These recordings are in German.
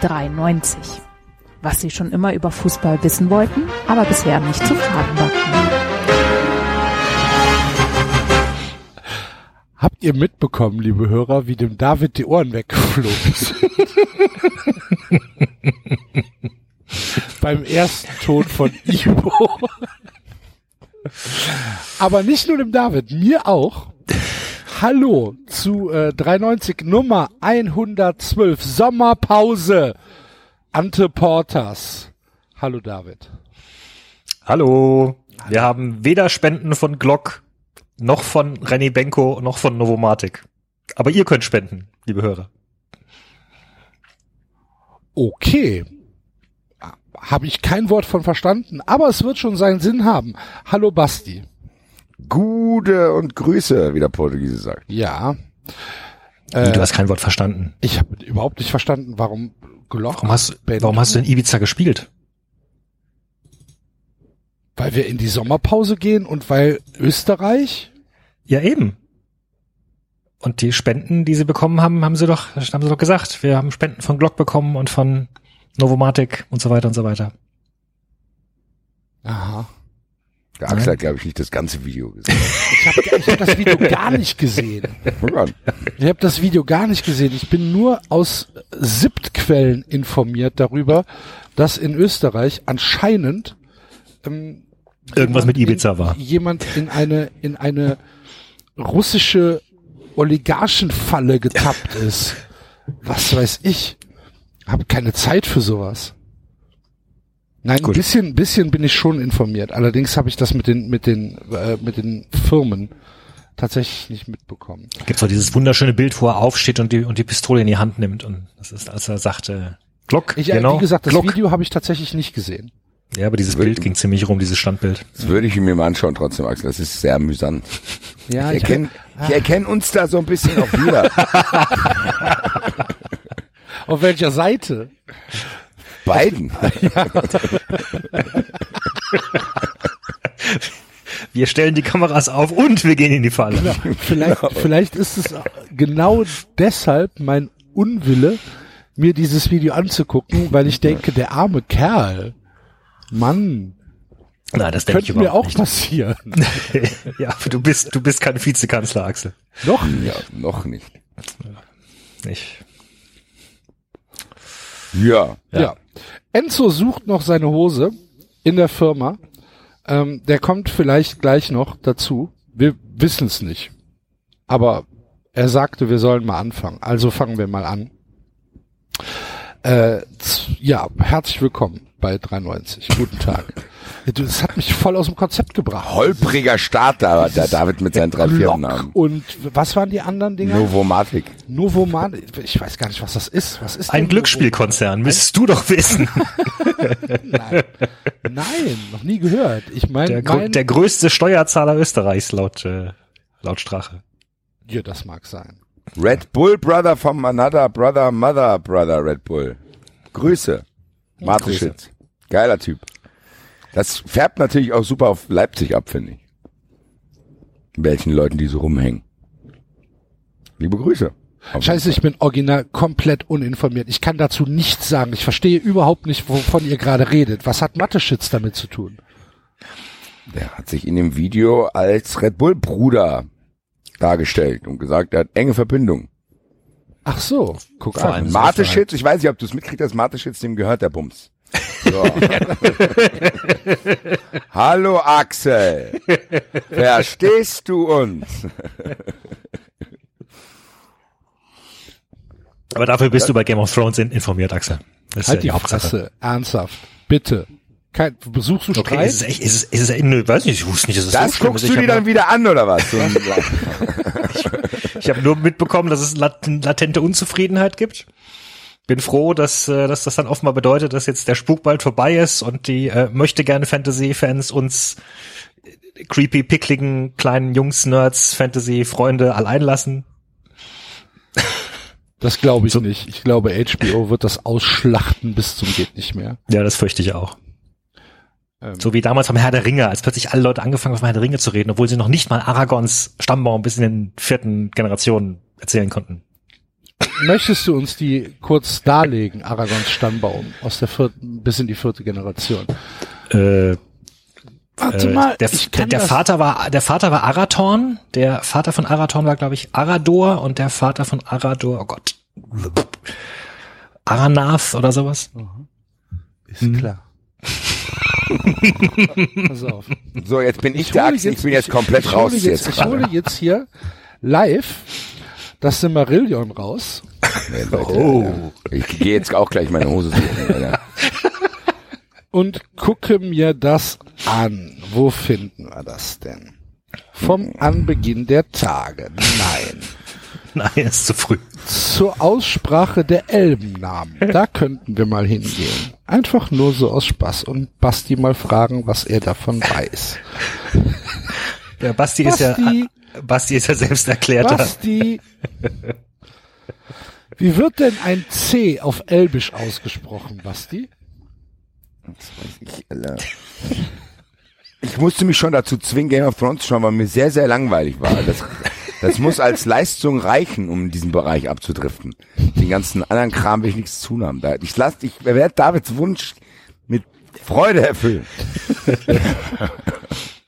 Sie hören 93. Was Sie schon immer über Fußball wissen wollten, aber bisher nicht zu fragen war. Habt ihr mitbekommen, liebe Hörer, wie dem David die Ohren weggeflogen sind? Beim ersten Ton von Ivo. Aber nicht nur dem David, mir auch. Hallo zu äh, 93 Nummer 112 Sommerpause. Ante Portas. Hallo David. Hallo. Wir haben weder Spenden von Glock noch von René Benko noch von Novomatic. Aber ihr könnt spenden, liebe Hörer. Okay. Habe ich kein Wort von verstanden, aber es wird schon seinen Sinn haben. Hallo Basti. Gute und Grüße, wie der Portugiese sagt. Ja. Äh, du hast kein Wort verstanden. Ich habe überhaupt nicht verstanden, warum Glock. Warum hast, warum hast du in Ibiza gespielt? Weil wir in die Sommerpause gehen und weil Österreich? Ja, eben. Und die Spenden, die sie bekommen haben, haben sie doch, haben sie doch gesagt. Wir haben Spenden von Glock bekommen und von Novomatic und so weiter und so weiter. Aha. Der Axel hat, glaube ich, nicht das ganze Video gesehen. Ich habe ich hab das Video gar nicht gesehen. Ich habe das Video gar nicht gesehen. Ich bin nur aus SIPT-Quellen informiert darüber, dass in Österreich anscheinend ähm, irgendwas mit Ibiza in, war. Jemand in eine in eine russische Oligarchenfalle getappt ist. Was weiß ich. Hab keine Zeit für sowas. Nein, Gut. ein bisschen, ein bisschen bin ich schon informiert. Allerdings habe ich das mit den, mit den, äh, mit den Firmen tatsächlich nicht mitbekommen. Gibt doch dieses wunderschöne Bild, wo er aufsteht und die, und die Pistole in die Hand nimmt. Und das ist, als er sagte, Glock. Ich, äh, genau, wie gesagt, das Glock. Video habe ich tatsächlich nicht gesehen. Ja, aber dieses Bild ging ziemlich rum, dieses Standbild. Das würde ich mir mal anschauen trotzdem, Axel. Das ist sehr amüsant. Ja, ich erkenne, ich, ich erkenne uns da so ein bisschen auch wieder. Auf welcher Seite? Beiden. wir stellen die Kameras auf und wir gehen in die Falle. Genau. Vielleicht, vielleicht ist es genau deshalb mein Unwille, mir dieses Video anzugucken, weil ich denke, der arme Kerl, Mann, na, das denke ich mir auch nicht. passieren. ja, du bist, du bist kein Vizekanzler, Axel. Noch? Ja, noch nicht. Nicht. Ja. ja. Ja. Enzo sucht noch seine Hose in der Firma. Ähm, der kommt vielleicht gleich noch dazu. Wir wissen es nicht. Aber er sagte, wir sollen mal anfangen. Also fangen wir mal an. Äh, ja, herzlich willkommen bei 93. Guten Tag. Das hat mich voll aus dem Konzept gebracht. Holpriger Start da, der David mit seinen drei Firmennamen. Und was waren die anderen Dinger? Novomatic. Novomatic. Ich weiß gar nicht, was das ist. Was ist Ein Glücksspielkonzern, müsstest du doch wissen. Nein. Nein, noch nie gehört. Ich meine, der, mein, der größte Steuerzahler Österreichs laut äh, laut Strache. Ja, das mag sein. Red Bull Brother from another brother, mother brother Red Bull. Grüße. Mateschitz. Geiler Typ. Das färbt natürlich auch super auf Leipzig ab, finde ich. Welchen Leuten, die so rumhängen. Liebe Grüße. Scheiße, ich bin original komplett uninformiert. Ich kann dazu nichts sagen. Ich verstehe überhaupt nicht, wovon ihr gerade redet. Was hat Matteschitz damit zu tun? Der hat sich in dem Video als Red Bull Bruder dargestellt und gesagt, er hat enge Verbindung. Ach so, guck Vor an. Mateschitz, ich weiß nicht, ob du es mitkriegst, dass Mateschitz, dem gehört der Bums. So. Hallo Axel. Verstehst du uns? Aber dafür bist ja. du bei Game of Thrones informiert, Axel. Das halt ist ja die, die Fresse. Ernsthaft. Bitte. Kein, besuchst du Streit? Okay, ist es echt, ist es, ist es, nö, weiß nicht, ich wusste nicht, dass es das so guckst du dir dann wieder an, oder was? ich ich habe nur mitbekommen, dass es latente Unzufriedenheit gibt bin froh, dass, äh, dass das dann offenbar bedeutet, dass jetzt der Spuk bald vorbei ist und die äh, möchte gerne Fantasy-Fans uns äh, creepy, pickligen, kleinen Jungs, Nerds, Fantasy-Freunde allein lassen. Das glaube ich so. nicht. Ich glaube, HBO wird das ausschlachten bis zum geht nicht mehr. Ja, das fürchte ich auch. Ähm. So wie damals vom Herr der Ringe, als plötzlich alle Leute angefangen haben, vom Herr der Ringe zu reden, obwohl sie noch nicht mal Aragons Stammbaum bis in den vierten Generationen erzählen konnten. möchtest du uns die kurz darlegen, Aragons Stammbaum aus der vierten bis in die vierte Generation? Äh, Warte äh, mal, der, ich der, kann der das- Vater war der Vater war Arathorn, der Vater von Arathorn war glaube ich Arador und der Vater von Arador, oh Gott. Aranath oder sowas. Ist klar. Pass auf. So, jetzt bin ich, Ich der Axel, ich bin jetzt komplett ich raus hole jetzt. jetzt. Ich hole jetzt hier live das Simmerillion raus. Nee, Leute, Ich gehe jetzt auch gleich meine Hose suchen. Alter. und gucke mir das an. Wo finden wir das denn? Vom Anbeginn der Tage. Nein. Nein, ist zu früh. Zur Aussprache der Elbennamen. Da könnten wir mal hingehen. Einfach nur so aus Spaß und Basti mal fragen, was er davon weiß. Der Basti, ist ja Basti. Basti ist ja selbst erklärter. Basti. Wie wird denn ein C auf Elbisch ausgesprochen, Basti? Ich, Alter. ich musste mich schon dazu zwingen, Game of Thrones zu schauen, weil mir sehr, sehr langweilig war. Das, das muss als Leistung reichen, um in diesen Bereich abzudriften. Den ganzen anderen Kram will ich nichts zu tun haben. Da- Ich lass, ich werde Davids Wunsch mit Freude erfüllen.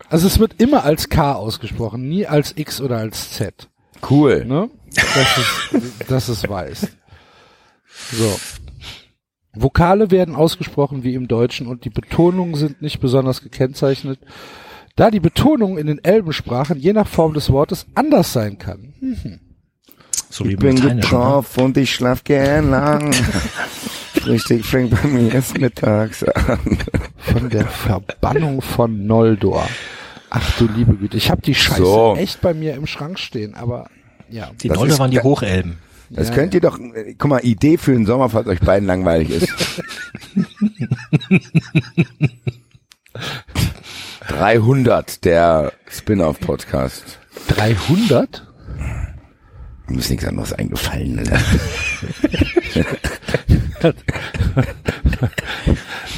Also es wird immer als K ausgesprochen, nie als X oder als Z. Cool. Ne? Das ist, das ist weiß. So. Vokale werden ausgesprochen wie im Deutschen und die Betonungen sind nicht besonders gekennzeichnet, da die Betonung in den Elbensprachen je nach Form des Wortes anders sein kann. so wie Ich bin drauf und ich schlaf gern lang. Richtig fängt bei mir erst mittags an. Von der Verbannung von Noldor. Ach du liebe Güte, ich habe die Scheiße So. echt bei mir im Schrank stehen, aber ja. Die Das Nolde ist waren die Hochelben. Das Ja, könnt ihr doch, guck mal, Idee für den Sommer, falls euch beiden langweilig ist. 300, der Spin-off-Podcast. 300? Mir ist nichts anderes eingefallen. Alter.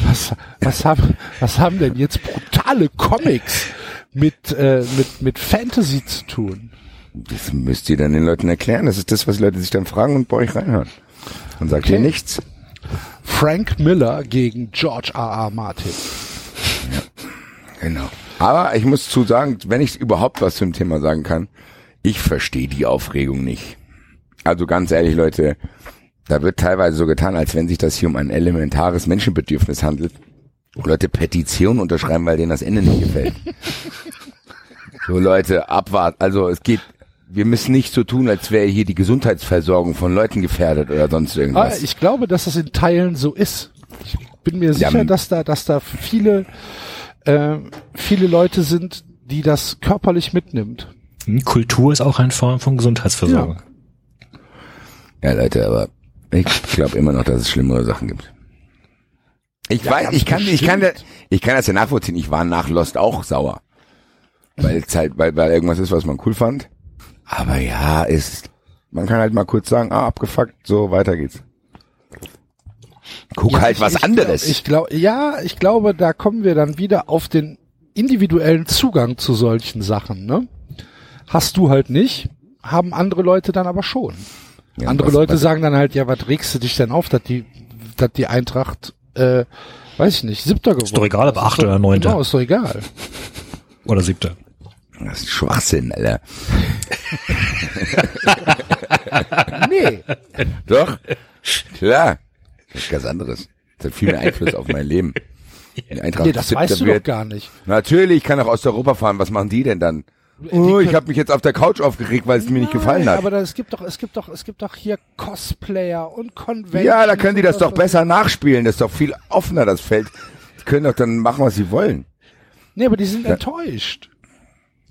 Was, was, haben, was haben denn jetzt brutale Comics mit, äh, mit, mit Fantasy zu tun? Das müsst ihr dann den Leuten erklären. Das ist das, was die Leute sich dann fragen und bei euch reinhören. Und sagt ihr Okay. nichts. Frank Miller gegen George R. R. Martin. Genau. Aber ich muss zu sagen, wenn ich überhaupt was zum Thema sagen kann, ich verstehe die Aufregung nicht. Also ganz ehrlich, Leute, da wird teilweise so getan, als wenn sich das hier um ein elementares Menschenbedürfnis handelt. Wo Leute Petitionen unterschreiben, weil denen das Ende nicht gefällt. so Leute, abwarten. Also es geht, wir müssen nicht so tun, als wäre hier die Gesundheitsversorgung von Leuten gefährdet oder sonst Ah, irgendwas. ich glaube, dass das in Teilen so ist. Ich bin mir Ja, sicher, m- dass da, dass da viele, äh, viele Leute sind, die das körperlich mitnimmt. Hm, Kultur ist auch eine Form von Gesundheitsversorgung. Ja, Leute, aber ich glaube immer noch, dass es schlimmere Sachen gibt. Ich weiß, ganz ich kann, ich kann, ich kann das ja nachvollziehen. Ich war nach Lost auch sauer. Weil es halt, weil, weil irgendwas ist, was man cool fand. Aber ja, ist, man kann halt mal kurz sagen, ah, abgefuckt, so, weiter geht's. Guck Ja, halt ich- was ich anderes. Glaub, ich glaube, ja, ich glaube, da kommen wir dann wieder auf den individuellen Zugang zu solchen Sachen, ne? Hast du halt nicht, haben andere Leute dann aber schon. Ja, andere was- Leute was- sagen dann halt, ja, was regst du dich denn auf, dass die, dass die Eintracht, äh, weiß ich nicht, siebter geworden. Ist doch egal, ob Achter doch- oder Neunter. Genau, ist doch egal. Oder siebter. Das ist Schwachsinn, Alter. Nee. Doch, klar. Das ist ganz anderes. Das hat viel mehr Einfluss auf mein Leben. Die Eintracht Nee, das Siebter weißt du wird. doch gar nicht. Natürlich, ich kann nach Osteuropa fahren. Was machen die denn dann? Oh, ich habe mich jetzt auf der Couch aufgeregt, weil es mir nicht gefallen hat. Aber da, es gibt doch, es gibt doch, es gibt doch hier Cosplayer und Conventions. Ja, da können die das doch besser nachspielen. Das ist doch viel offener, das Feld. Die können doch dann machen, was sie wollen. Nee, aber die sind enttäuscht.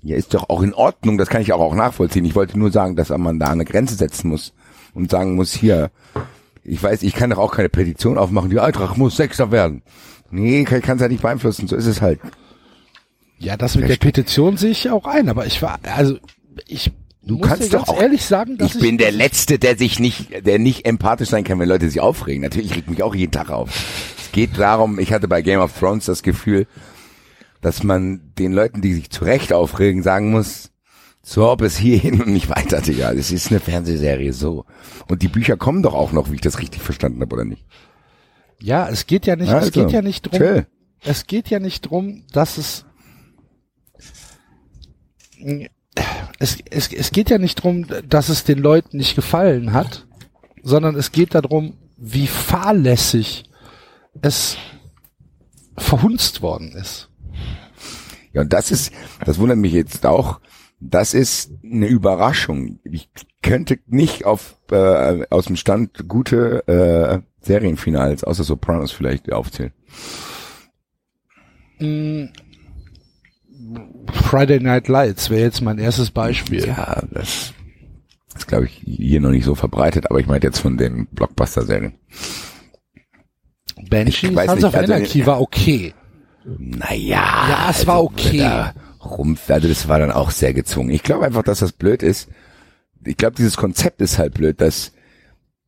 Ja, ist doch auch in Ordnung. Das kann ich auch, auch nachvollziehen. Ich wollte nur sagen, dass man da eine Grenze setzen muss und sagen muss, hier, ich weiß, ich kann doch auch keine Petition aufmachen. Die Eintracht muss Sechster werden. Nee, kann es ja nicht beeinflussen. So ist es halt. Ja, das mit der. Petition sehe ich auch ein, aber ich war, also ich Du muss kannst dir doch auch- ehrlich sagen, dass Ich bin der Letzte, der sich nicht, der nicht empathisch sein kann, wenn Leute sich aufregen. Natürlich regt mich auch jeden Tag auf. Es geht darum, ich hatte bei Game of Thrones das Gefühl, dass man den Leuten, die sich zu Recht aufregen, sagen muss, So, bis hierhin und nicht weiter, Digga. Das ist eine Fernsehserie, so. Und die Bücher kommen doch auch noch, wie ich das richtig verstanden habe, oder nicht? Ja, es geht ja nicht, Also, es geht ja nicht drum, chill. es geht ja nicht drum, dass es, es, es, es geht ja nicht drum, dass es den Leuten nicht gefallen hat, sondern es geht darum, wie fahrlässig es verhunzt worden ist. Ja, und das ist, das wundert mich jetzt auch. Das ist eine Überraschung. Ich könnte nicht auf äh, aus dem Stand gute äh, Serienfinals, außer Sopranos vielleicht aufzählen. Mm, Friday Night Lights wäre jetzt mein erstes Beispiel. Ja, das ist, glaube ich, hier noch nicht so verbreitet, aber ich meine jetzt von den Blockbuster-Serien. Banshee, Sons of also- Anarchy war okay. Naja. Ja, es war okay. Da rum, also das war dann auch sehr gezwungen. Ich glaube einfach, dass das blöd ist. Ich glaube, dieses Konzept ist halt blöd, dass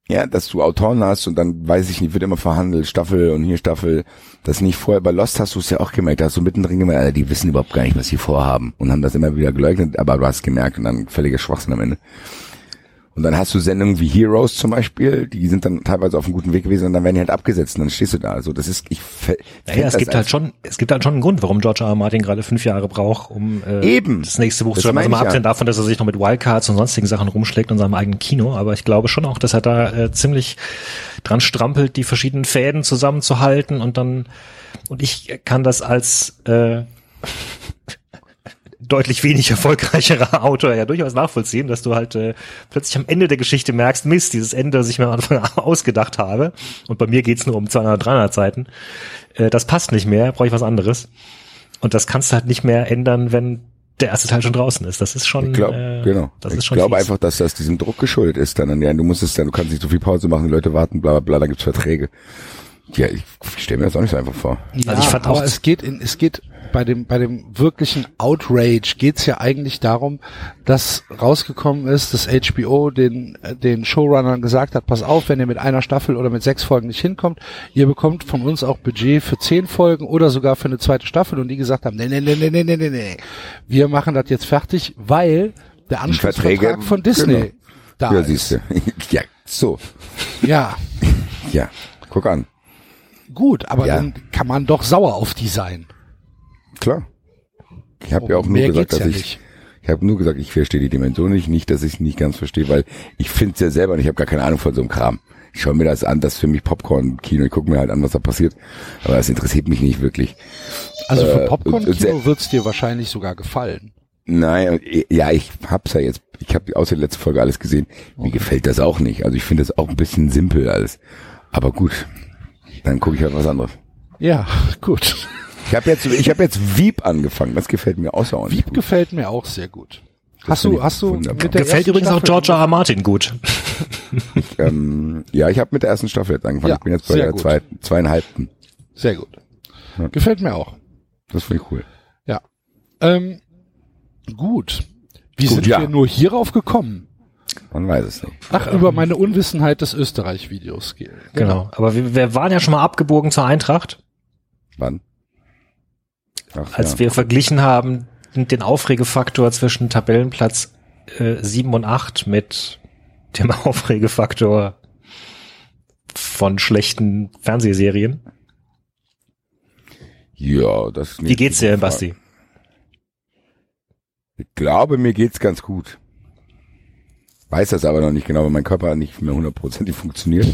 ja, dass du Autoren hast und dann weiß ich nicht, wird immer verhandelt, Staffel und hier Staffel. Das nicht vorher bei Lost hast du es ja auch gemerkt, da hast du mittendrin gemerkt, Alter, die wissen überhaupt gar nicht, was sie vorhaben und haben das immer wieder geleugnet, aber du hast gemerkt und dann völliger Schwachsinn am Ende. Und dann hast du Sendungen wie Heroes zum Beispiel, die sind dann teilweise auf einem guten Weg gewesen und dann werden die halt abgesetzt und dann stehst du da. Also das ist, ich Naja, es gibt halt schon, es gibt halt schon einen Grund, warum George R. R. Martin gerade fünf Jahre braucht, um äh, Eben. das nächste Buch Das zu schreiben. Also mal ich ja. abgesehen davon, dass er sich noch mit Wildcards und sonstigen Sachen rumschlägt und seinem eigenen Kino, aber ich glaube schon auch, dass er da äh, ziemlich dran strampelt, die verschiedenen Fäden zusammenzuhalten und dann und ich kann das als äh, deutlich wenig erfolgreicherer Autor ja durchaus nachvollziehen, dass du halt äh, plötzlich am Ende der Geschichte merkst, Mist, dieses Ende, das ich mir am Anfang ausgedacht habe, und bei mir geht's nur um 200, 300 Seiten, äh, das passt nicht mehr, brauche ich was anderes. Und das kannst du halt nicht mehr ändern, wenn der erste Teil schon draußen ist. Das ist schon, Ich glaube, äh, genau. das ich ist schon glaube fies. einfach, dass das diesem Druck geschuldet ist. Dann, ja, du musst es dann, du kannst nicht so viel Pause machen, die Leute warten, bla bla bla, da gibt's Verträge. Ja, ich, stelle mir das auch nicht so einfach vor. Ja, Also ich fand auch- aber es geht in, es geht bei dem, bei dem wirklichen Outrage geht's ja eigentlich darum, dass rausgekommen ist, dass HBO den, den Showrunnern gesagt hat, pass auf, wenn ihr mit einer Staffel oder mit sechs Folgen nicht hinkommt, ihr bekommt von uns auch Budget für zehn Folgen oder sogar für eine zweite Staffel und die gesagt haben, nee, nee, nee, nee, nee, nee, nee, nee. Wir machen das jetzt fertig, weil der Anschlussvertrag Verträge, von Disney genau. da ja, ist. siehst du. ja, so. Ja, Ja, guck an. Gut, aber Ja. dann kann man doch sauer auf die sein. Klar. Ich habe Oh, ja auch nur gesagt, dass ja ich nicht. ich habe nur gesagt, ich verstehe die Dimension nicht, nicht, dass ich es nicht ganz verstehe, weil ich finde es ja selber und ich habe gar keine Ahnung von so einem Kram. Ich schaue mir das an, das ist für mich Popcorn-Kino, ich gucke mir halt an, was da passiert. Aber das interessiert mich nicht wirklich. Also für Äh, Popcorn-Kino wird's dir wahrscheinlich sogar gefallen. Nein, äh, ja, ich hab's ja jetzt, ich habe außer der letzten Folge alles gesehen. Mir gefällt das auch nicht. Also ich finde das auch ein bisschen simpel alles. Aber gut, dann gucke ich halt was anderes. Ja, gut. Ich habe jetzt, ich habe jetzt Veep angefangen. Das gefällt mir außerordentlich Wieb gut. gefällt mir auch sehr gut. Hast finde du, ich hast du wunderbar. mit der Gefällt übrigens auch Staffel- George R. R. Martin gut. Ähm, ja, ich habe mit der ersten Staffel jetzt angefangen. Ja, ich bin jetzt bei der gut. zweiten, zweieinhalbten. Sehr gut. Ja. Gefällt mir auch. Das finde ich cool. Ja. Ähm, gut. Wie Gut, sind ja. wir nur hierauf gekommen? Man weiß es nicht. Ach, über meine Unwissenheit des Österreich-Videos. ge- Genau. Aber wir, wir waren ja schon mal abgebogen zur Eintracht, Wann? Ach, als ja. wir verglichen haben den Aufregefaktor zwischen Tabellenplatz äh, 7 und 8 mit dem Aufregefaktor von schlechten Fernsehserien. Ja, das ist Wie geht's dir. Basti? Ich glaube, mir geht's ganz gut. Weiß das aber noch nicht genau, weil mein Körper nicht mehr hundertprozentig funktioniert.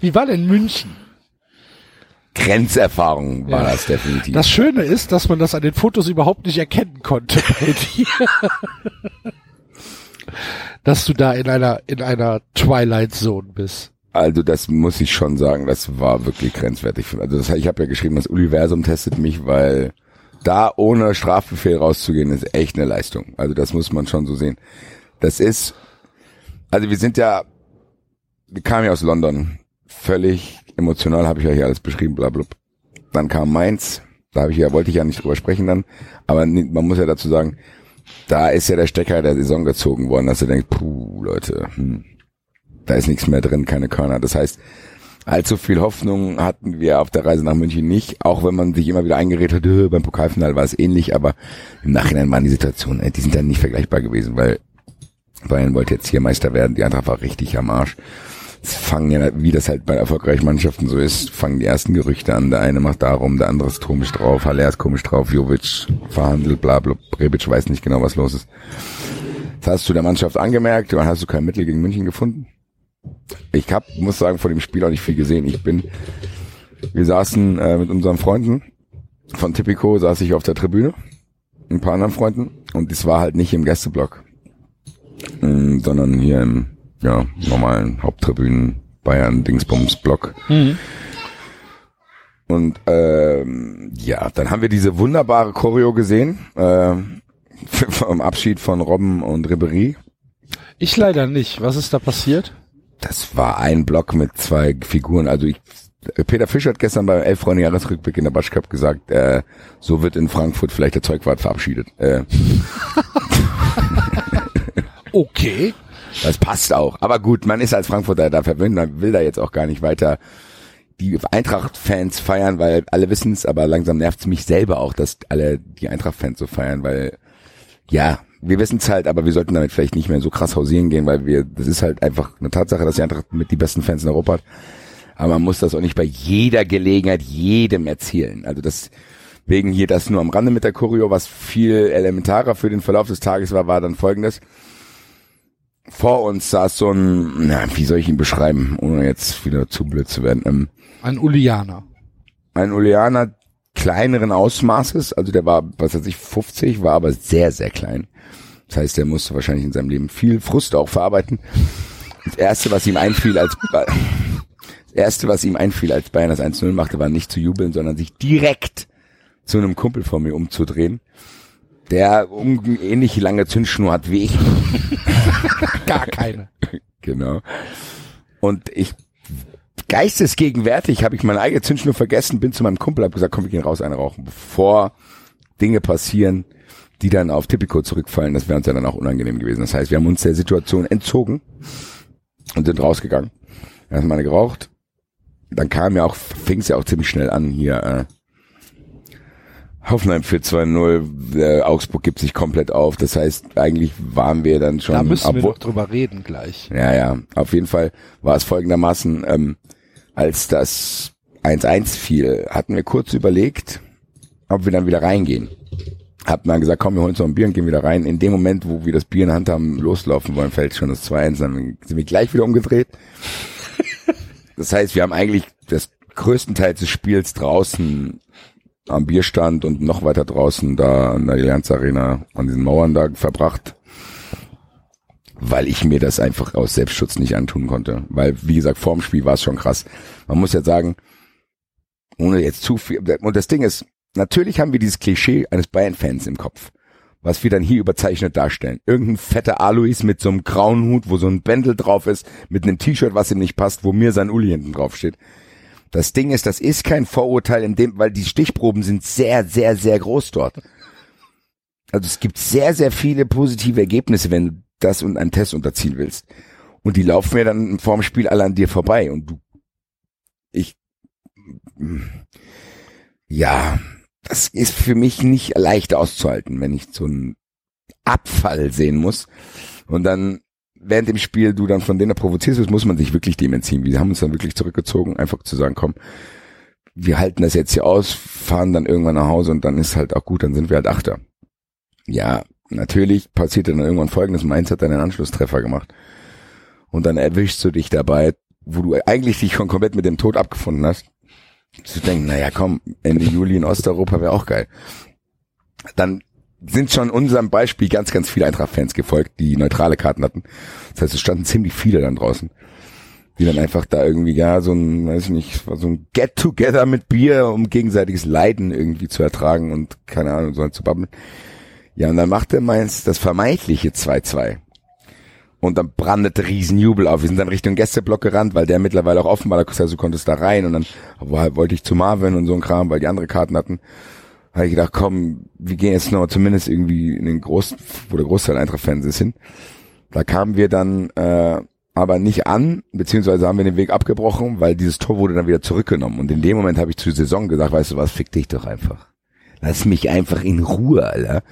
Wie war denn München? Grenzerfahrung war Ja. das definitiv. Das Schöne ist, dass man das an den Fotos überhaupt nicht erkennen konnte bei dir. dass du da in einer, in einer Twilight Zone bist. Also das muss ich schon sagen, das war wirklich grenzwertig. Also das, ich habe ja geschrieben, das Universum testet mich, weil da ohne Strafbefehl rauszugehen, ist echt eine Leistung. Also das muss man schon so sehen. Das ist, also wir sind ja, wir kamen ja aus London, völlig emotional, habe ich hier alles beschrieben, bla bla. Dann kam Mainz, da habe ich ja, wollte ich ja nicht drüber sprechen dann, aber man muss ja dazu sagen, da ist ja der Stecker der Saison gezogen worden, dass du denkst, puh, Leute, hm, da ist nichts mehr drin, keine Körner. Das heißt, allzu viel Hoffnung hatten wir auf der Reise nach München nicht, auch wenn man sich immer wieder eingeredet hat, "Äh, beim Pokalfinale war es ähnlich, aber im Nachhinein waren die Situationen, äh, die sind dann nicht vergleichbar gewesen, weil Bayern wollte jetzt hier Meister werden, die Eintracht war richtig am Arsch. Es fangen ja, wie das halt bei erfolgreichen Mannschaften so ist, fangen die ersten Gerüchte an. Der eine macht darum, der andere ist komisch drauf, Haller ist komisch drauf, Jovic verhandelt, bla bla, Rebic weiß nicht genau, was los ist. Das hast du der Mannschaft angemerkt, dann hast du kein Mittel gegen München gefunden. Ich hab, muss sagen, vor dem Spiel auch nicht viel gesehen. Ich bin, wir saßen äh, mit unseren Freunden von Tipico, saß ich auf der Tribüne, ein paar anderen Freunden, und das war halt nicht im Gästeblock, ähm, sondern hier im ja, normalen Haupttribünen Bayern Dingsbums Block. Und ähm, ja, dann haben wir diese wunderbare Choreo gesehen äh, vom Abschied von Robben und Ribery. Ich leider nicht. Was ist da passiert? Das war ein Block mit zwei Figuren. Also ich, Peter Fischer hat gestern beim elf Freunde Jahresrückblick in der Batsch Cup gesagt, äh, so wird in Frankfurt vielleicht der Zeugwart verabschiedet. Äh, Okay. Das passt auch. Aber gut, man ist als Frankfurter da verwöhnt, man will da jetzt auch gar nicht weiter die Eintracht-Fans feiern, weil alle wissen es, aber langsam nervt es mich selber auch, dass alle die Eintracht-Fans so feiern, weil ja, wir wissen es halt, aber wir sollten damit vielleicht nicht mehr so krass hausieren gehen, weil wir, das ist halt einfach eine Tatsache, dass die Eintracht mit die besten Fans in Europa hat. Aber man muss das auch nicht bei jeder Gelegenheit jedem erzählen. Also das wegen hier das nur am Rande mit der Choreo, was viel elementarer für den Verlauf des Tages war, war dann folgendes vor uns saß so ein, na, wie soll ich ihn beschreiben, ohne jetzt wieder zu blöd zu werden. Ähm, Ein Ulianer. ein Ulianer kleineren Ausmaßes, also der war, was weiß ich, 50, war aber sehr, sehr klein. Das heißt, der musste wahrscheinlich in seinem Leben viel Frust auch verarbeiten. Das erste, was ihm einfiel, als das erste, was ihm einfiel, als Bayern das 1-0 machte, war nicht zu jubeln, sondern sich direkt zu einem Kumpel von mir umzudrehen, der um ähnlich lange Zündschnur hat wie ich. Gar keine. Genau. Und ich geistesgegenwärtig habe ich meine eigene Zündschnur vergessen, bin zu meinem Kumpel, habe gesagt, komm, wir gehen raus eine rauchen, bevor Dinge passieren, die dann auf Tipico zurückfallen. Das wäre uns ja dann auch unangenehm gewesen. Das heißt, wir haben uns der Situation entzogen und sind rausgegangen. Erstmal eine geraucht. Dann kam ja auch, fing es ja auch ziemlich schnell an hier. Äh, Hoffenheim für 2-0, äh, Augsburg gibt sich komplett auf. Das heißt, eigentlich waren wir dann schon. Da müssen wir doch drüber reden gleich. ja, ja. Auf jeden Fall war es folgendermaßen, ähm, als das 1-1 fiel, hatten wir kurz überlegt, ob wir dann wieder reingehen. Hab dann gesagt, komm, wir holen uns noch ein Bier und gehen wieder rein. In dem Moment, wo wir das Bier in der Hand haben, loslaufen wollen, fällt schon das 2-1, dann sind wir gleich wieder umgedreht. Das heißt, wir haben eigentlich das größten Teil des Spiels draußen am Bierstand und noch weiter draußen da an der Allianz Arena an diesen Mauern da verbracht weil ich mir das einfach aus Selbstschutz nicht antun konnte. Weil, wie gesagt, vorm Spiel war es schon krass. Man muss ja sagen, ohne jetzt zu viel, und das Ding ist, natürlich haben wir dieses Klischee eines Bayern-Fans im Kopf, was wir dann hier überzeichnet darstellen. Irgendein fetter Alois mit so einem grauen Hut, wo so ein Bändel drauf ist, mit einem T-Shirt, was ihm nicht passt, wo mir sein Uli hinten drauf steht. Das Ding ist, das ist kein Vorurteil in dem, weil die Stichproben sind sehr, sehr, sehr groß dort. Also es gibt sehr, sehr viele positive Ergebnisse, wenn das und einen Test unterziehen willst. Und die laufen mir dann vorm Spiel alle an dir vorbei und du, ich, ja, das ist für mich nicht leicht auszuhalten, wenn ich so einen Abfall sehen muss und dann während dem Spiel du dann von denen provozierst muss man sich wirklich dem entziehen. Wir haben uns dann wirklich zurückgezogen, einfach zu sagen, komm, wir halten das jetzt hier aus, fahren dann irgendwann nach Hause und dann ist halt auch gut, dann sind wir halt Achter. Ja, natürlich passiert dann irgendwann folgendes, Mainz hat dann einen Anschlusstreffer gemacht. Und dann erwischst du dich dabei, wo du eigentlich dich schon komplett mit dem Tod abgefunden hast, zu denken, naja komm, Ende Juli in Osteuropa wäre auch geil. Dann sind schon unserem Beispiel ganz, ganz viele Eintracht-Fans gefolgt, die neutrale Karten hatten. Das heißt, es standen ziemlich viele dann draußen, die dann einfach da irgendwie, ja, so ein, weiß ich nicht, so ein Get-Together mit Bier, um gegenseitiges Leiden irgendwie zu ertragen und keine Ahnung, so halt zu babbeln. Ja, und dann machte Mainz das vermeintliche 2-2. Und dann brandete Riesenjubel auf. Wir sind dann Richtung Gästeblock gerannt, weil der mittlerweile auch offen war. Das heißt, du konntest da rein und dann wollte ich zu Marvin und so ein Kram, weil die andere Karten hatten. Habe ich gedacht, komm, wir gehen jetzt noch zumindest irgendwie in den Groß, wo der Großteil Eintracht-Fans ist hin. Da kamen wir dann äh, aber nicht an, beziehungsweise haben wir den Weg abgebrochen, weil dieses Tor wurde dann wieder zurückgenommen. Und in dem Moment habe ich zur Saison gesagt, weißt du was, fick dich doch einfach. Lass mich einfach in Ruhe, Alter.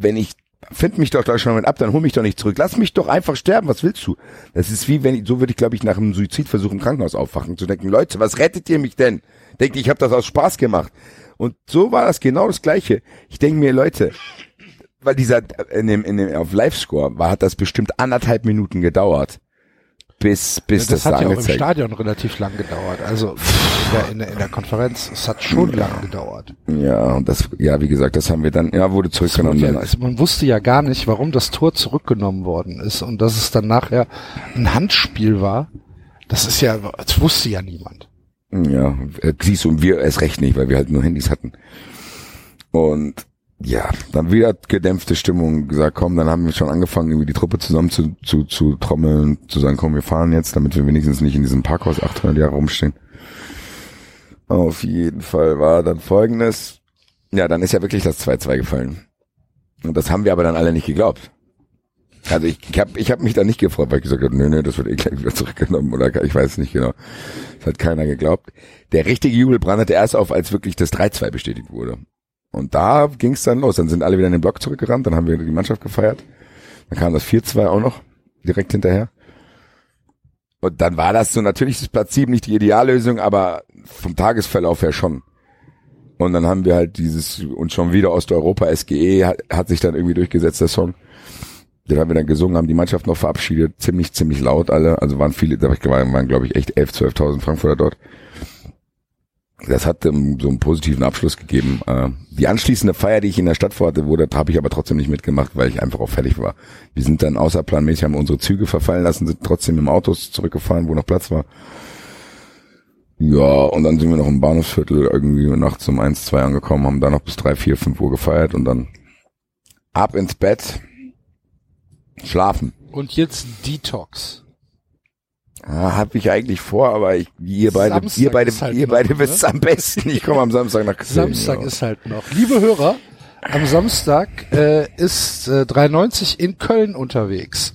Wenn ich find mich doch da schon ab, dann hol mich doch nicht zurück. Lass mich doch einfach sterben. Was willst du? Das ist wie wenn ich, so würde ich, glaube ich, nach einem Suizidversuch im Krankenhaus aufwachen, zu denken, Leute, was rettet ihr mich denn? Denkt, ich habe das aus Spaß gemacht. Und so war das genau das Gleiche. Ich denke mir, Leute, weil dieser in dem, in dem auf Live-Score war, hat das bestimmt anderthalb Minuten gedauert, bis bis das, das, hat ja auch im. Stadion relativ lang gedauert. Also in der, in der, in der Konferenz, es hat schon lang gedauert. Ja, und das, ja, wie gesagt, das haben wir dann, ja, wurde zurückgenommen. Ja, also man wusste ja gar nicht, warum das Tor zurückgenommen worden ist und dass es dann nachher ein Handspiel war. Das ist ja, das wusste ja niemand. Ja, äh, siehst du, und wir erst recht nicht, weil wir halt nur Handys hatten. Und ja, dann wieder gedämpfte Stimmung, gesagt, komm, dann haben wir schon angefangen, irgendwie die Truppe zusammen zu, zu, zu trommeln, zu sagen, komm, wir fahren jetzt, damit wir wenigstens nicht in diesem Parkhaus 800 Jahre rumstehen. Auf jeden Fall war dann folgendes, ja, dann ist ja wirklich das 2-2 gefallen. Und das haben wir aber dann alle nicht geglaubt. Also ich, ich habe ich hab mich da nicht gefreut, weil ich gesagt habe, nö, nö, das wird eh gleich wieder zurückgenommen oder ich weiß nicht genau. Das hat keiner geglaubt. Der richtige Jubel brandete erst auf, als wirklich das 3-2 bestätigt wurde. Und da ging es dann los. Dann sind alle wieder in den Block zurückgerannt, dann haben wir die Mannschaft gefeiert. Dann kam das 4-2 auch noch direkt hinterher. Und dann war das so natürlich das Platz 7 nicht die Ideallösung, aber vom Tagesverlauf her schon. Und dann haben wir halt dieses, und schon wieder Osteuropa SGE hat, hat sich dann irgendwie durchgesetzt, der Song. Den haben wir dann gesungen, haben die Mannschaft noch verabschiedet, ziemlich, ziemlich laut alle. Also waren viele, da waren, waren glaube ich echt 11, 12.000 Frankfurter dort. Das hat ähm, so einen positiven Abschluss gegeben. Äh, die anschließende Feier, die ich in der Stadt vorhatte, wurde, habe ich aber trotzdem nicht mitgemacht, weil ich einfach auch fertig war. Wir sind dann außerplanmäßig, haben unsere Züge verfallen lassen, sind trotzdem im Autos zurückgefahren, wo noch Platz war. Ja, und dann sind wir noch im Bahnhofsviertel irgendwie nachts um eins, zwei angekommen, haben dann noch bis drei, vier, fünf Uhr gefeiert und dann ab ins Bett, schlafen. Und jetzt Detox. Ah, hab ich eigentlich vor, aber ich, ihr beide, Samstag ihr beide, halt ihr noch, beide ne? wisst am besten. Ich komme am Samstag nach Köln. Samstag ja. ist halt noch. Liebe Hörer, am Samstag äh, ist äh, 390 in Köln unterwegs.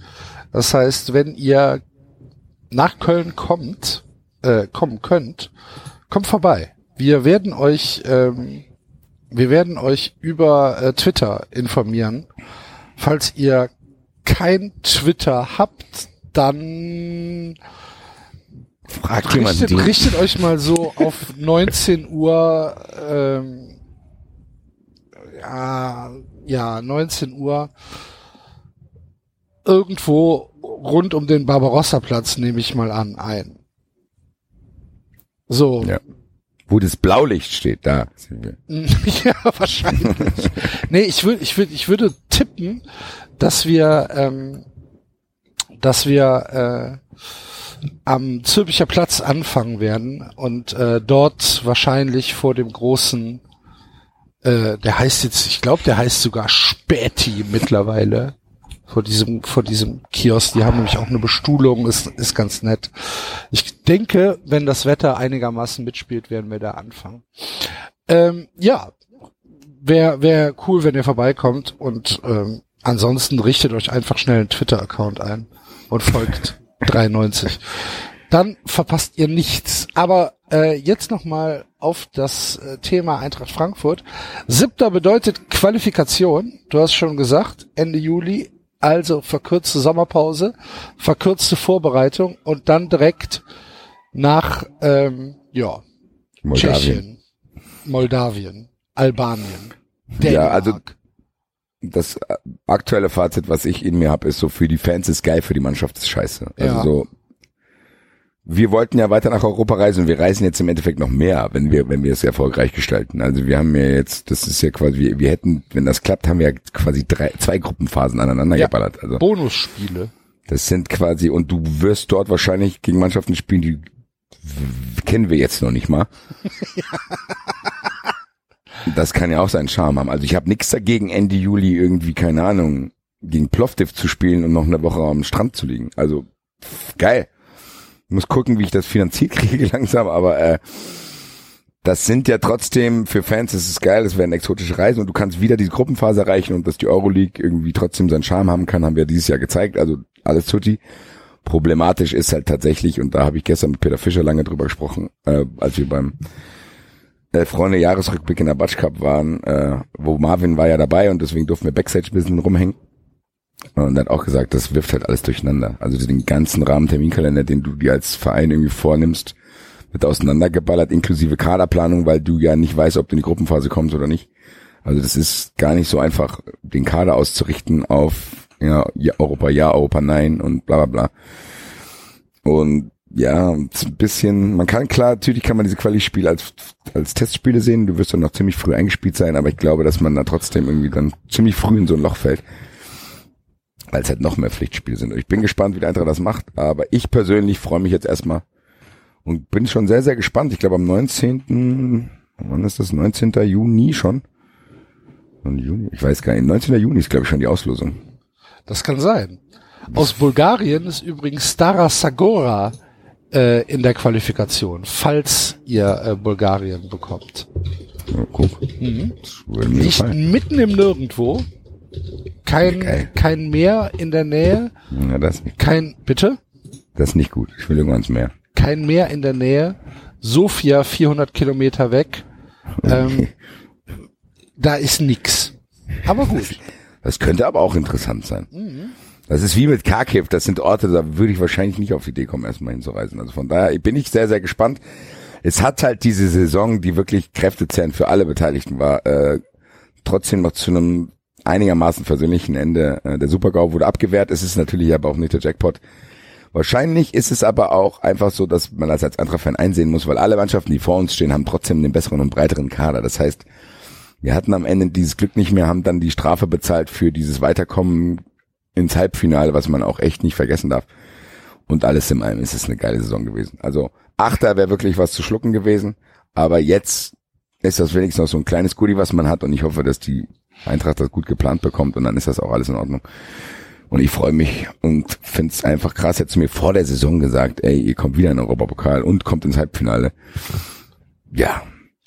Das heißt, wenn ihr nach Köln kommt, äh, kommen könnt, kommt vorbei. Wir werden euch, ähm, wir werden euch über äh, Twitter informieren. Falls ihr kein Twitter habt, dann Fragt richtet, den. richtet euch mal so auf 19 Uhr, ähm, ja, ja, 19 Uhr irgendwo rund um den Barbarossa-Platz nehme ich mal an ein. So. Ja. Wo das Blaulicht steht, da sind wir. ja, wahrscheinlich. nee, ich würde, ich würde, ich würde tippen, dass wir, ähm, dass wir äh, am Zülpicher Platz anfangen werden und äh, dort wahrscheinlich vor dem großen, äh, der heißt jetzt, ich glaube, der heißt sogar Späti mittlerweile. Vor diesem, vor diesem Kiosk. Die haben nämlich auch eine Bestuhlung, ist, ist ganz nett. Ich denke, wenn das Wetter einigermaßen mitspielt, werden wir da anfangen. Ähm, ja, wäre wär cool, wenn ihr vorbeikommt und ähm, ansonsten richtet euch einfach schnell einen Twitter-Account ein und folgt 93. Dann verpasst ihr nichts. Aber äh, jetzt nochmal auf das äh, Thema Eintracht Frankfurt. Siebter bedeutet Qualifikation. Du hast schon gesagt, Ende Juli. Also verkürzte Sommerpause, verkürzte Vorbereitung und dann direkt nach ähm, ja, Moldawien. Tschechien, Moldawien, Albanien, Ja, also Dänemark. Das äh, aktuelle Fazit, was ich in mir habe, ist so, für die Fans ist geil, für die Mannschaft ist scheiße. Also Ja. so, wir wollten ja weiter nach Europa reisen und wir reisen jetzt im Endeffekt noch mehr, wenn wir, wenn wir es erfolgreich gestalten. Also wir haben ja jetzt, das ist ja quasi, wir, wir hätten, wenn das klappt, haben wir ja quasi drei, zwei Gruppenphasen aneinander Ja. geballert. Also Bonusspiele. das sind quasi, und du wirst dort wahrscheinlich gegen Mannschaften spielen, die kennen wir jetzt noch nicht mal. Das kann ja auch seinen Charme haben. Also ich habe nichts dagegen, Ende Juli irgendwie, keine Ahnung, gegen Plovdiv zu spielen und noch eine Woche am Strand zu liegen. Also pff, geil. Muss gucken, wie ich das finanziert kriege langsam, aber äh, das sind ja trotzdem für Fans, das ist geil, das werden exotische Reisen und du kannst wieder die Gruppenphase erreichen und dass die Euroleague irgendwie trotzdem seinen Charme haben kann, haben wir dieses Jahr gezeigt, also alles tutti. Problematisch ist halt tatsächlich, und da habe ich gestern mit Peter Fischer lange drüber gesprochen, äh, als wir beim äh, Freunde Jahresrückblick in der Batsch Cup waren, äh, wo Marvin war ja dabei und deswegen durften wir Backstage ein bisschen rumhängen. Und hat auch gesagt, das wirft halt alles durcheinander. Also den ganzen Rahmenterminkalender, den du dir als Verein irgendwie vornimmst, wird auseinandergeballert, inklusive Kaderplanung, weil du ja nicht weißt, ob du in die Gruppenphase kommst oder nicht. Also das ist gar nicht so einfach, den Kader auszurichten auf ja, Europa ja, Europa nein und bla bla bla. Und ja, ein bisschen, man kann klar, natürlich kann man diese Quali-Spiele als, als Testspiele sehen, du wirst dann noch ziemlich früh eingespielt sein, aber ich glaube, dass man da trotzdem irgendwie dann ziemlich früh in so ein Loch fällt, weil es halt noch mehr Pflichtspiele sind. Und ich bin gespannt, wie der Eintracht das macht, aber ich persönlich freue mich jetzt erstmal und bin schon sehr, sehr gespannt. Ich glaube am 19., wann ist das, 19. Juni schon? Juni? Ich weiß gar nicht, 19. Juni ist glaube ich schon die Auslosung. Das kann sein. Aus Bulgarien ist übrigens Stara Sagora äh, in der Qualifikation, falls ihr äh, Bulgarien bekommt. Ja, guck. Mhm. Gefallen. mitten im Nirgendwo. Kein, Geil. kein Meer in der Nähe. Ja, das, Kein, bitte? das ist nicht gut. Ich will irgendwann ins Meer. Kein Meer in der Nähe. Sofia 400 Kilometer weg. Ähm, da ist nix. Aber gut. Das könnte aber auch interessant sein. Mhm. Das ist wie mit Kharkiv. Das sind Orte, da würde ich wahrscheinlich nicht auf die Idee kommen, erstmal hinzureisen. Also von daher bin ich sehr, sehr gespannt. Es hat halt diese Saison, die wirklich kräftezehrend für alle Beteiligten war, äh, trotzdem noch zu einem einigermaßen versöhnlichen Ende. Äh, der Supergau wurde abgewehrt. Es ist natürlich aber auch nicht der Jackpot. Wahrscheinlich ist es aber auch einfach so, dass man das als Eintracht-Fan einsehen muss, weil alle Mannschaften, die vor uns stehen, haben trotzdem den besseren und breiteren Kader. Das heißt, wir hatten am Ende dieses Glück nicht mehr, haben dann die Strafe bezahlt für dieses Weiterkommen ins Halbfinale, was man auch echt nicht vergessen darf. Und alles in allem ist es eine geile Saison gewesen. Also Achter wäre wirklich was zu schlucken gewesen, aber jetzt ist das wenigstens noch so ein kleines Goodie, was man hat und ich hoffe, dass die Eintracht das gut geplant bekommt und dann ist das auch alles in Ordnung. Und ich freue mich und finde es einfach krass. Hättest du mir vor der Saison gesagt, ey, ihr kommt wieder in den Europapokal und kommt ins Halbfinale. Ja,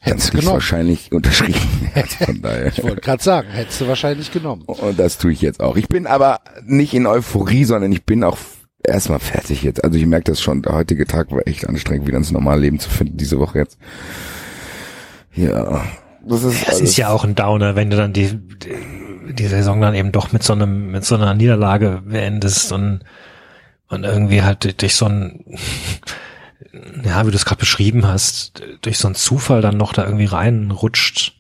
Hättest hätte ich genommen. wahrscheinlich unterschrieben. Also von daher. Ich wollte gerade sagen, hättest du wahrscheinlich genommen. Und das tue ich jetzt auch. Ich bin aber nicht in Euphorie, sondern ich bin auch erstmal fertig jetzt. Also ich merke das schon, der heutige Tag war echt anstrengend, wieder ins normale Leben zu finden, diese Woche jetzt. Ja. Das ist, Es ist ja auch ein Downer, wenn du dann die, die, die Saison dann eben doch mit so einem, mit so einer Niederlage beendest und, und irgendwie halt durch so ein, ja, wie du es gerade beschrieben hast, durch so einen Zufall dann noch da irgendwie reinrutscht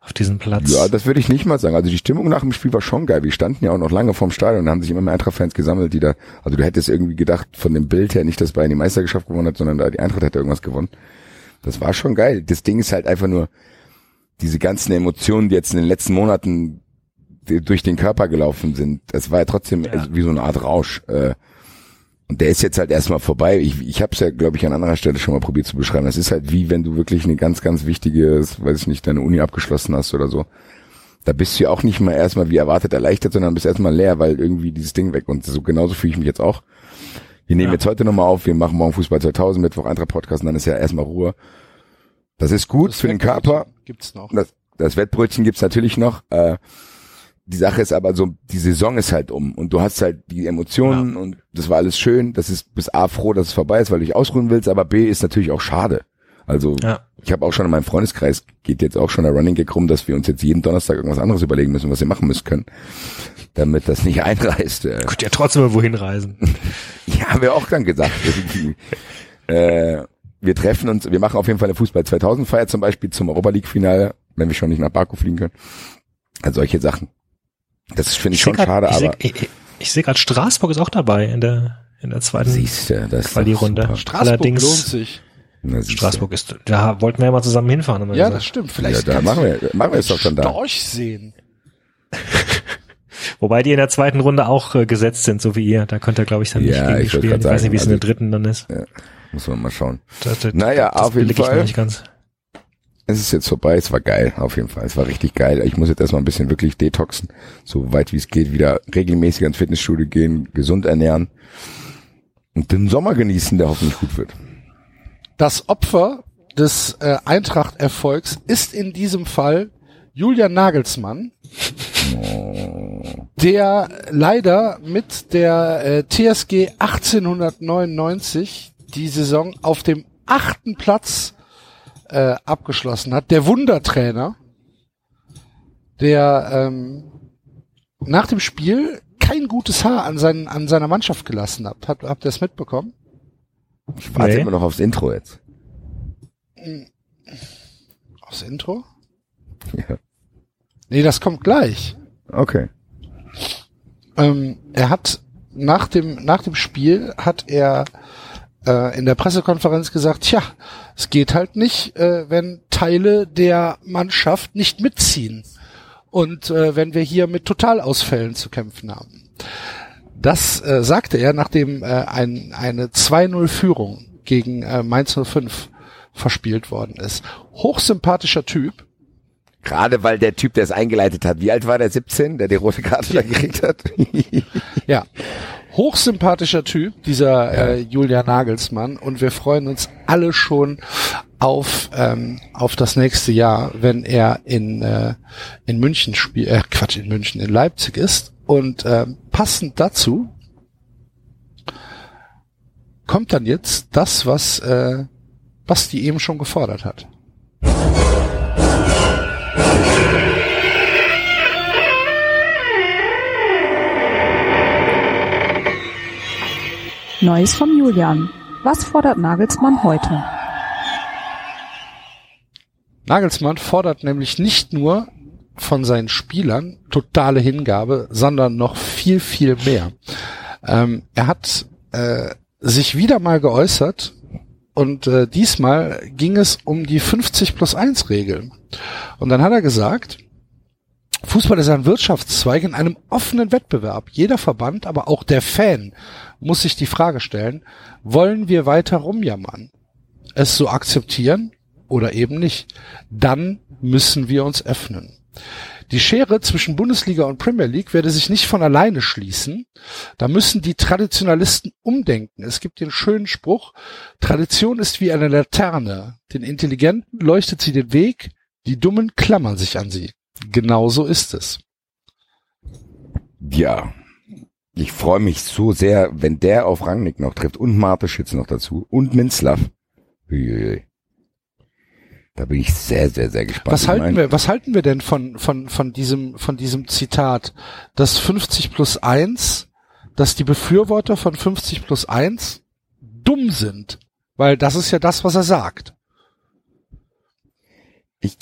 auf diesen Platz. Ja, das würde ich nicht mal sagen. Also die Stimmung nach dem Spiel war schon geil. Wir standen ja auch noch lange vorm Stadion und haben sich immer mehr Eintracht-Fans gesammelt, die da, also du hättest irgendwie gedacht, von dem Bild her nicht, dass Bayern die Meisterschaft gewonnen hat, sondern da die Eintracht hätte irgendwas gewonnen. Das war schon geil. Das Ding ist halt einfach nur, diese ganzen Emotionen, die jetzt in den letzten Monaten durch den Körper gelaufen sind, das war ja trotzdem Ja. wie so eine Art Rausch. Äh, und der ist jetzt halt erstmal vorbei. Ich, ich habe es ja, glaube ich, an anderer Stelle schon mal probiert zu beschreiben. Das ist halt wie, wenn du wirklich eine ganz, ganz wichtige, weiß ich nicht, deine Uni abgeschlossen hast oder so. Da bist du ja auch nicht mal erstmal wie erwartet erleichtert, sondern bist erstmal leer, weil irgendwie dieses Ding weg. Und so genauso fühle ich mich jetzt auch. Wir nehmen Ja. jetzt heute nochmal auf, wir machen morgen Fußball 2000, Mittwoch Eintracht Podcast und dann ist ja erstmal Ruhe. Das ist gut Das für den Körper. Gibt's noch. Das, das Wettbrötchen gibt's natürlich noch. Äh, die Sache ist aber so, die Saison ist halt um und du hast halt die Emotionen und das war alles schön. Das ist bis A froh, dass es vorbei ist, weil du dich ausruhen willst, aber B ist natürlich auch schade. Also Ja. ich habe auch schon in meinem Freundeskreis geht jetzt auch schon der Running Gag rum, dass wir uns jetzt jeden Donnerstag irgendwas anderes überlegen müssen, was wir machen müssen können, damit das nicht einreißt. Äh, Könnt ja trotzdem mal wohin reisen. ja, haben wir auch dann gesagt. Äh, wir treffen uns, wir machen auf jeden Fall eine Fußball 2000 Feier zum Beispiel zum Europa League Finale, wenn wir schon nicht nach Baku fliegen können. Also solche Sachen. Das finde ich, schon seh grad- schade, ich seh- aber Ich, ich, ich sehe gerade, Straßburg ist auch dabei in der, in der zweiten siehst du, das ist Quali-Runde. Straßburg Allerdings- lohnt sich. Na. Straßburg ist, da wollten wir ja mal zusammen hinfahren. Ja, gesagt. das stimmt. Ja, Vielleicht da kannst machen wir, machen wir es doch schon da. Storch sehen. Wobei die in der zweiten Runde auch äh, gesetzt sind, so wie ihr. Da könnt ihr, glaube ich, dann nicht Ja, gegen ich spielen. Ich weiß nicht, wie es in sagen, der dritten dann ist. Muss man mal schauen. Das, das, Naja, das auf jeden ich Fall. Es ist jetzt vorbei, es war geil, auf jeden Fall. Es war richtig geil. Ich muss jetzt erstmal ein bisschen wirklich detoxen, so weit wie es geht, wieder regelmäßig ins Fitnessstudio gehen, gesund ernähren und den Sommer genießen, der hoffentlich gut wird. Das Opfer des äh, Eintracht-Erfolgs ist in diesem Fall Julian Nagelsmann, der leider mit der äh, TSG 1899 die Saison auf dem achten Platz äh, abgeschlossen hat. Der Wundertrainer, der ähm, nach dem Spiel kein gutes Haar an, seinen, an seiner Mannschaft gelassen hat. Habt, habt ihr das mitbekommen? Ich warte Nee. immer noch aufs Intro jetzt. Aufs Intro? Ja. Nee, das kommt gleich. Okay. Ähm, er hat nach dem, nach dem Spiel hat er äh, in der Pressekonferenz gesagt, tja, es geht halt nicht, äh, wenn Teile der Mannschaft nicht mitziehen. Und äh, wenn wir hier mit Totalausfällen zu kämpfen haben. Das äh, sagte er, nachdem äh, ein, eine 2-0-Führung gegen äh, Mainz 05 verspielt worden ist. Hochsympathischer Typ. Gerade weil der Typ, der es eingeleitet hat, wie alt war der? 17, der die rote Karte da gekriegt hat? Ja, hochsympathischer Typ, dieser äh, Julian Nagelsmann. Und wir freuen uns alle schon auf, ähm, auf das nächste Jahr, wenn er in, äh, in München spielt, äh, Quatsch, in München, in Leipzig ist. Und ähm, passend dazu kommt dann jetzt das, was äh, Basti eben schon gefordert hat. Neues vom Julian. Was fordert Nagelsmann heute? Nagelsmann fordert nämlich nicht nur von seinen Spielern totale Hingabe, sondern noch viel, viel mehr. Ähm, er hat äh, sich wieder mal geäußert und äh, diesmal ging es um die 50 plus 1 Regel. Und dann hat er gesagt, Fußball ist ein Wirtschaftszweig in einem offenen Wettbewerb. Jeder Verband, aber auch der Fan muss sich die Frage stellen, wollen wir weiter rumjammern? Es so akzeptieren oder eben nicht? Dann müssen wir uns öffnen. Die Schere zwischen Bundesliga und Premier League werde sich nicht von alleine schließen. Da müssen die Traditionalisten umdenken. Es gibt den schönen Spruch, Tradition ist wie eine Laterne. Den Intelligenten leuchtet sie den Weg, die Dummen klammern sich an sie. Genauso ist es. Ja. Ich freue mich so sehr, wenn der auf Rangnick noch trifft und Marte Schütz noch dazu und Minzlaff. Da bin ich sehr, sehr, sehr gespannt. Was halten wir, was halten wir denn von, von, von diesem, von diesem Zitat? Das 50 plus 1, dass die Befürworter von 50 plus 1 dumm sind. Weil das ist ja das, was er sagt.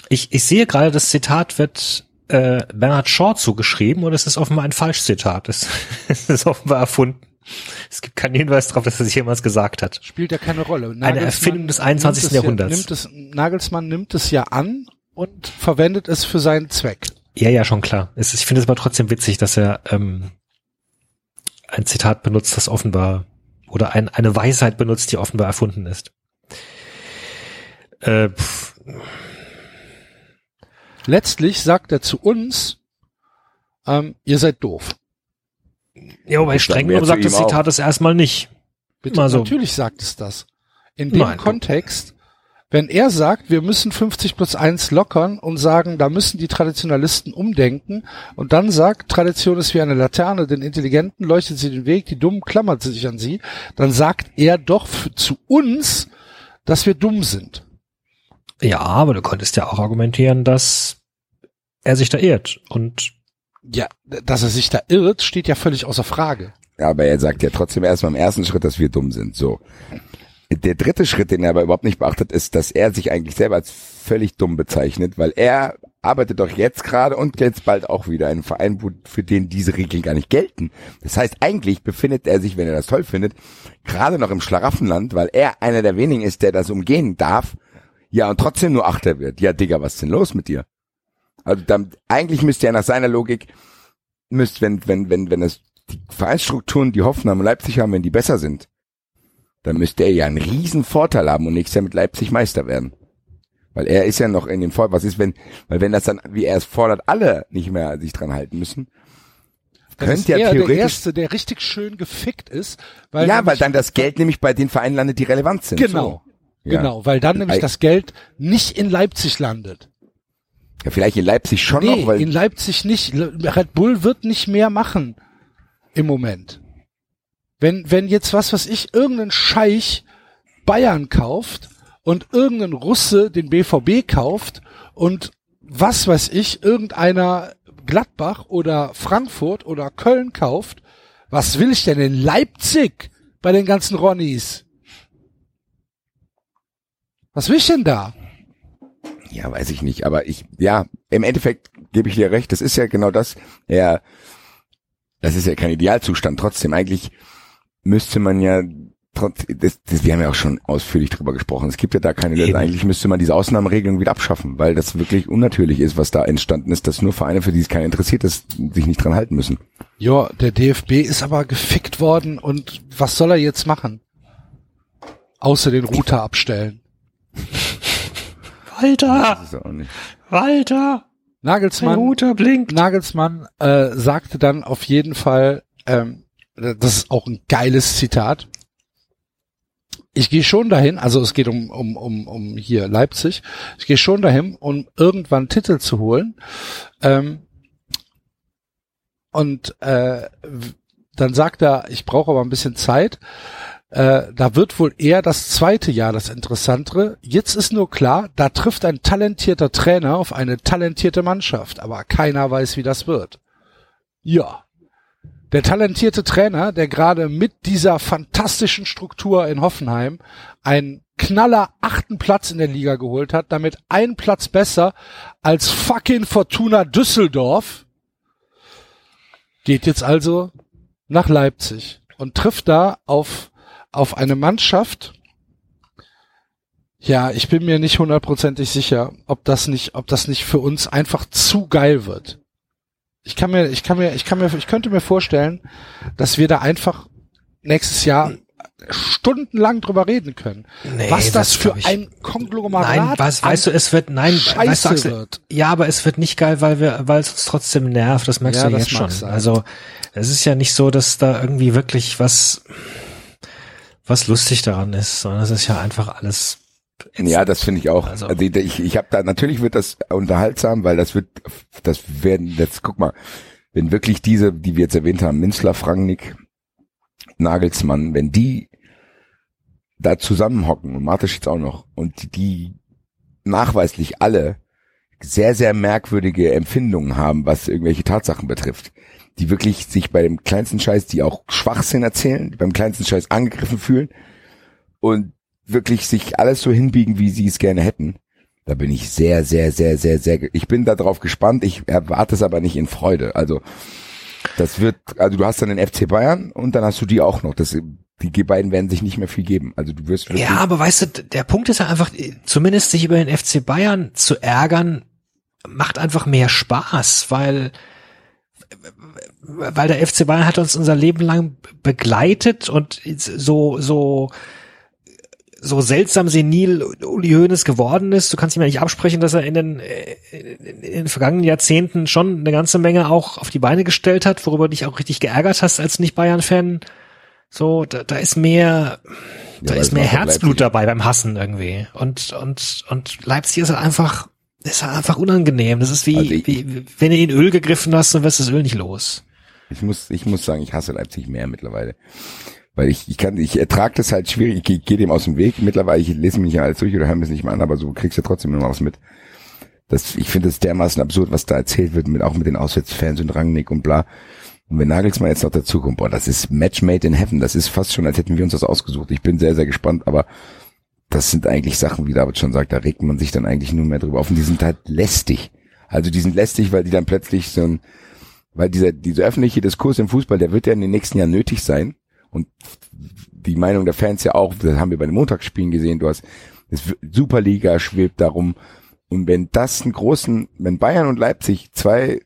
Ich, ich sehe gerade, das Zitat wird äh, Bernhard Shaw zugeschrieben und es ist offenbar ein Falschzitat. Es, es ist offenbar erfunden. Es gibt keinen Hinweis darauf, dass er sich jemals gesagt hat. Spielt ja keine Rolle. Erfindung des 21. nimmt es ja- Jahrhunderts. Nimmt es, Nagelsmann nimmt es ja an und verwendet es für seinen Zweck. Ja, ja, schon klar. Es, ich finde es aber trotzdem witzig, dass er ähm, ein Zitat benutzt, das offenbar oder ein, eine Weisheit benutzt, die offenbar erfunden ist. Äh, pff, Letztlich sagt er zu uns, ähm, ihr seid doof. ja, wobei Das sagen streng genommen sagt das. Zitat es erstmal nicht. Bitte, Mal so. natürlich sagt es das. In dem Nein. Kontext, wenn er sagt, wir müssen 50 plus 1 lockern und sagen, da müssen die Traditionalisten umdenken und dann sagt, Tradition ist wie eine Laterne, den Intelligenten leuchtet sie den Weg, die Dummen klammert sie sich an sie, dann sagt er doch zu uns, dass wir dumm sind. Ja, aber du konntest ja auch argumentieren, dass er sich da irrt. Und Ja, dass er sich da irrt, steht ja völlig außer Frage. aber er sagt ja trotzdem erstmal im ersten Schritt, dass wir dumm sind. So. Der dritte Schritt, den er aber überhaupt nicht beachtet, ist, dass er sich eigentlich selber als völlig dumm bezeichnet, weil er arbeitet doch jetzt gerade und jetzt bald auch wieder in einem Verein, für den diese Regeln gar nicht gelten. Das heißt, eigentlich befindet er sich, wenn er das toll findet, gerade noch im Schlaraffenland, weil er einer der wenigen ist, der das umgehen darf. Ja, und trotzdem nur Achter wird. Ja, Digga, was ist denn los mit dir? Also dann, eigentlich müsste er nach seiner Logik, müsste, wenn, wenn, wenn, wenn es die Vereinsstrukturen, die Hoffenheim und Leipzig haben, wenn die besser sind, dann müsste er ja einen riesen Vorteil haben und nächstes Jahr mit Leipzig Meister werden. Weil er ist ja noch in dem Vor, was ist, wenn, weil wenn das dann, wie er es fordert, alle nicht mehr sich dran halten müssen, könnte ja er der theoretisch, Erste, der richtig schön gefickt ist. Weil ja, weil dann das Geld nämlich bei den Vereinen landet, die relevant sind. Genau. So. Ja. Genau, weil dann nämlich das Geld nicht in Leipzig landet. Ja, vielleicht in Leipzig schon nee, noch, weil in Leipzig nicht. Red Bull wird nicht mehr machen im Moment. Wenn, wenn jetzt was, was ich, irgendein Scheich Bayern kauft und irgendein Russe den BVB kauft und was weiß ich, irgendeiner Gladbach oder Frankfurt oder Köln kauft, was will ich denn in Leipzig bei den ganzen Ronnies? Was will ich denn da? Ja, weiß ich nicht, aber ich, ja, im Endeffekt gebe ich dir recht, das ist ja genau das, ja, das ist ja kein Idealzustand, trotzdem, eigentlich müsste man ja, trotz, das, das, wir haben ja auch schon ausführlich drüber gesprochen, es gibt ja da keine, Eben. eigentlich müsste man diese Ausnahmeregelung wieder abschaffen, weil das wirklich unnatürlich ist, was da entstanden ist, dass nur Vereine, für die es keiner interessiert ist, sich nicht dran halten müssen. Ja, der DFB ist aber gefickt worden und was soll er jetzt machen? Außer den Router abstellen. Walter, Das ist auch nicht. Walter, Nagelsmann, Router blinkt. Nagelsmann äh, sagte dann auf jeden Fall, ähm, das ist auch ein geiles Zitat. Ich gehe schon dahin, also es geht um, um, um, um hier Leipzig, ich gehe schon dahin, um irgendwann Titel zu holen. Ähm, und äh, dann sagt er, ich brauche aber ein bisschen Zeit. Äh, da wird wohl eher das zweite Jahr das Interessantere. Jetzt ist nur klar, da trifft ein talentierter Trainer auf eine talentierte Mannschaft, aber keiner weiß, wie das wird. Ja. Der talentierte Trainer, der gerade mit dieser fantastischen Struktur in Hoffenheim einen knaller achten Platz in der Liga geholt hat, damit ein Platz besser als fucking Fortuna Düsseldorf, geht jetzt also nach Leipzig und trifft da auf, auf eine Mannschaft. Ja, ich bin mir nicht hundertprozentig sicher, ob das nicht, ob das nicht für uns einfach zu geil wird. Ich kann mir, ich kann mir, ich kann mir, ich könnte mir vorstellen, dass wir da einfach nächstes Jahr stundenlang drüber reden können. Nee, was das, das für ein Konglomerat Nein, was, weißt du, es wird, nein, Scheiße weißt du, Axel, wird. ja, aber es wird nicht geil, weil wir, weil es uns trotzdem nervt, das merkst Ja, du das jetzt schon. sein. Also, es ist ja nicht so, dass da irgendwie wirklich was, was lustig daran ist, sondern es ist ja einfach alles, Ja, das finde ich auch. Also- Also, ich, ich habe da natürlich wird das unterhaltsam, weil das wird, das werden jetzt guck mal, wenn wirklich diese, die wir jetzt erwähnt haben, Minzler, Frangnick, Nagelsmann, wenn die da zusammenhocken und Martisch jetzt auch noch und die nachweislich alle sehr sehr merkwürdige Empfindungen haben, was irgendwelche Tatsachen betrifft, die wirklich sich bei dem kleinsten Scheiß, die auch Schwachsinn erzählen, die beim kleinsten Scheiß angegriffen fühlen und wirklich sich alles so hinbiegen, wie sie es gerne hätten. Da bin ich sehr, sehr, sehr, sehr, sehr, ich bin darauf gespannt. Ich erwarte es aber nicht in Freude. Also, das wird, also du hast dann den FC Bayern und dann hast du die auch noch. Das, die beiden werden sich nicht mehr viel geben. Also du wirst ja, aber weißt du, der Punkt ist ja einfach, zumindest sich über den FC Bayern zu ärgern, macht einfach mehr Spaß, weil, weil der FC Bayern hat uns unser Leben lang begleitet und so, so, so seltsam senil Uli Hoeneß geworden ist. Du kannst ihm ja nicht absprechen, dass er in den, in den vergangenen Jahrzehnten schon eine ganze Menge auch auf die Beine gestellt hat, worüber du dich auch richtig geärgert hast als Nicht-Bayern-Fan. So, da, da ist mehr, da weil ist mehr doch Herzblut dabei beim Hassen irgendwie. Und, und, und Leipzig ist halt einfach, ist halt einfach unangenehm. Das ist wie, Also ich- wie wenn du in Öl gegriffen hast, dann wirst du das Öl nicht los. Ich muss, ich muss sagen, ich hasse Leipzig mehr mittlerweile. Weil ich, ich kann, ich ertrage das halt schwierig, ich gehe geh dem aus dem Weg. Mittlerweile, ich lese mich nicht alles durch oder höre mir es nicht mal an, aber so kriegst du trotzdem immer was mit. Das, ich finde es dermaßen absurd, was da erzählt wird, mit, auch mit den Auswärtsfans und Rangnick und bla. Und wenn Nagelsmann jetzt noch dazukommt, boah, das ist Match made in heaven. Das ist fast schon, als hätten wir uns das ausgesucht. Ich bin sehr, sehr gespannt, aber das sind eigentlich Sachen, wie David schon sagt, da regt man sich dann eigentlich nur mehr drüber auf. Und die sind halt lästig. Also die sind lästig, weil die dann plötzlich so ein, weil dieser, dieser öffentliche Diskurs im Fußball, der wird ja in den nächsten Jahren nötig sein. Und die Meinung der Fans ja auch, das haben wir bei den Montagsspielen gesehen, du hast, das Superliga schwebt darum. Und wenn das einen großen, wenn Bayern und Leipzig zwei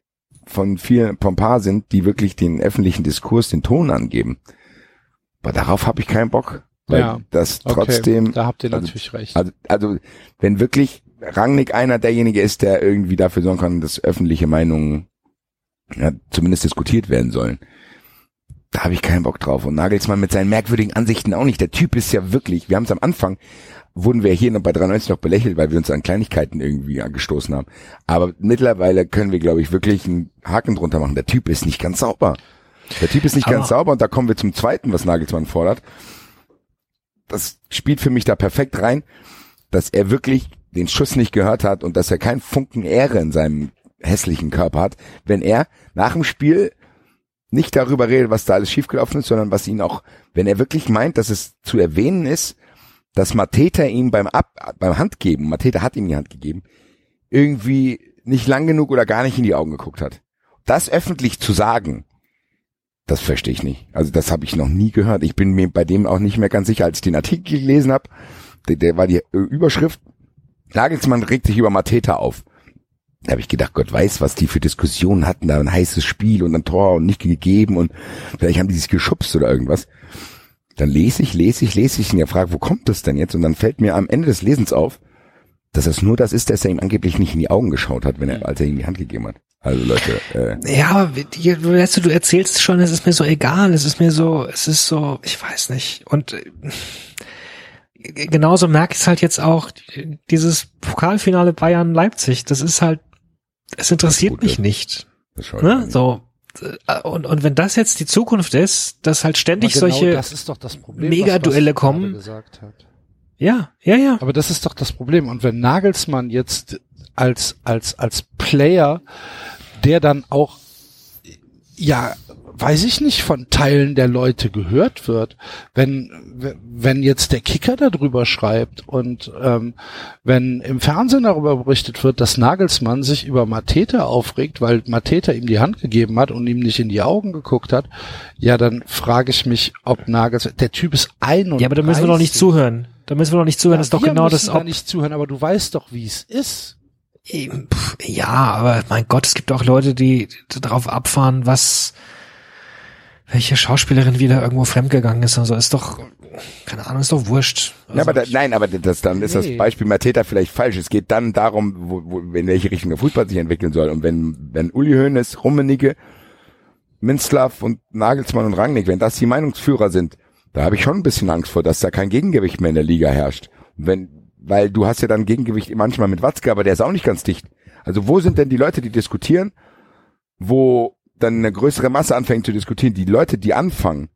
von vier, von paar sind, die wirklich den öffentlichen Diskurs, den Ton angeben, aber darauf habe ich keinen Bock. Weil Ja, das Okay, trotzdem, da habt ihr also- natürlich recht. also, also wenn wirklich Rangnick einer derjenige ist, der irgendwie dafür sorgen kann, dass öffentliche Meinungen ja, zumindest diskutiert werden sollen, da habe ich keinen Bock drauf. Und Nagelsmann mit seinen merkwürdigen Ansichten auch nicht. Der Typ ist ja wirklich, wir haben es am Anfang, wurden wir hier noch bei 93 noch belächelt, weil wir uns an Kleinigkeiten irgendwie angestoßen haben. Aber mittlerweile können wir, glaube ich, wirklich einen Haken drunter machen. Der Typ ist nicht ganz sauber. Der Typ ist nicht Aber- ganz sauber und da kommen wir zum zweiten, was Nagelsmann fordert. Das spielt für mich da perfekt rein, dass er wirklich den Schuss nicht gehört hat und dass er keinen Funken Ehre in seinem hässlichen Körper hat, wenn er nach dem Spiel nicht darüber redet, was da alles schiefgelaufen ist, sondern was ihn auch, wenn er wirklich meint, dass es zu erwähnen ist, dass Mateta ihm beim Ab, beim Handgeben, Mateta hat ihm die Hand gegeben, irgendwie nicht lang genug oder gar nicht in die Augen geguckt hat. Das öffentlich zu sagen, das verstehe ich nicht. Also das habe ich noch nie gehört. Ich bin mir bei dem auch nicht mehr ganz sicher, als ich den Artikel gelesen habe. Der, der war die Überschrift. Nagelsmann regt sich über Mateta auf. Da habe ich gedacht, Gott weiß, was die für Diskussionen hatten, da ein heißes Spiel und ein Tor und nicht gegeben und vielleicht haben die sich geschubst oder irgendwas. Dann lese ich, lese ich, lese ich und er fragt, wo kommt das denn jetzt? Und dann fällt mir am Ende des Lesens auf, dass das nur das ist, dass er ihm angeblich nicht in die Augen geschaut hat, wenn er, als er ihm die Hand gegeben hat. Also Leute, äh, Ja, weißt du, du erzählst schon, es ist mir so egal, es ist mir so, es ist so, ich weiß nicht. Und äh, genauso merke ich es halt jetzt auch, dieses Pokalfinale Bayern-Leipzig, das ist halt, es interessiert gut, mich nicht. Ne? So. äh, Und, und wenn das jetzt die Zukunft ist, dass halt ständig genau solche, das ist doch das Problem, Megaduelle kommen. gerade Gesagt hat. ja, ja, ja. Aber das ist doch das Problem. Und wenn Nagelsmann jetzt als, als, als Player, der dann auch, ja, weiß ich nicht, von Teilen der Leute gehört wird, wenn, wenn jetzt der Kicker darüber schreibt und ähm, wenn im Fernsehen darüber berichtet wird, dass Nagelsmann sich über Mateta aufregt, weil Mateta ihm die Hand gegeben hat und ihm nicht in die Augen geguckt hat, ja, dann frage ich mich, ob Nagelsmann, der Typ ist ein und Ja, aber da müssen wir doch nicht zuhören. Da müssen wir doch nicht zuhören. das ist doch wir genau das. da Ob, nicht zuhören, aber du weißt doch, wie es ist. Ja, aber mein Gott, es gibt auch Leute, die darauf abfahren, was welche Schauspielerin wieder irgendwo fremdgegangen ist. Also ist doch, keine Ahnung, ist doch wurscht. Also, Ja, aber da, nein, aber das, dann ist das Nee. Beispiel Mateta vielleicht falsch. Es geht dann darum, wo, wo, in welche Richtung der Fußball sich entwickeln soll. Und wenn, wenn Uli Hoeneß, Rummenigge, Minzlaff und Nagelsmann und Rangnick, wenn das die Meinungsführer sind, da habe ich schon ein bisschen Angst vor, dass da kein Gegengewicht mehr in der Liga herrscht. Wenn, weil du hast ja dann Gegengewicht manchmal mit Watzke, aber der ist auch nicht ganz dicht. Also wo sind denn die Leute, die diskutieren, wo dann eine größere Masse anfängt zu diskutieren? Die Leute, die anfangen,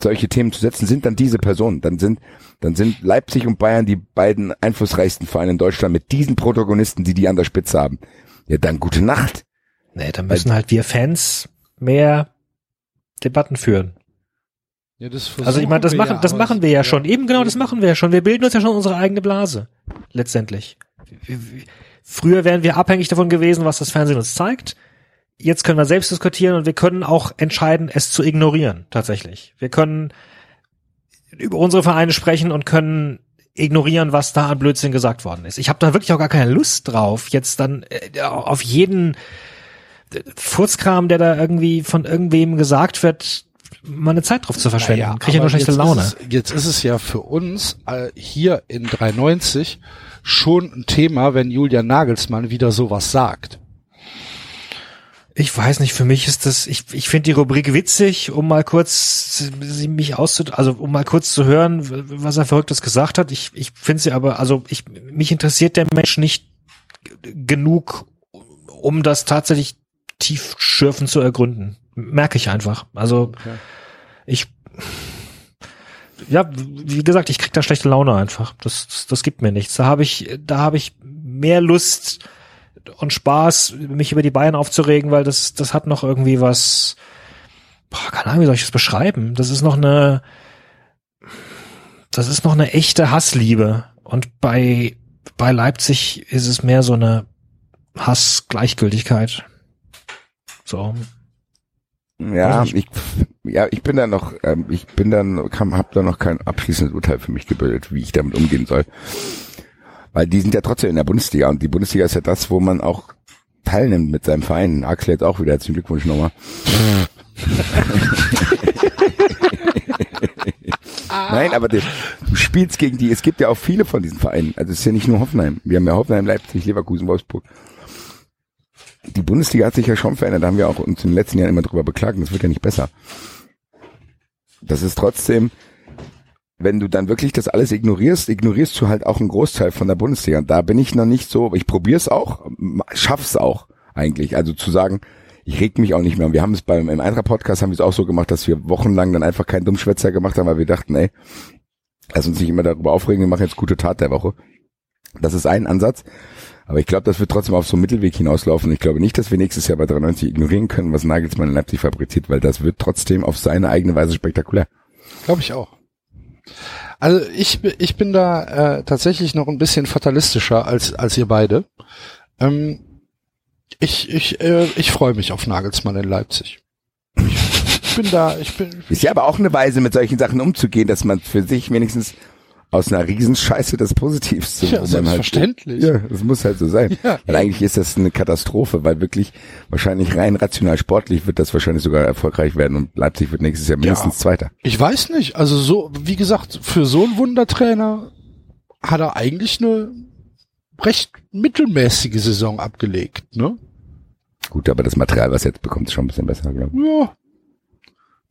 solche Themen zu setzen, sind dann diese Personen. Dann sind, dann sind Leipzig und Bayern die beiden einflussreichsten Vereine in Deutschland mit diesen Protagonisten, die die an der Spitze haben. Ja, dann gute Nacht. nee, dann müssen halt wir Fans mehr Debatten führen. Ja, das Also ich meine, das machen, das machen wir ja schon. Eben genau, das machen wir ja schon. Wir bilden uns ja schon unsere eigene Blase. Letztendlich. Früher wären wir abhängig davon gewesen, was das Fernsehen uns zeigt. Jetzt können wir selbst diskutieren und wir können auch entscheiden, es zu ignorieren, tatsächlich. Wir können über unsere Vereine sprechen und können ignorieren, was da an Blödsinn gesagt worden ist. Ich habe da wirklich auch gar keine Lust drauf, jetzt dann äh, auf jeden Furzkram, der da irgendwie von irgendwem gesagt wird, meine Zeit drauf zu verschwenden. Naja, Krieg ich ja nur schlechte jetzt Laune. Ist es, jetzt ist es ja für uns äh, hier in 390 schon ein Thema, wenn Julian Nagelsmann wieder sowas sagt. Ich weiß nicht, für mich ist das, ich, ich finde die Rubrik witzig, um mal kurz sie mich auszu, also um mal kurz zu hören, was er Verrücktes gesagt hat. Ich, ich finde sie aber, also ich, mich interessiert der Mensch nicht genug, um das tatsächlich tiefschürfen zu ergründen. Merke ich einfach. Also ich, ja, wie gesagt, ich krieg da schlechte Laune einfach. Das, das, das gibt mir nichts. Da habe ich, da habe ich mehr Lust und Spaß, mich über die Bayern aufzuregen, weil das, das hat noch irgendwie was, boah, keine Ahnung, wie soll ich das beschreiben? Das ist noch eine, das ist noch eine echte Hassliebe. Und bei, bei Leipzig ist es mehr so eine Hassgleichgültigkeit. So. Ja, ich, ja, ich bin da noch, ähm, ich bin dann, hab da noch kein abschließendes Urteil für mich gebildet, wie ich damit umgehen soll. Weil die sind ja trotzdem in der Bundesliga und die Bundesliga ist ja das, wo man auch teilnimmt mit seinem Verein. Axel jetzt auch wieder, herzlichen Glückwunsch nochmal. Nein, aber du, du spielst gegen die, es gibt ja auch viele von diesen Vereinen. Also es ist ja nicht nur Hoffenheim. Wir haben ja Hoffenheim, Leipzig, Leverkusen, Wolfsburg. Die Bundesliga hat sich ja schon verändert. Da haben wir auch uns in den letzten Jahren immer drüber beklagt und es wird ja nicht besser. das ist trotzdem, wenn du dann wirklich das alles ignorierst, ignorierst du halt auch einen Großteil von der Bundesliga. Und da bin ich noch nicht so, ich probiere es auch, schaff's auch eigentlich. Also zu sagen, ich reg mich auch nicht mehr. Und wir haben es beim im Eintracht Podcast haben wir es auch so gemacht, dass wir wochenlang dann einfach keinen Dummschwätzer gemacht haben, weil wir dachten, ey, lass uns nicht immer darüber aufregen, wir machen jetzt gute Tat der Woche. Das ist ein Ansatz. Aber ich glaube, das wird trotzdem auf so einen Mittelweg hinauslaufen. Ich glaube nicht, dass wir nächstes Jahr bei 93 ignorieren können, was Nagelsmann in Leipzig fabriziert, weil das wird trotzdem auf seine eigene Weise spektakulär. Glaube ich auch. Also ich, ich bin da äh, tatsächlich noch ein bisschen fatalistischer als, als ihr beide. Ähm, ich ich, äh, ich freue mich auf Nagelsmann in Leipzig. Ich bin da, ich bin. Ist ja aber auch eine Weise, mit solchen Sachen umzugehen, dass man für sich wenigstens aus einer Riesenscheiße das Positivste. Ja, selbstverständlich. Halt, ja, das muss halt so sein. Ja. Weil eigentlich ist das eine Katastrophe, weil wirklich wahrscheinlich rein rational sportlich wird das wahrscheinlich sogar erfolgreich werden und Leipzig wird nächstes Jahr mindestens Ja. Zweiter. Ich weiß nicht. Also so, wie gesagt, für so einen Wundertrainer hat er eigentlich eine recht mittelmäßige Saison abgelegt, ne? Gut, aber das Material, was er jetzt bekommt, ist schon ein bisschen besser, glaube Ja.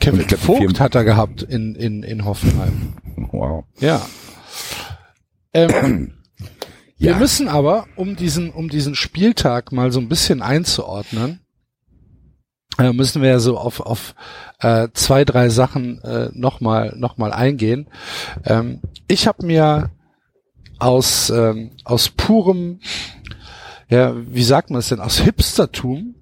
Kevin glaub, Vogt hat er gehabt in, in, in Hoffenheim. Wow. Ja. Ähm, Wir Ja. müssen aber, um diesen, um diesen Spieltag mal so ein bisschen einzuordnen, äh, müssen wir ja so auf, auf äh, zwei, drei Sachen äh, nochmal noch mal eingehen. Ähm, ich habe mir aus, ähm, aus purem, ja, wie sagt man es denn, aus Hipstertum,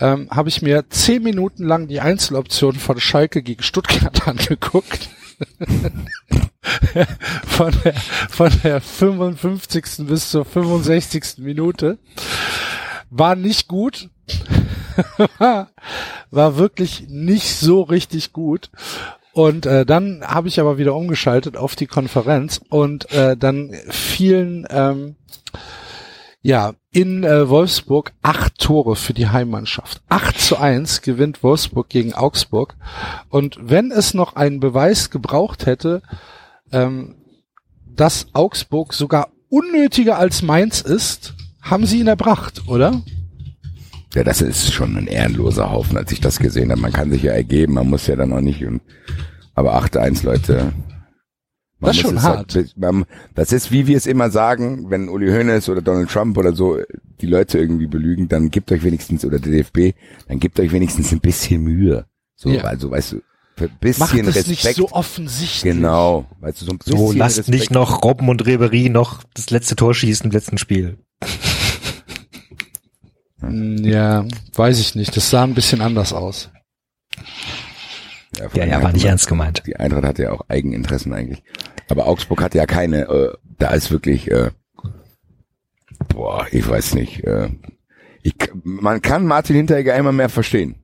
ähm, habe ich mir zehn Minuten lang die Einzeloption von Schalke gegen Stuttgart angeguckt. von, der, von der 55. bis zur 65. Minute. War nicht gut. War wirklich nicht so richtig gut. Und äh, dann habe ich aber wieder umgeschaltet auf die Konferenz und äh, dann fielen ähm, ja in äh, Wolfsburg acht Tore für die Heimmannschaft. 8 zu 1 gewinnt Wolfsburg gegen Augsburg. Und wenn es noch einen Beweis gebraucht hätte, ähm, dass Augsburg sogar unnötiger als Mainz ist, haben sie ihn erbracht, oder? Ja, das ist schon ein ehrenloser Haufen, als ich das gesehen habe. Man kann sich ja ergeben, man muss ja dann auch nicht. Und, aber 8-1, Leute. Man Das ist schon hart. Halt, man, das ist, wie wir es immer sagen, wenn Uli Hoeneß oder Donald Trump oder so die Leute irgendwie belügen, dann gebt euch wenigstens, oder der DFB, dann gebt euch wenigstens ein bisschen Mühe. So, Ja. also, weißt du, für ein Macht bisschen es Respekt. nicht so offensichtlich. Genau, weißt du, so ein bisschen So, lasst Respekt. nicht noch Robben und Ribery noch das letzte Tor schießen im letzten Spiel. Hm, Ja, weiß ich nicht. Das sah ein bisschen anders aus. Ja, ja, hat war nicht ernst gemeint. Die Eintracht hatte ja auch Eigeninteressen eigentlich. Aber Augsburg hat ja keine, äh, da ist wirklich, äh, boah, ich weiß nicht. Äh, ich, man kann Martin Hinteregger immer mehr verstehen.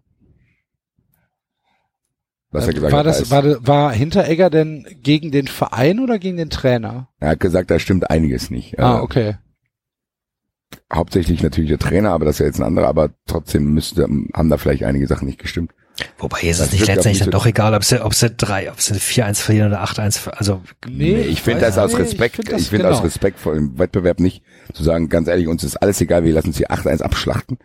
Was er gesagt war hat. das, war, war Hinteregger denn gegen den Verein oder gegen den Trainer? er hat gesagt, da stimmt einiges nicht. Ah, Äh, okay. Hauptsächlich natürlich der Trainer, aber das ist ja jetzt ein anderer, aber trotzdem müsste, haben da vielleicht einige Sachen nicht gestimmt. Wobei ist Das es nicht letztendlich dann doch egal, ob sie, ob sie drei, ob sie 4-1 verlieren oder 8-1, ver- also, Nee, ich finde das aus Respekt, find ich das- finde genau. aus Respekt vor dem Wettbewerb nicht zu sagen, ganz ehrlich, uns ist alles egal, wir lassen uns hier 8-1 abschlachten.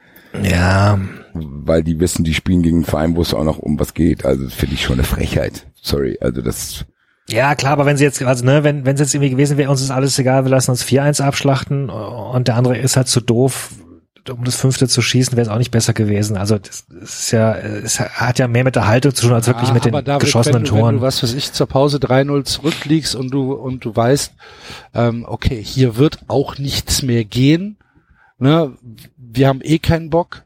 ja, weil die wissen, die spielen gegen einen Verein, wo es auch noch um was geht. Also das finde ich schon eine Frechheit. Sorry, also das ja, klar, aber wenn sie jetzt, also, ne, wenn, wenn es jetzt irgendwie gewesen wäre, uns ist alles egal, wir lassen uns 4-1 abschlachten und der andere ist halt zu doof, um das fünfte zu schießen, wäre es auch nicht besser gewesen. Also, das, das ist ja, es hat ja mehr mit der Haltung zu tun, als wirklich Ah, mit den aber David, geschossenen wenn du, Wenn Toren. du, was weiß ich, zur Pause 3-0 zurückliegst und du, und du weißt, ähm, okay, hier wird auch nichts mehr gehen, ne, wir haben eh keinen Bock,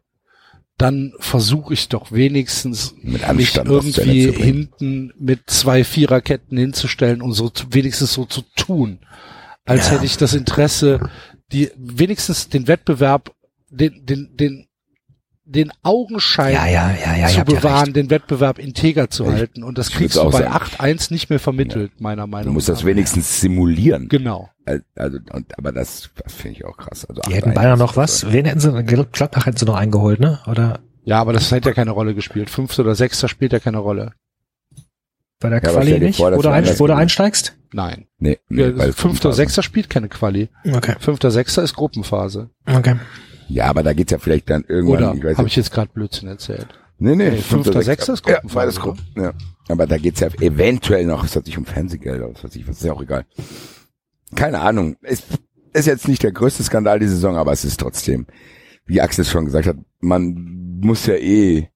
dann versuche ich doch wenigstens Mit mich irgendwie hinten mit zwei Viererketten hinzustellen und so wenigstens so zu tun, als Ja. hätte ich das Interesse, die wenigstens den Wettbewerb, den, den, den, den Augenschein Ja, ja, ja, ja, zu bewahren, den Wettbewerb integer zu Ich- halten. Und das kriegst du auch bei sagen. 8-1 nicht mehr vermittelt, meiner Meinung du musst nach. das wenigstens simulieren. Genau. Al- Also und, aber das, das finde ich auch krass. Also Die hätten 8-1 beinahe noch was. Wen hätten sie, Gladbach hätten sie noch eingeholt, ne? Oder Ja, aber das hat ja keine Rolle gespielt. Fünfter oder Sechster spielt ja keine Rolle. bei der Quali nicht? vor, das Wo du, wäre ein, anders wo du gewesen. einsteigst? Nein. Nee, nee, Ja, weil Fünfter. Sechster spielt keine Quali. Okay. Fünfter, Sechster ist Gruppenphase. Okay. Ja, aber da geht's ja vielleicht dann irgendwann, Oder habe ich jetzt gerade Blödsinn erzählt? Nee, nee, Nee, fünfter, sechster ist Ja, beides Gruppen. Ja. Aber da geht's ja eventuell noch, es hat sich um Fernsehgelder, was weiß ich, was ist ja auch egal. Keine Ahnung. Es ist jetzt nicht der größte Skandal die Saison, aber es ist trotzdem, wie Axel schon gesagt hat, man muss ja eh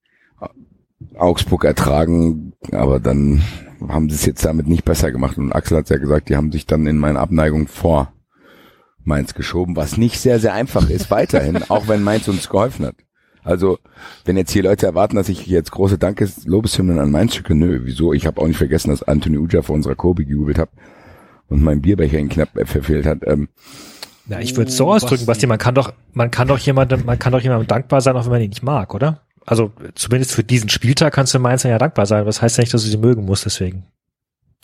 Augsburg ertragen, aber dann haben sie es jetzt damit nicht besser gemacht. Und Axel hat ja gesagt, die haben sich dann in meine Abneigung vor Mainz geschoben, was nicht sehr, sehr einfach ist, weiterhin, auch wenn Mainz uns geholfen hat. Also, wenn jetzt hier Leute erwarten, dass ich jetzt große Dankes Lobeshymnen an Mainz schicke, nö, wieso? Ich habe auch nicht vergessen, dass Anthony Uja vor unserer Kurve gejubelt hat und mein Bierbecher ihn knapp äh, verfehlt hat. Ähm, Ja, ich würde es so ausdrücken, Basti, man kann doch, man kann doch jemandem, man kann doch jemandem dankbar sein, auch wenn man ihn nicht mag, oder? Also zumindest für diesen Spieltag kannst du Mainz ja dankbar sein. Das heißt ja nicht, dass du sie mögen musst, deswegen.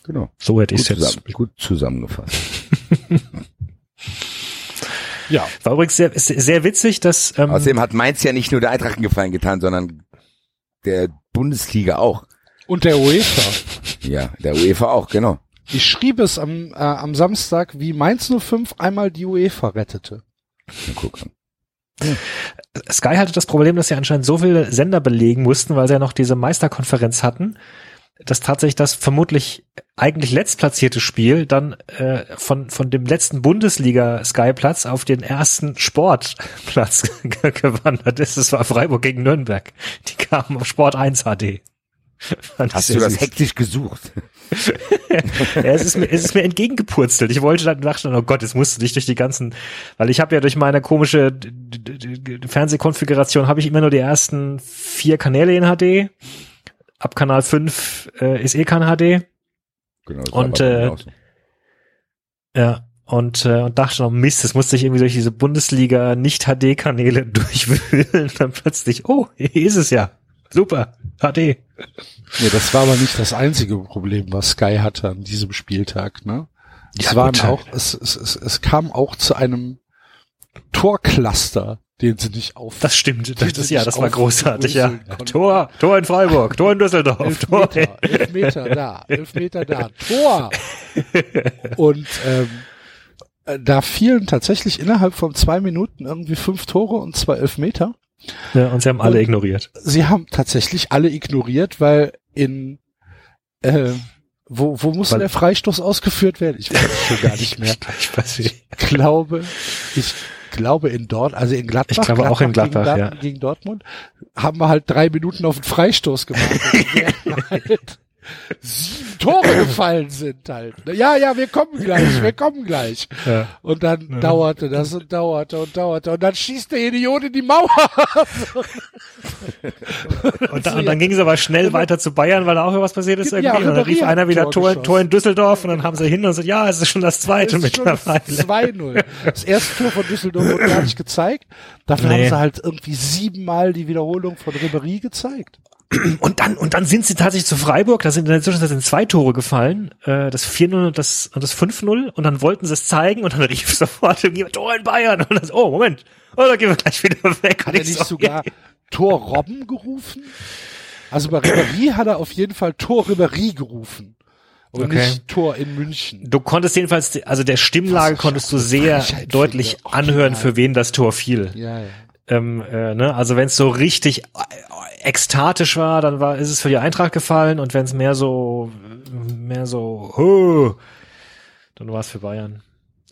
genau. So hätte ich es jetzt. zusammen, gut zusammengefasst. Ja. War übrigens sehr, sehr witzig, dass ähm, Außerdem hat Mainz ja nicht nur der Eintracht Gefallen getan, sondern der Bundesliga auch. Und der UEFA. Ja, der UEFA auch, genau. Ich schrieb es am, äh, am Samstag, wie Mainz 05 einmal die UEFA rettete. Na, guck an. Sky hatte das Problem, dass sie anscheinend so viele Sender belegen mussten, weil sie ja noch diese Meisterkonferenz hatten, dass tatsächlich das vermutlich eigentlich letztplatzierte Spiel dann äh, von von dem letzten Bundesliga Sky-Platz auf den ersten Sportplatz gewandert ist. Das war Freiburg gegen Nürnberg. Die kamen auf Sport 1 HD. Fand Hast du das süß. hektisch gesucht? ja, es ist mir, es ist mir entgegengepurzelt. Ich wollte dann dachte, oh Gott, jetzt musst du dich durch die ganzen, weil ich habe ja durch meine komische Fernsehkonfiguration habe ich immer nur die ersten vier Kanäle in HD. Ab Kanal 5 äh, ist eh kein HD. Genau. das Und, äh, so. Ja. Und, äh, und dachte noch, Mist, das musste ich irgendwie durch diese Bundesliga Nicht-HD-Kanäle durchwühlen. Dann plötzlich, oh, hier ist es ja. Super, HD. Nee, das war aber nicht das einzige Problem, was Sky hatte an diesem Spieltag, ne? Es Ja, waren gut. auch, es, es, es, es kam auch zu einem Torcluster, den sie nicht auf. Das stimmt. Das, das, ja, das war großartig, ja. konnten. Tor, Tor in Freiburg, Tor in Düsseldorf, elf Tor. Meter, elf Meter da, elf Meter da, Tor. Und ähm, äh, da fielen tatsächlich innerhalb von zwei Minuten irgendwie fünf Tore und zwei Elfmeter. Ja, und sie haben alle Und- ignoriert. Sie haben tatsächlich alle ignoriert, weil in äh, wo, wo muss Weil- der Freistoß ausgeführt werden? Ich weiß es schon gar nicht mehr. Ich weiß nicht. Ich glaube, ich glaube in Dort, also in Gladbach, Ich glaube auch in Gladbach, gegen, ja. Dort- gegen Dortmund, haben wir halt drei Minuten auf den Freistoß gemacht. sieben Tore gefallen sind halt. Ja, ja, wir kommen gleich, wir kommen gleich. Ja. Und dann dauerte das und dauerte und dauerte und dann schießt der Idiot in die Mauer. Und, dann, und dann ging es aber schnell weiter zu Bayern, weil da auch irgendwas passiert ist Ja, irgendwie. und dann rief einer ein wieder Tor Tor. Tor in Düsseldorf und dann haben sie hin und so, ja, es ist schon das zweite mittlerweile. 2-0. Das erste Tor von Düsseldorf wurde gar nicht gezeigt. Dafür Nee. haben sie halt irgendwie siebenmal die Wiederholung von Ribéry gezeigt. Und dann, und dann sind sie tatsächlich zu Freiburg, da sind in der Zwischenzeit sind zwei Tore gefallen, äh, das 4-0 und das, und das 5-0 und dann wollten sie es zeigen und dann rief sofort irgendjemand, Tor in Bayern und dann oh, Moment, oh, da gehen wir gleich wieder weg. Hat er ich nicht so, sogar Tor Robben gerufen? Also bei Ribéry hat er auf jeden Fall Tor Ribéry gerufen. Und Okay. nicht Tor in München. Du konntest jedenfalls, also der Stimmlage konntest du sehr deutlich anhören, für wen das Tor fiel. Ja, ja. Ähm, äh, ne? Also wenn es so richtig äh, ekstatisch war, dann war ist es für die Eintracht gefallen und wenn es mehr so mehr so oh, dann war es für Bayern.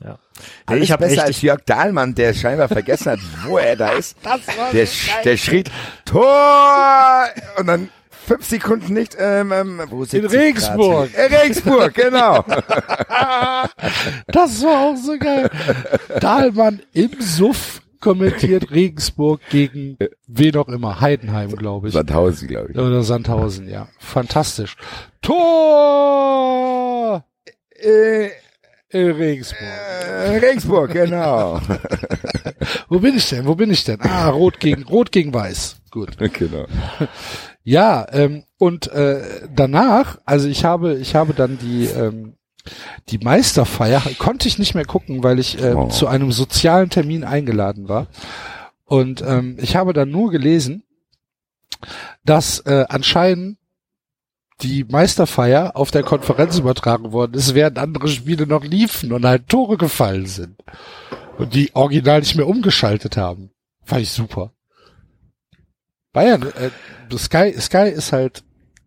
Ja. Alles ich habe besser als Jörg Dahlmann, der scheinbar vergessen hat, wo er da ist. Das war Der, der schrie Tor und dann fünf Sekunden nicht. Ähm, ähm, wo sitzt In Regensburg. In Regensburg, genau. Das war auch so geil. Dahlmann im Suff kommentiert Regensburg gegen wen auch immer. Heidenheim, glaube ich. Sandhausen, glaube ich. Oder Sandhausen, ja. Fantastisch. Tor! Äh, In Regensburg. äh, Regensburg, genau. Wo bin ich denn? Wo bin ich denn? Ah, rot gegen, rot gegen weiß. Gut. genau. Ja, ähm, und äh, danach, also ich habe, ich habe dann die ähm, die Meisterfeier konnte ich nicht mehr gucken, weil ich äh, Oh. zu einem sozialen Termin eingeladen war. Und ähm, ich habe dann nur gelesen, dass äh, anscheinend die Meisterfeier auf der Konferenz übertragen worden ist, während andere Spiele noch liefen und halt Tore gefallen sind. Und die original nicht mehr umgeschaltet haben. Fand ich super. Bayern, äh, Sky, Sky ist halt,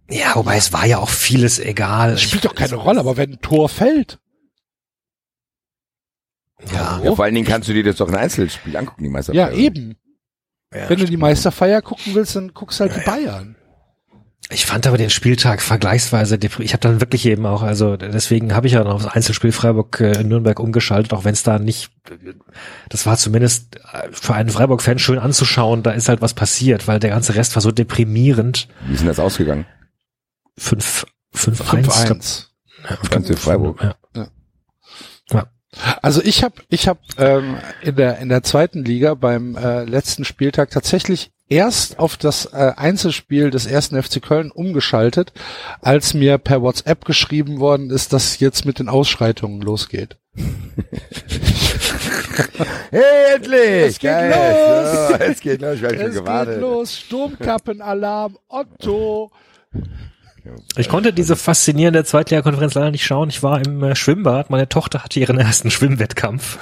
Ja, wobei es war ja auch vieles egal. das spielt doch keine Rolle, aber wenn ein Tor fällt, Ja, Ja, vor allen Dingen kannst du dir das doch ein Einzelspiel angucken, die Meisterfeier. ja eben. ja, Wenn du die Meisterfeier gucken willst, dann guckst halt die Bayern. Ich fand aber den Spieltag vergleichsweise Ich habe dann wirklich eben auch, also deswegen habe ich ja noch aufs Einzelspiel Freiburg äh, in Nürnberg umgeschaltet, auch wenn es da nicht, das war zumindest äh, für einen Freiburg-Fan schön anzuschauen, da ist halt was passiert, weil der ganze Rest war so deprimierend. Wie ist denn das ausgegangen? 5 5-1. 5-1. Ja, Ganz in Freiburg. Ja. Also ich habe ich hab, ähm, in der in der zweiten Liga beim äh, letzten Spieltag tatsächlich erst auf das äh, Einzelspiel des ersten FC Köln umgeschaltet, als mir per WhatsApp geschrieben worden ist, dass jetzt mit den Ausschreitungen losgeht. Hey, endlich! Es geht Geil. los! Ja, es geht los, ich hab schon Es gewartet. geht los, Sturmkappenalarm, Otto. Ich konnte diese faszinierende Zweitliga-Konferenz leider nicht schauen. Ich war im äh, Schwimmbad. Meine Tochter hatte ihren ersten Schwimmwettkampf.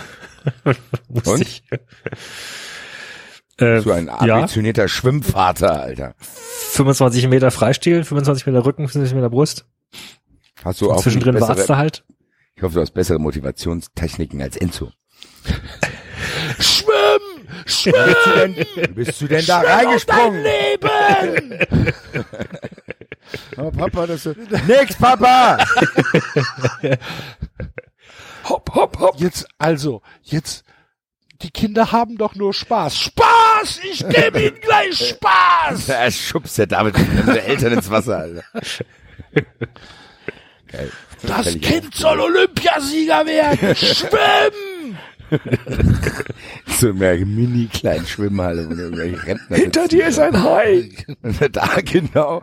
Und? ich. Äh, So ein ja, ambitionierter Schwimmvater, Alter. 25 Meter Freistil, 25 Meter Rücken, 25 Meter Brust. Hast du Und auch zwischendrin bessere, war's da halt. Ich hoffe, du hast bessere Motivationstechniken als Enzo. Schwimm! Schwimm! Bist du denn, bist du denn da reingesprungen? Leben! Oh, Papa, das ist, nix, Papa! Hopp, hopp, hopp. Jetzt, also, jetzt, die Kinder haben doch nur Spaß. Spaß! Ich gebe ihnen gleich Spaß! Da schubst der David unsere Eltern ins Wasser, Alter. Geil. Das Kind soll Olympiasieger werden! Schwimm! So eine mini kleinen Schwimmhalle, wo irgendwelche Rentner Hinter dir ist ein Hai. Da, genau.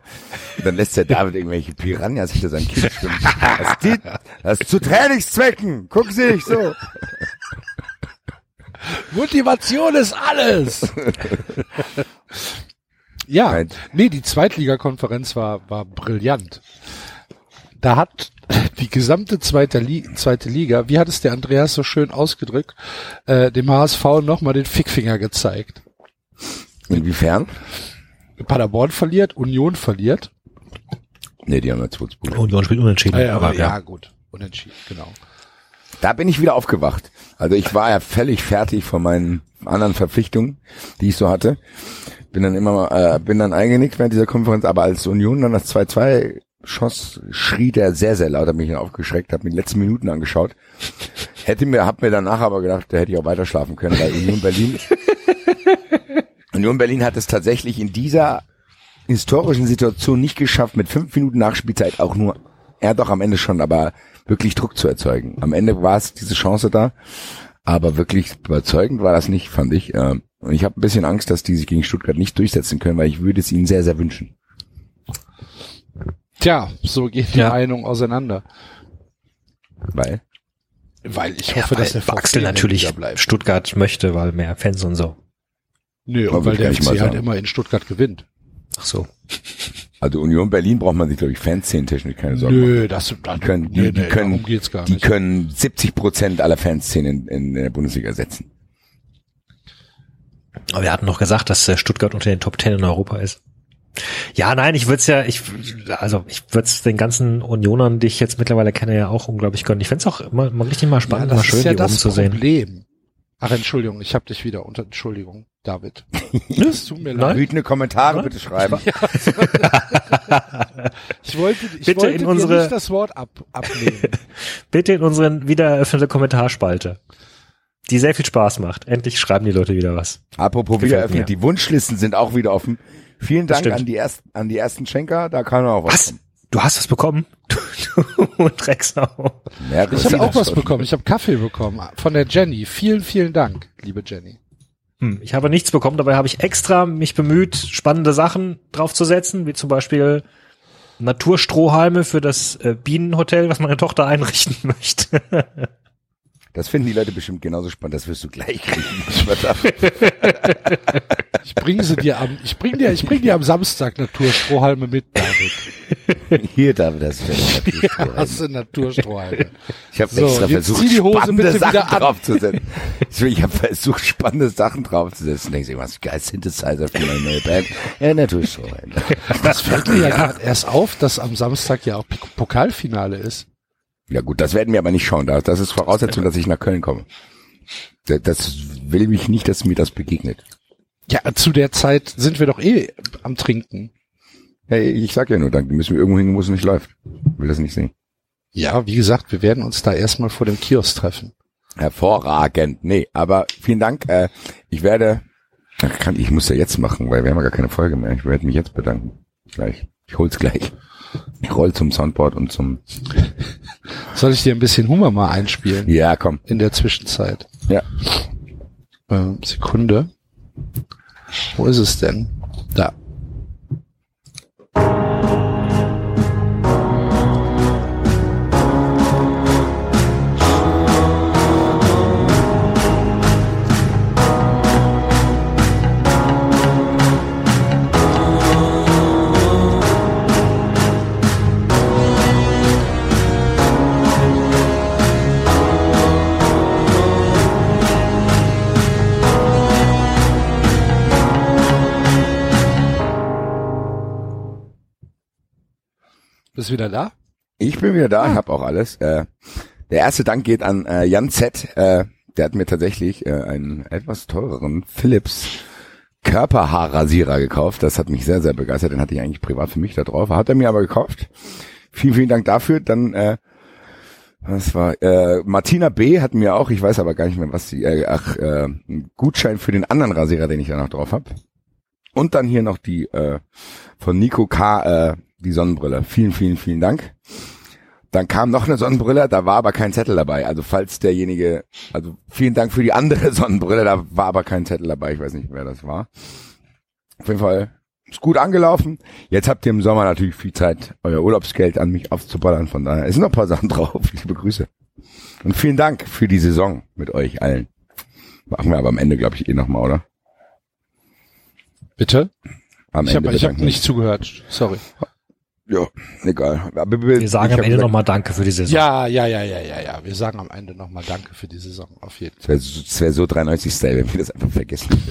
Und dann lässt der David irgendwelche Piranhas hinter seinem Kind schwimmen. Das, dient, das ist zu Trainingszwecken. Guck sie nicht so. Motivation ist alles! ja, Nein. nee, die Zweitligakonferenz war, war brillant. Da hat die gesamte zweite, Li zweite Liga, wie hat es der Andreas so schön ausgedrückt, äh, dem HSV nochmal den Fickfinger gezeigt. Inwiefern? Paderborn verliert, Union verliert. Nee, die haben 2 2. Union spielt unentschieden. Ah ja, aber ja. ja, gut. Unentschieden, genau. Da bin ich wieder aufgewacht. Also ich war ja völlig fertig von meinen anderen Verpflichtungen, die ich so hatte. Bin dann immer, äh, bin dann eingenickt während dieser Konferenz, aber als Union dann das 2-2 schoss, schrie der sehr, sehr laut, hab mich aufgeschreckt, hab mir die letzten Minuten angeschaut. Hätte mir, hab mir danach aber gedacht, da hätte ich auch weiter schlafen können, weil Union Berlin, Union Berlin hat es tatsächlich in dieser historischen Situation nicht geschafft, mit fünf Minuten Nachspielzeit auch nur, er doch am Ende schon, aber wirklich Druck zu erzeugen. Am Ende war es diese Chance da, aber wirklich überzeugend war das nicht, fand ich. Ähm, Und ich habe ein bisschen Angst, dass die sich gegen Stuttgart nicht durchsetzen können, weil ich würde es ihnen sehr, sehr wünschen. Tja, so gehen die Ja. Meinungen auseinander. Weil, Weil ich Ja, hoffe, weil dass der VfB Axel natürlich bleibt. Stuttgart möchte, weil mehr Fans und so. Nö, Aber und weil der FC halt sagen. immer in Stuttgart gewinnt. Ach so. also Union Berlin braucht man sich, glaube ich, Fanszenen-technisch keine Sorgen machen. Nö, das, das Die können, die, nee, die nee, können, darum geht's gar die können 70 Prozent aller Fanszenen in, in der Bundesliga setzen. Aber wir hatten noch gesagt, dass äh, Stuttgart unter den Top Ten in Europa ist. Ja, nein, ich würde es ja, ich, also ich würde es den ganzen Unionern, die ich jetzt mittlerweile kenne, ja auch unglaublich gönnen. Ich fände es auch immer, immer richtig mal spannend, ja, mal das schön, ist ja die oben das zu sehen. Problem. Ach, Entschuldigung, ich habe dich wieder unter Entschuldigung, David. Es tut mir leid. Wütende Kommentare Nein. bitte schreiben. Ich wollte, ich Bitte wollte in dir unsere- nicht das Wort ab, abnehmen. Bitte in unseren wieder eröffnete Kommentarspalte, die sehr viel Spaß macht. Endlich schreiben die Leute wieder was. Apropos Gefällt wieder öffnen, mir. die Wunschlisten sind auch wieder offen. Vielen Dank an die, ersten, an die ersten Schenker, da kann auch was. Was? kommen. Du hast was bekommen? Du Drecksau. Mehrere Ich habe auch was bekommen. Ich habe Kaffee bekommen von der Jenny. Vielen, vielen Dank, liebe Jenny. Hm, ich habe nichts bekommen, dabei habe ich extra mich bemüht, spannende Sachen draufzusetzen, wie zum Beispiel Naturstrohhalme für das äh, Bienenhotel, was meine Tochter einrichten möchte. Das finden die Leute bestimmt genauso spannend. Das wirst du gleich kriegen. Ich bringe sie dir am, ich bring dir, ich bring dir am Samstag Naturstrohhalme mit, David. Hier, David, das ist Ja, hast du Naturstrohhalme. Ich habe So, extra versucht, spannende Sachen draufzusetzen. Ich, habe versucht, spannende Sachen draufzusetzen. Denkst du, was geil Synthesizer für meine neue Band? Ja, so. Das fällt mir ja gerade erst auf, dass am Samstag ja auch Pok- Pokalfinale ist. Ja gut, das werden wir aber nicht schauen. Das ist Voraussetzung, dass ich nach Köln komme. Das- will ich nicht, dass mir das begegnet. Ja, zu der Zeit sind wir doch eh am Trinken. Hey, ich sag ja nur, dann müssen wir irgendwo hin, wo es nicht läuft. Will das nicht sehen. Ja, wie gesagt, wir werden uns da erstmal vor dem Kiosk treffen. Hervorragend. Nee, aber vielen Dank. Äh, ich werde, kann, ich muss ja jetzt machen, weil wir haben ja gar keine Folge mehr. Ich werde mich jetzt bedanken. Gleich. Ich hol's gleich. Ich roll zum Soundboard und zum, Soll ich dir ein bisschen Humor mal einspielen ja, komm. in der Zwischenzeit? Ja. Äh, Sekunde. Wo ist es denn? Da. Bist wieder da? Ich bin wieder da, ich habe auch alles. Äh, der erste Dank geht an äh, Jan Z. Äh, der hat mir tatsächlich äh, einen etwas teureren Philips Körperhaarrasierer gekauft. Das hat mich sehr, sehr begeistert. Den hatte ich eigentlich privat für mich da drauf. Hat er mir aber gekauft. Vielen, vielen Dank dafür. Dann, äh, was war, äh, Martina B. hat mir auch, ich weiß aber gar nicht mehr, was sie, äh, ach, äh, einen Gutschein für den anderen Rasierer, den ich da noch drauf habe. Und dann hier noch die äh, von Nico K. Äh, die Sonnenbrille. Vielen, vielen, vielen Dank. Dann kam noch eine Sonnenbrille, da war aber kein Zettel dabei. Also falls derjenige, also vielen Dank für die andere Sonnenbrille, da war aber kein Zettel dabei. Ich weiß nicht, wer das war. Auf jeden Fall ist gut angelaufen. Jetzt habt ihr im Sommer natürlich viel Zeit, euer Urlaubsgeld an mich aufzuballern. Von daher ist noch ein paar Sachen drauf. Liebe Grüße. Und vielen Dank für die Saison mit euch allen. Machen wir aber am Ende, glaube ich, eh nochmal, oder? Bitte? Am Ich habe ich hab nicht zugehört. Sorry. Ja, egal. Aber Wir sagen am Ende nochmal Danke für die Saison. Ja, ja, ja, ja, ja, ja. Wir sagen am Ende nochmal Danke für die Saison. Auf jeden Fall. Es wäre wär so 93 Style, wenn wir das einfach vergessen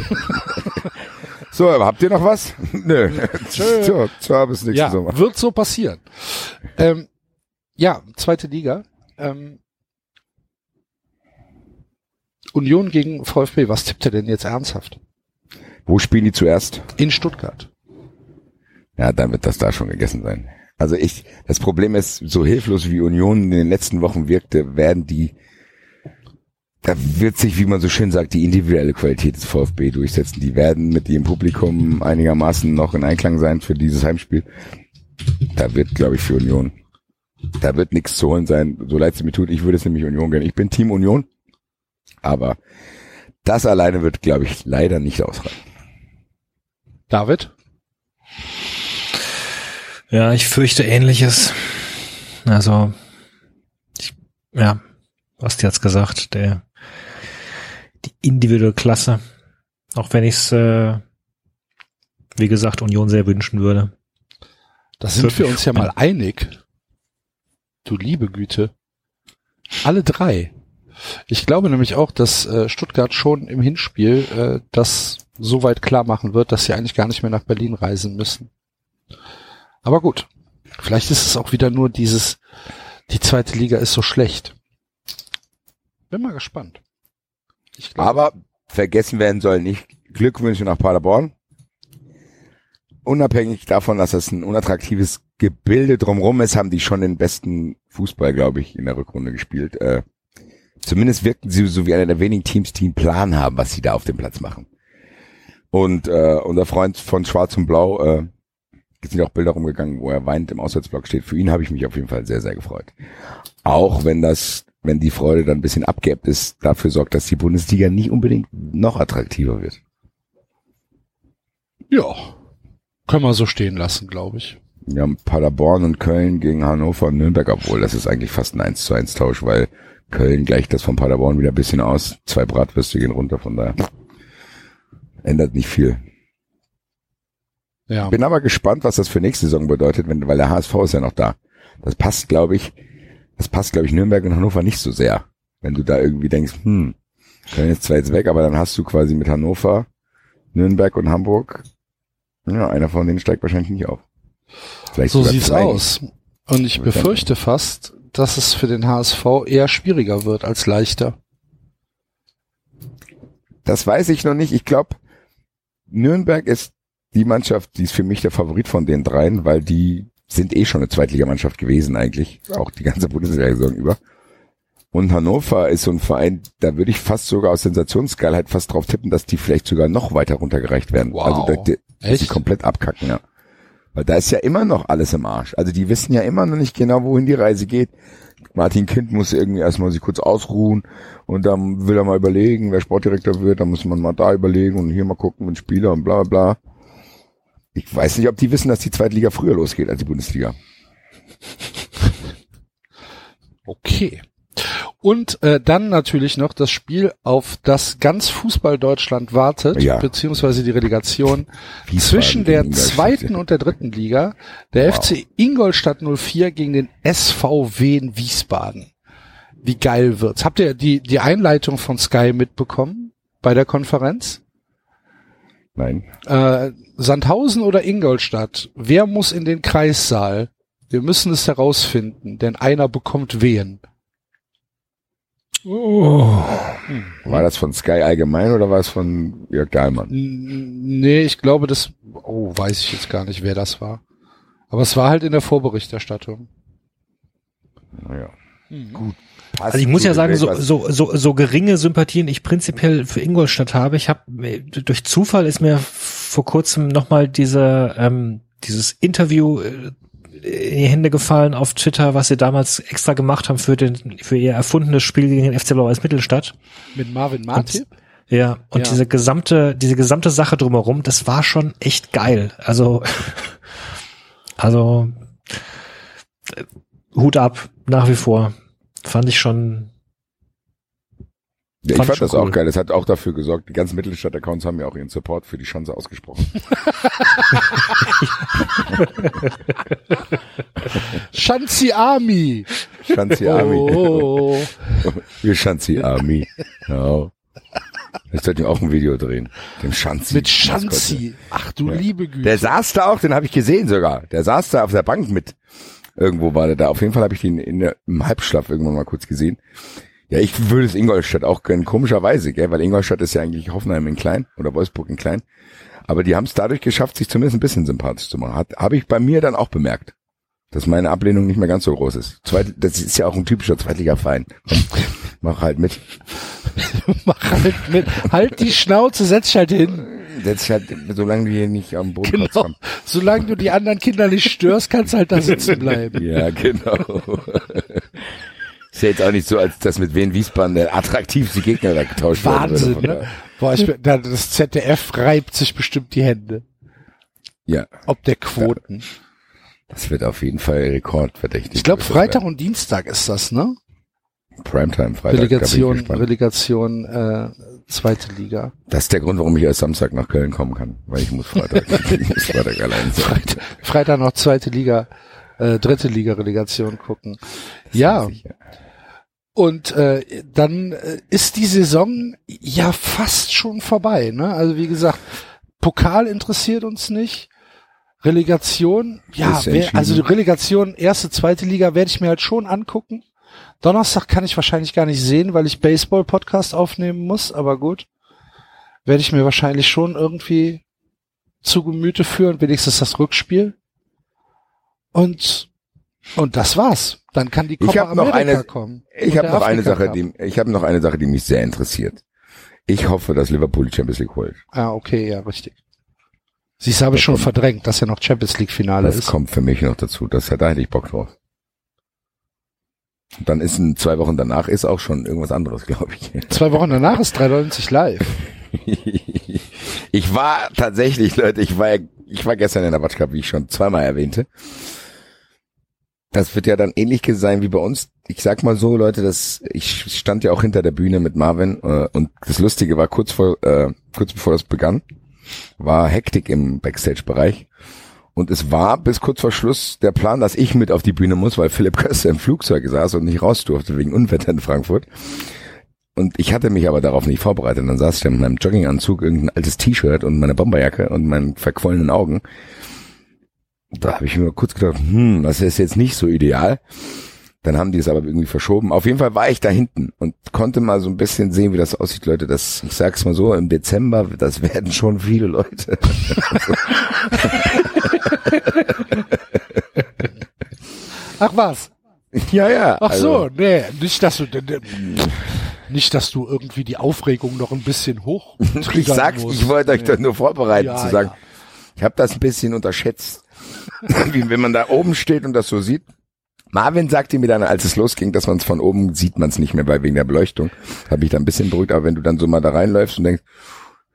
so, aber habt ihr noch was? Nö. Tschö. so, ciao, bis nächsten Ja, Sommer. wird so passieren. Ähm, ja, zweite Liga. Ähm, Union gegen VfB. Was tippt er denn jetzt ernsthaft? Wo spielen die zuerst? In Stuttgart. Ja, dann wird das da schon gegessen sein. Also ich, das Problem ist, so hilflos wie Union in den letzten Wochen wirkte, werden die, da wird sich, wie man so schön sagt, die individuelle Qualität des VfB durchsetzen. Die werden mit dem Publikum einigermaßen noch in Einklang sein für dieses Heimspiel. Da wird, glaube ich, für Union, da wird nichts zu holen sein, so leid es mir tut. Ich würde es nämlich Union gönnen. Ich bin Team Union, aber das alleine wird, glaube ich, leider nicht ausreichen. David? Ja, ich fürchte ähnliches. Also, ich, ja, was hat's gesagt, der, die individuelle Klasse. Auch wenn ich es, äh, wie gesagt, Union sehr wünschen würde. Da sind wir uns ja mal einig. Du liebe Güte. Alle drei. Ich glaube nämlich auch, dass äh, Stuttgart schon im Hinspiel äh, das so weit klar machen wird, dass sie eigentlich gar nicht mehr nach Berlin reisen müssen. Aber gut. Vielleicht ist es auch wieder nur dieses, die zweite Liga ist so schlecht. Bin mal gespannt. Ich glaube, Aber vergessen werden soll nicht Glückwünsche nach Paderborn. Unabhängig davon, dass das ein unattraktives Gebilde drumrum ist, haben die schon den besten Fußball, glaube ich, in der Rückrunde gespielt. Äh, zumindest wirkten sie so wie einer der wenigen Teams, die einen Plan haben, was sie da auf dem Platz machen. Und äh, unser Freund von Schwarz und Blau, äh, es sind auch Bilder rumgegangen, wo er weint im Auswärtsblock steht. Für ihn habe ich mich auf jeden Fall sehr, sehr gefreut. Auch wenn das, wenn die Freude dann ein bisschen abgeebbt ist, dafür sorgt, dass die Bundesliga nicht unbedingt noch attraktiver wird. ja, können wir so stehen lassen, glaube ich. Wir haben Paderborn und Köln gegen Hannover und Nürnberg, obwohl das ist eigentlich fast ein 1 zu 1 Tausch, weil Köln gleicht das von Paderborn wieder ein bisschen aus. Zwei Bratwürste gehen runter, von daher ändert nicht viel. Ja. Bin aber gespannt, was das für nächste Saison bedeutet, wenn, weil der HSV ist ja noch da. Das passt, glaube ich, das passt, glaube ich, Nürnberg und Hannover nicht so sehr. Wenn du da irgendwie denkst, hm, können jetzt zwar jetzt weg, aber dann hast du quasi mit Hannover, Nürnberg und Hamburg, ja, einer von denen steigt wahrscheinlich nicht auf. Vielleicht So sieht's zwei. aus. Und ich Aber dann- befürchte fast, dass es für den HSV eher schwieriger wird als leichter. Das weiß ich noch nicht. Ich glaube, Nürnberg ist die Mannschaft, die ist für mich der Favorit von den dreien, weil die sind eh schon eine Zweitligamannschaft gewesen eigentlich, auch die ganze Bundesliga-Saison über. Und Hannover ist so ein Verein, da würde ich fast sogar aus Sensationsgeilheit fast drauf tippen, dass die vielleicht sogar noch weiter runtergereicht werden. Wow. Also da, die, dass die Echt? komplett abkacken, ja. Weil da ist ja immer noch alles im Arsch. Also die wissen ja immer noch nicht genau, wohin die Reise geht. Martin Kind muss irgendwie erstmal sich kurz ausruhen und dann will er mal überlegen, wer Sportdirektor wird, dann muss man mal da überlegen und hier mal gucken mit Spieler und bla bla. Ich weiß nicht, ob die wissen, dass die zweite Liga früher losgeht als die Bundesliga. Okay. Und äh, dann natürlich noch das Spiel, auf das ganz Fußball Deutschland wartet, Ja. beziehungsweise die Relegation Wiesbaden zwischen der zweiten und der dritten Liga. Der Wow. FC Ingolstadt 04 gegen den SVW in Wiesbaden. Wie geil wird's? Habt ihr die, die Einleitung von Sky mitbekommen bei der Konferenz? Nein. Äh, Sandhausen oder Ingolstadt? Wer muss in den Kreissaal? Wir müssen es herausfinden, denn einer bekommt Wehen. War das von Sky allgemein oder war es von Jörg Dahlmann? Nee, ich glaube, das, oh, weiß ich jetzt gar nicht, wer das war. Aber es war halt in der Vorberichterstattung. Naja. Gut. Also ich muss ja sagen, so, so, so, so geringe Sympathien ich prinzipiell für Ingolstadt habe. Ich habe durch Zufall ist mir vor kurzem nochmal diese ähm, dieses Interview äh, in die Hände gefallen auf Twitter, was sie damals extra gemacht haben für den für ihr erfundenes Spiel gegen den FC Blau-Weiß Mittelstadt. Mit Marvin Martip? Ja, und Ja. diese gesamte diese gesamte Sache drumherum, das war schon echt geil. Also also äh, Hut ab nach wie vor. Fand ich schon Ja, ich Fand fand das auch cool. geil. Das hat auch dafür gesorgt, die ganzen Mittelstadt-Accounts haben ja auch ihren Support für die Chance ausgesprochen. Schanzi Army. Schanzi Army. Oh. Wir Schanzi Army. Genau. Ich sollte ihm auch ein Video drehen. Dem Schanzi. Mit Schanzi. Ach du Ja. liebe Güte. Der saß da auch, den habe ich gesehen sogar. Der saß da auf der Bank mit. Irgendwo war der da. Auf jeden Fall habe ich den in im Halbschlaf irgendwann mal kurz gesehen. Ja, ich würde es Ingolstadt auch gönnen, komischerweise, gell? weil Ingolstadt ist ja eigentlich Hoffenheim in klein oder Wolfsburg in klein. Aber die haben es dadurch geschafft, sich zumindest ein bisschen sympathisch zu machen. Hat Habe ich bei mir dann auch bemerkt, dass meine Ablehnung nicht mehr ganz so groß ist. Zweit, das ist ja auch ein typischer Zweitliga-Verein. Mach halt mit. Mach halt mit. Halt die Schnauze, setz dich halt hin. Dich halt, solange du hier nicht am Boden Genau. kommst. Solange du die anderen Kinder nicht störst, kannst du halt da sitzen bleiben. Ja, genau. Ist ja jetzt auch nicht so, als das mit Wien Wiesbaden der attraktivste Gegner da getauscht worden würde. Wahnsinn, ne? Boah, ich, das ZDF reibt sich bestimmt die Hände. Ja, Ob der Quoten. das wird auf jeden Fall rekordverdächtig. Ich glaube, das Freitag und Dienstag ist das, ne? Primetime Freitag. Relegation. Relegation, äh, zweite Liga. Das ist der Grund, warum ich erst Samstag nach Köln kommen kann, weil ich muss Freitag, ich muss Freitag allein sein. Freitag, Freitag noch zweite Liga, äh, dritte Liga Relegation gucken. Ja, und äh, dann äh, ist die Saison ja fast schon vorbei. Ne? Also wie gesagt, Pokal interessiert uns nicht. Relegation, ja, wer, also Relegation erste, zweite Liga werde ich mir halt schon angucken. Donnerstag kann ich wahrscheinlich gar nicht sehen, weil ich Baseball-Podcast aufnehmen muss, aber gut. Werde ich mir wahrscheinlich schon irgendwie zu Gemüte führen, wenigstens das Rückspiel. Und, und das war's. Dann kann die Ich Copa hab noch eine- kommen. Ich habe noch eine Afrika Sache, die ich habe noch eine Sache, die mich sehr interessiert. Ich hoffe, dass Liverpool die Champions League holt. Ah, okay, ja, richtig. Siehst habe ich schon verdrängt, dass ja noch Champions League Finale Das ist. kommt für mich noch dazu. Das da hätte ich Bock drauf. Dann ist in zwei Wochen danach ist auch schon irgendwas anderes, glaube ich. Zwei Wochen danach ist 93 live. Ich war tatsächlich, Leute, ich war, ich war gestern in der Watch Cup, wie ich schon zweimal erwähnte. Das wird ja dann ähnlich sein wie bei uns. Ich sag mal so, Leute, dass ich stand ja auch hinter der Bühne mit Marvin äh, und das Lustige war kurz vor, äh, kurz bevor das begann, war Hektik im Backstage-Bereich und es war bis kurz vor Schluss der Plan, dass ich mit auf die Bühne muss, weil Philipp Köster im Flugzeug saß und nicht raus durfte wegen Unwetter in Frankfurt. Und ich hatte mich aber darauf nicht vorbereitet. Dann saß ich mit meinem Jogginganzug, irgendein altes T-Shirt und meiner Bomberjacke und meinen verquollenen Augen da habe ich mir kurz gedacht, hm, das ist jetzt nicht so ideal. Dann haben die es aber irgendwie verschoben. Auf jeden Fall war ich da hinten und konnte mal so ein bisschen sehen, wie das aussieht, Leute. Das, ich sag's mal so, im Dezember, das werden schon viele Leute. Ach was? ja, ja. Ach also, so, nee, nicht, dass du, nicht, dass du irgendwie die Aufregung noch ein bisschen hoch Ich sag's, musst. ich wollte euch doch nur vorbereiten Ja, zu sagen, ja. ich habe das ein bisschen unterschätzt. wie wenn man da oben steht und das so sieht. Marvin sagte mir dann, als es losging, dass man es von oben sieht man es nicht mehr, weil wegen der Beleuchtung. Habe ich da ein bisschen beruhigt, aber wenn du dann so mal da reinläufst und denkst,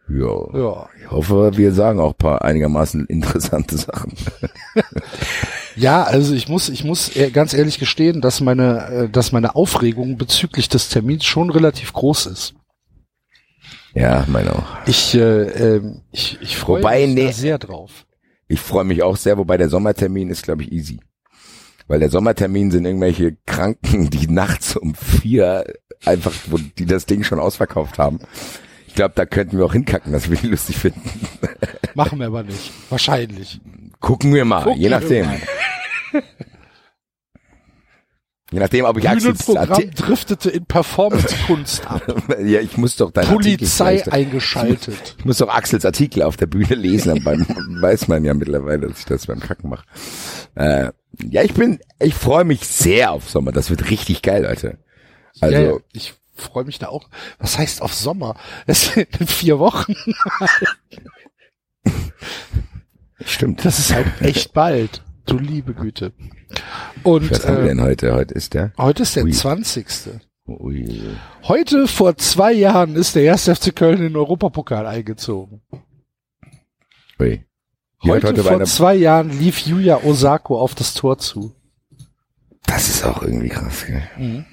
ja, Ja. ich hoffe, wir sagen auch ein paar einigermaßen interessante Sachen. Ja, also ich muss, ich muss ehr- ganz ehrlich gestehen, dass meine, äh, dass meine Aufregung bezüglich des Termins schon relativ groß ist. Ja, meine auch. Ich, äh, ähm, ich, ich freue Wobei, mich nee. sehr drauf. Ich freue mich auch sehr, wobei der Sommertermin ist, glaube ich, easy. Weil der Sommertermin sind irgendwelche Kranken, die nachts um vier einfach, wo die das Ding schon ausverkauft haben. Ich glaube, da könnten wir auch hinkacken, das würde ich lustig finden. Machen wir aber nicht. Wahrscheinlich. Gucken wir mal, Gucken je wir nachdem. mal. Je nachdem, ob ich Axels Bühnenprogramm Artikel, driftete in Performance-Kunst ab. ja, ich muss doch dein Polizei Artikel, eingeschaltet. ich muss doch Axels Artikel auf der Bühne lesen, dann beim, weiß man ja mittlerweile, dass ich das beim Kacken mache. Äh, ja, ich bin, ich freue mich sehr auf Sommer, das wird richtig geil, Leute. Also, ja, ich freue mich da auch. Was heißt auf Sommer? Das sind in vier Wochen. stimmt. Das ist halt echt bald. Du liebe Güte. Und Was haben wir äh, denn heute? Heute ist der? heute ist der Ui. 20. Ui. Heute vor zwei Jahren ist der erste FC Köln in den Europapokal eingezogen. Ui. Heute, heute vor zwei Jahren lief Yuya Osako auf das Tor zu. das ist auch irgendwie krass, gell? Mhm.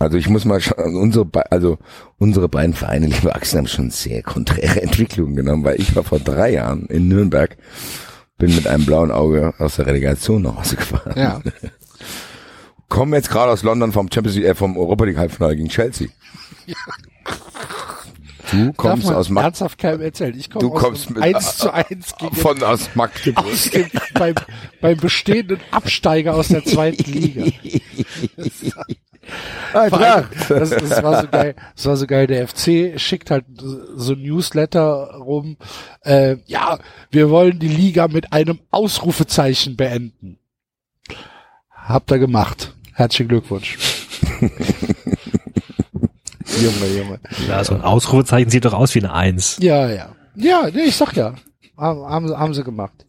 Also ich muss mal schauen, unsere, Be- also unsere beiden Vereine, liebe Achsen, haben schon sehr konträre Entwicklungen genommen, weil ich war vor drei Jahren in Nürnberg, bin mit einem blauen Auge aus der Relegation nach Hause gefahren. Ja. Kommen jetzt gerade aus London vom Champions League, äh, vom Europa League Halbfinale gegen Chelsea. Du Darf kommst man aus, Mag ernsthaft keinem erzählen. Ich komme Du aus kommst mit- 1 zu 1 gegen von aus Magdeburg. aus dem, beim, beim bestehenden Absteiger aus der zweiten Liga. Vor allem, Das, das war so geil. Das war so geil. Der FC schickt halt so ein Newsletter rum. Äh, ja, wir wollen die Liga mit einem Ausrufezeichen beenden. Habt ihr gemacht. Herzlichen Glückwunsch. Junge, Junge. Ja, so ein Ausrufezeichen sieht doch aus wie eine Eins. Ja, ja. Ja, nee, ich sag ja. Haben, haben, sie- haben sie gemacht.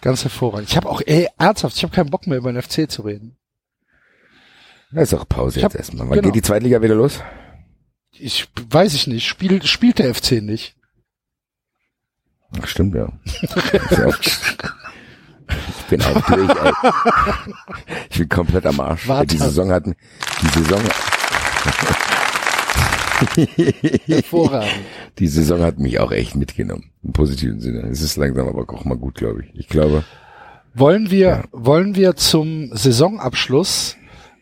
Ganz hervorragend. Ich habe auch, ey, ernsthaft, ich habe keinen Bock mehr über den FC zu reden. Da ist auch Pause hab- jetzt erstmal. Wann genau. geht die Zweitliga wieder los? Ich weiß ich nicht. Spielt, spielt der FC nicht. Ach, stimmt, ja. Ja auch- ich bin halt durch, ey. Ich bin komplett am Arsch. Warte. Die Saison hat, die Saison, Hervorragend. die Saison hat mich auch echt mitgenommen. Im positiven Sinne. Es ist langsam aber auch mal gut, glaube ich. Ich glaube, wollen wir, wollen wir zum Saisonabschluss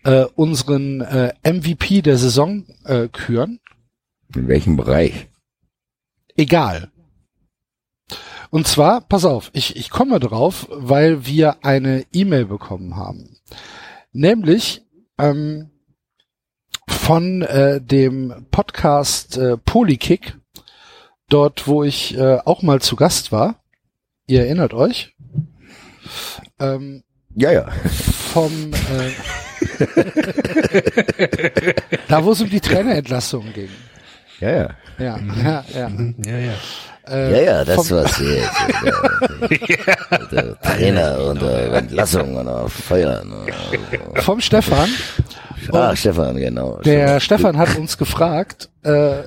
äh, unseren äh, MVP der Saison äh, küren? in welchem Bereich? Egal. Und zwar, pass auf, ich, ich komme drauf, weil wir eine E-Mail bekommen haben. Nämlich ähm, von äh, dem Podcast äh, Polykick, dort wo ich äh, auch mal zu Gast war. Ihr erinnert euch? Ähm, Ja, ja. vom äh, da wo es um die Trainerentlassung ging. Ja, ja. Ja, ja, ja. Ja, ja. Äh, Ja, ja, das war's. Der, der Trainer und der Entlassung und Feuern. vom Stefan. Ah, Stefan, genau. Der Stefan hat uns gefragt, äh,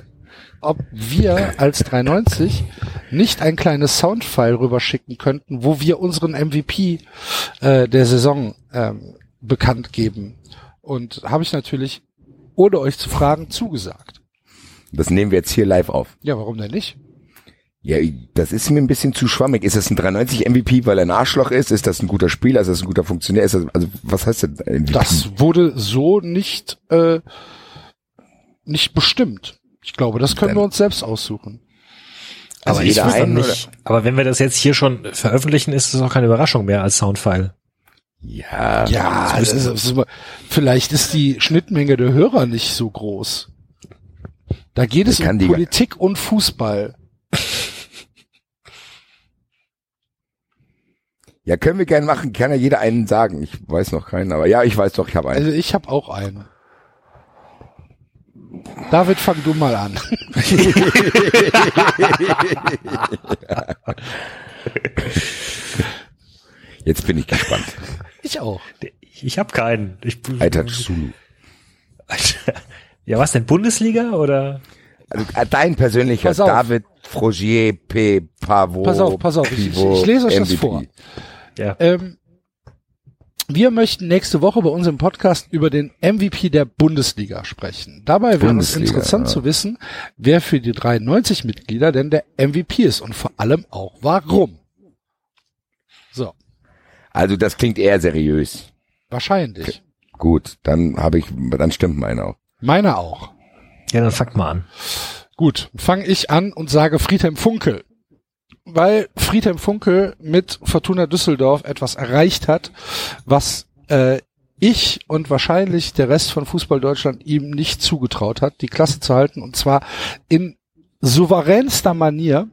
ob wir als 390 nicht ein kleines Soundfile rüberschicken könnten, wo wir unseren MVP äh, der Saison ähm, bekannt geben. Und habe ich natürlich, ohne euch zu fragen, zugesagt. Das nehmen wir jetzt hier live auf. Ja, warum denn nicht? Ja, das ist mir ein bisschen zu schwammig. Ist das ein 93 MVP, weil er ein Arschloch ist? Ist das ein guter Spieler? Ist das ein guter Funktionär? Ist das, also was heißt denn MVP? Das wurde so nicht, äh, nicht bestimmt. Ich glaube, das können Dann- wir uns selbst aussuchen. Aber Also ich jeder einen, nicht. Aber wenn wir das jetzt hier schon veröffentlichen, ist es auch keine Überraschung mehr als Soundfile. Ja, Ja, das ist, das ist, vielleicht ist die Schnittmenge der Hörer nicht so groß. Da geht es um Politik und Fußball. ja, können wir gerne machen. Kann ja jeder einen sagen. Ich weiß noch keinen, aber ja, ich weiß doch, ich habe einen. Also ich habe auch einen. David, fang du mal an. Jetzt bin ich gespannt. Ich auch. Ich, habe keinen. Ich, Alter Zulu. ja, was denn? Bundesliga oder? Also äh, dein persönlicher Pass auf. David Frogier P. Pavot. Pass auf, pass auf, ich- ich- ich lese euch das MVP. vor. Ja. Ähm, wir möchten nächste Woche bei unserem Podcast über den MVP der Bundesliga sprechen. Dabei wäre es interessant ja. zu wissen, wer für die 93 Mitglieder denn der MVP ist und vor allem auch warum. So, Also das klingt eher seriös. wahrscheinlich. Gut, dann habe ich, dann stimmt meine auch. Meiner auch. Ja, dann fangt mal an. Gut, fange ich an und sage Friedhelm Funkel. Weil Friedhelm Funkel mit Fortuna Düsseldorf etwas erreicht hat, was äh, ich und wahrscheinlich der Rest von Fußball Deutschland ihm nicht zugetraut hat, die Klasse zu halten und zwar in souveränster Manier.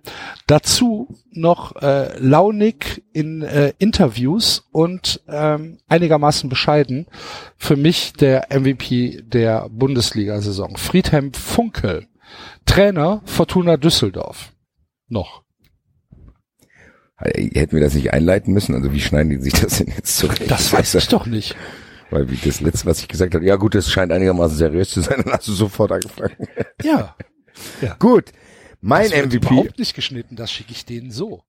Dazu noch äh, launig in äh, Interviews und ähm, einigermaßen bescheiden für mich der MVP der Bundesliga-Saison. Friedhelm Funkel, Trainer Fortuna Düsseldorf. Noch. Hätten wir das nicht einleiten müssen? Also wie schneiden die sich das denn jetzt zurecht? Das weiß ich doch nicht. Weil wie das letzte, was ich gesagt habe, ja gut, das scheint einigermaßen seriös zu sein, dann hast du sofort angefangen. Ja. Gut, mein das wird MVP, überhaupt nicht geschnitten, das schicke ich denen so.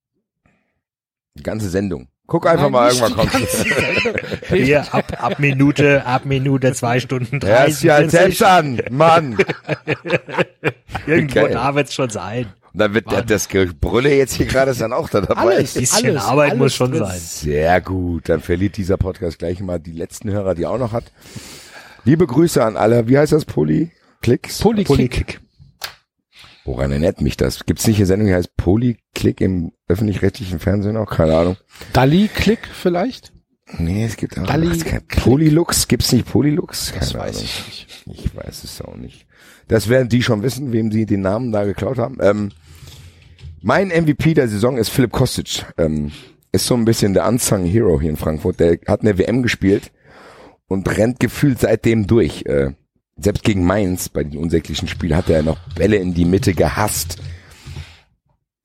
die ganze Sendung. Guck einfach Nein, mal, irgendwann kommt. Hier, ab, ab Minute, ab Minute, zwei Stunden, Ja, ist ja halt 30. selbst an, Mann. Irgendwo Geil. da wird's schon sein. Und dann wird der, das Gebrülle jetzt hier gerade ist dann auch da dabei. Alles. Bisschen Alles, Arbeit alles muss schon drin. sein. Sehr gut, dann verliert dieser Podcast gleich mal die letzten Hörer, die er auch noch hat. Liebe Grüße an alle, wie heißt das, Polyklicks? Polykick. Woran erinnert mich das? Gibt's nicht eine Sendung, die heißt Polyklick im öffentlich-rechtlichen Fernsehen auch? Keine Ahnung. Dali-Klick vielleicht? Nee, es gibt auch Dalli- Polylux. Gibt's nicht Polylux? Keine Das weiß Ahnung. ich nicht. Ich weiß es auch nicht. Das werden die schon wissen, wem sie den Namen da geklaut haben. Ähm, mein MVP der Saison ist Philipp Kostic. Ähm, ist so ein bisschen der unsung Hero hier in Frankfurt. Der hat eine WM gespielt und rennt gefühlt seitdem durch. Äh, selbst gegen Mainz bei den unsäglichen Spielen hat er noch Bälle in die Mitte gehasst.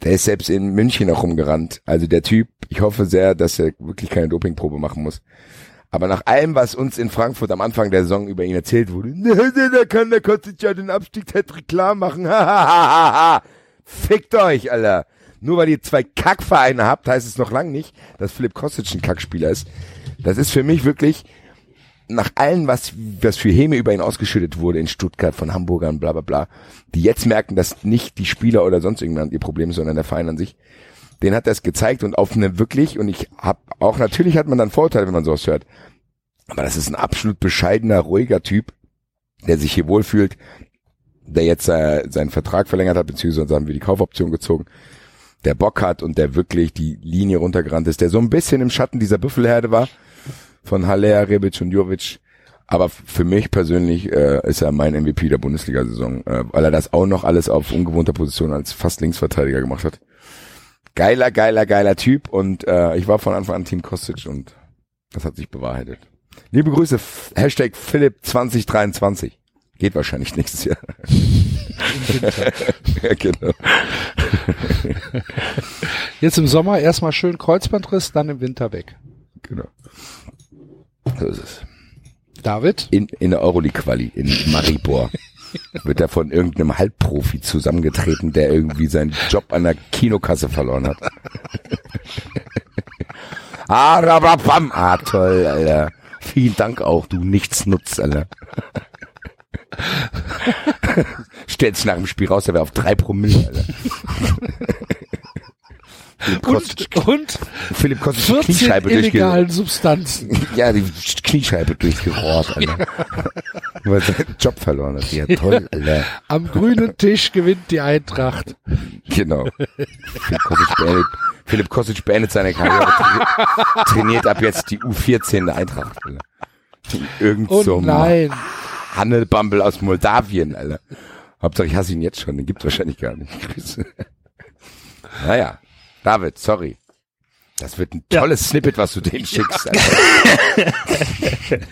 Der ist selbst in München noch rumgerannt. Also der Typ, ich hoffe sehr, dass er wirklich keine Dopingprobe machen muss. Aber nach allem, was uns in Frankfurt am Anfang der Saison über ihn erzählt wurde, da kann der Kostic ja den Abstieg klar machen. Fickt euch, Alter. Nur weil ihr zwei Kackvereine habt, heißt es noch lang nicht, dass Philipp Kostic ein Kackspieler ist. Das ist für mich wirklich, nach allem, was, was für Häme über ihn ausgeschüttet wurde in Stuttgart von Hamburgern, bla bla bla, die jetzt merken, dass nicht die Spieler oder sonst irgendjemand ihr Problem ist, sondern der Verein an sich, den hat es gezeigt und auf eine wirklich, und ich hab auch, natürlich hat man dann Vorteile, wenn man sowas hört, aber das ist ein absolut bescheidener, ruhiger Typ, der sich hier wohlfühlt, der jetzt äh, seinen Vertrag verlängert hat, beziehungsweise haben wir die Kaufoption gezogen, der Bock hat und der wirklich die Linie runtergerannt ist, der so ein bisschen im Schatten dieser Büffelherde war, von Haller, Rebic und Jovic. Aber für mich persönlich äh, ist er mein MVP der Bundesliga-Saison, äh, weil er das auch noch alles auf ungewohnter Position als fast Linksverteidiger gemacht hat. Geiler, geiler, geiler Typ und äh, ich war von Anfang an Team Kostic und das hat sich bewahrheitet. Liebe Grüße, Hashtag Philipp 2023. Geht wahrscheinlich nächstes Jahr. ja, genau. Jetzt im Sommer erstmal schön Kreuzbandriss, dann im Winter weg. genau. So ist es. David? In, in der Euroleague-Quali in Maribor wird er von irgendeinem Halbprofi zusammengetreten, der irgendwie seinen Job an der Kinokasse verloren hat. ah, rababam. ah, toll, Alter. Vielen Dank auch, du Nichtsnutz, Alter. Stellt sich nach dem Spiel raus, der wäre auf drei Promille, Alter. Philipp Kostic, Und, und Philipp Kostic die 14 Kniescheibe illegalen. Substanzen. Ja, die Kniescheibe durchgerohrt, Alter. Weil seinen Job verloren hat. Ja, toll, Alter. Am grünen Tisch gewinnt die Eintracht. Genau. Philipp Kostic beendet, Philipp Kostic beendet seine Karriere, tra- trainiert ab jetzt die U14 der Eintracht. Alter. Irgend Oh so ein nein. Hannelbumble aus Moldawien, Alter. Hauptsache ich hasse ihn jetzt schon, den gibt's wahrscheinlich gar nicht. Grüße. Naja, David, sorry. Das wird ein Ja. tolles Snippet, was du dem schickst. Alter.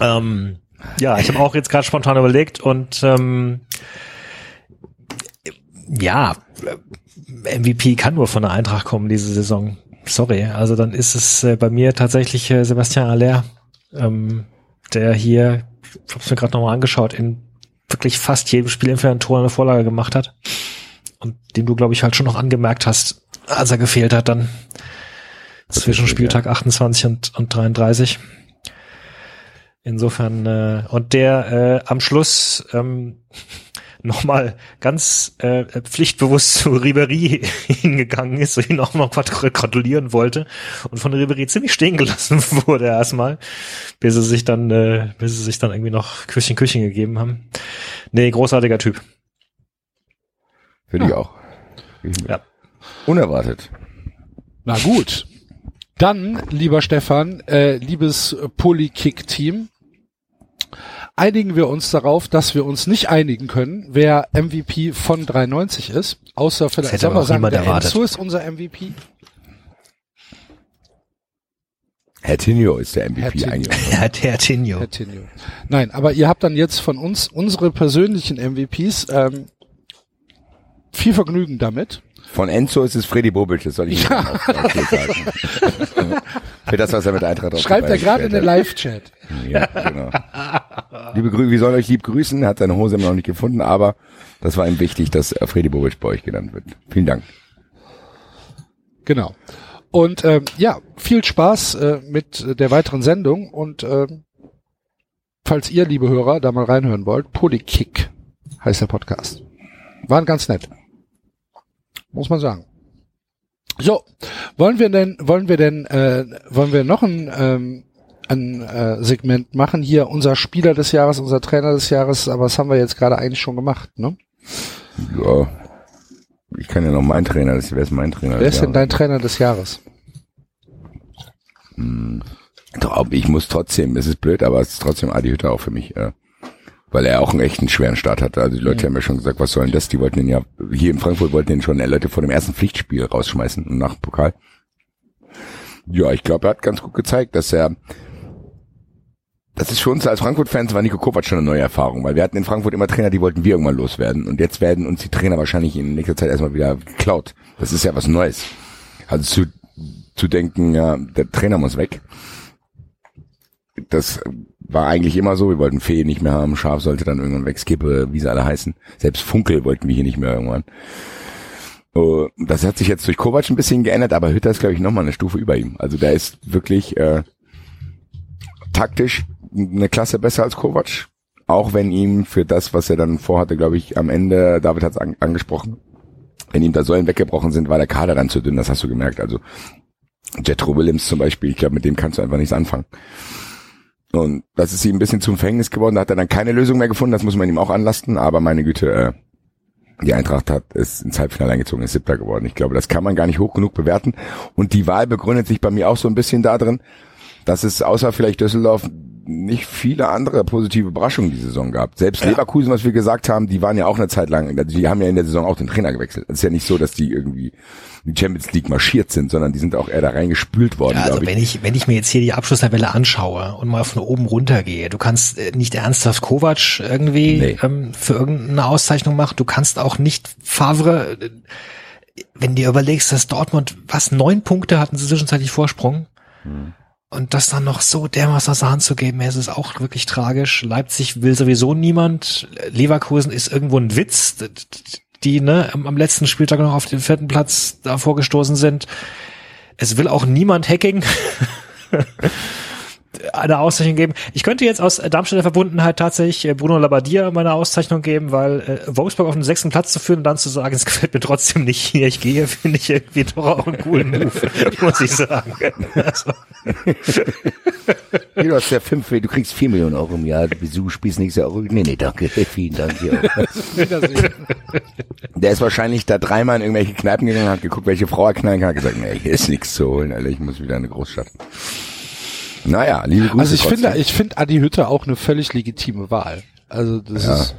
Ähm, ja, ich habe auch jetzt gerade spontan überlegt und ähm, ja, MVP kann nur von der Eintracht kommen diese Saison. Sorry, also dann ist es äh, bei mir tatsächlich äh, Sebastian Aller, ähm, der hier, ich habe es mir gerade nochmal angeschaut, in wirklich fast jedem Spiel entweder ein Tor eine Vorlage gemacht hat und dem du, glaube ich, halt schon noch angemerkt hast, als er gefehlt hat dann zwischen Spieltag 28 und, und 33. Insofern, äh, und der äh, am Schluss ähm, nochmal ganz äh, pflichtbewusst zu Ribery hingegangen ist und ihn auch noch grat- gratulieren wollte und von Ribery ziemlich stehen gelassen wurde erstmal, bis sie sich dann, äh, bis sie sich dann irgendwie noch Küsschen Küsschen gegeben haben. Nee, großartiger Typ. Finde ich auch. Ja. Unerwartet. Na gut. Dann, lieber Stefan, äh, liebes Polykick-Team, einigen wir uns darauf, dass wir uns nicht einigen können, wer MVP von 93 ist, außer vielleicht, wir auch sagen, der erwartet. Enzo ist unser MVP. Herr Tinio ist der MVP Herr Tinio. eigentlich. Ja, der Tinio. Herr Tinio. Nein, aber ihr habt dann jetzt von uns unsere persönlichen MVPs ähm, viel Vergnügen damit. Von Enzo ist es Freddy Bobic, das soll ich Ihnen auch sagen. Für das, was er mit Eintracht Schreibt er gerade in den Live-Chat. hat. Ja, genau. Liebe Grü wir sollen euch lieb grüßen, hat seine Hose immer noch nicht gefunden, aber das war ihm wichtig, dass Freddy Bobic bei euch genannt wird. Vielen Dank. Genau. Und ähm, ja, viel Spaß äh, mit der weiteren Sendung und ähm, falls ihr, liebe Hörer, da mal reinhören wollt, Polykick heißt der Podcast. Waren ganz nett. Muss man sagen. So, wollen wir denn, wollen wir denn, äh, wollen wir noch ein, ähm, ein äh, Segment machen? Hier unser Spieler des Jahres, unser Trainer des Jahres, aber das haben wir jetzt gerade eigentlich schon gemacht, ne? Ja. Ich kann ja noch mein Trainer, das wer ist mein Trainer? Wer ist denn dein Trainer des Jahres? Doch, ich muss trotzdem, es ist blöd, aber es ist trotzdem Adi Hütter auch für mich, äh, weil er auch einen echten schweren Start hatte. Also die Leute haben ja schon gesagt, was soll denn das? Die wollten ihn ja, hier in Frankfurt wollten ihn schon Leute vor dem ersten Pflichtspiel rausschmeißen und nach dem Pokal. Ja, ich glaube, er hat ganz gut gezeigt, dass er, das ist für uns als Frankfurt-Fans war Nico Kovac schon eine neue Erfahrung, weil wir hatten in Frankfurt immer Trainer, die wollten wir irgendwann loswerden und jetzt werden uns die Trainer wahrscheinlich in nächster Zeit erstmal wieder geklaut. Das ist ja was Neues. Also zu, zu denken, ja, der Trainer muss weg das war eigentlich immer so. Wir wollten Fee nicht mehr haben, Schaf sollte dann irgendwann weg, Skippe, wie sie alle heißen. Selbst Funkel wollten wir hier nicht mehr irgendwann. Oh, Das hat sich jetzt durch Kovac ein bisschen geändert, aber Hütter ist, glaube ich, nochmal eine Stufe über ihm. Also der ist wirklich äh, taktisch eine Klasse besser als Kovac. Auch wenn ihm für das, was er dann vorhatte, glaube ich, am Ende, David hat es an, angesprochen, wenn ihm da Säulen weggebrochen sind, war der Kader dann zu dünn, das hast du gemerkt. Also Jetro Williams zum Beispiel, ich glaube, mit dem kannst du einfach nichts anfangen. Und das ist ihm ein bisschen zum Verhängnis geworden. Da hat er dann keine Lösung mehr gefunden. Das muss man ihm auch anlasten. Aber meine Güte, äh, die Eintracht hat es ins Halbfinale eingezogen, ist siebter geworden. Ich glaube, das kann man gar nicht hoch genug bewerten. Und die Wahl begründet sich bei mir auch so ein bisschen darin, dass es außer vielleicht Düsseldorf nicht viele andere positive Überraschungen die Saison gab. Selbst Leverkusen, was wir gesagt haben, die waren ja auch eine Zeit lang, die haben ja in der Saison auch den Trainer gewechselt. Es ist ja nicht so, dass die irgendwie in die Champions League marschiert sind, sondern die sind auch eher da reingespült worden, Ja, also ich. wenn ich, wenn ich mir jetzt hier die Abschlusstabelle anschaue und mal von oben runter gehe, du kannst äh, nicht ernsthaft Kovac irgendwie Nee. ähm, für irgendeine Auszeichnung machen, du kannst auch nicht Favre, äh, wenn dir überlegst, dass Dortmund, was, neun Punkte hatten sie zwischenzeitlich Vorsprung und das dann noch so dermaßen aus der Hand zu geben, es ist auch wirklich tragisch. Leipzig will sowieso niemand, Leverkusen ist irgendwo ein Witz, die ne, am letzten Spieltag noch auf den vierten Platz da vorgestoßen sind Es will auch niemand Hacking. eine Auszeichnung geben. Ich könnte jetzt aus Darmstädter Verbundenheit tatsächlich äh, Bruno Labbadia meine Auszeichnung geben, weil äh, Wolfsburg auf den sechsten Platz zu führen und dann zu sagen, es gefällt mir trotzdem nicht hier, ich gehe, finde ich irgendwie doch auch einen coolen Move, muss ich sagen. Also, Du hast ja fünf, du kriegst vier Millionen Euro im Jahr, du spielst nächstes Jahr Euro. Nee, nee, danke, vielen Dank. Hier auch. Der ist wahrscheinlich da dreimal in irgendwelche Kneipen gegangen, hat geguckt, welche Frau er knallen kann, hat gesagt, nee, hier ist nichts zu holen, Alter, ich muss wieder in eine Großstadt. Naja, liebe Grüße. Also ich trotzdem. finde, ich finde Adi Hütte auch eine völlig legitime Wahl. Also das Ja. ist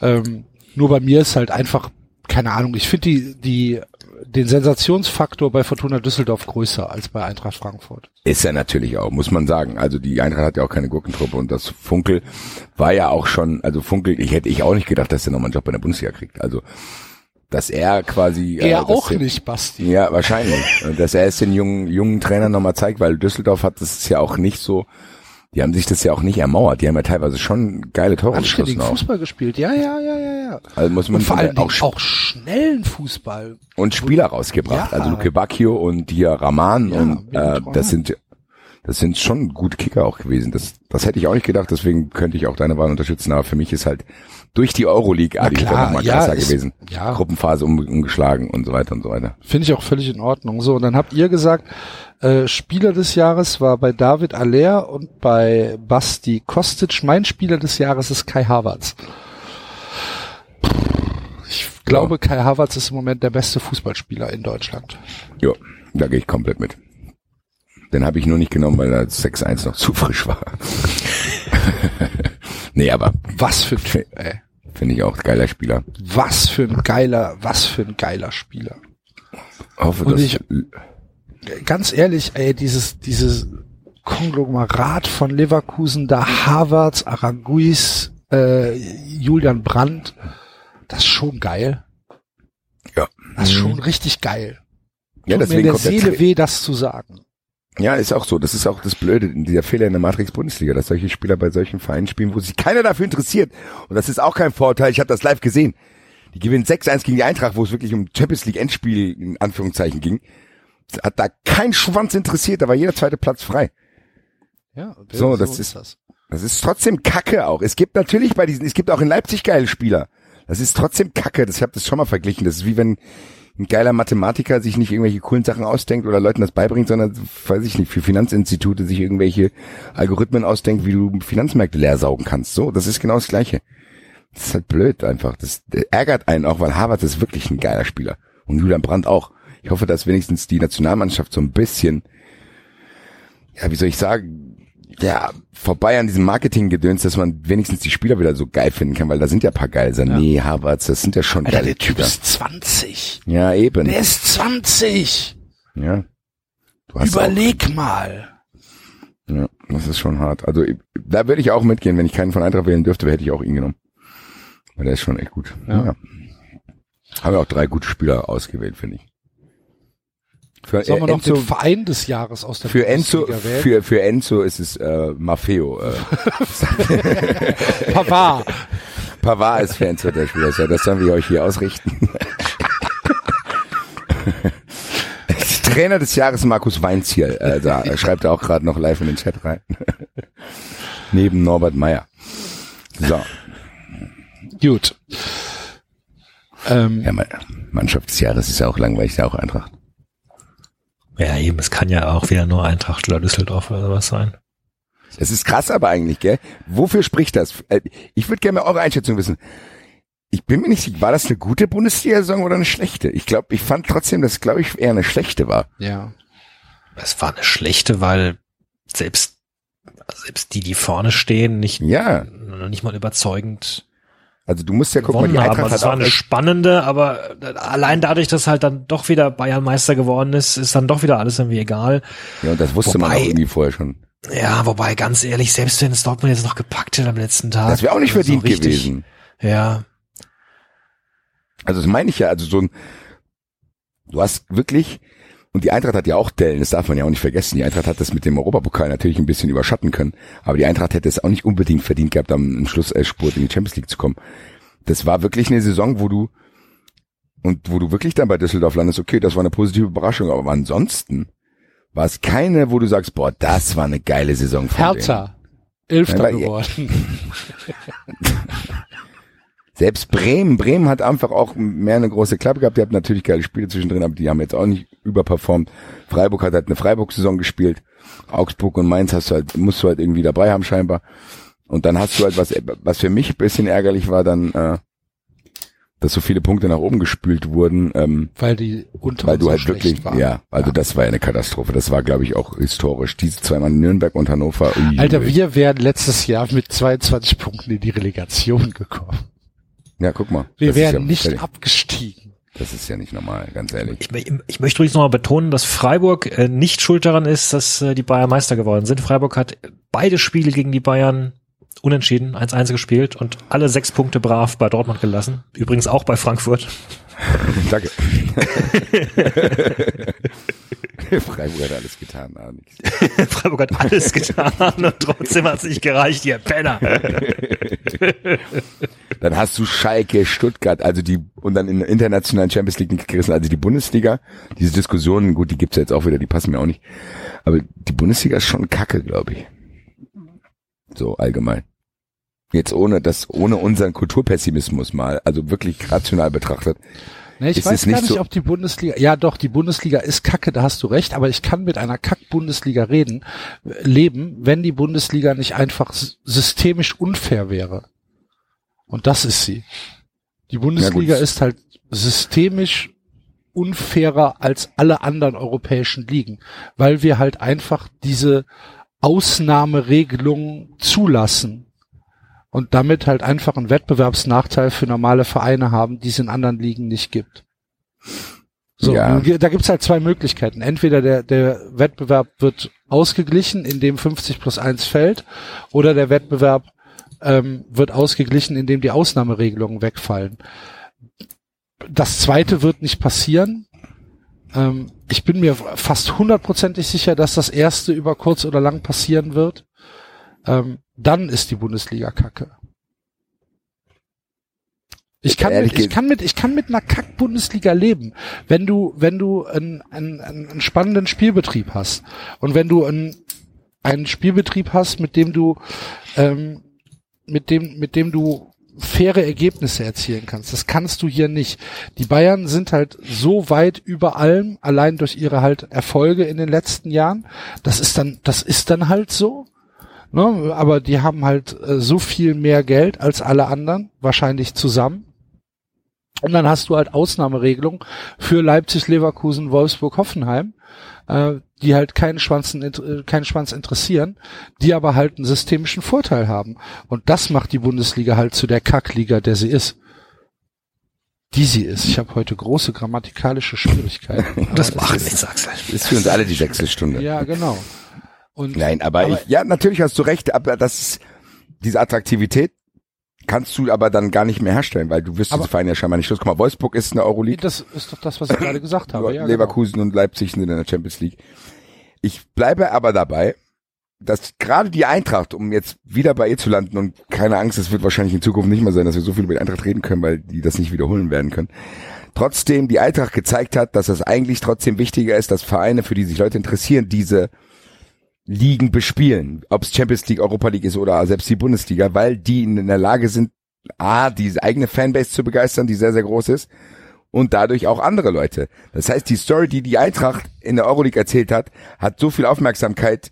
ähm, nur bei mir ist halt einfach keine Ahnung. Ich finde die die den Sensationsfaktor bei Fortuna Düsseldorf größer als bei Eintracht Frankfurt. Ist er natürlich auch, muss man sagen. Also die Eintracht hat ja auch keine Gurkentruppe und das Funkel war ja auch schon, also Funkel, ich hätte ich auch nicht gedacht, dass er nochmal einen Job bei der Bundesliga kriegt. Also, dass er quasi... äh, Er dass auch er- nicht, Basti. Ja, wahrscheinlich. Und dass er es den jungen, jungen Trainern nochmal zeigt, weil Düsseldorf hat das ja auch nicht so, die haben sich das ja auch nicht ermauert. Die haben ja teilweise schon geile Tore Anständigen. Fußball gespielt. Ja, ja, ja, ja, ja. Also muss man Und vor allem auch, auch, schnellen Fußball. und Spieler rausgebracht. Ja. Also Luke Bacchio und hier Raman Ja, und äh, das sind das sind schon gute Kicker auch gewesen. Das das hätte ich auch nicht gedacht, deswegen könnte ich auch deine Wahl unterstützen, aber für mich ist halt durch die Euroleague Adi klar, nochmal ja, krasser ist- gewesen. ja. Gruppenphase um, umgeschlagen und so weiter und so weiter. Finde ich auch völlig in Ordnung. So, und dann habt ihr gesagt, äh, Spieler des Jahres war bei David Aller und bei Basti Kostic. Mein Spieler des Jahres ist Kai Havertz. Ich glaube, Kai Havertz ist im Moment der beste Fußballspieler in Deutschland. Jo, da gehe ich komplett mit. Den habe ich nur nicht genommen, weil das 6-1 noch zu frisch war. nee, aber Was für ein Typ, ey. finde ich auch geiler Spieler. Was für ein geiler, was für ein geiler Spieler. Hoffe, Und dass ich- Ganz ehrlich, ey, dieses, dieses Konglomerat von Leverkusen, da Havertz, Araguis, äh, Julian Brandt, das ist schon geil. ja, Das ist schon richtig geil. ja, Tut mir in deswegen der kommt der Seele Tra- weh, das zu sagen. Ja, ist auch so. Das ist auch das Blöde, dieser Fehler in der Matrix Bundesliga, dass solche Spieler bei solchen Vereinen spielen, wo sich keiner dafür interessiert. Und das ist auch kein Vorteil. Ich habe das live gesehen. Die gewinnen 6-1 gegen die Eintracht, wo es wirklich um Champions League Endspiel in Anführungszeichen ging. Hat da kein Schwanz interessiert, da war jeder zweite Platz frei. Ja, So, das ist- Das ist trotzdem Kacke auch. Es gibt natürlich bei diesen, es gibt auch in Leipzig geile Spieler. Das ist trotzdem Kacke. Das, ich habe das schon mal verglichen. Das ist wie wenn ein geiler Mathematiker sich nicht irgendwelche coolen Sachen ausdenkt oder Leuten das beibringt, sondern, weiß ich nicht, für Finanzinstitute sich irgendwelche Algorithmen ausdenkt, wie du Finanzmärkte leer saugen kannst. So, das ist genau das Gleiche. Das ist halt blöd einfach. Das ärgert einen auch, weil Harvard ist wirklich ein geiler Spieler. Und Julian Brandt auch. Ich hoffe, dass wenigstens die Nationalmannschaft so ein bisschen, ja, wie soll ich sagen, ja, vorbei an diesem Marketinggedöns, dass man wenigstens die Spieler wieder so geil finden kann, weil da sind ja ein paar geile. Sané, Havertz, das sind ja schon Alter, geile der Typ Spieler. ist 20. Ja, eben. Der ist 20. ja. Überleg mal. Auch, ja, das ist schon hart. Also da würde ich auch mitgehen, wenn ich keinen von Eintracht wählen dürfte, hätte ich auch ihn genommen. Weil der ist schon echt gut. Ja. Ja. Haben wir auch drei gute Spieler ausgewählt, finde ich. Für, Sollen wir äh, noch Enzo, den Verein des Jahres aus der für Enzo, wählen? für, für Enzo ist es äh, Maffeo. Äh, Pavard. Pavard ist für Enzo der Spieler. Ja, das sollen wir euch hier ausrichten. Trainer des Jahres Markus Weinziel. Äh, da schreibt er auch gerade noch live in den Chat rein. Neben Norbert Meyer. So, Gut. Ähm, ja, Ma- Mannschaft des Jahres ist ja auch langweilig, ist ja auch Eintracht. Ja, eben, es kann ja auch wieder nur Eintracht oder Düsseldorf oder sowas sein. Das ist krass aber eigentlich, gell? Wofür spricht das? Äh, Ich würde gerne mal eure Einschätzung wissen. Ich bin mir nicht sicher, war das eine gute Bundesliga-Saison oder eine schlechte? Ich glaube, ich fand trotzdem, dass glaube ich eher eine schlechte war. ja. Es war eine schlechte, weil selbst, selbst die, die vorne stehen, nicht, Ja, noch nicht mal überzeugend also du musst ja gucken, die haben. Eintracht Also es hat war auch eine spannende, aber allein dadurch, dass halt dann doch wieder Bayern Meister geworden ist, ist dann doch wieder alles irgendwie egal. Ja, und das wusste man Wobei- auch irgendwie vorher schon. Ja, wobei ganz ehrlich, selbst wenn es Dortmund jetzt noch gepackt hätte am letzten Tag. Das wäre auch nicht verdient richtig- gewesen. Ja, Also das meine ich ja, also so ein, du hast wirklich, und die Eintracht hat ja auch Dellen, das darf man ja auch nicht vergessen. Die Eintracht hat das mit dem Europapokal natürlich ein bisschen überschatten können, aber die Eintracht hätte es auch nicht unbedingt verdient gehabt, am Schlussspurt in die Champions League zu kommen. Das war wirklich eine Saison, wo du Und wo du wirklich dann bei Düsseldorf landest, okay, das war eine positive Überraschung, aber ansonsten war es keine, wo du sagst, boah, das war eine geile Saison. Hertha. Elfter geworden. Selbst Bremen, Bremen hat einfach auch mehr eine große Klappe gehabt. Die hatten natürlich geile Spiele zwischendrin, aber die haben jetzt auch nicht überperformt. Freiburg hat halt eine Freiburg-Saison gespielt. Augsburg und Mainz hast du halt, musst du halt irgendwie dabei haben scheinbar. Und dann hast du halt was, was für mich ein bisschen ärgerlich war, dann, äh, dass so viele Punkte nach oben gespült wurden, ähm, Weil die unter weil du so halt wirklich, waren. ja, also das war ja eine Katastrophe. Das war, glaube ich, auch historisch. Diese zweimal Nürnberg und Hannover. ui, Alter, ui. wir wären letztes Jahr mit 22 Punkten in die Relegation gekommen. Ja, guck mal. Wir wären ja, nicht abgestiegen. Das ist ja nicht normal, ganz ehrlich. Ich, ich, ich möchte übrigens nochmal betonen, dass Freiburg äh, nicht schuld daran ist, dass äh, die Bayern Meister geworden sind. Freiburg hat beide Spiele gegen die Bayern unentschieden, 1-1 gespielt und alle sechs Punkte brav bei Dortmund gelassen. Übrigens auch bei Frankfurt. Danke. Freiburg hat alles getan, aber nichts. Freiburg hat alles getan und trotzdem hat es nicht gereicht, ihr Penner. Dann hast du Schalke, Stuttgart, also die, und dann in der internationalen Champions League nicht gerissen, also die Bundesliga. Diese Diskussionen, gut, die gibt's ja jetzt auch wieder, die passen mir auch nicht. Aber die Bundesliga ist schon kacke, glaube ich. So allgemein. Jetzt ohne das, ohne unseren Kulturpessimismus mal, also wirklich rational betrachtet. Ne, ich Ist weiß gar nicht, so- ob die Bundesliga, ja doch, die Bundesliga ist kacke, da hast du recht, aber ich kann mit einer Kack-Bundesliga reden, äh, leben, wenn die Bundesliga nicht einfach systemisch unfair wäre. Und das ist sie. Die Bundesliga ist halt systemisch unfairer als alle anderen europäischen Ligen, weil wir halt einfach diese Ausnahmeregelungen zulassen und damit halt einfach einen Wettbewerbsnachteil für normale Vereine haben, die es in anderen Ligen nicht gibt. So, Ja. da gibt's halt zwei Möglichkeiten. Entweder der, der Wettbewerb wird ausgeglichen, indem 50 plus 1 fällt, oder der Wettbewerb ähm, wird ausgeglichen, indem die Ausnahmeregelungen wegfallen. Das zweite wird nicht passieren. Ähm, ich bin mir fast hundertprozentig sicher, dass das erste über kurz oder lang passieren wird. Ähm, dann ist die Bundesliga kacke. Ich kann, mit, ich kann mit, ich kann mit einer Kack-Bundesliga leben. Wenn du, wenn du einen, einen, einen einen spannenden Spielbetrieb hast und wenn du einen, einen Spielbetrieb hast, mit dem du, ähm, mit dem, mit dem du faire Ergebnisse erzielen kannst. Das kannst du hier nicht. Die Bayern sind halt so weit über allem, allein durch ihre halt Erfolge in den letzten Jahren. Das ist dann, das ist dann halt so. Ne? Aber die haben halt äh, so viel mehr Geld als alle anderen, wahrscheinlich zusammen. Und dann hast du halt Ausnahmeregelungen für Leipzig, Leverkusen, Wolfsburg, Hoffenheim, äh, die halt keinen, Schwanzen, äh, keinen Schwanz interessieren, die aber halt einen systemischen Vorteil haben. Und das macht die Bundesliga halt zu der Kackliga, der sie ist. Die sie ist. Ich habe heute große grammatikalische Schwierigkeiten. Das macht nichts, Axel. Ist für uns alle die sechste Stunde. Ja, genau. Und Nein, aber, Aber- ich, ja, natürlich hast du recht, aber das ist, diese Attraktivität kannst du aber dann gar nicht mehr herstellen, weil du wirst Aber- diese Vereine ja scheinbar nicht los. Guck mal, Wolfsburg ist in der Euroleague, das ist doch das, was ich gerade gesagt habe. Ja, genau. Leverkusen und Leipzig sind in der Champions League. Ich bleibe aber dabei, dass gerade die Eintracht, um jetzt wieder bei ihr zu landen und keine Angst, es wird wahrscheinlich in Zukunft nicht mehr sein, dass wir so viel über die Eintracht reden können, weil die das nicht wiederholen werden können. Trotzdem die Eintracht gezeigt hat, dass es eigentlich trotzdem wichtiger ist, dass Vereine, für die sich Leute interessieren, diese Ligen bespielen, ob es Champions League, Europa League ist oder selbst die Bundesliga, weil die in der Lage sind, a, diese eigene Fanbase zu begeistern, die sehr, sehr groß ist, und dadurch auch andere Leute. Das heißt, die Story, die die Eintracht in der Euroleague erzählt hat, hat so viel Aufmerksamkeit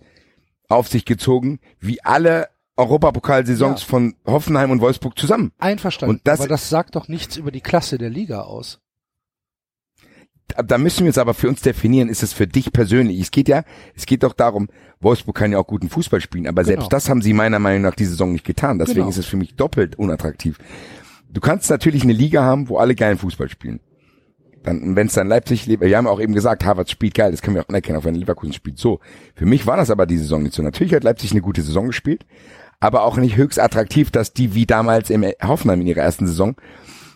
auf sich gezogen, wie alle Europapokalsaisons Ja. von Hoffenheim und Wolfsburg zusammen. Einverstanden. Und das- aber das sagt doch nichts über die Klasse der Liga aus. Da müssen wir jetzt aber für uns definieren, ist es für dich persönlich? Es geht ja, es geht doch darum, Wolfsburg kann ja auch guten Fußball spielen, aber Genau. selbst das haben sie meiner Meinung nach die Saison nicht getan. Deswegen Genau. ist es für mich doppelt unattraktiv. Du kannst natürlich eine Liga haben, wo alle geilen Fußball spielen. Dann, wenn es dann Leipzig, Le- wir haben auch eben gesagt, Harvard spielt geil, das können wir auch anerkennen, auch wenn Leverkusen spielt. So, für mich war das aber die Saison nicht so. Natürlich hat Leipzig eine gute Saison gespielt, aber auch nicht höchst attraktiv, dass die wie damals im Hoffenheim in ihrer ersten Saison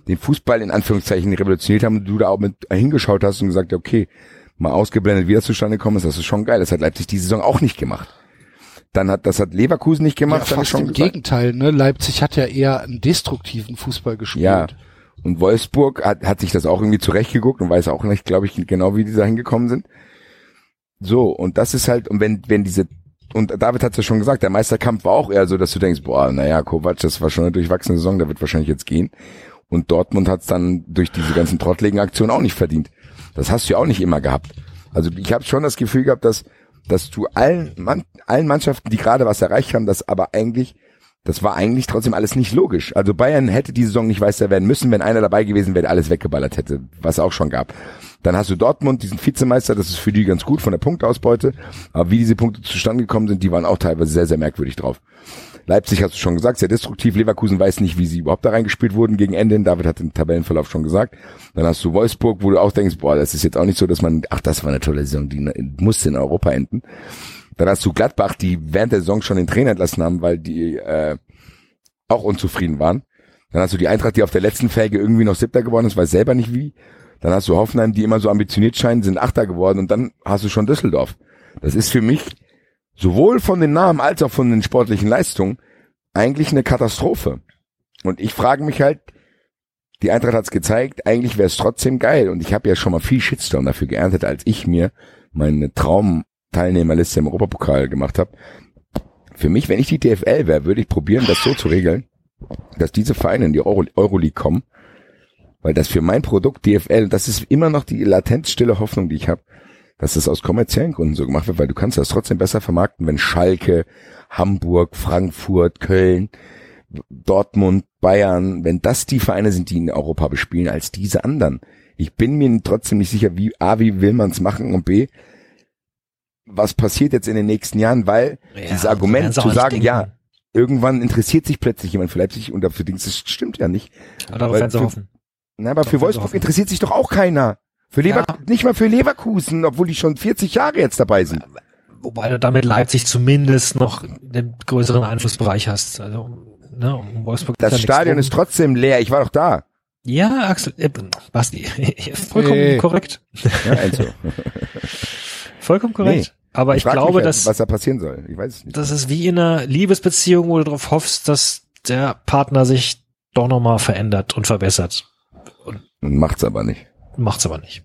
den Fußball in Anführungszeichen revolutioniert haben und du da auch mit hingeschaut hast und gesagt, okay, mal ausgeblendet, wie das zustande gekommen ist, das ist schon geil. Das hat Leipzig die Saison auch nicht gemacht. Dann hat, das hat Leverkusen nicht gemacht, ja, fast im gesagt. Gegenteil. Ne? Leipzig hat ja eher einen destruktiven Fußball gespielt. Ja. Und Wolfsburg hat, hat sich das auch irgendwie zurechtgeguckt und weiß auch nicht, glaube ich, genau, wie die da hingekommen sind. So, und das ist halt, und wenn, wenn diese, und David hat es ja schon gesagt, der Meisterkampf war auch eher so, dass du denkst, boah, naja, Kovac, das war schon eine durchwachsene Saison, der wird wahrscheinlich jetzt gehen. Und Dortmund hat es dann durch diese ganzen trottligen Aktionen auch nicht verdient. Das hast du ja auch nicht immer gehabt. Also ich habe schon das Gefühl gehabt, dass, dass du allen, Mann, allen Mannschaften, die gerade was erreicht haben, das aber eigentlich das war eigentlich trotzdem alles nicht logisch. Also Bayern hätte die Saison nicht Meister werden müssen, wenn einer dabei gewesen wäre, der alles weggeballert hätte, was auch schon gab. Dann hast du Dortmund, diesen Vizemeister, das ist für die ganz gut von der Punktausbeute, aber wie diese Punkte zustande gekommen sind, die waren auch teilweise sehr, sehr merkwürdig drauf. Leipzig hast du schon gesagt, sehr destruktiv. Leverkusen weiß nicht, wie sie überhaupt da reingespielt wurden gegen Ende. David hat den Tabellenverlauf schon gesagt. Dann hast du Wolfsburg, wo du auch denkst, boah, das ist jetzt auch nicht so, dass man, ach, das war eine tolle Saison, die musste in Europa enden. Dann hast du Gladbach, die während der Saison schon den Trainer entlassen haben, weil die äh, auch unzufrieden waren. Dann hast du die Eintracht, die auf der letzten Felge irgendwie noch Siebter geworden ist, weiß selber nicht wie. Dann hast du Hoffenheim, die immer so ambitioniert scheinen, sind Achter geworden und dann hast du schon Düsseldorf. Das ist für mich sowohl von den Namen als auch von den sportlichen Leistungen eigentlich eine Katastrophe. Und ich frage mich halt, die Eintracht hat's gezeigt, eigentlich wäre es trotzdem geil. Und ich habe ja schon mal viel Shitstorm dafür geerntet, als ich mir meine Traumteilnehmerliste im Europapokal gemacht habe. Für mich, wenn ich die DFL wäre, würde ich probieren, das so zu regeln, dass diese Vereine in die Euro Euroleague kommen, weil das für mein Produkt DFL, das ist immer noch die latent stille Hoffnung, die ich habe, dass das aus kommerziellen Gründen so gemacht wird, weil du kannst das trotzdem besser vermarkten, wenn Schalke, Hamburg, Frankfurt, Köln, Dortmund, Bayern, wenn das die Vereine sind, die in Europa bespielen, als diese anderen. Ich bin mir trotzdem nicht sicher, wie A, wie will man es machen und B, was passiert jetzt in den nächsten Jahren, weil Ja, dieses Argument zu sagen, denken. ja, irgendwann interessiert sich plötzlich jemand für Leipzig und für Dings, das stimmt ja nicht. Aber darauf für- hoffen. Na, aber für Wolfsburg interessiert sich doch auch keiner. Für Lever Ja. nicht mal für Leverkusen, obwohl die schon 40 Jahre jetzt dabei sind. Wobei du damit Leipzig zumindest noch den größeren Einflussbereich hast. Also, ne, um Wolfsburg Das da Stadion ist trotzdem leer. Ich war doch da. Ja, Axel, äh, Basti, vollkommen Nee. korrekt. Ja, Enzo. Vollkommen korrekt. Aber ich, frag glaube, mich halt, dass was da passieren soll. Ich weiß es nicht. das ist wie in einer Liebesbeziehung, wo du darauf hoffst, dass der Partner sich doch nochmal verändert und verbessert. Macht's aber nicht. Macht's aber nicht.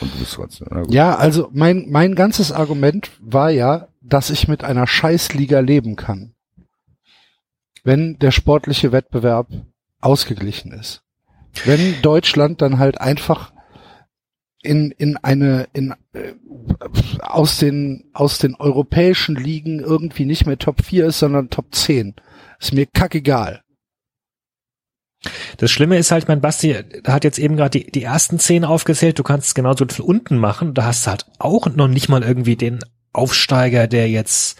Und du bist trotzdem. Na gut. Ja, also mein, mein ganzes Argument war ja, dass ich mit einer Scheißliga leben kann. Wenn der sportliche Wettbewerb ausgeglichen ist. Wenn Deutschland dann halt einfach in, in eine, in, äh, aus den, aus den europäischen Ligen irgendwie nicht mehr Top 4 ist, sondern Top 10. Ist mir kackegal. Das Schlimme ist halt, mein Basti hat jetzt eben gerade die, die ersten zehn aufgezählt. Du kannst es genauso von unten machen. Da hast du halt auch noch nicht mal irgendwie den Aufsteiger, der jetzt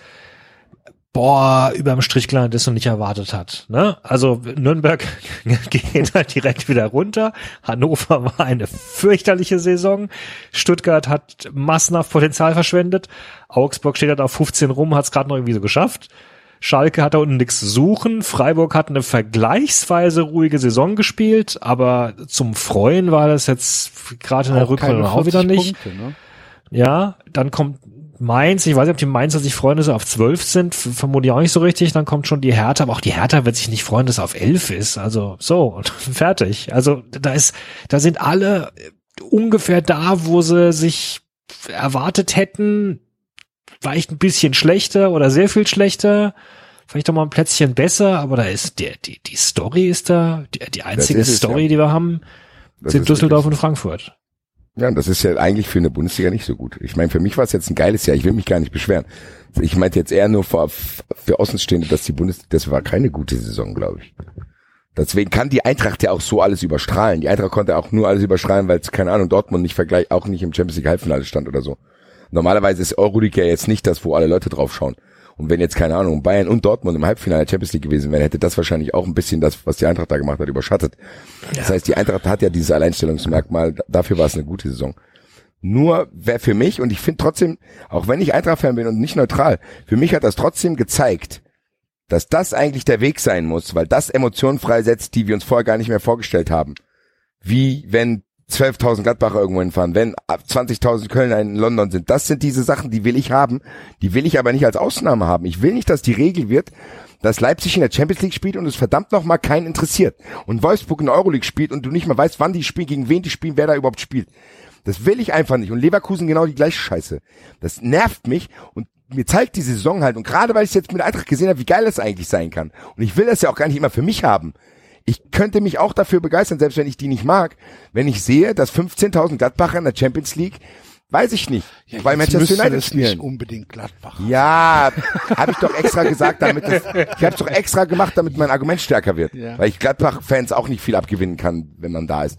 boah, überm Strich gelandet ist und nicht erwartet hat. Ne? Also Nürnberg geht halt direkt wieder runter. Hannover war eine fürchterliche Saison. Stuttgart hat massenhaft Potenzial verschwendet. Augsburg steht halt auf 15 rum, hat es gerade noch irgendwie so geschafft. Schalke hat da unten nichts zu suchen. Freiburg hat eine vergleichsweise ruhige Saison gespielt, aber zum Freuen war das jetzt gerade in der Rückrunde auch wieder 40 nicht. Punkte, ne? Ja, dann kommt Mainz, ich weiß nicht, ob die Mainzer sich freuen, dass sie auf 12 sind, f- vermute ich auch nicht so richtig, dann kommt schon die Hertha, aber auch die Hertha wird sich nicht freuen, dass er auf 11 ist, also so, und fertig. Also da ist, da sind alle ungefähr da, wo sie sich erwartet hätten, vielleicht ein bisschen schlechter oder sehr viel schlechter, vielleicht doch mal ein Plätzchen besser, aber da ist der, die, die Story ist da, die, die einzige es, Story, ja. die wir haben, Das sind ist Düsseldorf und Frankfurt. Ja, das ist ja eigentlich für eine Bundesliga nicht so gut. Ich meine, für mich war es jetzt ein geiles Jahr. Ich will mich gar nicht beschweren. Ich meinte jetzt eher nur für, für Außenstehende, dass die Bundesliga, das war keine gute Saison, glaube ich. Deswegen kann die Eintracht ja auch so alles überstrahlen. Die Eintracht konnte auch nur alles überstrahlen, weil es, keine Ahnung, Dortmund nicht vergleich, auch nicht im Champions League Halbfinale stand oder so. Normalerweise ist Euroleague ja jetzt nicht das, wo alle Leute drauf schauen. Und wenn jetzt, keine Ahnung, Bayern und Dortmund im Halbfinale der Champions League gewesen wären, hätte das wahrscheinlich auch ein bisschen das, was die Eintracht da gemacht hat, überschattet. Das heißt, die Eintracht hat ja dieses Alleinstellungsmerkmal, dafür war es eine gute Saison. Nur wäre für mich, und ich finde trotzdem, auch wenn ich Eintracht-Fan bin und nicht neutral, für mich hat das trotzdem gezeigt, dass das eigentlich der Weg sein muss, weil das Emotionen freisetzt, die wir uns vorher gar nicht mehr vorgestellt haben. Wie wenn 12.000 Gladbacher irgendwo hinfahren, wenn ab 20.000 Kölner in London sind. Das sind diese Sachen, die will ich haben. Die will ich aber nicht als Ausnahme haben. Ich will nicht, dass die Regel wird, dass Leipzig in der Champions League spielt und es verdammt nochmal keinen interessiert. Und Wolfsburg in der Euroleague spielt und du nicht mal weißt, wann die spielen, gegen wen die spielen, wer da überhaupt spielt. Das will ich einfach nicht. Und Leverkusen genau die gleiche Scheiße. Das nervt mich und mir zeigt die Saison halt, und gerade weil ich jetzt mit Eintracht gesehen habe, wie geil das eigentlich sein kann. Und ich will das ja auch gar nicht immer für mich haben. Ich könnte mich auch dafür begeistern, selbst wenn ich die nicht mag, wenn ich sehe, dass 15.000 Gladbacher in der Champions League, weiß ich nicht, Ja, weil Manchester United es spielen. nicht unbedingt Gladbach. Ja, habe ich doch extra gesagt, damit es, ich habe es doch extra gemacht, damit mein Argument stärker wird, Ja. weil ich Gladbach-Fans auch nicht viel abgewinnen kann, wenn man da ist.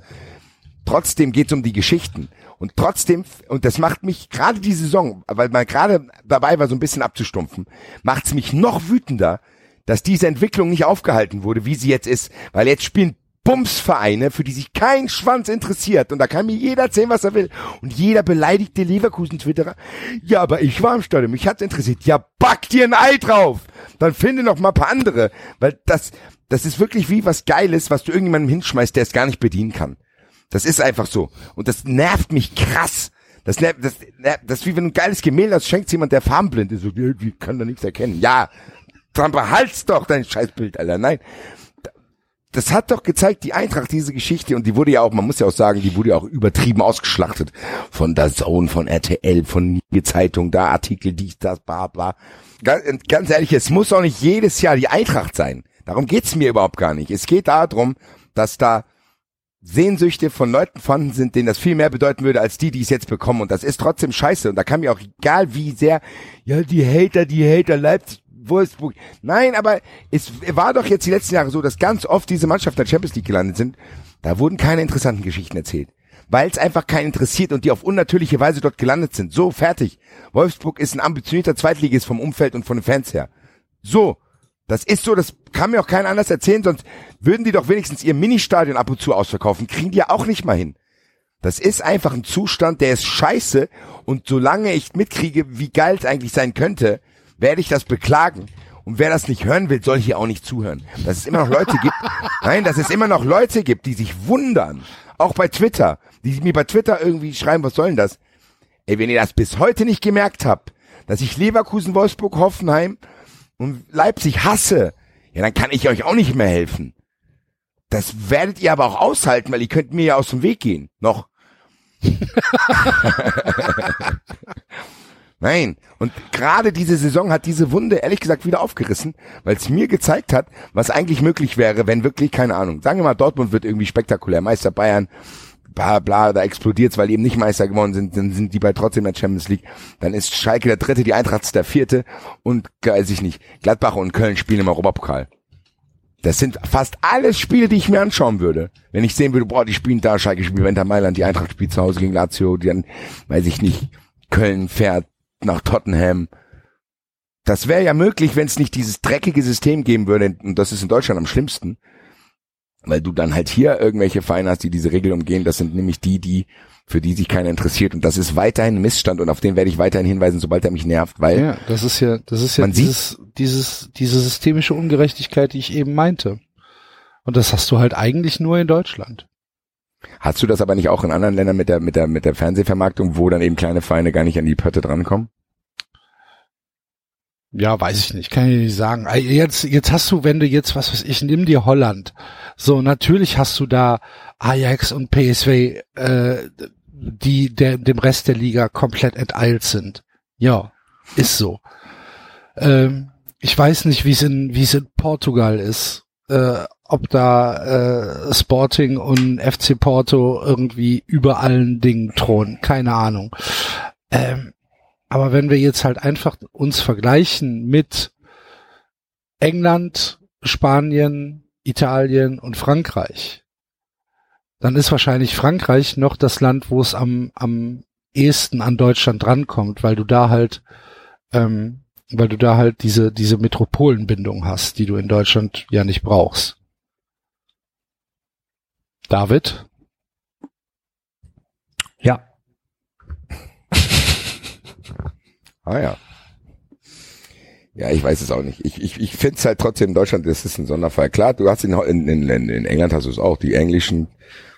Trotzdem geht es um die Geschichten und trotzdem und das macht mich gerade die Saison, weil man gerade dabei war, so ein bisschen abzustumpfen, macht es mich noch wütender, dass diese Entwicklung nicht aufgehalten wurde, wie sie jetzt ist, weil jetzt spielen Bumsvereine, für die sich kein Schwanz interessiert. Und da kann mir jeder erzählen, was er will. Und jeder beleidigte Leverkusen-Twitterer. Ja, aber ich war im Stadion, mich hat's interessiert. Ja, back dir ein Ei drauf! Dann finde noch mal ein paar andere. Weil das, das ist wirklich wie was Geiles, was du irgendjemandem hinschmeißt, der es gar nicht bedienen kann. Das ist einfach so. Und das nervt mich krass. Das, nervt, das, nervt, das ist wie wenn du ein geiles Gemälde hast, schenkt jemand, der farbenblind ist. So, die kann da nichts erkennen. Ja, dann behalt's doch dein Scheißbild, Alter. Nein. Das hat doch gezeigt, die Eintracht, diese Geschichte, und die wurde ja auch, man muss ja auch sagen, die wurde ja auch übertrieben ausgeschlachtet. Von der Zone, von RTL, von die Zeitung, da Artikel, dies, das, bla, bla. Ganz, ganz ehrlich, es muss auch nicht jedes Jahr die Eintracht sein. Darum geht's mir überhaupt gar nicht. Es geht darum, dass da Sehnsüchte von Leuten vorhanden sind, denen das viel mehr bedeuten würde, als die, die es jetzt bekommen. Und das ist trotzdem scheiße. Und da kann mir auch egal wie sehr, ja, die Hater, die Hater Leipzig, Wolfsburg. Nein, aber es war doch jetzt die letzten Jahre so, dass ganz oft diese Mannschaften der Champions League gelandet sind. Da wurden keine interessanten Geschichten erzählt. Weil es einfach keinen interessiert und die auf unnatürliche Weise dort gelandet sind. So, fertig. Wolfsburg ist ein ambitionierter Zweitligist vom Umfeld und von den Fans her. So. Das ist so, das kann mir auch keiner anders erzählen, sonst würden die doch wenigstens ihr Ministadion ab und zu ausverkaufen. Kriegen die ja auch nicht mal hin. Das ist einfach ein Zustand, der ist scheiße und solange ich mitkriege, wie geil es eigentlich sein könnte, werde ich das beklagen. Und wer das nicht hören will, soll hier auch nicht zuhören. Dass es immer noch Leute gibt, nein, dass es immer noch Leute gibt, die sich wundern. Auch bei Twitter, die mir bei Twitter irgendwie schreiben, was soll denn das? Ey, wenn ihr das bis heute nicht gemerkt habt, dass ich Leverkusen, Wolfsburg, Hoffenheim und Leipzig hasse, ja, dann kann ich euch auch nicht mehr helfen. Das werdet ihr aber auch aushalten, weil ihr könnt mir ja aus dem Weg gehen. Noch. Nein. Und gerade diese Saison hat diese Wunde ehrlich gesagt wieder aufgerissen, weil es mir gezeigt hat, was eigentlich möglich wäre, wenn wirklich, keine Ahnung, sagen wir mal, Dortmund wird irgendwie spektakulär, Meister Bayern, bla bla, da explodiert's, weil die eben nicht Meister geworden sind, dann sind die bei trotzdem in der Champions League. Dann ist Schalke der dritte, die Eintracht der vierte und weiß ich nicht, Gladbach und Köln spielen im Europapokal. Das sind fast alles Spiele, die ich mir anschauen würde. Wenn ich sehen würde, boah, die spielen da, Schalke spielt Inter Mailand, die Eintracht spielt zu Hause gegen Lazio, die dann, weiß ich nicht, Köln fährt nach Tottenham. Das wäre ja möglich, wenn es nicht dieses dreckige System geben würde, und das ist in Deutschland am schlimmsten, weil du dann halt hier irgendwelche Vereine hast, die diese Regel umgehen. Das sind nämlich die, die für die sich keiner interessiert. Und das ist weiterhin ein Missstand und auf den werde ich weiterhin hinweisen, sobald er mich nervt, weil Ja, das ist ja, das ist ja Man sieht- dieses, dieses, diese systemische Ungerechtigkeit, die ich eben meinte. Und das hast du halt eigentlich nur in Deutschland. Hast du das aber nicht auch in anderen Ländern mit der mit der mit der Fernsehvermarktung, wo dann eben kleine Vereine gar nicht an die Pötte drankommen? Ja, weiß ich nicht, kann ich nicht sagen. Jetzt, jetzt hast du, wenn du jetzt, was weiß ich, nimm dir Holland. So, natürlich hast du da Ajax und PSV, äh, die der, dem Rest der Liga komplett enteilt sind. Ja, ist so. Ähm, ich weiß nicht, wie es in, wie es in Portugal ist. Äh, ob da äh, Sporting und FC Porto irgendwie über allen Dingen thronen. Keine Ahnung. Ähm, aber wenn wir jetzt halt einfach uns vergleichen mit England, Spanien, Italien und Frankreich, dann ist wahrscheinlich Frankreich noch das Land, wo es am, am ehesten an Deutschland drankommt, weil du da halt, ähm, weil du da halt diese, diese Metropolenbindung hast, die du in Deutschland ja nicht brauchst. David? Ja. Ah ja. Ja, ich weiß es auch nicht. Ich, ich, ich finde es halt trotzdem in Deutschland, das ist ein Sonderfall. Klar, du hast in, in, in, in England hast du es auch. Die englischen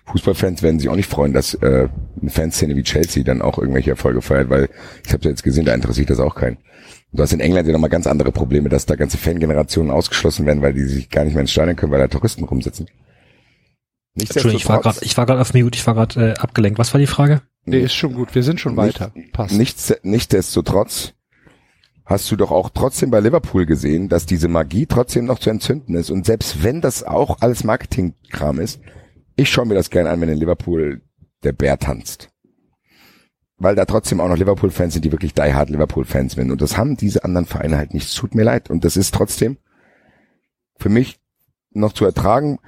Fußballfans werden sich auch nicht freuen, dass äh, eine Fanszene wie Chelsea dann auch irgendwelche Erfolge feiert, weil ich habe jetzt gesehen, da interessiert das auch keinen. Du hast in England ja nochmal ganz andere Probleme, dass da ganze Fangenerationen ausgeschlossen werden, weil die sich gar nicht mehr ins Stadion können, weil da Touristen rumsitzen. Entschuldigung, ich war gerade, ich war gerade auf Mute, ich war gerade äh, abgelenkt. Was war die Frage? Nee, ist schon gut. Wir sind schon weiter. Passt. Nichts, nichtsdestotrotz hast du doch auch trotzdem bei Liverpool gesehen, dass diese Magie trotzdem noch zu entzünden ist. Und selbst wenn das auch alles Marketingkram ist, ich schaue mir das gerne an, wenn in Liverpool der Bär tanzt. Weil da trotzdem auch noch Liverpool-Fans sind, die wirklich die hard Liverpool-Fans sind. Und das haben diese anderen Vereine halt nicht. Es tut mir leid. Und das ist trotzdem für mich noch zu ertragen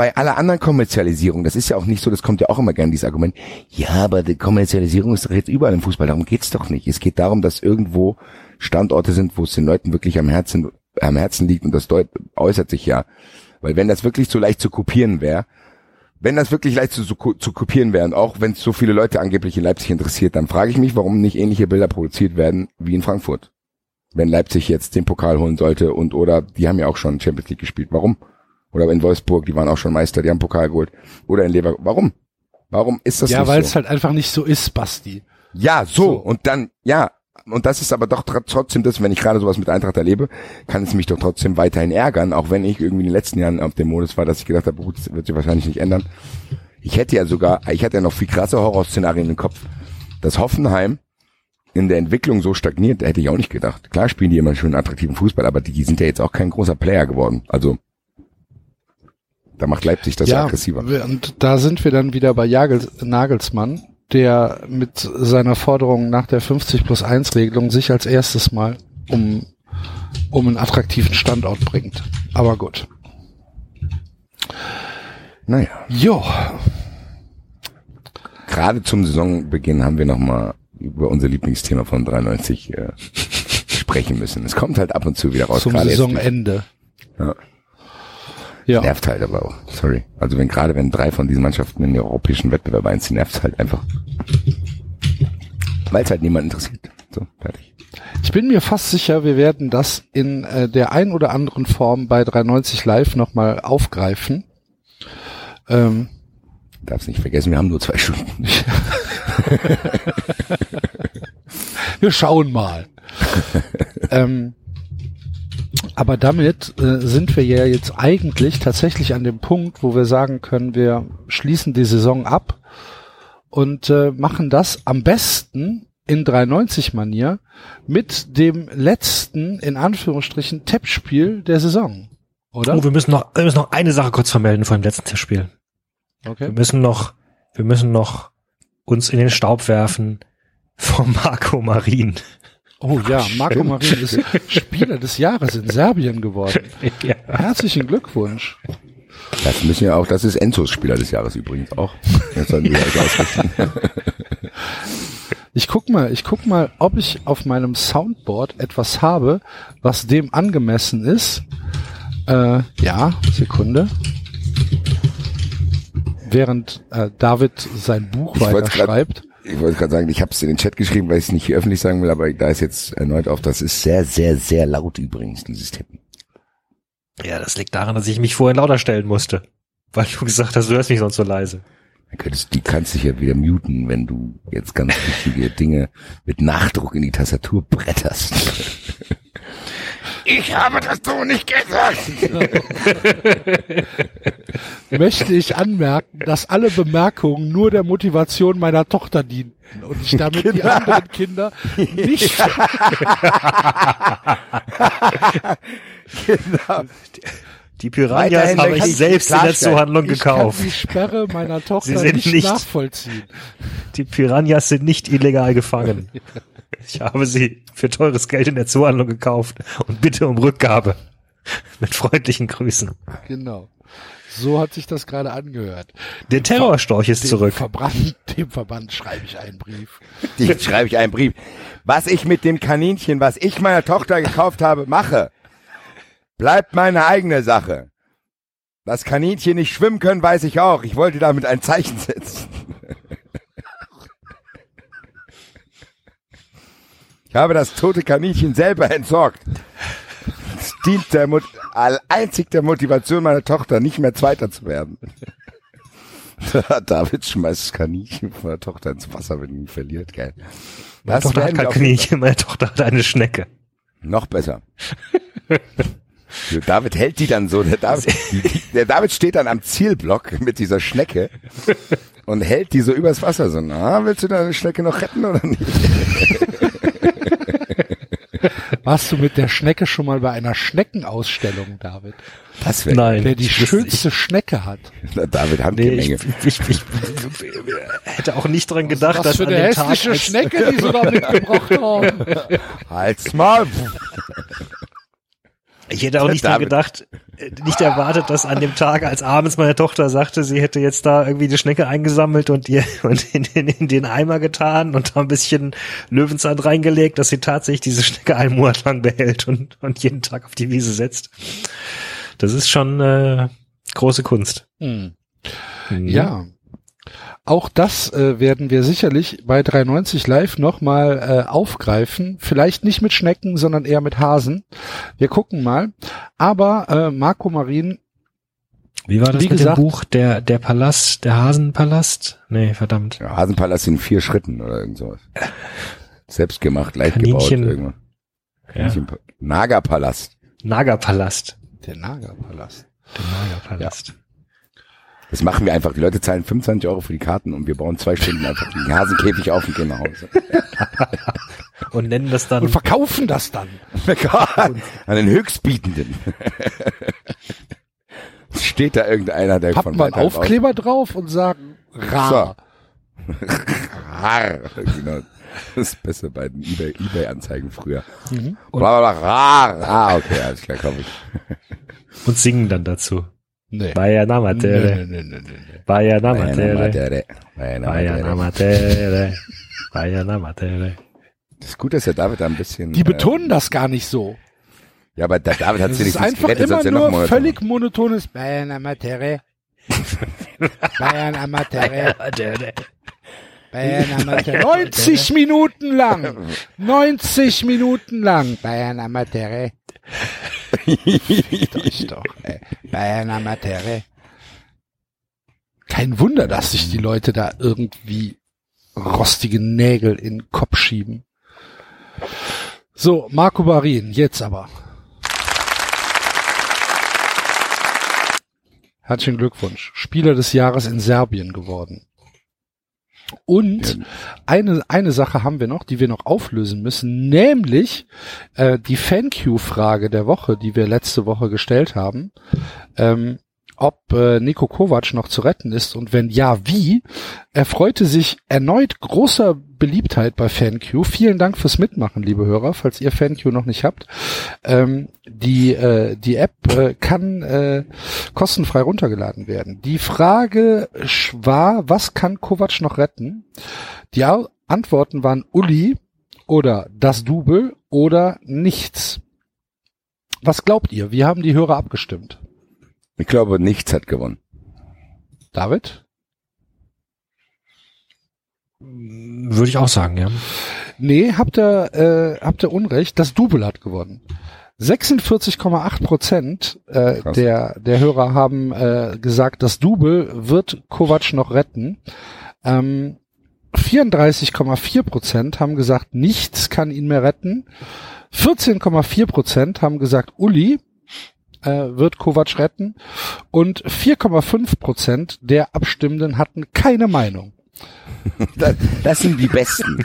bei aller anderen Kommerzialisierung, das ist ja auch nicht so, das kommt ja auch immer gerne dieses Argument, ja, aber die Kommerzialisierung ist doch jetzt überall im Fußball, darum geht's doch nicht. Es geht darum, dass irgendwo Standorte sind, wo es den Leuten wirklich am Herzen, am Herzen liegt und das deut äußert sich ja. Weil wenn das wirklich so leicht zu kopieren wäre, wenn das wirklich leicht zu, zu, zu kopieren wäre und auch wenn es so viele Leute angeblich in Leipzig interessiert, dann frage ich mich, warum nicht ähnliche Bilder produziert werden wie in Frankfurt. Wenn Leipzig jetzt den Pokal holen sollte und oder die haben ja auch schon Champions League gespielt. Warum? Oder in Wolfsburg, die waren auch schon Meister, die haben Pokal geholt. Oder in Leverkusen. Warum? Warum ist das ja, nicht weil so? es halt einfach nicht so ist, Basti. Ja, so. So. Und dann, ja. Und das ist aber doch tr- trotzdem das, wenn ich gerade sowas mit Eintracht erlebe, kann es mich doch trotzdem weiterhin ärgern, auch wenn ich irgendwie in den letzten Jahren auf dem Modus war, dass ich gedacht habe, gut, das wird sich wahrscheinlich nicht ändern. Ich hätte ja sogar, ich hatte ja noch viel krasse Horrorszenarien im Kopf. Dass Hoffenheim in der Entwicklung so stagniert, hätte ich auch nicht gedacht. Klar spielen die immer schön attraktiven Fußball, aber die sind ja jetzt auch kein großer Player geworden. Also da macht Leipzig das ja, aggressiver. und da sind wir dann wieder bei Jagel, Nagelsmann, der mit seiner Forderung nach der 50 plus 1 Regelung sich als erstes mal um, um einen attraktiven Standort bringt. Aber gut. Naja. Jo, gerade zum Saisonbeginn haben wir nochmal über unser Lieblingsthema von 93 äh, sprechen müssen. Es kommt halt ab und zu wieder raus. zum Saisonende. Ja. Ja. Nervt halt aber auch. Sorry. Also wenn gerade wenn drei von diesen Mannschaften in den europäischen Wettbewerb einziehen, nervt halt einfach. Weil es halt niemand interessiert. So, fertig. Ich bin mir fast sicher, wir werden das in äh, der ein oder anderen Form bei 390 Live nochmal aufgreifen. Ähm, Darf's nicht vergessen, wir haben nur zwei Stunden. wir schauen mal. ähm, aber damit äh, sind wir ja jetzt eigentlich tatsächlich an dem Punkt, wo wir sagen können, wir schließen die Saison ab und äh, machen das am besten in 390-Manier mit dem letzten, in Anführungsstrichen, Tippspiel der Saison. Oder? Oh, wir müssen noch, wir müssen noch eine Sache kurz vermelden vor dem letzten Tippspiel. Wir okay. müssen noch, wir müssen noch uns in den Staub werfen von Marco Marin. Oh ja, Marco Marin ist Spieler des Jahres in Serbien geworden. ja. Herzlichen Glückwunsch. Das müssen wir auch, das ist Enzos Spieler des Jahres übrigens auch. Wir. Ich guck mal, ich guck mal, ob ich auf meinem Soundboard etwas habe, was dem angemessen ist. Äh, ja, Sekunde. Während äh, David sein Buch weiter schreibt. Ich wollte gerade sagen, ich habe es in den Chat geschrieben, weil ich es nicht hier öffentlich sagen will, aber da ist jetzt erneut auf, das ist sehr, sehr, sehr laut übrigens, dieses Tippen. ja, das liegt daran, dass ich mich vorhin lauter stellen musste. Weil du gesagt hast, du hörst mich sonst so leise. Dann könntest, die kannst dich ja wieder muten, wenn du jetzt ganz wichtige Dinge mit Nachdruck in die Tastatur bretterst. Ich habe das so nicht gesagt. Möchte ich anmerken, dass alle Bemerkungen nur der Motivation meiner Tochter dienten und ich damit die Genau. anderen Kinder nicht genau. Die Piranhas habe ich ich selbst in der. Zuhandlung ich gekauft. kann die Sperre meiner Tochter Sie sind nicht, nicht- nachvollziehen. Die Piranhas sind nicht illegal gefangen. Ich habe sie für teures Geld in der Zuhandlung gekauft und bitte um Rückgabe. Mit freundlichen Grüßen. Genau. So hat sich das gerade angehört. Der Terrorstorch ist Dem zurück. Verband, dem Verband schreibe ich einen Brief. Die schreibe ich einen Brief. Was ich mit dem Kaninchen, was ich meiner Tochter gekauft habe, mache, bleibt meine eigene Sache. Dass Kaninchen nicht schwimmen können, weiß ich auch. Ich wollte damit ein Zeichen setzen. Ich habe das tote Kaninchen selber entsorgt. Es dient der Mut all- einzig der Motivation meiner Tochter, nicht mehr Zweiter zu werden. David schmeißt das Kaninchen von der Tochter ins Wasser, wenn ihn verliert, geil. Meine Tochter hat kein Kaninchen, meine Tochter hat eine Schnecke. Noch besser. David hält die dann so. Der David, der David steht dann am Zielblock mit dieser Schnecke und hält die so übers Wasser. So, na, willst du deine Schnecke noch retten oder nicht? Warst du mit der Schnecke schon mal bei einer Schneckenausstellung, David? Das wäre Nein. Wer die ich schönste Schnecke hat. Na, David Nee, Handgemenge. ich, ich, ich, ich hätte auch nicht dran gedacht, Was dass für eine Tag, hässliche als, Schnecke, die sie da mitgebracht haben. Halt's mal. Ich hätte auch nicht David. gedacht, äh, nicht erwartet, dass an dem Tag, als abends meine Tochter sagte, sie hätte jetzt da irgendwie die Schnecke eingesammelt und ihr und in, in, in den Eimer getan und da ein bisschen Löwenzahn reingelegt, dass sie tatsächlich diese Schnecke einen Monat lang behält und, und jeden Tag auf die Wiese setzt. Das ist schon äh, große Kunst. Hm. Mhm. Ja. Auch das äh, werden wir sicherlich bei 390 Live nochmal äh, aufgreifen. Vielleicht nicht mit Schnecken, sondern eher mit Hasen. Wir gucken mal. Aber äh, Marco Marin, Wie war das Wie mit gesagt- dem Buch? Der, der Palast, der Hasenpalast? Nee, verdammt. Ja, Hasenpalast in vier Schritten oder irgend sowas. Selbst gemacht, leicht gebaut. Kaninchen. Irgendwann. Ja. Kaninchen- Nagerpalast. Nagerpalast. der Nagerpalast. Der Nagerpalast. Das machen wir einfach. Die Leute zahlen 25 Euro für die Karten und wir bauen zwei Stunden einfach den Hasenkäfig auf und gehen nach Hause. Und nennen das dann Und verkaufen das dann. An den Höchstbietenden. Steht da irgendeiner, der Pappen von wir einen Aufkleber drauf und sagen rar. Rar. Genau. Das Beste bei den eBay- Ebay-Anzeigen früher. Mhm. Bla, bla, bla, rar. Ah, okay, alles klar, komm ich. und singen dann dazu. Nee. Vaya Nee, Namatere, nee, nee, nee, nee. Vaya Meine Namatere, Matere. Meine Vaya Matere. Namatere, Vaya Namatere. Das ist gut, dass der David da ein bisschen... Die äh, betonen das gar nicht so. Ja, aber der David hat sie ist nicht einfach gerettet, immer sonst noch nur Monate. völlig monotones Bayern Amatere. Bayern Amatere. Bayern Amatere. 90 Minuten lang. 90 Minuten lang. Bayern Amatere. Ich doch, ey. Bayern Amatere. Kein Wunder, dass sich die Leute da irgendwie rostige Nägel in den Kopf schieben. So, Marco Barin, jetzt aber. Herzlichen Glückwunsch. Spieler des Jahres in Serbien geworden. Und eine, eine Sache haben wir noch, die wir noch auflösen müssen, nämlich äh, die Thank-You-Frage der Woche, die wir letzte Woche gestellt haben, ähm, ob äh, Nico Kovac noch zu retten ist und wenn ja, wie. Er freute sich erneut großer Beliebtheit bei FanQ. Vielen Dank fürs Mitmachen, liebe Hörer, falls ihr FanQ noch nicht habt. Ähm, die, äh, die App äh, kann äh, kostenfrei runtergeladen werden. Die Frage war, was kann Kovac noch retten? Die Antworten waren Uli oder das Double oder nichts. Was glaubt ihr? Wie haben die Hörer abgestimmt? Ich glaube, nichts hat gewonnen. David? Würde ich auch sagen, ja. Nee, habt ihr, äh, habt ihr Unrecht. Das Double hat gewonnen. 46,8 Prozent äh, Krass. der, der Hörer haben äh, gesagt, das Double wird Kovac noch retten. Ähm, 34,4 Prozent haben gesagt, nichts kann ihn mehr retten. 14,4 Prozent haben gesagt, Uli äh, wird Kovac retten. Und 4,5 Prozent der Abstimmenden hatten keine Meinung. Das, das sind die Besten.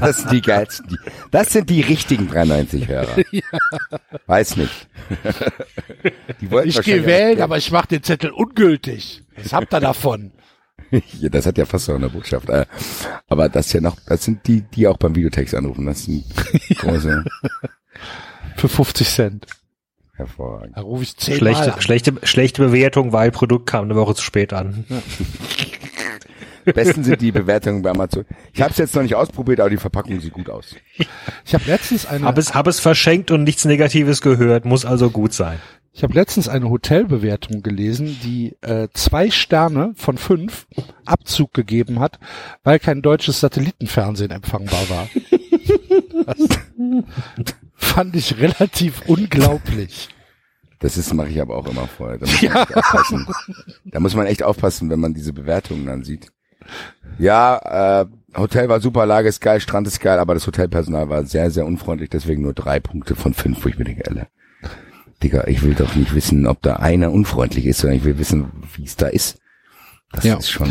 Das sind die geilsten. Das sind die richtigen 93-Hörer. Weiß nicht. Die wollten Ich gehe wählen, aber ich mache den Zettel ungültig. Was habt ihr davon? Ja, das hat ja fast so eine Botschaft. Äh, Aber das ja noch, das sind die, die auch beim Videotext anrufen. Das sind große, Für 50 Cent. Hervorragend. Da rufe ich zehnmal Schlechte, an. schlechte, schlechte Bewertung, weil Produkt kam eine Woche zu spät an. Besten sind die Bewertungen bei Amazon. Ich habe es jetzt noch nicht ausprobiert, aber die Verpackung sieht gut aus. Ich habe letztens eine, Hab es, hab es verschenkt und nichts Negatives gehört, muss also gut sein. ich habe letztens eine Hotelbewertung gelesen, die äh, zwei Sterne von fünf Abzug gegeben hat, weil kein deutsches Satellitenfernsehen empfangbar war. Fand ich relativ unglaublich. Das ist, mache ich aber auch immer vorher. Da muss, man echt aufpassen. da muss man echt aufpassen, wenn man diese Bewertungen dann sieht. Ja, äh, Hotel war super, Lage ist geil, Strand ist geil, aber das Hotelpersonal war sehr, sehr unfreundlich, deswegen nur drei Punkte von fünf, wo ich mir denke, Alter, Digga, ich will doch nicht wissen, ob da einer unfreundlich ist, sondern ich will wissen, wie es da ist. Das Ja. ist schon.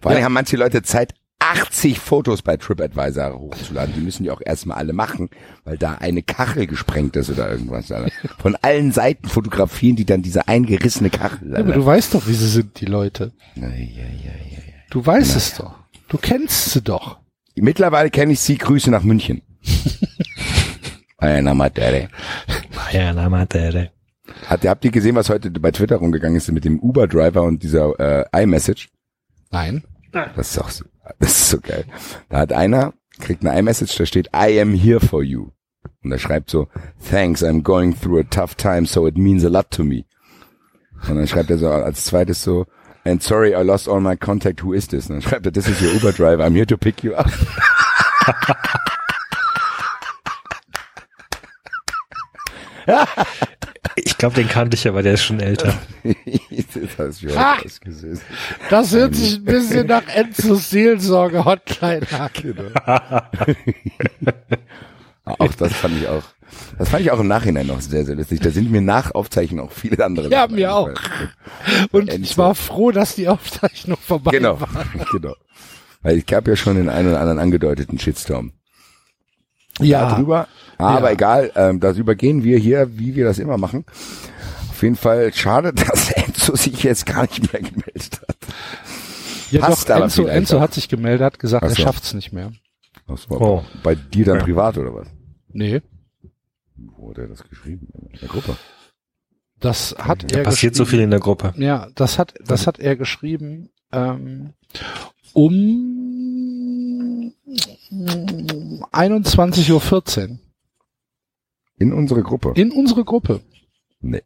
Vor allem haben manche Leute Zeit, 80 Fotos bei TripAdvisor hochzuladen. Die müssen die auch erstmal alle machen, weil da eine Kachel gesprengt ist oder irgendwas. Alter. Von allen Seiten fotografieren die dann diese eingerissene Kachel. Ja, aber du weißt doch, wie sie sind, die Leute. Ja, ja, ja, ja. Du weißt es doch. Du kennst sie doch. Mittlerweile kenne ich sie. Grüße nach München. Einer Materie. Ja, na, Mathe. Hat, habt ihr gesehen, was heute bei Twitter rumgegangen ist mit dem Uber-Driver und dieser äh, iMessage? Nein. Das ist auch so, das ist so geil. Da hat einer, kriegt eine iMessage, da steht, I am here for you. Und er schreibt so, thanks, I'm going through a tough time, so it means a lot to me. Und dann schreibt er so als zweites so, and sorry, I lost all my contact, who is this? Und dann schreibt er, this is your Uber driver, I'm here to pick you up. Ich glaube, den kannte ich, aber der ist schon älter. das Ah! ausgesehen. Das hört sich ein bisschen nach Enzos Seelsorge Hotline an. Auch das fand ich auch, das fand ich auch im Nachhinein noch sehr, sehr lustig. Da sind mir nach Aufzeichnen auch viele andere Ja, mir auch. Und Enzo. ich war froh, dass die Aufzeichnung vorbei Genau, war. genau. Weil ich gab ja schon den einen oder anderen angedeuteten Shitstorm. Ja, Darüber, aber Ja. egal, ähm, darüber gehen wir hier, wie wir das immer machen. Auf jeden Fall schade, dass Enzo sich jetzt gar nicht mehr gemeldet hat. ja passt doch, Enzo, Enzo hat sich gemeldet, hat gesagt, Ach er so. schafft's nicht mehr. Das war Oh. bei dir dann privat oder was? Nee, Wo hat er das geschrieben? In der Gruppe. das hat Da er passiert so viel geschrieben. in der Gruppe. Ja, das hat, das hat er geschrieben, ähm, um 21.14 Uhr In unsere Gruppe. in unsere Gruppe. Nee.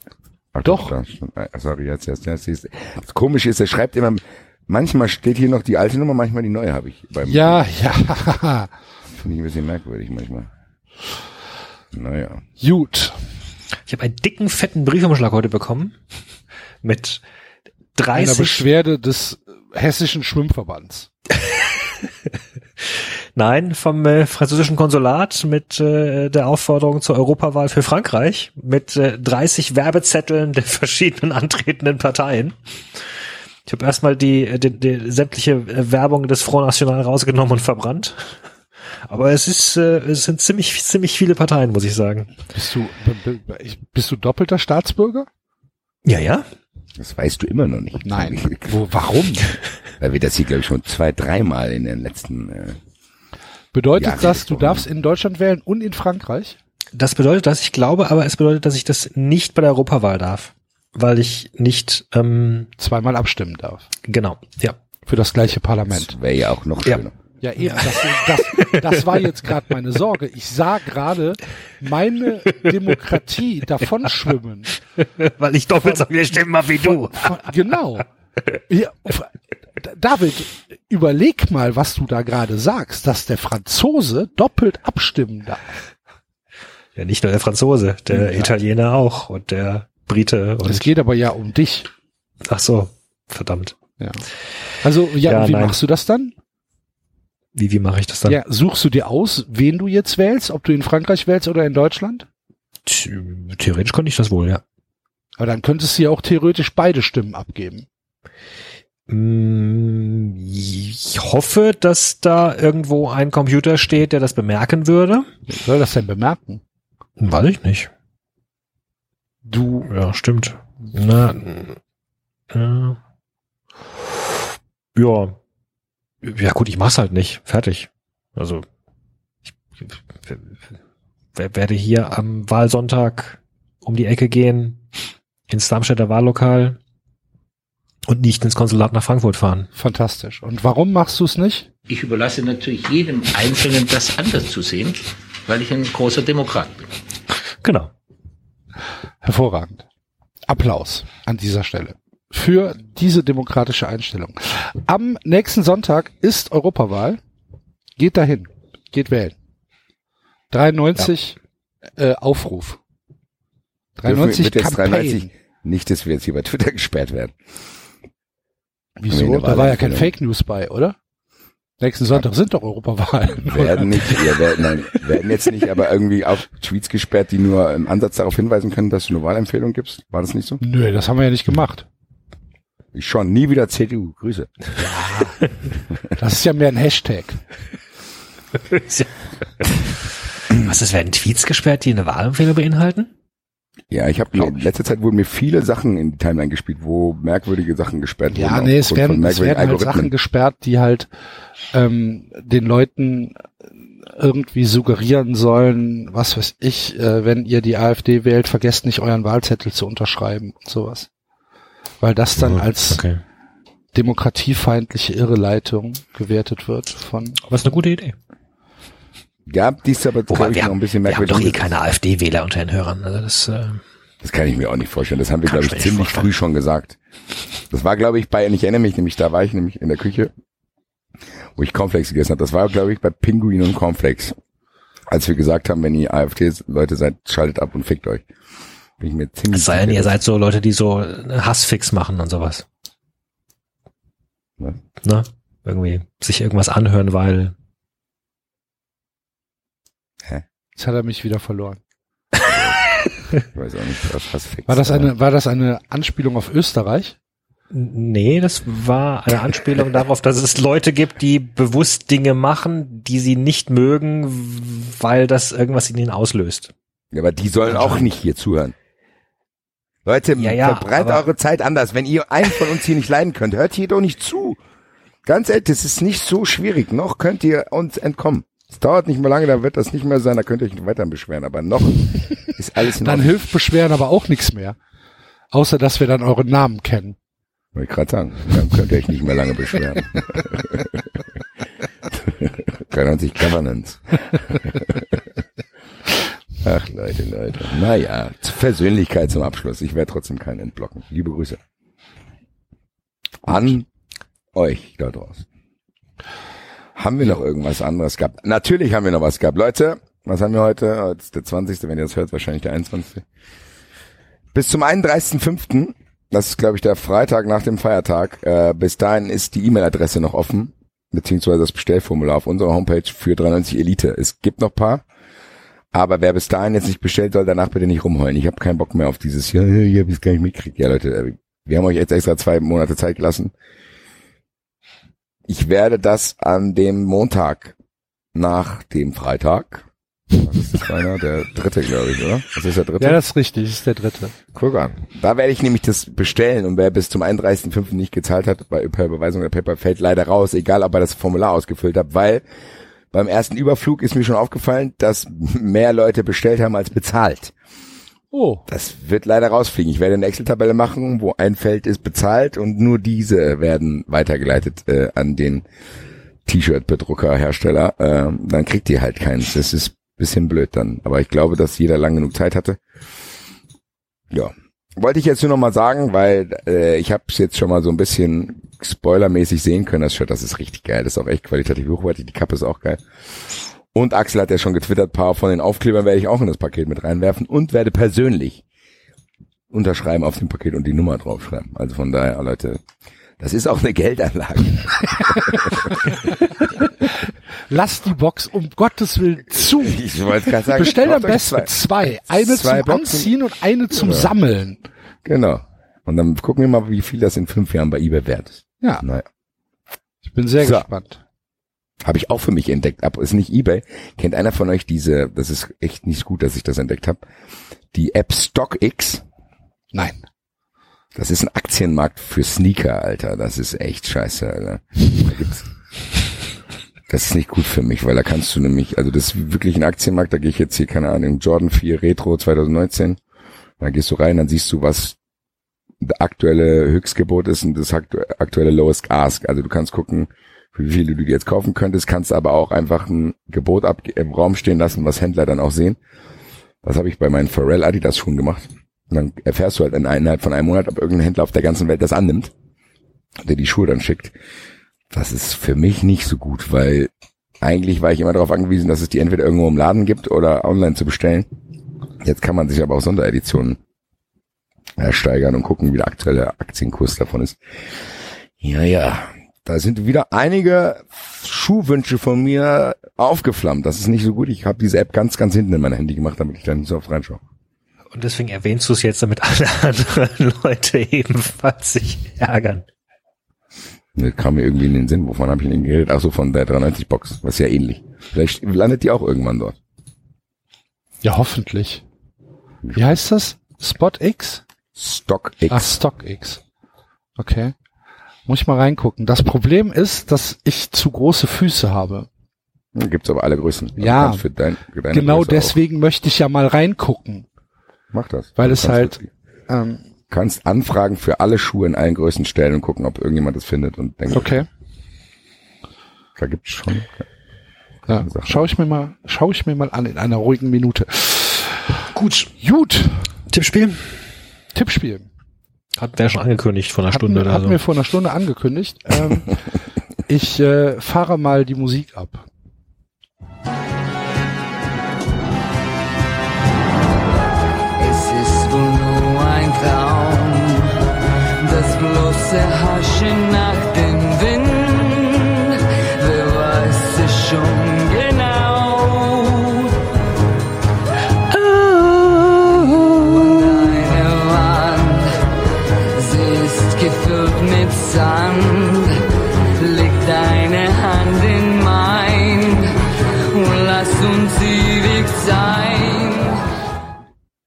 Ach, Doch. da äh, Sorry, jetzt, jetzt, jetzt, jetzt. Das Komische ist, er schreibt immer, manchmal steht hier noch die alte Nummer, manchmal die neue habe ich. Beim, Ja, ja, Finde ich ein bisschen merkwürdig manchmal. Naja. gut. Ich habe einen dicken, fetten Briefumschlag heute bekommen mit Einer 30, Beschwerde des hessischen Schwimmverbands. nein, vom äh, französischen Konsulat mit äh, der Aufforderung zur Europawahl für Frankreich mit äh, 30 Werbezetteln der verschiedenen antretenden Parteien. Ich habe erstmal die, äh, die, die sämtliche äh, Werbung des Front National rausgenommen und verbrannt. Aber es ist, äh, es sind ziemlich, ziemlich viele Parteien, muss ich sagen. Bist du, bist du doppelter Staatsbürger? Ja, ja. Das weißt du immer noch nicht. Nein. Wo, warum? Weil wir das hier, glaube ich, schon zwei, dreimal in den letzten, äh, Bedeutet Ja, das, du darfst in Deutschland wählen und in Frankreich? Das bedeutet das, ich glaube, aber es bedeutet, dass ich das nicht bei der Europawahl darf. Weil ich nicht, ähm, Zweimal abstimmen darf. genau, ja. Für das gleiche Parlament. das wäre ja auch noch Ja. schöner. Ja, eben. Das, das, das war jetzt gerade meine Sorge. Ich sah gerade meine Demokratie davonschwimmen. Weil ich doppelt so viele Stimmen habe wie du. Von- Genau. Ja, David, überleg mal, was du da gerade sagst, dass der Franzose doppelt abstimmen darf. Ja, nicht nur der Franzose, der Ja. Italiener auch und der Brite Es und, geht aber ja um dich. ach so, verdammt. Ja. Also, ja, Ja, wie nein. machst du das dann? Wie, wie mache ich das dann? Ja, suchst du dir aus, wen du jetzt wählst, ob du in Frankreich wählst oder in Deutschland? The- Theoretisch könnte ich das wohl, ja. Aber dann könntest du ja auch theoretisch beide Stimmen abgeben. Mm, Ich hoffe, dass da irgendwo ein Computer steht, der das bemerken würde. Wer soll das denn bemerken? Weiß ich nicht. Du, Ja, stimmt. Na, äh, ja. Ja gut, ich mach's halt nicht. Fertig. Also ich, wer- werde hier am Wahlsonntag um die Ecke gehen, ins Darmstädter Wahllokal und nicht ins Konsulat nach Frankfurt fahren. fantastisch. Und warum machst du es nicht? Ich überlasse natürlich jedem Einzelnen, das anders zu sehen, weil ich ein großer Demokrat bin. Genau. Hervorragend. Applaus an dieser Stelle für diese demokratische Einstellung. Am nächsten Sonntag ist Europawahl. Geht dahin. Geht wählen. 93 äh, Aufruf. Dürfen 93 wird jetzt Campaign. 93 nicht, dass wir jetzt hier bei Twitter gesperrt werden. Wieso? Nee, Da war ja kein. Fake News bei, oder? Nächsten Sonntag sind doch Europawahlen. Werden nicht, wir werden, nein, werden jetzt nicht, aber irgendwie auch Tweets gesperrt, die nur im Ansatz darauf hinweisen können, dass du eine Wahlempfehlung gibst. War das nicht so? Nö, das haben wir ja nicht gemacht. Ich schon. Nie wieder CDU. Grüße. Das ist ja mehr ein Hashtag. Was ist, werden Tweets gesperrt, die eine Wahlempfehlung beinhalten? Ja, ich habe in letzter Zeit wurden mir viele Sachen in die Timeline gespielt, wo merkwürdige Sachen gesperrt Ja, wurden. nee, es werden, es werden halt Sachen gesperrt, die halt ähm, den Leuten irgendwie suggerieren sollen, was weiß ich, äh, wenn ihr die AfD wählt, vergesst nicht euren Wahlzettel zu unterschreiben und sowas. Weil das dann als Okay. demokratiefeindliche Irreleitung gewertet wird von Aber ist eine gute Idee. Gab dies aber, Wobei, ich, wir, noch haben, ein bisschen wir haben doch eh merkwürdig. keine AfD-Wähler unter den Hörern. Also das, äh, Das kann ich mir auch nicht vorstellen. Das haben wir, glaube ich ziemlich vorstellen. früh schon gesagt. Das war, glaube ich, bei, ich erinnere mich nämlich, da war ich nämlich in der Küche, wo ich Cornflakes gegessen habe. Das war, glaube ich, bei Pinguin und Cornflakes. Als wir gesagt haben, wenn ihr AfD-Leute seid, schaltet ab und fickt euch. Bin ich mir ziemlich es sei denn, ihr seid so Leute, die so äh, Hassfix machen und sowas. Was? Ne? Irgendwie sich irgendwas anhören, weil Jetzt hat er mich wieder verloren. Ich weiß auch nicht, was, was fickt. War das eine, war das eine Anspielung auf Österreich? Nee, das war eine Anspielung darauf, dass es Leute gibt, die bewusst Dinge machen, die sie nicht mögen, weil das irgendwas in ihnen auslöst. Ja, aber die sollen auch nicht hier zuhören. Leute, Ja, ja, verbreitet eure Zeit anders. Wenn ihr einen von uns hier nicht leiden könnt, hört hier doch nicht zu. Ganz ehrlich, das ist nicht so schwierig. Noch könnt ihr uns entkommen. Es dauert nicht mehr lange, dann wird das nicht mehr sein, da könnt ihr euch weiter beschweren. Aber noch ist alles in Dann Ordnung. hilft Beschweren aber auch nichts mehr. Außer, dass wir dann euren Namen kennen. Wollte ich gerade sagen. Dann könnt ihr euch nicht mehr lange beschweren. 93 Governance. Ach, Leute, Leute. Naja, Versöhnlichkeit zum Abschluss. Ich werde trotzdem keinen entblocken. Liebe Grüße. An euch da draußen. Haben wir noch irgendwas anderes gehabt? Natürlich haben wir noch was gehabt. Leute, was haben wir heute? Heute ist der 20. Wenn ihr das hört, wahrscheinlich der 21. Bis zum 31.05. Das ist, glaube ich, der Freitag nach dem Feiertag. Äh, bis dahin ist die E-Mail-Adresse noch offen, beziehungsweise das Bestellformular auf unserer Homepage für 93 Elite. Es gibt noch paar, aber wer bis dahin jetzt nicht bestellt, soll danach bitte nicht rumheulen. Ich habe keinen Bock mehr auf dieses, ja, ja, ich hab es gar nicht mitgekriegt. Ja, Leute, äh, wir haben euch jetzt extra zwei Monate Zeit gelassen. Ich werde das an dem Montag nach dem Freitag, was ist das einer? Der dritte, glaube ich, oder? Was ist der dritte? Ja, das ist richtig, das ist der dritte. Guck an. Da werde ich nämlich das bestellen und wer bis zum 31.05. nicht gezahlt hat, bei Überweisung der PayPal fällt leider raus, egal ob er das Formular ausgefüllt hat, weil beim ersten Überflug ist mir schon aufgefallen, dass mehr Leute bestellt haben als bezahlt. Oh, Das wird leider rausfliegen. Ich werde eine Excel-Tabelle machen, wo ein Feld ist bezahlt und nur diese werden weitergeleitet äh, an den T-Shirt-Bedrucker-Hersteller. Äh, dann kriegt ihr halt keins. Das ist bisschen blöd dann. Aber ich glaube, dass jeder lang genug Zeit hatte. Ja. Wollte ich jetzt nur noch mal sagen, weil äh, ich habe es jetzt schon mal so ein bisschen spoilermäßig sehen können, das Shirt, das ist richtig geil. Das ist auch echt qualitativ hochwertig. Die Kappe ist auch geil. Und Axel hat ja schon getwittert, paar von den Aufklebern werde ich auch in das Paket mit reinwerfen und werde persönlich unterschreiben auf dem Paket und die Nummer draufschreiben. Also von daher, Leute, das ist auch eine Geldanlage. lass die Box um Gottes Willen zu. Ich wollte gerade sagen, Bestell am besten zwei. zwei. Eine Zwei zum Boxen. Anziehen und eine zum Ja. Sammeln. Genau. Und dann gucken wir mal, wie viel das in fünf Jahren bei eBay wert ist. Ja, Naja. ich bin sehr So. gespannt. Habe ich auch für mich entdeckt. Ab ist nicht eBay. Kennt einer von euch diese, das ist echt nicht gut, dass ich das entdeckt habe, die App StockX. Nein. Das ist ein Aktienmarkt für Sneaker, Alter. Das ist echt scheiße, Alter. Das ist nicht gut für mich, weil da kannst du nämlich, also das ist wirklich ein Aktienmarkt, da gehe ich jetzt hier, keine Ahnung, Jordan 4 Retro 2019. Da gehst du rein, dann siehst du, was das aktuelle Höchstgebot ist und das aktu- aktuelle Lowest Ask. Also du kannst gucken, wie viel du die jetzt kaufen könntest, kannst aber auch einfach ein Gebot ab im Raum stehen lassen, was Händler dann auch sehen. Das habe ich bei meinen Pharrell Adidas Schuhen gemacht. Und dann erfährst du halt in- innerhalb von einem Monat, ob irgendein Händler auf der ganzen Welt das annimmt, der die Schuhe dann schickt. Das ist für mich nicht so gut, weil eigentlich war ich immer darauf angewiesen, dass es die entweder irgendwo im Laden gibt oder online zu bestellen. Jetzt kann man sich aber auch Sondereditionen ersteigern und gucken, wie der aktuelle Aktienkurs davon ist. Ja, ja. Da sind wieder einige Schuhwünsche von mir aufgeflammt. Das ist nicht so gut. Ich habe diese App ganz, ganz hinten in mein Handy gemacht, damit ich da nicht so oft reinschaue. Und deswegen erwähnst du es jetzt, damit alle anderen Leute ebenfalls sich ärgern. Das kam mir irgendwie in den Sinn. Wovon habe ich denn geredet? Ach so, von der 93-Box. Was ist ja ähnlich. Vielleicht landet die auch irgendwann dort. Ja, hoffentlich. Wie heißt das? Spot X? StockX. Ach, StockX. Okay. Muss ich mal reingucken. Das Problem ist, dass ich zu große Füße habe. Gibt's aber alle Größen. Also Ja. Für dein, für deine Genau Größe deswegen möchte ich ja mal reingucken. Auch. Mach das. Weil Du es halt- Ähm, kannst Anfragen für alle Schuhe in allen Größen stellen und gucken, ob irgendjemand das findet und denkt, okay. da gibt's schon. Ja. Schau ich mir mal, schau ich mir mal an in einer ruhigen Minute. Gut. Gut. Tippspiel? Tippspiel. Hatten wir ja schon angekündigt vor einer Hatten, Stunde oder hatten so. wir vor einer Stunde angekündigt. Ähm, ich äh, fahre mal die Musik ab. Es ist wohl nur ein Traum, das bloße Haschen nach dem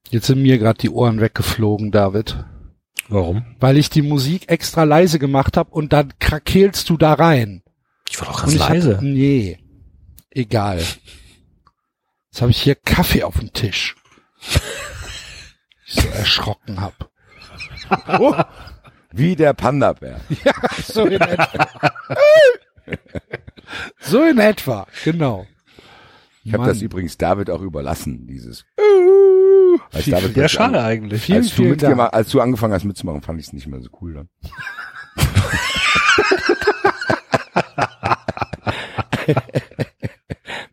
Jetzt sind mir gerade die Ohren weggeflogen, David. Warum? Weil ich die Musik extra leise gemacht habe und dann krakelst du da rein. Ich war doch ganz ich hab- leise. nee. Egal. Jetzt habe ich hier Kaffee auf dem Tisch. ich so erschrocken hab. Wie der Panda-Bär. So in etwa. so in etwa, genau. Ich habe das übrigens David auch überlassen, dieses. Als Viel- Ja, schade an- eigentlich. Vielen, als, du vielen Dank. als du angefangen hast mitzumachen, fand ich es nicht mehr so cool dann.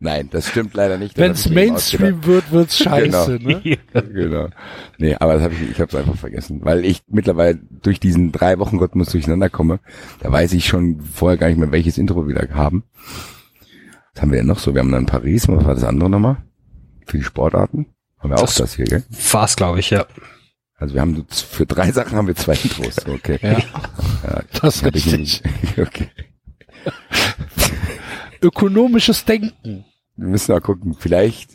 Nein, das stimmt leider nicht. Wenn hab es Mainstream wird, wird's scheiße, Genau. ne? Genau. Nee, aber das habe ich, ich habe es einfach vergessen, weil ich mittlerweile durch diesen drei Wochen Rhythmus durcheinander komme. Da weiß ich schon vorher gar nicht mehr, welches Intro wir da haben. Was haben wir denn noch so? Wir haben dann Paris, was war das andere nochmal? Für die Sportarten? Haben wir auch Das- hier, gell? War's, glaube ich, ja. Also wir haben für drei Sachen haben wir zwei Intros. Okay. Ja, Ja, das ist richtig. nicht- Okay. Ökonomisches Denken. Wir müssen mal gucken. Vielleicht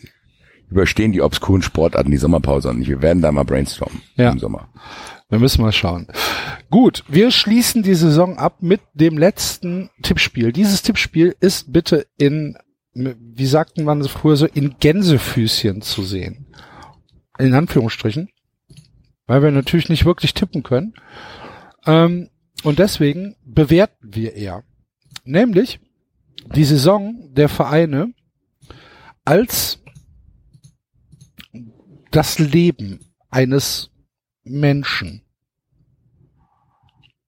überstehen die obskuren Sportarten die Sommerpause und nicht. Wir werden da mal brainstormen Ja. im Sommer. Wir müssen mal schauen. Gut, wir schließen die Saison ab mit dem letzten Tippspiel. Dieses Tippspiel ist bitte in, wie sagten man früher so, in Gänsefüßchen zu sehen. In Anführungsstrichen. Weil wir natürlich nicht wirklich tippen können. Ähm, und deswegen bewerten wir eher. Nämlich die Saison der Vereine als das Leben eines Menschen.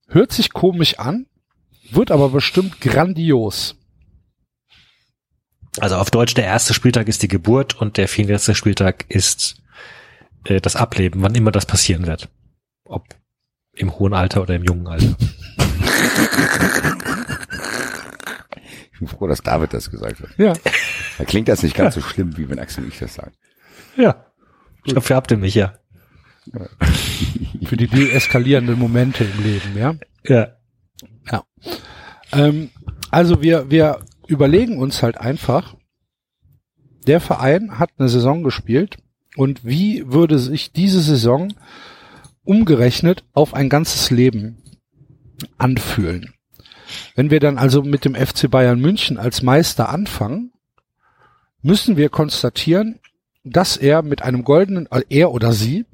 Hört sich komisch an, wird aber bestimmt grandios. Also auf Deutsch, der erste Spieltag ist die Geburt und der 34. Spieltag ist äh, das Ableben, wann immer das passieren wird. Ob im hohen Alter oder im jungen Alter. Ich bin froh, dass David das gesagt hat. Ja. Da klingt das nicht ganz so schlimm, wie wenn Axel und ich das sagen. Ja. Ich glaube, habt ihr mich ja. Für die deeskalierenden Momente im Leben, ja. Ja. Ähm, also wir, wir überlegen uns halt einfach, der Verein hat eine Saison gespielt und wie würde sich diese Saison umgerechnet auf ein ganzes Leben anfühlen? Wenn wir dann also mit dem FC Bayern München als Meister anfangen, müssen wir konstatieren, dass er mit einem goldenen, äh, er oder sie,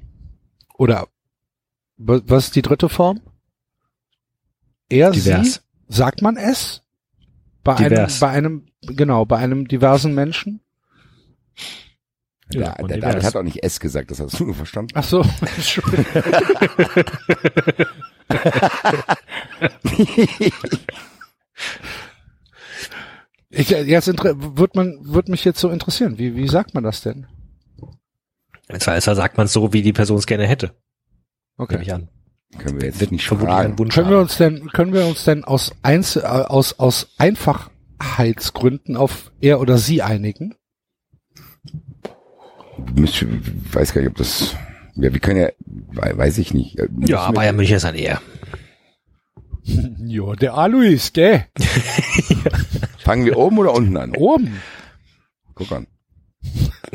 oder wa- was ist die dritte Form? Er, Divers. sie, sagt man es? Bei einem, bei einem, genau, bei einem diversen Menschen? Ja, der der. David hat auch nicht S gesagt, das hast du nur verstanden. Ach so. Ich, jetzt inter- wird man, wird mich jetzt so interessieren. Wie, wie sagt man das denn? Im Zweifelsfall sagt man es so, wie die Person es gerne hätte. Nehme Okay. ich an. Können wir jetzt Wird nicht fragen. Können wir uns denn, können wir uns denn aus Einzel, äh, aus, aus Einfachheitsgründen auf er oder sie einigen? Müsste, weiß gar nicht, ob das, ja, wir können ja, wei- weiß ich nicht. Äh, müssen Ja, Bayern München ist ein eher. Ja, der Alois, gell? Fangen wir oben oder unten an? Oben. Guck an.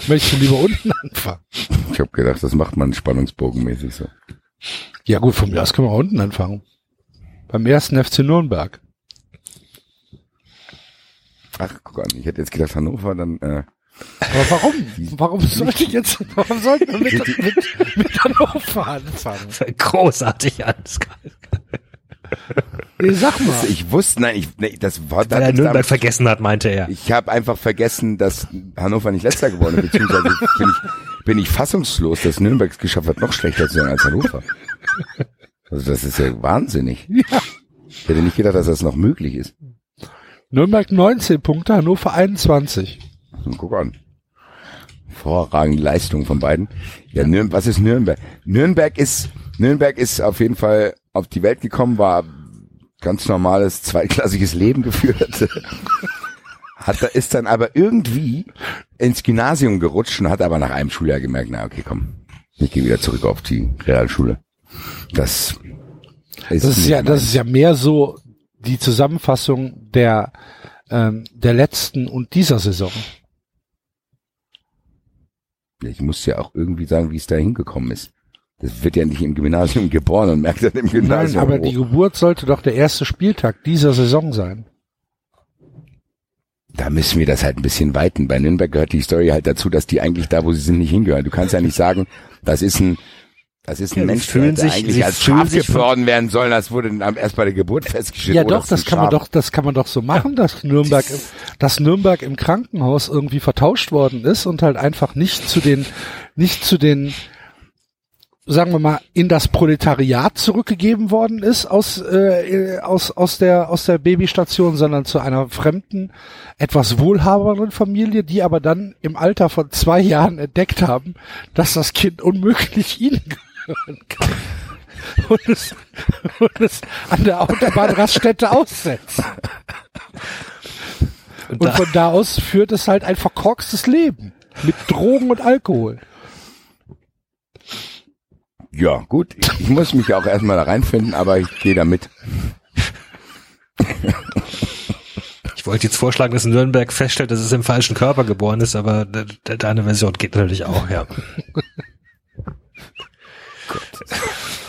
Möchtest du lieber unten anfangen? Ich habe gedacht, das macht man spannungsbogenmäßig so. Ja gut, von mir aus können wir unten anfangen. Beim ersten FC Nürnberg. Ach, guck an, ich hätte jetzt gedacht Hannover, dann, äh, Aber warum? Warum sollte ich jetzt, warum sollten wir mit, mit, mit Hannover anfangen? Großartig alles. Nee, sag mal. ich wusste, nein, ich, nee, das war Weil er Nürnberg vergessen hat, meinte er. Ich habe einfach vergessen, dass Hannover nicht letzter geworden ist, beziehungsweise bin ich, bin ich fassungslos, dass Nürnberg es geschafft hat, noch schlechter zu sein als Hannover. Also das ist ja wahnsinnig. Ich hätte nicht gedacht, dass das noch möglich ist. Nürnberg 19 Punkte, Hannover 21. Und guck an. Vorragende Leistung von beiden. Ja, Nürnberg, was ist Nürnberg? Nürnberg ist, Nürnberg ist auf jeden Fall auf die Welt gekommen, war ganz normales, zweitklassiges Leben geführt. Hat, ist dann aber irgendwie ins Gymnasium gerutscht und hat aber nach einem Schuljahr gemerkt, na okay, komm, ich gehe wieder zurück auf die Realschule. Das ist, Das ist ja, das meins. ist ja mehr so die Zusammenfassung der, ähm, der letzten und dieser Saison. Ich muss ja auch irgendwie sagen, wie es da hingekommen ist. Das wird ja nicht im Gymnasium geboren und merkt dann im Nein, Gymnasium. aber oh. die Geburt sollte doch der erste Spieltag dieser Saison sein. da müssen wir das halt ein bisschen weiten. Bei Nürnberg gehört die Story halt dazu, dass die eigentlich da, wo sie sind, nicht hingehören. Du kannst ja nicht sagen, das ist ein, das ist ein Ja, Mensch, fühlen der sich- eigentlich sie als Schaf geboren werden soll. Das wurde dann erst bei der Geburt festgestellt. Ja, oh, doch, das kann man Schaf. doch, das kann man doch so machen, dass Nürnberg, dass Nürnberg im Krankenhaus irgendwie vertauscht worden ist und halt einfach nicht zu den, nicht zu den, sagen wir mal, in das Proletariat zurückgegeben worden ist aus, äh, aus, aus der, aus der Babystation, sondern zu einer fremden, etwas wohlhabenderen Familie, die aber dann im Alter von zwei Jahren entdeckt haben, dass das Kind unmöglich ihnen gehören kann. Und es, und es an der Autobahnraststätte aussetzt. Und Und von da aus führt es halt ein verkorkstes Leben. Mit Drogen und Alkohol. Ja, gut. Ich, ich muss mich auch erstmal da reinfinden, aber ich gehe da mit. ich wollte jetzt vorschlagen, dass Nürnberg feststellt, dass es im falschen Körper geboren ist, aber de, de, deine Version geht natürlich auch, ja.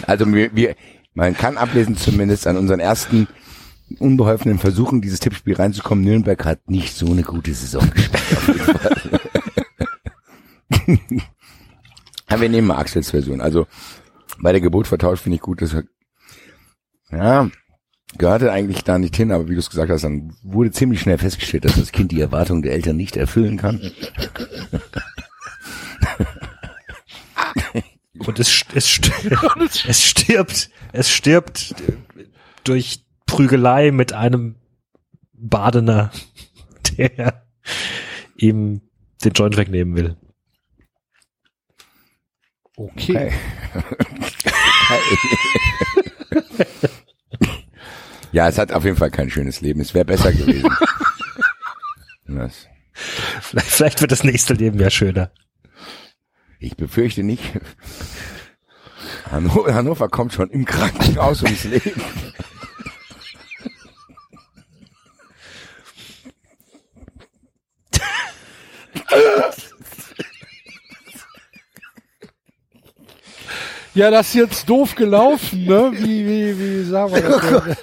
Also wir, wir, man kann ablesen zumindest an unseren ersten unbeholfenen Versuchen, dieses Tippspiel reinzukommen. Nürnberg hat nicht so eine gute Saison gespielt. Aber wir nehmen mal Axels Version. Also bei der Geburt vertauscht finde ich gut. Das ja, gehörte eigentlich da nicht hin, aber wie du es gesagt hast, dann wurde ziemlich schnell festgestellt, dass das Kind die Erwartungen der Eltern nicht erfüllen kann. Und es, es, st- es stirbt, es stirbt durch Prügelei mit einem Badener, der ihm den Joint wegnehmen will. Okay. ja, es hat auf jeden Fall kein schönes Leben. Es wäre besser gewesen. Das, Vielleicht, vielleicht wird das nächste Leben ja schöner. Ich befürchte nicht. Hannover, Hannover kommt schon im Krankenhaus ums Leben. Ja, das ist jetzt doof gelaufen, ne? Wie, wie, wie sagen wir das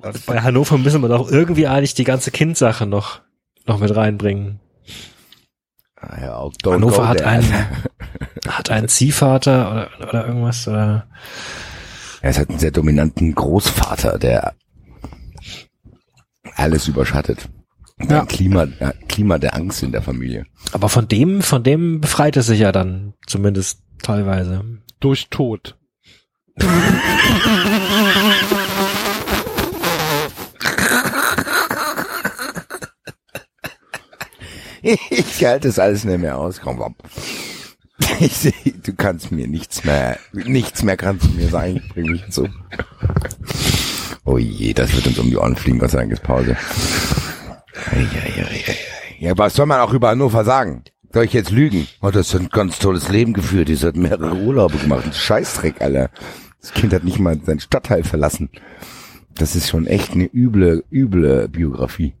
denn? Bei Hannover müssen wir doch irgendwie eigentlich die ganze Kindsache noch, noch mit reinbringen. Ah, ja, auch don't Hannover go hat there. einen, hat einen Ziehvater oder, oder irgendwas, oder? Ja, es hat einen sehr dominanten Großvater, der alles überschattet. Ja. Ein Klima, Klima der Angst in der Familie. Aber von dem, von dem befreit er sich ja dann zumindest teilweise. Durch Tod. ich halte das alles nicht mehr aus. Komm, komm. Ich seh, du kannst mir nichts mehr, nichts mehr kannst du mir sagen. Ich bring mich um. Oh je, das wird uns um die Ohren fliegen. Gott sei Dank ist Pause. Ja, was soll man auch über Hannover sagen? Soll ich jetzt lügen? Oh, das hat ein ganz tolles Leben geführt. Die hat mehrere Urlaube gemacht. Ein Scheißdreck, Alter. Das Kind hat nicht mal seinen Stadtteil verlassen. Das ist schon echt eine üble, üble Biografie.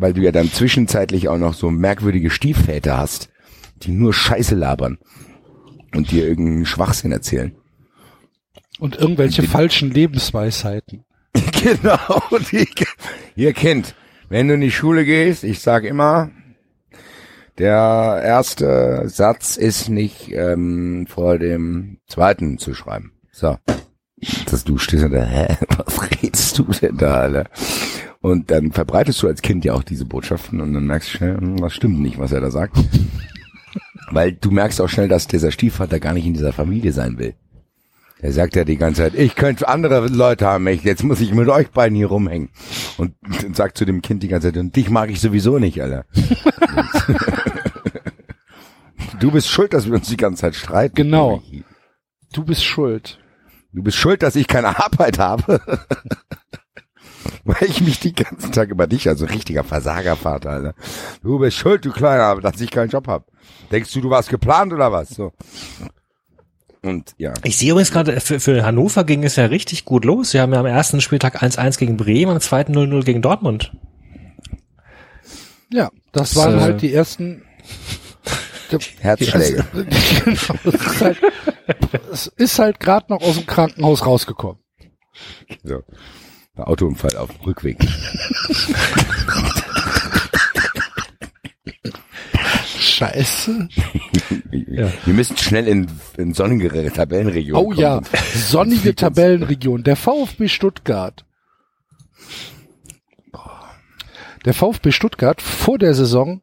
Weil du ja dann zwischenzeitlich auch noch so merkwürdige Stiefväter hast, die nur Scheiße labern und dir irgendeinen Schwachsinn erzählen. Und irgendwelche falschen Lebensweisheiten. genau. Die, ihr Kind, wenn du in die Schule gehst, ich sag immer, der erste Satz ist nicht ähm, vor dem zweiten zu schreiben. So. Dass du stehst da, hä, was redest du denn da, Alter? Und dann verbreitest du als Kind ja auch diese Botschaften und dann merkst du schnell, hm, was stimmt nicht, was er da sagt. Weil du merkst auch schnell, dass dieser Stiefvater gar nicht in dieser Familie sein will. Er sagt ja die ganze Zeit, ich könnte andere Leute haben, ich, jetzt muss ich mit euch beiden hier rumhängen. Und sagt zu dem Kind die ganze Zeit, und dich mag ich sowieso nicht, Alter. du bist schuld, dass wir uns die ganze Zeit streiten. Genau. Du bist schuld. Du bist schuld, dass ich keine Arbeit habe. Weil ich mich den ganzen Tag über dich, also richtiger Versagervater, Alter. Du bist schuld, du Kleiner, dass ich keinen Job hab. Denkst du, du warst geplant oder was? So. Und ja. Ich sehe übrigens gerade, für, für Hannover ging es ja richtig gut los. Sie haben ja am ersten Spieltag 1-1 gegen Bremen, am zweiten 0-0 gegen Dortmund. Ja, das, Das, waren äh, halt die ersten. Herzschläge. genau, es ist halt, es ist halt gerade noch aus dem Krankenhaus rausgekommen. So. Autounfall auf dem Rückweg. Scheiße. Wir müssen schnell in, in sonnigere Tabellenregionen Oh kommen. ja, sonnige Tabellenregion. Der VfB Stuttgart. Der VfB Stuttgart vor der Saison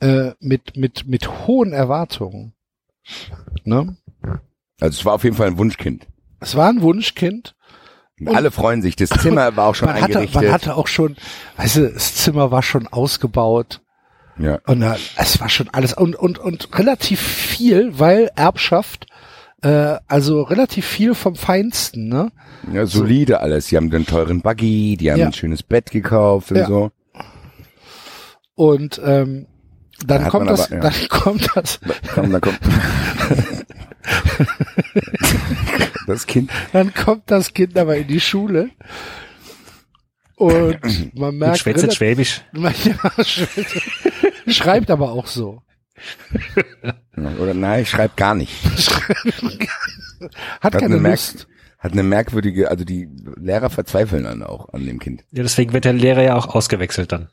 äh, mit mit mit hohen Erwartungen. Ne? Also es war auf jeden Fall ein Wunschkind. Es war ein Wunschkind. Und alle freuen sich. Das Zimmer war auch schon man hatte, eingerichtet. man hatte auch schon, weißt du, das Zimmer war schon ausgebaut. ja. Und äh, es war schon alles und und und relativ viel, weil Erbschaft, äh, also relativ viel vom Feinsten, ne? ja, solide alles. Die haben einen teuren Buggy, die haben Ja. ein schönes Bett gekauft und Ja. so. Und ähm, dann Da kommt das, aber- ja. dann kommt das, Komm, dann kommt. das Kind. dann kommt das Kind aber in die Schule und man merkt, Schwätze relativ- Schwäbisch. Ja, schreibt- schreibt aber auch so. Oder nein, ich schreib gar nicht. Hat Hat keine Lust. hat eine merkwürdige, also die Lehrer verzweifeln dann auch an dem Kind. Ja, deswegen wird der Lehrer ja auch ausgewechselt dann.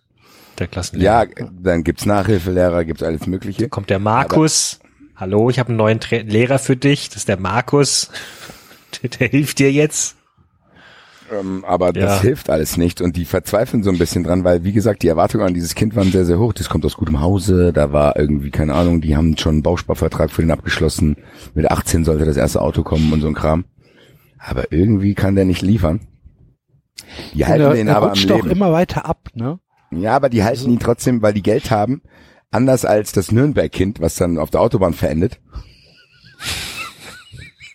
Der Klassenlehrer. Ja, dann gibt's Nachhilfelehrer, gibt's alles Mögliche. Kommt der Markus. Hallo, ich habe einen neuen Tra Lehrer für dich. Das ist der Markus. Der, der hilft dir jetzt. Ähm, aber das Ja. hilft alles nicht und die verzweifeln so ein bisschen dran, weil wie gesagt, die Erwartungen an dieses Kind waren sehr, sehr hoch. Das kommt aus gutem Hause, da war irgendwie, keine Ahnung, die haben schon einen Bausparvertrag für den abgeschlossen. Mit 18 sollte das erste Auto kommen und so ein Kram. Aber irgendwie kann der nicht liefern. Die halten er, den er aber am rutscht auch Leben. immer weiter ab, ne? Ja, aber die halten ihn trotzdem, weil die Geld haben. Anders als das Nürnberg-Kind, was dann auf der Autobahn verendet.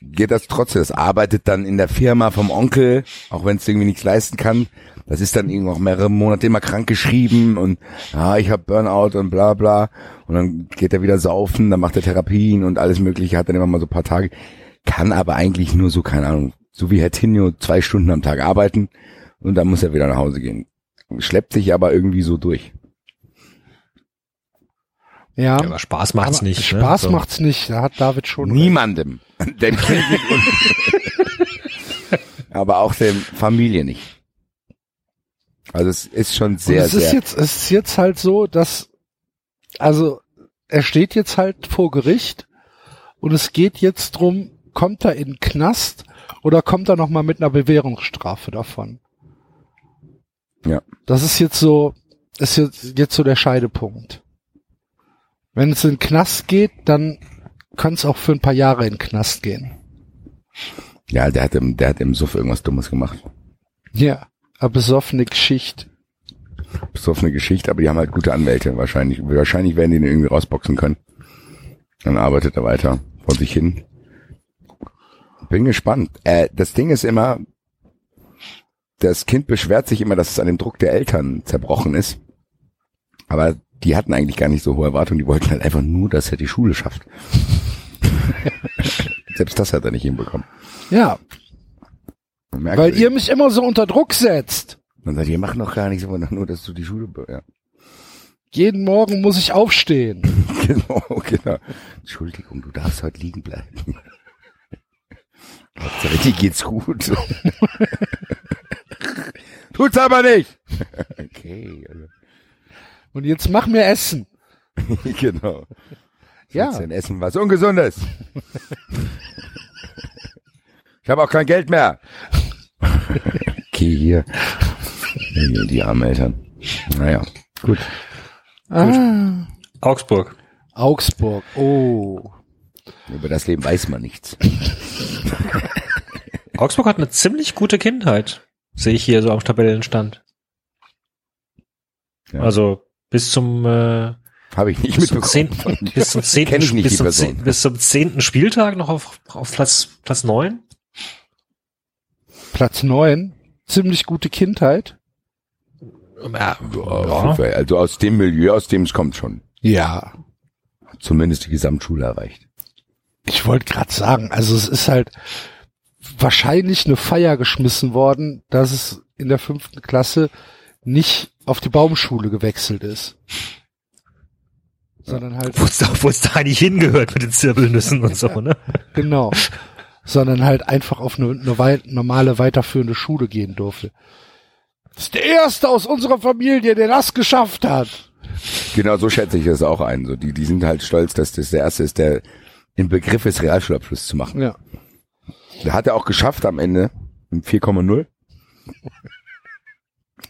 Geht das trotzdem. Das arbeitet dann in der Firma vom Onkel, auch wenn es irgendwie nichts leisten kann. Das ist dann irgendwie auch mehrere Monate immer krank geschrieben und ja, ich habe Burnout und bla bla. Und dann geht er wieder saufen, dann macht er Therapien und alles mögliche, hat dann immer mal so ein paar Tage. Kann aber eigentlich nur so, keine Ahnung, so wie Herr Tinio zwei Stunden am Tag arbeiten und dann muss er wieder nach Hause gehen. Schleppt sich aber irgendwie so durch. Ja. Ja, aber Spaß macht's aber nicht. Spaß ne? So. macht's nicht. Da hat David schon. Niemandem. Dem Kind und aber auch dem Familie nicht. Also es ist schon Und sehr, es ist sehr. jetzt, es ist jetzt halt so, dass, also, er steht jetzt halt vor Gericht und es geht jetzt drum, kommt er in den Knast oder kommt er nochmal mit einer Bewährungsstrafe davon? Ja. Das ist jetzt so, ist jetzt, jetzt so der Scheidepunkt. Wenn es in den Knast geht, dann kann es auch für ein paar Jahre in den Knast gehen. ja, der hat im, der hat im Suff irgendwas Dummes gemacht. Ja, eine besoffene Geschichte. besoffene Geschichte, aber die haben halt gute Anwälte wahrscheinlich. Wahrscheinlich werden die den irgendwie rausboxen können. Dann arbeitet er weiter vor sich hin. Bin gespannt. Äh, das Ding ist immer, das Kind beschwert sich immer, dass es an dem Druck der Eltern zerbrochen ist. Aber die hatten eigentlich gar nicht so hohe Erwartungen. Die wollten halt einfach nur, dass er die Schule schafft. Selbst das hat er nicht hinbekommen. Ja, weil ihr mich immer so unter Druck setzt. Man sagt, ihr macht noch gar nichts, aber nur, dass du die Schule, ja. Jeden Morgen muss ich aufstehen. Genau, genau. Entschuldigung, du darfst heute liegen bleiben. Hauptsache, dir geht's gut. Tut's aber nicht. okay, also, Und jetzt mach mir Essen. genau. Ja. Denn essen was Ungesundes? ich habe auch kein Geld mehr. okay, hier. Die armen Eltern. Naja, gut. Ah. Augsburg. Augsburg. Oh. Über das Leben weiß man nichts. Augsburg hat eine ziemlich gute Kindheit. Sehe ich hier so am Tabellenstand. Ja. Also bis zum äh, Habe ich nicht bis zum, mitbekommen. zehnten, bis zum zehnten nicht bis, die zum Person. zehnten, bis zum zehnten Spieltag noch auf, auf Platz Platz neun. Platz neun. Ziemlich gute Kindheit. Ja, Ja, Also aus dem Milieu, aus dem es kommt schon. Ja. Zumindest die Gesamtschule erreicht. Ich wollte gerade sagen, also es ist halt wahrscheinlich eine Feier geschmissen worden, dass es in der fünften Klasse nicht auf die Baumschule gewechselt ist. Sondern halt, Wo es da, wo es da eigentlich hingehört mit den Zirbelnüssen und so, ne? genau. Sondern halt einfach auf eine, eine wei normale weiterführende Schule gehen durfte. Das ist der erste aus unserer Familie, der das geschafft hat. Genau so schätze ich das auch ein. So, die, die sind halt stolz, dass das der erste ist, der im Begriff ist, Realschulabschluss zu machen. Ja. Der hat er auch geschafft am Ende. Im 4,0.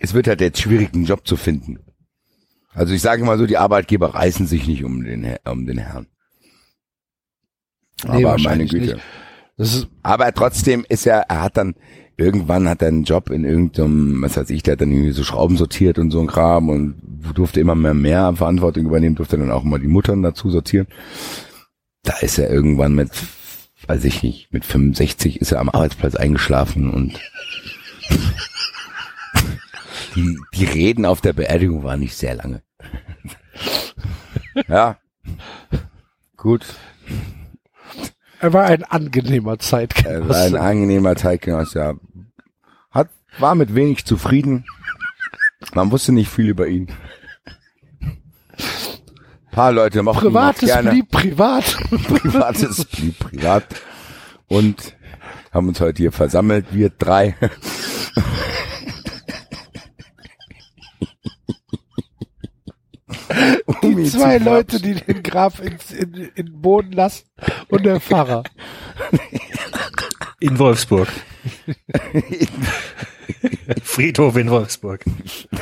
Es wird halt jetzt schwierig, einen Job zu finden. Also ich sage mal so, die Arbeitgeber reißen sich nicht um den, um den Herrn. Nee, Aber meine Güte. Aber trotzdem ist er, er hat dann, irgendwann hat er einen Job in irgendeinem, was weiß ich, der hat dann irgendwie so Schrauben sortiert und so ein Kram und durfte immer mehr, mehr Verantwortung übernehmen, durfte dann auch mal die Muttern dazu sortieren. Da ist er irgendwann mit, weiß ich nicht, mit 65 ist er am Arbeitsplatz eingeschlafen und die, die Reden auf der Beerdigung waren nicht sehr lange. ja. Gut. er war ein angenehmer Er war ein Zeitgenosse. angenehmer Zeitgenosse, ja. Hat, war mit wenig zufrieden. Man wusste nicht viel über ihn. Ein paar Leute mochten ihn Privates gerne. blieb privat. Privates blieb privat. Und haben uns heute hier versammelt, wir drei. Die ihn zwei Leute, die den Grab ins, in, in den Boden lassen und der Pfarrer. In Wolfsburg. Friedhof in Wolfsburg.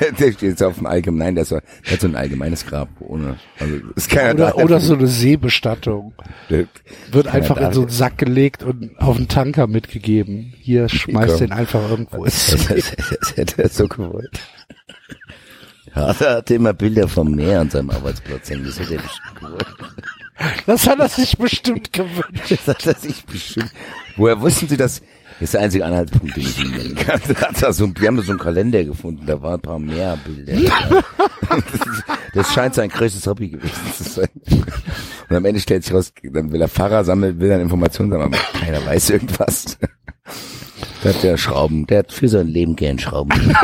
Der, der steht jetzt auf dem Allgemeinen, so, der hat so ein allgemeines Grab ohne, also ist keiner Oder, da. oder so eine Seebestattung. Der- Wird einfach da. in so einen Sack gelegt und auf den Tanker mitgegeben. Hier schmeißt Komm. den einfach irgendwo ins Das, See. das, das hätte er so gewollt. Ja, er hatte immer Bilder vom Meer an seinem Arbeitsplatz hängen. Das hätte er bestimmt gewollt. Das hat er sich bestimmt gewünscht. Das hat er sich bestimmt. Woher wussten Sie das? Das ist der einzige Anhaltspunkt, den ich Ihnen nennen kann. Hat er so, wir haben so einen Kalender gefunden, da waren ein paar mehr Bilder. Das, scheint sein größtes Hobby gewesen zu sein. Und am Ende stellt sich raus, dann will er Pfarrer sammeln, will dann Informationen sammeln, aber keiner weiß irgendwas. Da hat der Schrauben, der hat Für sein Leben gern Schrauben.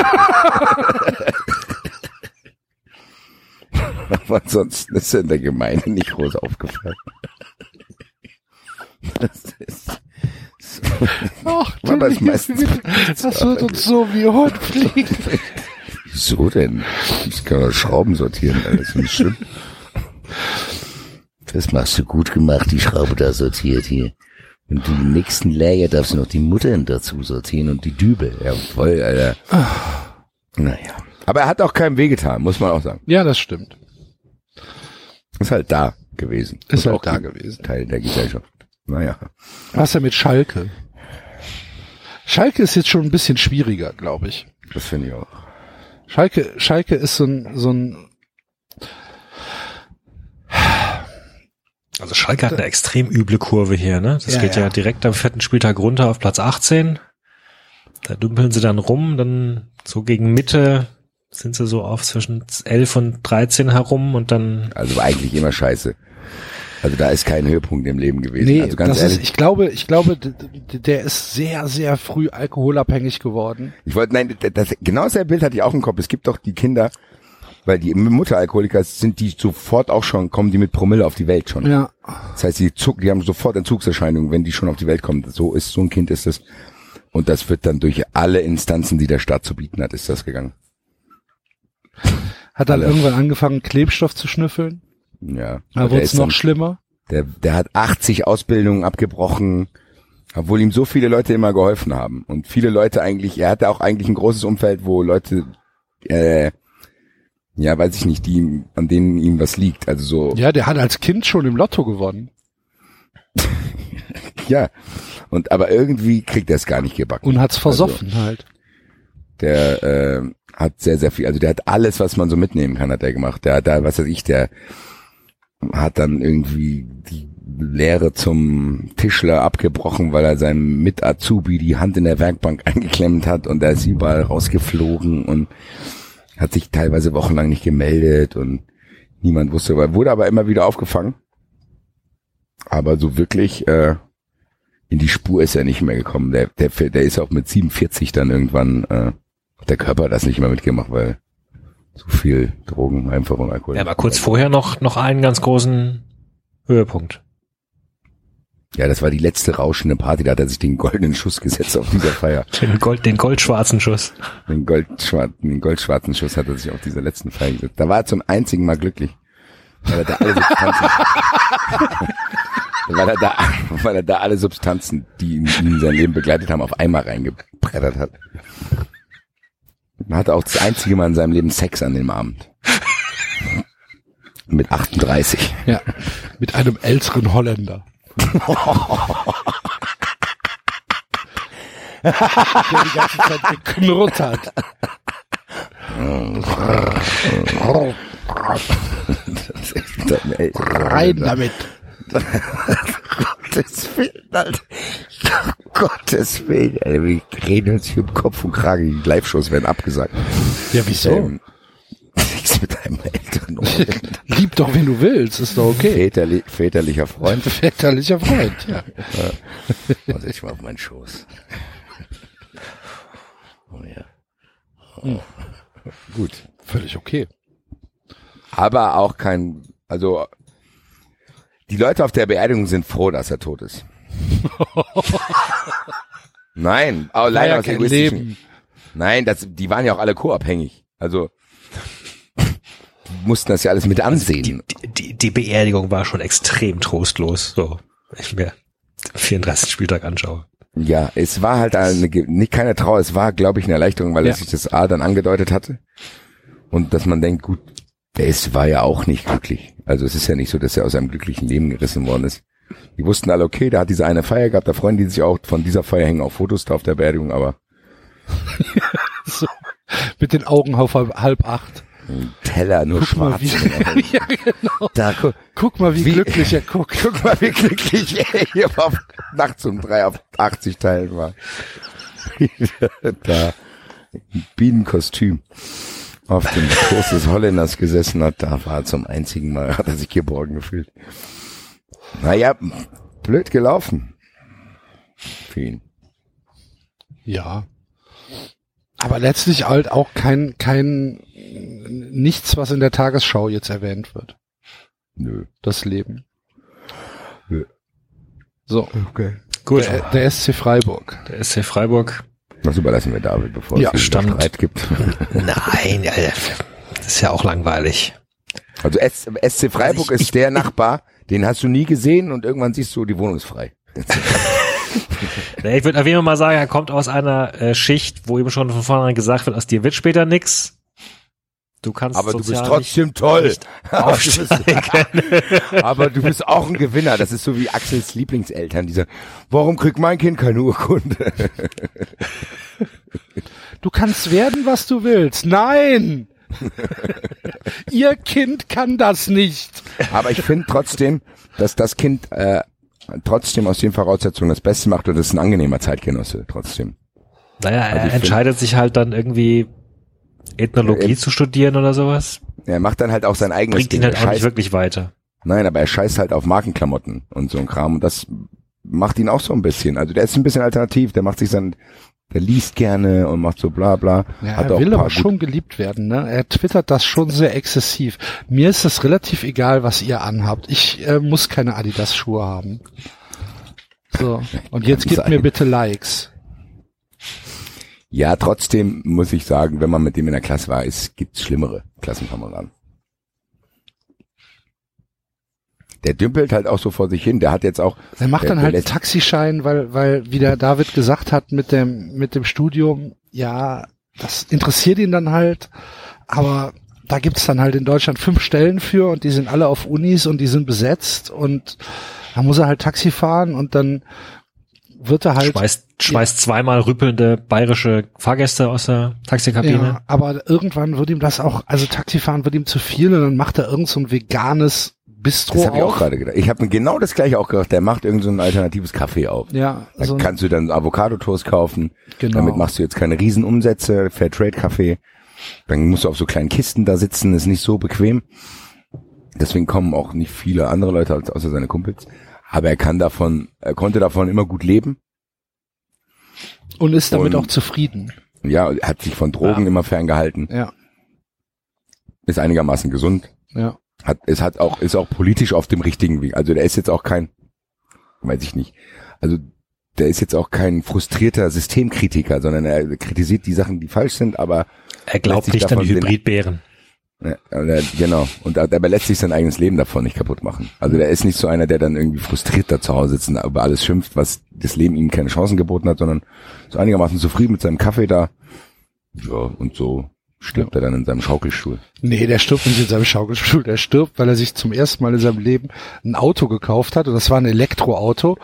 Aber ansonsten ist er in der Gemeinde nicht groß aufgefallen. Das ist, Ach, Aber du es meistens- das wird uns so wie Hund fliegen. wieso denn? Ich kann doch Schrauben sortieren, das ist nicht schlimm. Das machst du gut gemacht, die Schraube da sortiert hier. Und im nächsten Layer darfst du noch die Muttern dazu sortieren und die Dübel. Ja, voll, Alter. Naja. Aber er hat auch keinem wehgetan, muss man auch sagen. Ja, das stimmt. Ist halt da gewesen. Ist halt auch da gewesen. Teil der Gesellschaft. Naja. Was ja mit Schalke? Schalke ist jetzt schon ein bisschen schwieriger, glaube ich. Das finde ich auch. Schalke, Schalke ist so ein, so ein, Also Schalke hat eine extrem üble Kurve hier, ne? Das Ja, geht ja. ja. direkt am vierten Spieltag runter auf Platz 18. Da dümpeln sie dann rum, dann so gegen Mitte sind sie so auf zwischen 11 und 13 herum und dann Also eigentlich immer scheiße. Also da ist kein Höhepunkt im Leben gewesen. nee, also ganz das ehrlich, ist, ich glaube, ich glaube, der ist sehr, sehr früh alkoholabhängig geworden. ich wollte, nein, das, das, genau das Bild hatte ich auch im Kopf. Es gibt doch die Kinder, weil die Mutteralkoholiker sind, die sofort auch schon, kommen die mit Promille auf die Welt schon. Ja. Das heißt, die, zuck, die haben sofort Entzugserscheinungen, wenn die schon auf die Welt kommen. So ist, so ein Kind ist es. Und das wird dann durch alle Instanzen, die der Staat zu bieten hat, ist das gegangen. Hat dann Alle. irgendwann angefangen, Klebstoff zu schnüffeln. Ja. Da wurde der es ist noch schlimmer. Der, der hat 80 Ausbildungen abgebrochen, obwohl ihm so viele Leute immer geholfen haben. Und viele Leute eigentlich, er hatte auch eigentlich ein großes Umfeld, wo Leute, äh, ja, weiß ich nicht, die, an denen ihm was liegt. Also so, Ja, der hat als Kind schon im Lotto gewonnen. ja. Und aber irgendwie kriegt er es gar nicht gebacken. Und hat's versoffen halt. Der äh, hat sehr, sehr viel, also der hat alles, was man so mitnehmen kann, hat er gemacht. Der hat da, was weiß ich, der hat dann irgendwie die Lehre zum Tischler abgebrochen, weil er seinem Mit-Azubi die Hand in der Werkbank eingeklemmt hat und er ist überall rausgeflogen und hat sich teilweise wochenlang nicht gemeldet und niemand wusste, wurde aber immer wieder aufgefangen. Aber so wirklich äh, in die Spur ist er nicht mehr gekommen. Der, der, der ist auch mit 47 dann irgendwann, äh, der Körper hat das nicht mehr mitgemacht, weil zu viel Drogen, einfach und Alkohol. ja, aber kurz vorher noch noch einen ganz großen Höhepunkt. Ja, das war die letzte rauschende Party, da hat er sich den goldenen Schuss gesetzt auf dieser Feier. Den Gold den goldschwarzen Schuss. Den, goldschwarzen, den goldschwarzen Schuss hat er sich auf dieser letzten Feier gesetzt. Da war er zum einzigen Mal glücklich. Weil er da alle Substanzen, weil er da, weil er da alle Substanzen, die ihn ihn sein Leben begleitet haben, auf einmal reingebrettert hat. Man hatte auch das einzige Mal in seinem Leben Sex an dem Abend. Mit 38. Ja. Mit einem älteren Holländer. der die ganze Zeit geknurrt hat. Rein damit. Gottes Willen, Alter. Gottes Willen, Alter. Wir reden uns hier im Kopf und Kragen. Die Live-Shows werden abgesagt. Ja, wieso? Ähm, Sex mit einem älteren. Lieb doch, wenn du willst, ist doch okay. Väterli väterlicher Freund. Väterlicher Freund, ja. Warte ich mal auf meinen Schoß. Oh ja. Gut. Völlig okay. Aber auch kein, also, die Leute auf der Beerdigung sind froh, dass er tot ist. Nein, aber leider ja aus kein egoistischen- Leben. Nein, das, die waren ja auch alle co-abhängig. Also, mussten das ja alles mit ansehen. Die, die, die Beerdigung war schon extrem trostlos. So, wenn ich mir den 34. Spieltag anschaue. Ja, es war halt eine, nicht keine Trauer, es war, glaube ich, eine Erleichterung, weil Ja. er sich das A dann angedeutet hatte. Und dass man denkt, gut, der ist, war ja auch nicht glücklich. Also es ist ja nicht so, dass er aus einem glücklichen Leben gerissen worden ist. Die wussten alle, okay, der hat diese eine Feier gehabt, da freuen die sich auch, von dieser Feier hängen auch Fotos da auf der Beerdigung, aber So. Mit den Augen auf halb, acht. ein Teller nur Guck mal, schwarz. wie, ja, genau. da, guck, Guck mal, wie, Wie- glücklich er guckt. guck mal, wie glücklich er hier auf, nachts um drei auf 80 Teilen war. da Bienenkostüm auf dem Schoß des Holländers gesessen hat, da war er zum einzigen Mal, hat er sich geborgen gefühlt. Naja, blöd gelaufen. Für ihn. Ja. Aber letztlich halt auch kein, kein, nichts, was in der Tagesschau jetzt erwähnt wird. Nö. Das Leben. Nö. So. Okay. Gut, Der, der SC Freiburg. der SC Freiburg. Das überlassen wir David, bevor Ja, es Stand. Streit gibt. Nein, Alter, das ist ja auch langweilig. Also SC Freiburg Also ich- ist der Nachbar, den hast du nie gesehen und irgendwann siehst du, die Wohnung ist frei. Ich würde auf jeden Fall mal sagen, er kommt aus einer äh, Schicht, wo ihm schon von vornherein gesagt wird, aus dir wird später nix. Du kannst Aber du bist trotzdem toll. nicht. Aber du bist auch ein Gewinner. Das ist so wie Axels Lieblingseltern, die sagen, warum kriegt mein Kind keine Urkunde? du kannst werden, was du willst. Nein! Ihr Kind kann das nicht. Aber ich finde trotzdem, dass das Kind äh, trotzdem aus den Voraussetzungen das Beste macht und das ist ein angenehmer Zeitgenosse trotzdem. Naja, Also er entscheidet sich halt dann irgendwie Ethnologie Ja, zu studieren oder sowas. Er macht dann halt auch sein eigenes Bringt ihn Ding. halt auch nicht wirklich weiter. Nein, aber er scheißt halt auf Markenklamotten und so ein Kram und das macht ihn auch so ein bisschen. Also der ist ein bisschen alternativ, der macht sich sein, der liest gerne und macht so bla bla. Ja, Hat er auch will ein paar aber schon geliebt werden, ne? Er twittert das schon sehr exzessiv. Mir ist es relativ egal, was ihr anhabt. Ich äh, muss keine Adidas-Schuhe haben. So, und jetzt gebt sein. mir bitte Likes. Ja, trotzdem muss ich sagen, wenn man mit dem in der Klasse war, es gibt schlimmere Klassenkameraden. Der dümpelt halt auch so vor sich hin. Der hat jetzt auch. Er macht der, dann der halt lässt- Taxischein, weil, weil, wie der David gesagt hat, mit dem, mit dem Studium, ja, das interessiert ihn dann halt, aber da gibt's dann halt in Deutschland fünf Stellen für und die sind alle auf Unis und die sind besetzt und da muss er halt Taxi fahren und dann wird er halt. schmeißt, schmeißt zweimal rüppelnde bayerische Fahrgäste aus der Taxikabine. Ja, aber irgendwann wird ihm das auch, also Taxifahren wird ihm zu viel und dann macht er irgend so ein veganes Bistro Das habe ich auch gerade gedacht. Ich habe mir genau das gleiche auch gedacht. Der macht irgend so ein alternatives Café auf. ja, Da so kannst du dann Avocado-Toast kaufen. genau. Damit machst du jetzt keine Riesenumsätze. Fairtrade-Kaffee. Dann musst du auf so kleinen Kisten da sitzen. Ist nicht so bequem. Deswegen kommen auch nicht viele andere Leute als außer seine Kumpels. Aber er kann davon, er konnte davon immer gut leben. und ist damit und- auch zufrieden. Ja, hat sich von Drogen Ja. immer ferngehalten. Ja, Ist einigermaßen gesund. ja. Hat, es hat auch, ist auch politisch auf dem richtigen Weg. Also der ist jetzt auch kein, weiß ich nicht. Also der ist jetzt auch kein frustrierter Systemkritiker, sondern er kritisiert die Sachen, die falsch sind, aber Er glaubt nicht an die Hybridbären. Ja, genau. Und da- dabei lässt sich sein eigenes Leben davon nicht kaputt machen. Also der ist nicht so einer, der dann irgendwie frustriert da zu Hause sitzt und über alles schimpft, was das Leben ihm keine Chancen geboten hat, sondern so einigermaßen zufrieden mit seinem Kaffee da. Ja, und so stirbt er dann in seinem Schaukelstuhl. Nee, der stirbt nicht in seinem Schaukelstuhl. Der stirbt, weil er sich zum ersten Mal in seinem Leben ein Auto gekauft hat. Und das war ein Elektroauto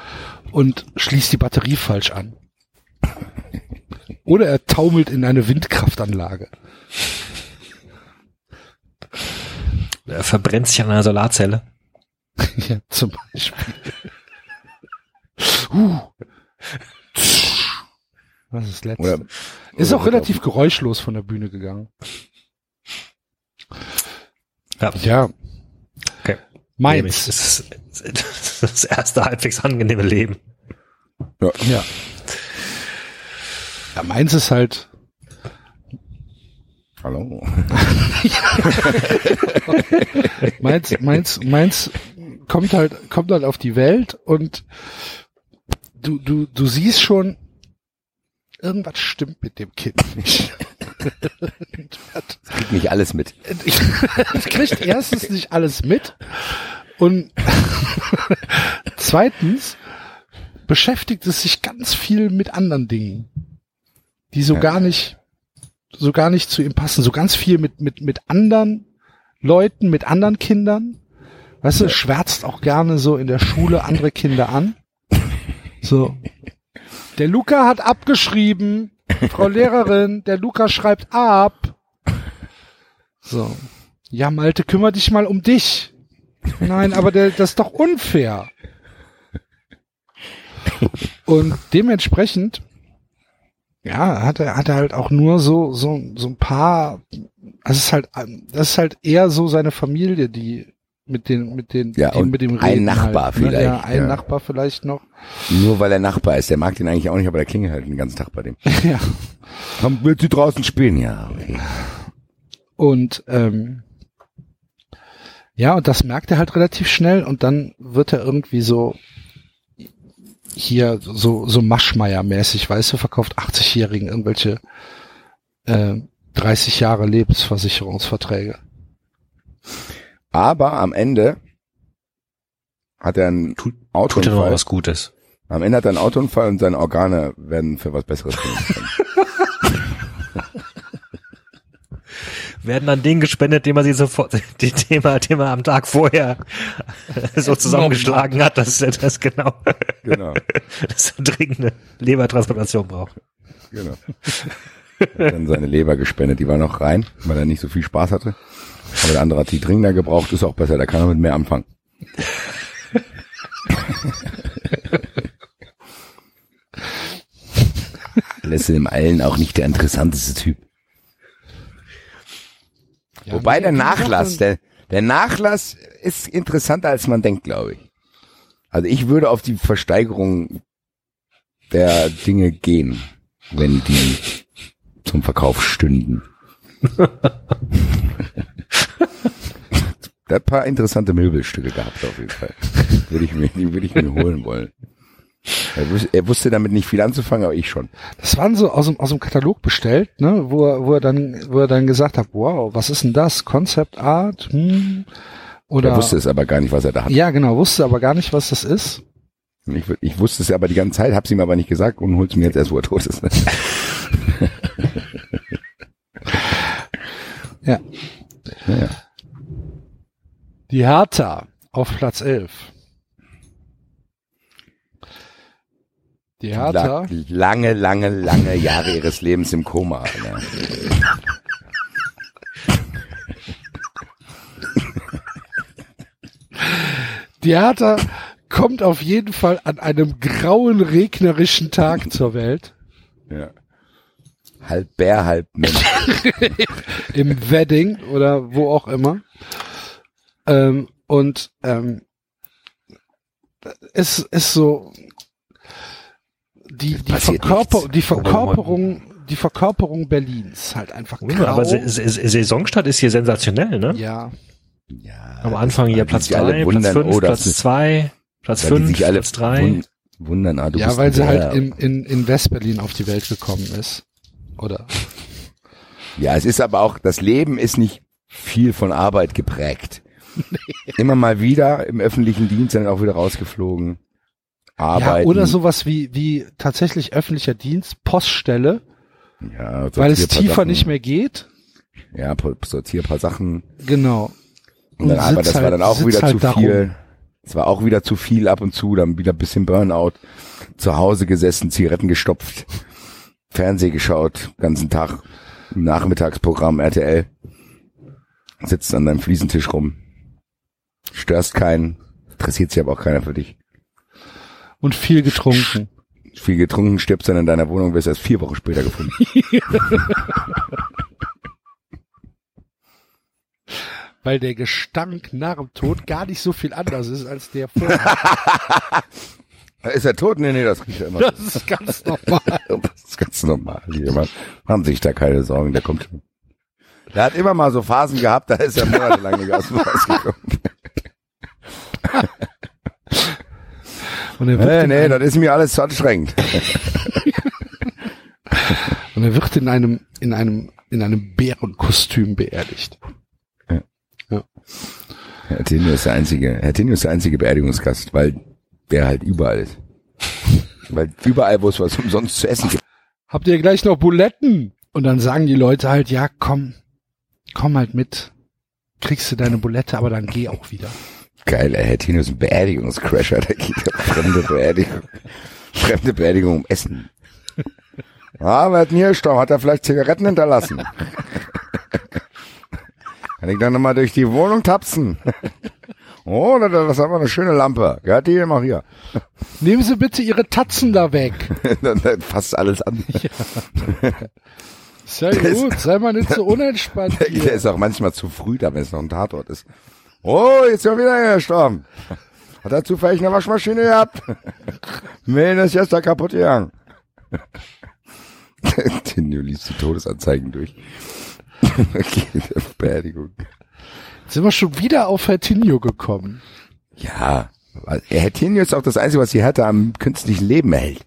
und schließt die Batterie falsch an. Oder er taumelt in eine Windkraftanlage. Er verbrennt sich an einer Solarzelle. Ja, zum Beispiel. Uh. Was ist das Oder, letzte? Ist oder auch relativ geräuschlos von der Bühne gegangen. Ja. Ja. Okay. Mainz. Das ist das erste halbwegs angenehme Leben. Ja. Ja, Mainz ist halt, Hallo. Mainz, Mainz, Mainz kommt halt, kommt halt auf die Welt und du, du, du siehst schon, irgendwas stimmt mit dem Kind nicht. Kriegt nicht alles mit. Es kriegt erstens nicht alles mit und zweitens beschäftigt es sich ganz viel mit anderen Dingen, die so Ja. gar nicht, so gar nicht zu ihm passen, so ganz viel mit, mit, mit anderen Leuten, mit anderen Kindern. Weißt du, schwärzt auch gerne so in der Schule andere Kinder an. So. Der Luca hat abgeschrieben. Frau Lehrerin, der Luca schreibt ab. So. Ja, Malte, kümmere dich mal um dich. Nein, aber der, das ist doch unfair. Und dementsprechend, ja, hat er, hat er halt auch nur so, so, so ein paar, das ist halt, das ist halt eher so seine Familie, die mit den, mit den, Ja, die und mit dem ein reden Nachbar halt, ne? vielleicht, Ja, ein ja. Nachbar vielleicht noch. Nur weil er Nachbar ist. Der mag den eigentlich auch nicht, aber der klingelt halt den ganzen Tag bei dem. Ja. Komm, willst du draußen spielen? Ja, okay. Und ähm, ja, und das merkt er halt relativ schnell und dann wird er irgendwie so hier so so Maschmeier-mäßig, weißt du, verkauft 80-Jährigen irgendwelche äh, 30 Jahre Lebensversicherungsverträge. Aber am Ende hat er einen Tut ja noch Autounfall. was Gutes. Am Ende hat er einen Autounfall und seine Organe werden für was Besseres benutzt. Werden an den gespendet, den man sie sofort, die Thema, man am Tag vorher so zusammengeschlagen hat, dass er das genau, genau, dass er dringend eine Lebertransplantation braucht. genau. Hat dann seine Leber gespendet. Die war noch rein, weil er nicht so viel Spaß hatte. Aber der andere hat die dringender gebraucht, ist auch besser, da kann er mit mehr anfangen. Lässt im Allen auch nicht der interessanteste Typ. Ja, Wobei der Nachlass, der, der Nachlass ist interessanter als man denkt, glaube ich. Also ich würde auf die Versteigerung der Dinge gehen, wenn die zum Verkauf stünden. Hat ein paar interessante Möbelstücke gehabt auf jeden Fall. Würde ich mir, die würde ich mir holen wollen. Er, wus er wusste damit nicht viel anzufangen, aber ich schon. Das waren so aus dem, aus dem Katalog bestellt, ne, wo er, wo er dann, wo er dann gesagt hat, wow, was ist denn das? Concept Art? Hm. Oder Er wusste es aber gar nicht, was er da hat. ja, genau, wusste aber gar nicht, was das ist. Ich, ich wusste es aber die ganze Zeit, hab's ihm aber nicht gesagt und hol's mir jetzt erst, wo er tot ist. Ja. Naja. Die Hertha auf Platz 11. Die Hertha, Lag lange, lange, lange Jahre ihres Lebens im Koma. Die Hertha kommt auf jeden Fall an einem grauen, regnerischen Tag zur Welt. Ja. Halb Bär, halb Mensch. im Wedding oder wo auch immer. Ähm, und ähm, es ist so die, die, Verkörper, nichts. die Verkörperung, die Verkörperung Berlins halt einfach grau. Aber Saisonstart ist hier sensationell, ne? ja, Ja, Am Anfang hier Platz sich alle drei, Platz wundern, fünf, oh, das Platz ist- zwei, Platz weil die fünf, sich alle Platz drei. wun- wundern, ah, du ja, bist weil sie halt in, in, in Westberlin auf die Welt gekommen ist. Oder? Ja, es ist aber auch, das Leben ist nicht viel von Arbeit geprägt. Immer mal wieder im öffentlichen Dienst dann auch wieder rausgeflogen. Arbeiten. Ja, oder sowas wie, wie tatsächlich öffentlicher Dienst, Poststelle, Ja, weil es tiefer Sachen. nicht mehr geht. Ja, po- sortier ein paar Sachen. Genau. Und dann, Und aber das war dann halt- auch wieder halt zu darum. viel. Es war auch wieder zu viel ab und zu, dann wieder ein bisschen Burnout. Zu Hause gesessen, Zigaretten gestopft, Fernseh geschaut, ganzen Tag, Nachmittagsprogramm RTL. Sitzt an deinem Fliesentisch rum. Störst keinen, interessiert sich aber auch keiner für dich. Und viel getrunken. Viel getrunken, stirbst dann in deiner Wohnung, wirst erst vier Wochen später gefunden. Weil der Gestank nach dem Tod gar nicht so viel anders ist als der vorher. Ist er tot? Nee, nee, das riecht ja immer. Das ist ganz normal. Das ist ganz normal. Man, machen sich da keine Sorgen, der kommt schon. Der hat immer mal so Phasen gehabt, da ist er monatelang nicht aus dem Haus gekommen. Und er Nee, nee, das ist mir alles zu anstrengend. und er wird in einem, in einem, in einem Bärenkostüm beerdigt. Herr Tinio ist der einzige, Herr Tinio ist der einzige Beerdigungsgast, weil der halt überall ist. Weil überall, wo es was umsonst zu essen gibt. Habt ihr gleich noch Buletten? Und dann sagen die Leute halt, ja, komm, komm halt mit. Kriegst du deine Bulette, aber dann geh auch wieder. Geil, ey, Herr Tino ist ein Beerdigungscrasher, der geht auf fremde Beerdigung, fremde Beerdigung um Essen. Ah, wer hat hier gestorben? Hat er vielleicht Zigaretten hinterlassen? Kann ich dann nochmal durch die Wohnung tapsen? Oh, das, das ist aber eine schöne Lampe. Gehört die immer hier? Nehmen Sie bitte Ihre Tatzen da weg. dann, dann passt alles an. Sehr gut, sei mal nicht so unentspannt Der hier. ist auch manchmal zu früh da, wenn es noch ein Tatort ist. Oh, jetzt ist er wieder gestorben. Hat er zufällig eine Waschmaschine gehabt? Mir ist jetzt da kaputt gegangen. Tinio liest die Todesanzeigen durch. okay, Beerdigung. Sind wir schon wieder auf Herr Tinio gekommen? Ja, Herr Tinio ist auch das Einzige, was die Härte am künstlichen Leben erhält.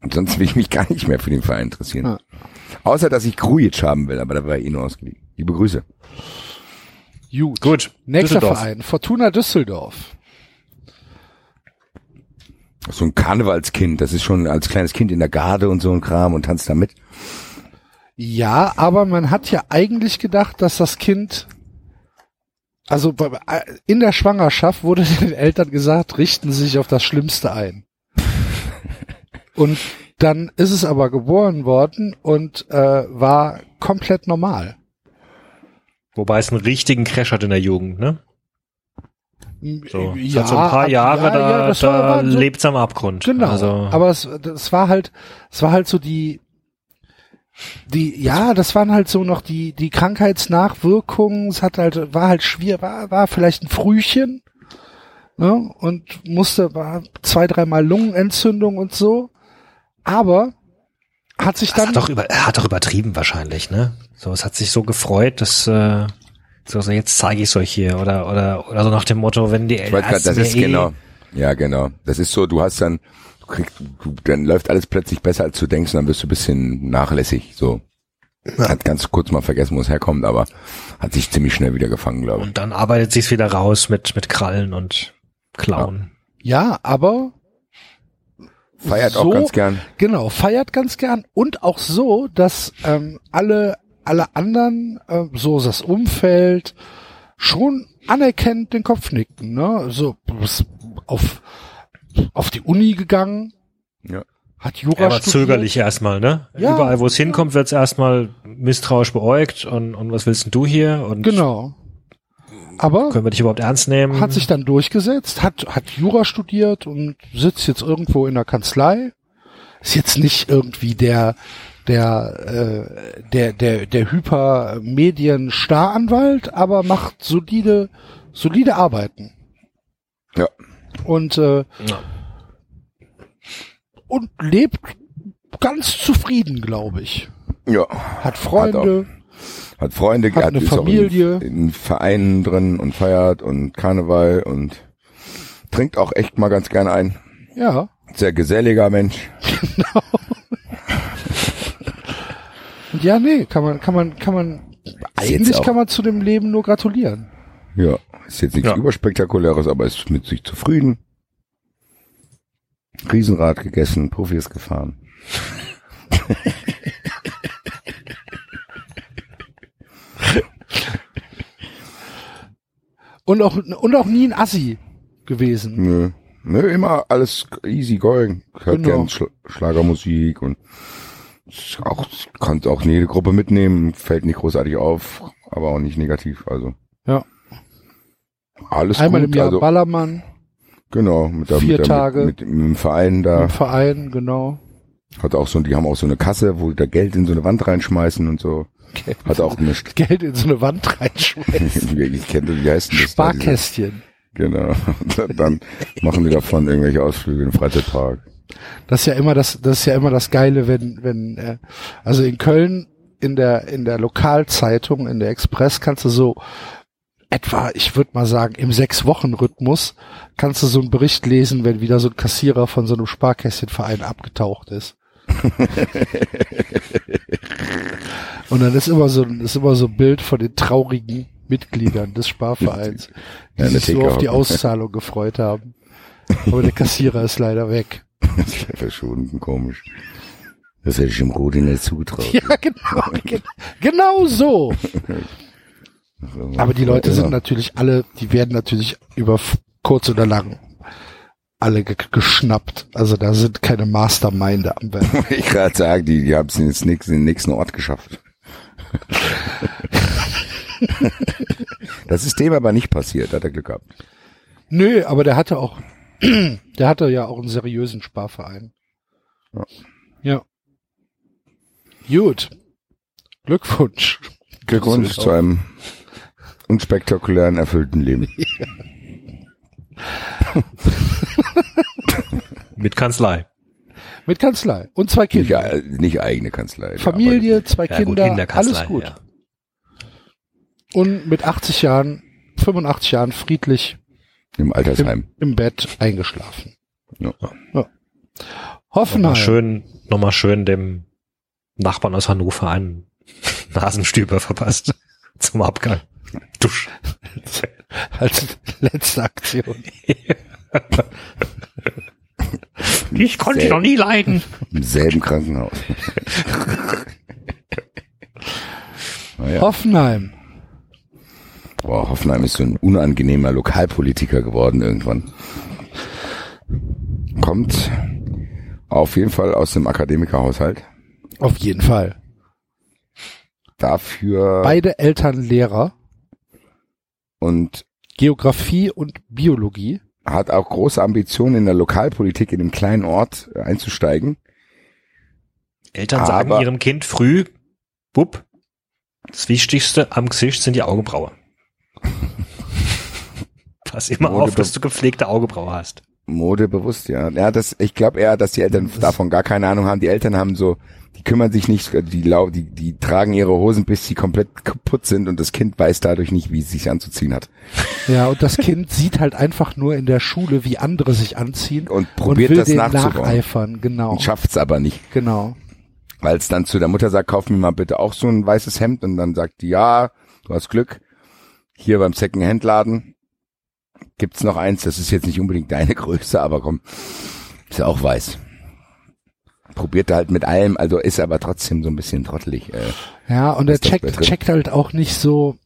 Und sonst will ich mich gar nicht mehr für den Verein interessieren. Ah. Außer, dass ich Grujic haben will, aber da war eh nur ausgeliehen. Liebe Grüße. Gut. Gut. Nächster. Verein, Fortuna Düsseldorf. So ein Karnevalskind, das ist schon als kleines Kind in der Garde und so ein Kram und tanzt da mit. Ja, aber man hat ja eigentlich gedacht, dass das Kind, also bei- in der Schwangerschaft wurde den Eltern gesagt, richten Sie sich auf das Schlimmste ein. Und Dann ist es aber geboren worden und äh, war komplett normal. Wobei es einen richtigen Crash hat in der Jugend, ne? So, ja, so ein paar Jahre, ja, da, ja, da so- lebt's am Abgrund. Genau. Also, Aber es, das war halt, es war halt so die, die, ja, das waren halt so noch die, die Krankheitsnachwirkungen. Es hat halt, war halt schwer, war, war vielleicht ein Frühchen, ne, und musste, war zwei, dreimal Lungenentzündung und so. Aber hat sich das dann, hat doch, über, er hat doch übertrieben wahrscheinlich, ne? So, es hat sich so gefreut, dass, äh, so, so jetzt zeige ich euch hier oder, oder, oder so nach dem Motto, wenn die Ich wollte grad, das ist eh, genau. Ja, genau. Das ist so, du hast dann, du kriegst, du, dann läuft alles plötzlich besser als du denkst und dann wirst du ein bisschen nachlässig, so. Hat ganz kurz mal vergessen, wo es herkommt, aber hat sich ziemlich schnell wieder gefangen, glaube ich. Und dann arbeitet sich's wieder raus mit, mit Krallen und Klauen. ja, aber Feiert so- auch ganz gern. Genau, feiert ganz gern und auch so, dass ähm, alle alle anderen, äh, so das Umfeld, schon anerkennt den Kopf nicken. Ne? So auf auf die Uni gegangen, Ja. hat Jura Er war studiert. zögerlich erstmal, ne? Ja. Überall, wo es hinkommt, wird's erstmal misstrauisch beäugt und, und was willst denn du hier? Und Genau. Aber können wir dich überhaupt ernst nehmen? hat sich dann durchgesetzt, hat, hat Jura studiert und sitzt jetzt irgendwo in der Kanzlei. Ist jetzt nicht irgendwie der, der, äh, der, der, der Hyper-Medien-Staranwalt, aber macht solide, solide Arbeiten. Ja. Und, äh, Ja. und lebt ganz zufrieden, glaube ich. Ja. Hat Freunde. Hat Freunde, Hat eine ist auch Familie. In, in Vereinen drin und feiert und Karneval und trinkt auch echt mal ganz gerne ein. Ja. Sehr geselliger Mensch. Und ja, nee, kann man, kann man, kann man, jetzt eigentlich kann man zu dem Leben nur gratulieren. Ja, ist jetzt nichts Ja. überspektakuläres, aber ist mit sich zufrieden. Riesenrad gegessen, Profis gefahren. Und auch, und auch nie ein Assi gewesen. Nö. Nö, immer alles easy going. Hört Genau. gern Sch Schlagermusik und auch, konnte auch jede Gruppe mitnehmen, fällt nicht großartig auf, aber auch nicht negativ, also. Ja. Alles Einmal gut, im Jahr also, Ballermann, genau, mit der, vier mit, der, Tage. Mit, mit, dem Verein da, im Verein, genau. hat auch so, die haben auch so eine Kasse, wo da Geld in so eine Wand reinschmeißen und so. Hat auch eine, Geld in so eine Wand reinschmeißen. ich kenne, wie heißt denn das? da, Sparkästchen. Genau. Dann machen die davon irgendwelche Ausflüge in den Freizeitpark. Das ist ja immer das, das ist ja immer das Geile, wenn, wenn, äh, also in Köln in der, in der Lokalzeitung, in der Express kannst du so etwa, ich würde mal sagen, im Sechs-Wochen-Rhythmus kannst du so einen Bericht lesen, wenn wieder so ein Kassierer von so einem Sparkästchenverein abgetaucht ist. Und dann ist immer so, ein- ist immer so ein Bild von den traurigen Mitgliedern des Sparvereins, die Ja, sich so auf die. Auszahlung gefreut haben. Aber der Kassierer ist leider weg. Das ist verschwunden, komisch. Das hätte ich dem Rudi nicht zugetraut. Ja, genau, ge- genau so. Aber die Leute sind natürlich alle, die werden natürlich über kurz oder lang alle ge geschnappt. Also da sind keine Masterminder am Werk. Ich gerade sagen, die, die haben es jetzt nix, in den nächsten Ort geschafft. das ist dem aber nicht passiert, hat er Glück gehabt. Nö, aber der hatte auch, der hatte ja auch einen seriösen Sparverein. Ja. Ja. Gut. Glückwunsch. Glückwunsch zu einem unspektakulären, erfüllten Leben. Mit Kanzlei. Mit Kanzlei. Und zwei Nicht, Kinder. äh, nicht eigene Kanzlei. Familie, zwei Ja, gut, Kinder, in der Kanzlei, alles gut. ja. Und mit 80 Jahren, 85 Jahren friedlich Im Altersheim. im Bett eingeschlafen. Ja. Hoffenheim. Nochmal schön, nochmal schön dem Nachbarn aus Hannover einen Nasenstüber verpasst. Zum Abgang. Dusch. als letzte Aktion. Ich konnte Sehr- noch nie leiden. Im selben Krankenhaus. naja. Hoffenheim. Boah, Hoffenheim ist so ein unangenehmer Lokalpolitiker geworden irgendwann. Kommt Auf jeden Fall aus dem Akademikerhaushalt. Auf jeden Fall. Dafür Beide Eltern Lehrer, und Geografie und Biologie. Hat auch große Ambitionen in der Lokalpolitik in dem kleinen Ort einzusteigen. Eltern sagen Aber- ihrem Kind früh, Bub, das Wichtigste am Gesicht sind die Augenbrauen. Pass immer auf, dass du gepflegte Augenbrauen hast. Modebewusst, ja. Ja, das, ich glaube eher, dass die Eltern davon gar keine Ahnung haben. Die Eltern haben so, die kümmern sich nicht, die, lau- die, die tragen ihre Hosen, bis sie komplett kaputt sind und das Kind weiß dadurch nicht, wie es sich anzuziehen hat. Ja, und das Kind sieht halt einfach nur in der Schule, wie andere sich anziehen Und probiert will das nacheifern. Genau, Und schafft's aber nicht. genau. Weil es dann zu der Mutter sagt, kauf mir mal bitte auch so ein weißes Hemd und dann sagt die, ja, du hast Glück. Hier beim Second-Hand-Laden gibt's noch eins, das ist jetzt nicht unbedingt deine Größe, aber komm, ist ja auch weiß. Probiert er halt mit allem, also ist aber trotzdem so ein bisschen trottelig. Äh. Ja, und er checkt, checkt halt auch nicht so,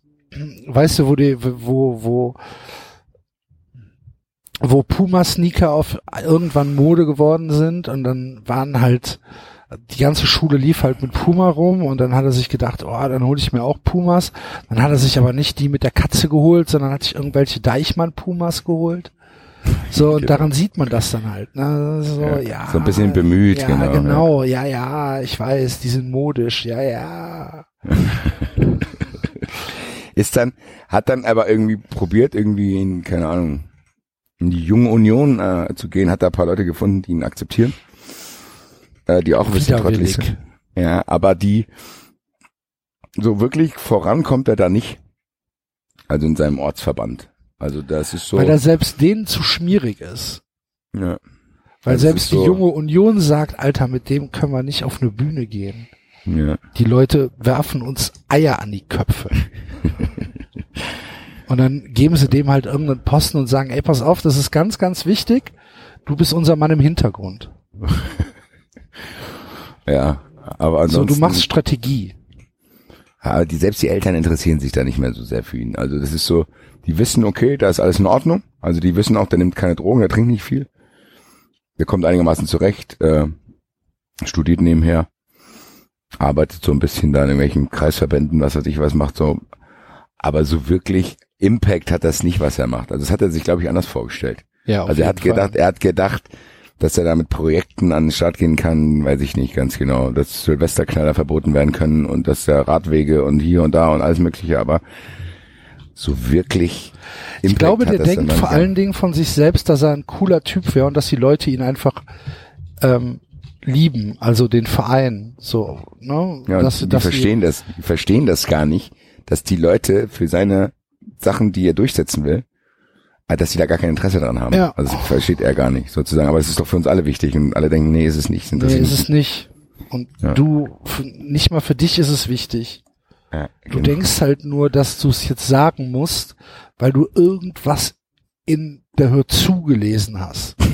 weißt du, wo die, wo, wo, wo Puma-Sneaker auf irgendwann Mode geworden sind und dann waren halt, die ganze Schule lief halt mit Puma rum und dann hat er sich gedacht, oh, dann hole ich mir auch Pumas. Dann hat er sich aber nicht die mit der Katze geholt, sondern hat sich irgendwelche Deichmann-Pumas geholt. So, und daran sieht man das dann halt. Ne? So, Ja, ja, so ein bisschen bemüht, ja, genau, Genau, ja, ja, ich weiß, die sind modisch, ja, ja. Ist dann, hat dann aber irgendwie probiert, irgendwie in, keine Ahnung, in die junge Union äh, zu gehen, hat da ein paar Leute gefunden, die ihn akzeptieren. Äh, die auch ein bisschen trottelig sind. Ja, aber die so wirklich vorankommt er da nicht. Also in seinem Ortsverband. Also das ist so. Weil er selbst denen zu schmierig ist. ja. Weil Das selbst ist die so- junge Union sagt, Alter, mit dem können wir nicht auf eine Bühne gehen. ja. Die Leute werfen uns Eier an die Köpfe. und dann geben sie dem halt irgendeinen Posten und sagen, ey, pass auf, das ist ganz, ganz wichtig. Du bist unser Mann im Hintergrund. Ja. Aber So, ansonsten. du machst Strategie. Aber die, selbst die Eltern interessieren sich da nicht mehr so sehr für ihn. Also das ist so, die wissen, okay, da ist alles in Ordnung. Also die wissen auch, der nimmt keine Drogen, der trinkt nicht viel. Der kommt einigermaßen zurecht, äh, studiert nebenher, arbeitet so ein bisschen da in irgendwelchen Kreisverbänden, was weiß ich was macht so. Aber so wirklich Impact hat das nicht, was er macht. Also das hat er sich, glaube ich, anders vorgestellt. Ja, also er hat jeden Fall. gedacht, er hat gedacht, dass er da mit Projekten an den Start gehen kann, weiß ich nicht ganz genau, dass Silvesterknaller verboten werden können und dass der Radwege und hier und da und alles mögliche, aber so wirklich Ich glaube, der denkt vor allen Dingen von sich selbst, dass er ein cooler Typ wäre und dass die Leute ihn einfach ähm, lieben, also den Verein. So, ne? ja, dass, die dass verstehen das, die verstehen das gar nicht, dass die Leute für seine Sachen, die er durchsetzen will, dass die da gar kein Interesse dran haben. Ja. Also das versteht er gar nicht, sozusagen. Aber es ist doch für uns alle wichtig und alle denken, nee, ist es nicht, Nee, ist es nicht. Und Ja. du, nicht mal für dich ist es wichtig. Ja, Du genau. denkst halt nur, dass du es jetzt sagen musst, weil du irgendwas in der Hör zu gelesen hast.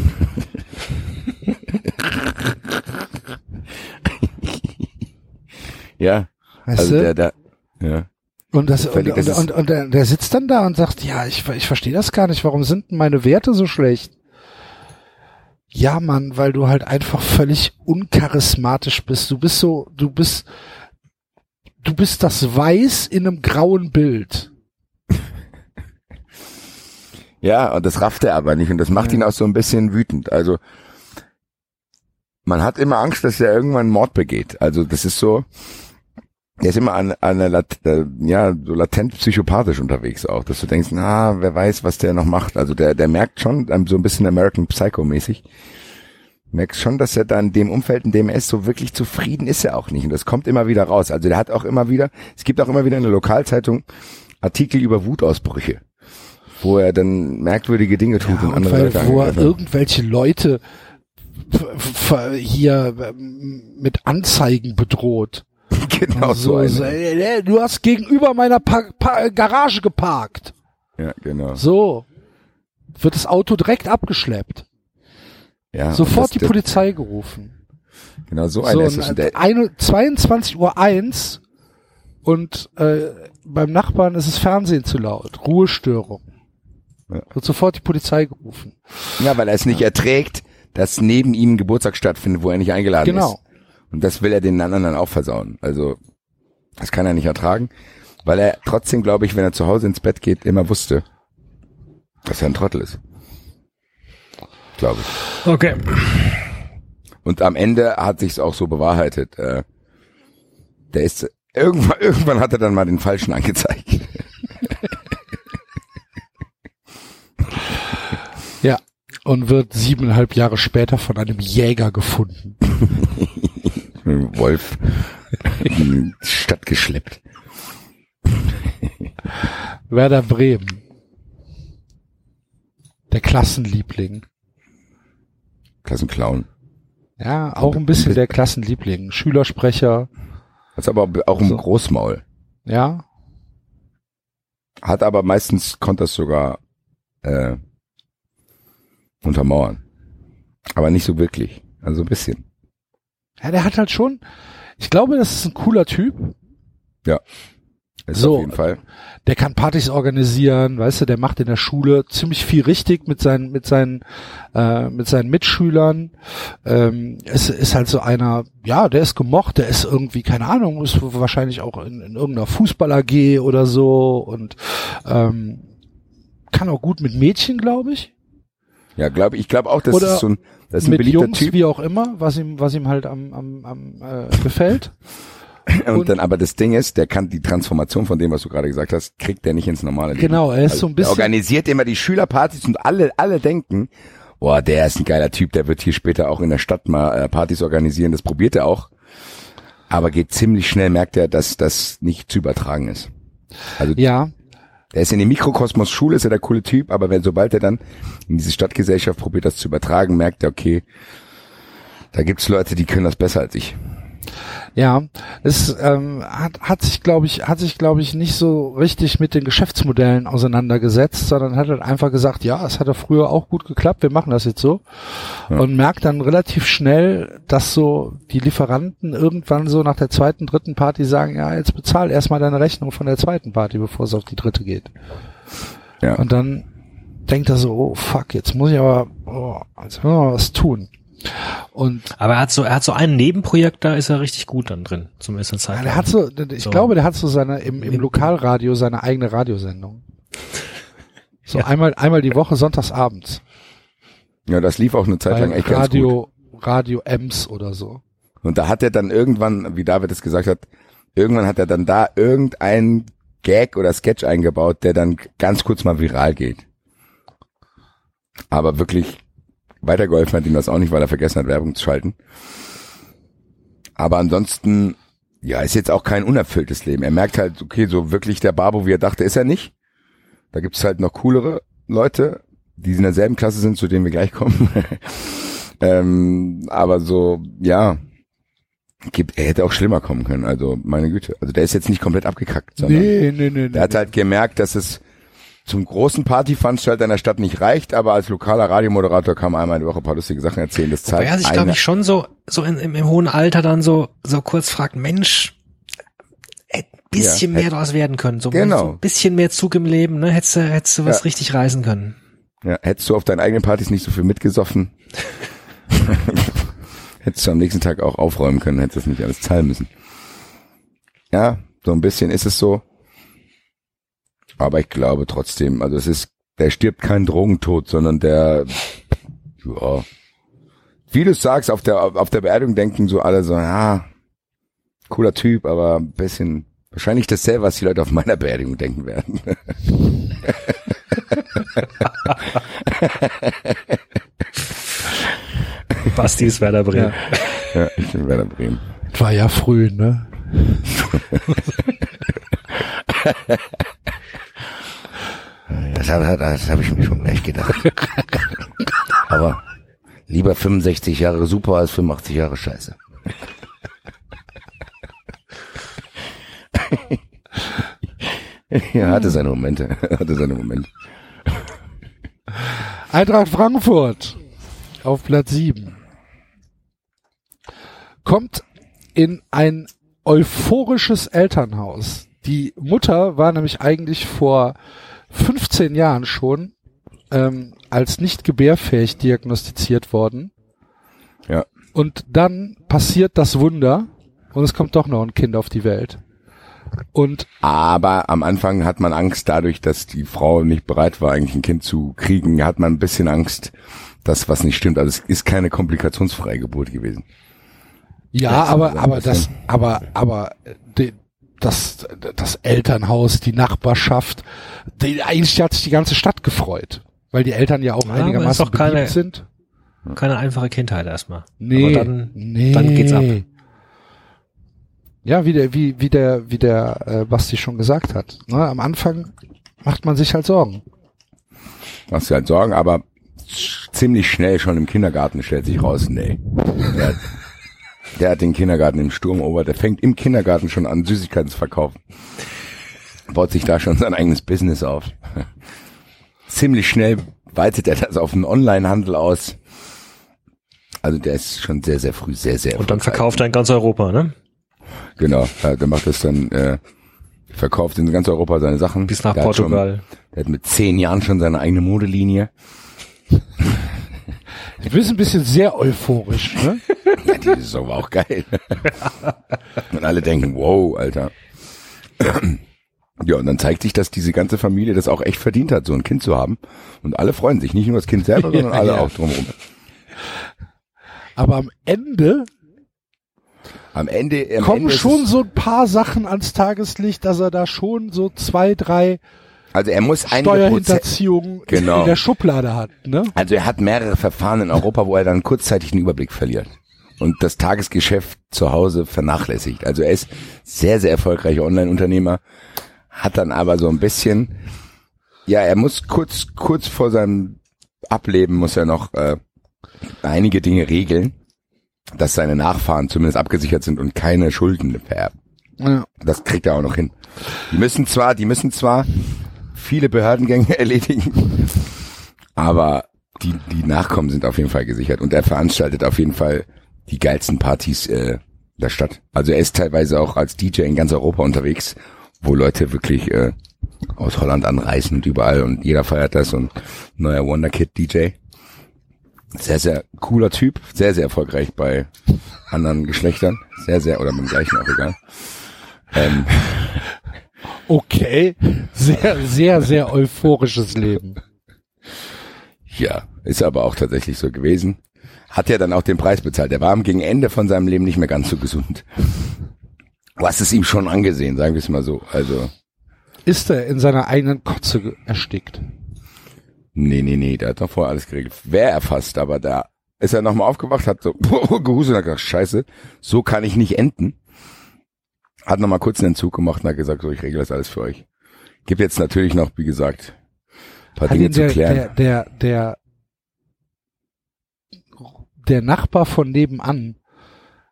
Ja, Weißt also du? der, der, ja. Und, das, und, und, das ist- und, und, der, sitzt dann da und sagt, ja, ich, ich verstehe das gar nicht. Warum sind meine Werte so schlecht? Ja, Mann, weil du halt einfach völlig uncharismatisch bist. Du bist so, du bist, du bist das Weiß in einem grauen Bild. Ja, und das rafft er aber nicht und das macht ihn auch so ein bisschen wütend. Also man hat immer Angst, dass er irgendwann Mord begeht. Also das ist so, er ist immer an, an einer lat, äh, ja so latent psychopathisch unterwegs auch, dass du denkst, na, wer weiß, was der noch macht. Also der der merkt schon ähm, so ein bisschen American Psycho mäßig. Merkst schon, dass er da in dem Umfeld, in dem er ist, so wirklich zufrieden ist er auch nicht. Und das kommt immer wieder raus. Also der hat auch immer wieder, es gibt auch immer wieder in der Lokalzeitung Artikel über Wutausbrüche wo er dann merkwürdige Dinge tut Ja, und andere Leute wo er irgendwelche Leute hier ähm, mit Anzeigen bedroht. genau so, eine. so, äh, äh, du hast gegenüber meiner pa pa Garage geparkt. Ja, genau. So. Wird das Auto direkt abgeschleppt. Ja, Sofort die Polizei gerufen. Genau so So, einer ist es. Und und der, eine, 22 Uhr eins und äh, beim Nachbarn ist das Fernsehen zu laut. Ruhestörung. Ja. Wird sofort die Polizei gerufen. ja, weil er es nicht erträgt, dass neben ihm Geburtstag stattfindet, wo er nicht eingeladen Genau. ist. Und das will er den anderen dann auch versauen. Also, das kann er nicht ertragen, weil er trotzdem, glaube ich, wenn er zu Hause ins Bett geht, immer wusste, dass er ein Trottel ist. Glaube ich. Okay. Und am Ende hat sich's auch so bewahrheitet. Äh, der ist irgendwann, irgendwann hat er dann mal den falschen angezeigt. Ja. Und wird siebeneinhalb Jahre später von einem Jäger gefunden. Wolf in die Stadt geschleppt. Werder Bremen. Der Klassenliebling. Klassenclown. Ja, auch ein bisschen der Klassenliebling. Schülersprecher. Ist aber auch ein So. Großmaul. Ja. Hat aber meistens konnte das sogar äh, untermauern. Aber nicht so wirklich. Also ein bisschen. Ja, der hat halt schon, ich glaube, das ist ein cooler Typ. Ist So. auf jeden Fall. Der kann Partys organisieren, weißt du, der macht in der Schule ziemlich viel richtig mit seinen, mit seinen, äh, mit seinen Mitschülern. Ähm, es ist halt so einer, ja, der ist gemocht, der ist irgendwie, keine Ahnung, ist wahrscheinlich auch in, in irgendeiner Fußball-AG oder so und ähm, kann auch gut mit Mädchen, glaube ich. Ja, glaube ich glaube auch, das Oder ist so ein, das ist ein mit beliebter Jungs, Typ. wie auch immer, was ihm, was ihm halt am, am, am äh, gefällt. Und, und- dann aber das Ding ist, der kann die Transformation von dem, was du gerade gesagt hast, kriegt der nicht ins normale Leben. Genau, er ist so ein Er bisschen- organisiert immer die Schülerpartys und alle, alle denken, boah, der ist ein geiler Typ, der wird hier später auch in der Stadt mal äh, Partys organisieren. Das probiert er auch. Aber geht ziemlich schnell, merkt er, dass das nicht zu übertragen ist. Also Ja, der ist in dem Mikrokosmos Schule, ist er der coole Typ, aber wenn sobald er dann in diese Stadtgesellschaft probiert, das zu übertragen, merkt er, okay, da gibt's Leute, die können das besser als ich. Ja, es ähm, hat, hat sich, glaube ich, hat sich, glaube ich, nicht so richtig mit den Geschäftsmodellen auseinandergesetzt, sondern hat halt einfach gesagt, ja, es hat ja früher auch gut geklappt, wir machen das jetzt so. Und merkt dann relativ schnell, dass so die Lieferanten irgendwann so nach der zweiten, dritten Party sagen, ja, jetzt bezahl erstmal deine Rechnung von der zweiten Party, bevor es auf die dritte geht. Ja. Und dann denkt er so, oh fuck, jetzt muss ich aber, oh, jetzt müssen wir was tun. Und Aber er hat so, er hat so ein Nebenprojekt, da ist er richtig gut dann drin, zumindest eine Zeit. Ja, lang. der hat so, ich So. glaube, der hat so seine im, im Lokalradio seine eigene Radiosendung. So einmal einmal die Woche sonntagsabends. Ja, das lief auch eine Zeit lang Bei echt ganz gut. Radio Radio Ems oder so. Und da hat er dann irgendwann, wie David es gesagt hat, irgendwann hat er dann da irgendein Gag oder Sketch eingebaut, der dann ganz kurz mal viral geht. Aber wirklich weitergeholfen hat ihm das auch nicht, weil er vergessen hat, Werbung zu schalten. Aber ansonsten, ja, ist jetzt auch kein unerfülltes Leben. Er merkt halt, okay, so wirklich der Babo, wie er dachte, ist er nicht. Da gibt's halt noch coolere Leute, die in derselben Klasse sind, zu denen wir gleich kommen. ähm, aber so, ja, gibt, er hätte auch schlimmer kommen können. Also meine Güte. Also der ist jetzt nicht komplett abgekackt, sondern Nee, nee, nee, der nee. hat halt gemerkt, dass es zum großen Partyveranstalter in der Stadt nicht reicht, aber als lokaler Radiomoderator kann man einmal in der Woche ein paar lustige Sachen erzählen. Das Wobei zeigt er sich, glaube ich, schon so, so in, im, im hohen Alter dann so, so kurz fragt, Mensch, ein bisschen Ja, mehr daraus werden können. So, Genau. so ein bisschen mehr Zug im Leben, ne? Hättest du, hättest du was Ja. richtig reisen können. ja, hättest du auf deinen eigenen Partys nicht so viel mitgesoffen, hättest du am nächsten Tag auch aufräumen können, hättest das nicht alles zahlen müssen. Ja, so ein bisschen ist es so. Aber ich glaube trotzdem, also es ist, der stirbt kein Drogentod, sondern der, ja, wie du sagst, auf der, auf der Beerdigung denken so alle so, ja, cooler Typ, aber ein bisschen, wahrscheinlich dasselbe, was die Leute auf meiner Beerdigung denken werden. Basti ist Werder Bremen. ja, ich bin Werder Bremen. War ja früh, ne? Das habe das hab ich mir schon gleich gedacht. Aber lieber 65 Jahre super als 85 Jahre scheiße. Ja, hatte seine Momente, hatte seine Momente. Eintracht Frankfurt auf Platz 7 kommt in ein euphorisches Elternhaus. Die Mutter war nämlich eigentlich vor 15 Jahren schon ähm, als nicht gebärfähig diagnostiziert worden Ja. Und dann passiert das Wunder und es kommt doch noch ein Kind auf die Welt. Und Aber am Anfang hat man Angst dadurch, dass die Frau nicht bereit war, eigentlich ein Kind zu kriegen, hat man ein bisschen Angst, dass was nicht stimmt. Also es ist keine komplikationsfreie Geburt gewesen. ja, aber, aber das, aber, aber die, das, das Elternhaus, die Nachbarschaft, die, eigentlich hat sich die ganze Stadt gefreut, weil die Eltern ja auch Ja, einigermaßen doch keine- beliebt sind. Keine einfache Kindheit erstmal. Nee, Aber dann, nee. dann geht's ab. Ja, wie der, wie, wie der, wie der äh, Basti schon gesagt hat. Ne, am Anfang macht man sich halt Sorgen. Machst du halt Sorgen, aber ziemlich schnell schon im Kindergarten stellt sich raus, nee. Der, hat- den Kindergarten im Sturm erobert. Der fängt im Kindergarten schon an, Süßigkeiten zu verkaufen. Baut sich da schon sein eigenes Business auf. Ziemlich schnell weitet er das auf einen Online-Handel aus. Also der ist schon sehr, sehr früh sehr, sehr Und dann verkauft er in ganz Europa, ne? Genau, ja, der macht das dann, äh, verkauft in ganz Europa seine Sachen. Bis nach der Hat schon, Portugal. der hat mit zehn Jahren schon seine eigene Modelinie. Du bist ein bisschen sehr euphorisch, ne? Ja, die Saison war auch geil. und alle denken, wow, Alter. Ja, und dann zeigt sich, dass diese ganze Familie das auch echt verdient hat, so ein Kind zu haben. Und alle freuen sich, nicht nur das Kind selber, sondern alle Ja. auch drumherum. Aber am Ende Am Ende, am kommen Ende schon so ein paar Sachen ans Tageslicht, dass er da schon so zwei, drei also er muss Steuerhinterziehungen Genau. in der Schublade hat, ne? also er hat mehrere Verfahren in Europa, wo er dann kurzzeitig den Überblick verliert. Und das Tagesgeschäft zu Hause vernachlässigt. Also er ist sehr, sehr erfolgreicher Online-Unternehmer, hat dann aber so ein bisschen, ja, er muss kurz, kurz vor seinem Ableben muss er noch äh, einige Dinge regeln, dass seine Nachfahren zumindest abgesichert sind und keine Schulden vererben. Ja. Das kriegt er auch noch hin. Die müssen zwar, die müssen zwar viele Behördengänge erledigen, aber die, die Nachkommen sind auf jeden Fall gesichert und er veranstaltet auf jeden Fall die geilsten Partys äh, der Stadt. Also er ist teilweise auch als DJ in ganz Europa unterwegs, wo Leute wirklich äh, aus Holland anreisen und überall und jeder feiert das und neuer Wonderkid DJ. Sehr, sehr cooler Typ, sehr, sehr erfolgreich bei anderen Geschlechtern. Sehr, sehr, oder mit dem gleichen auch egal. Ähm, Okay. Sehr, sehr, sehr euphorisches Leben. Ja, ist aber auch tatsächlich so gewesen. Hat ja dann auch den Preis bezahlt. Er war am gegen Ende von seinem Leben nicht mehr ganz so gesund. Du hast es ihm schon angesehen, sagen wir es mal so. Also, Ist er in seiner eigenen Kotze erstickt? nee, nee, nee, der hat doch vorher alles geregelt. Wäre erfasst, aber da ist er nochmal aufgewacht, hat so gehustet und hat gesagt, scheiße, so kann ich nicht enden. Hat nochmal kurz einen Entzug gemacht und hat gesagt, so, ich regle das alles für euch. Gibt jetzt natürlich noch, wie gesagt, ein paar Hat Dinge ihn zu der, klären. der, der, der, der Nachbar von nebenan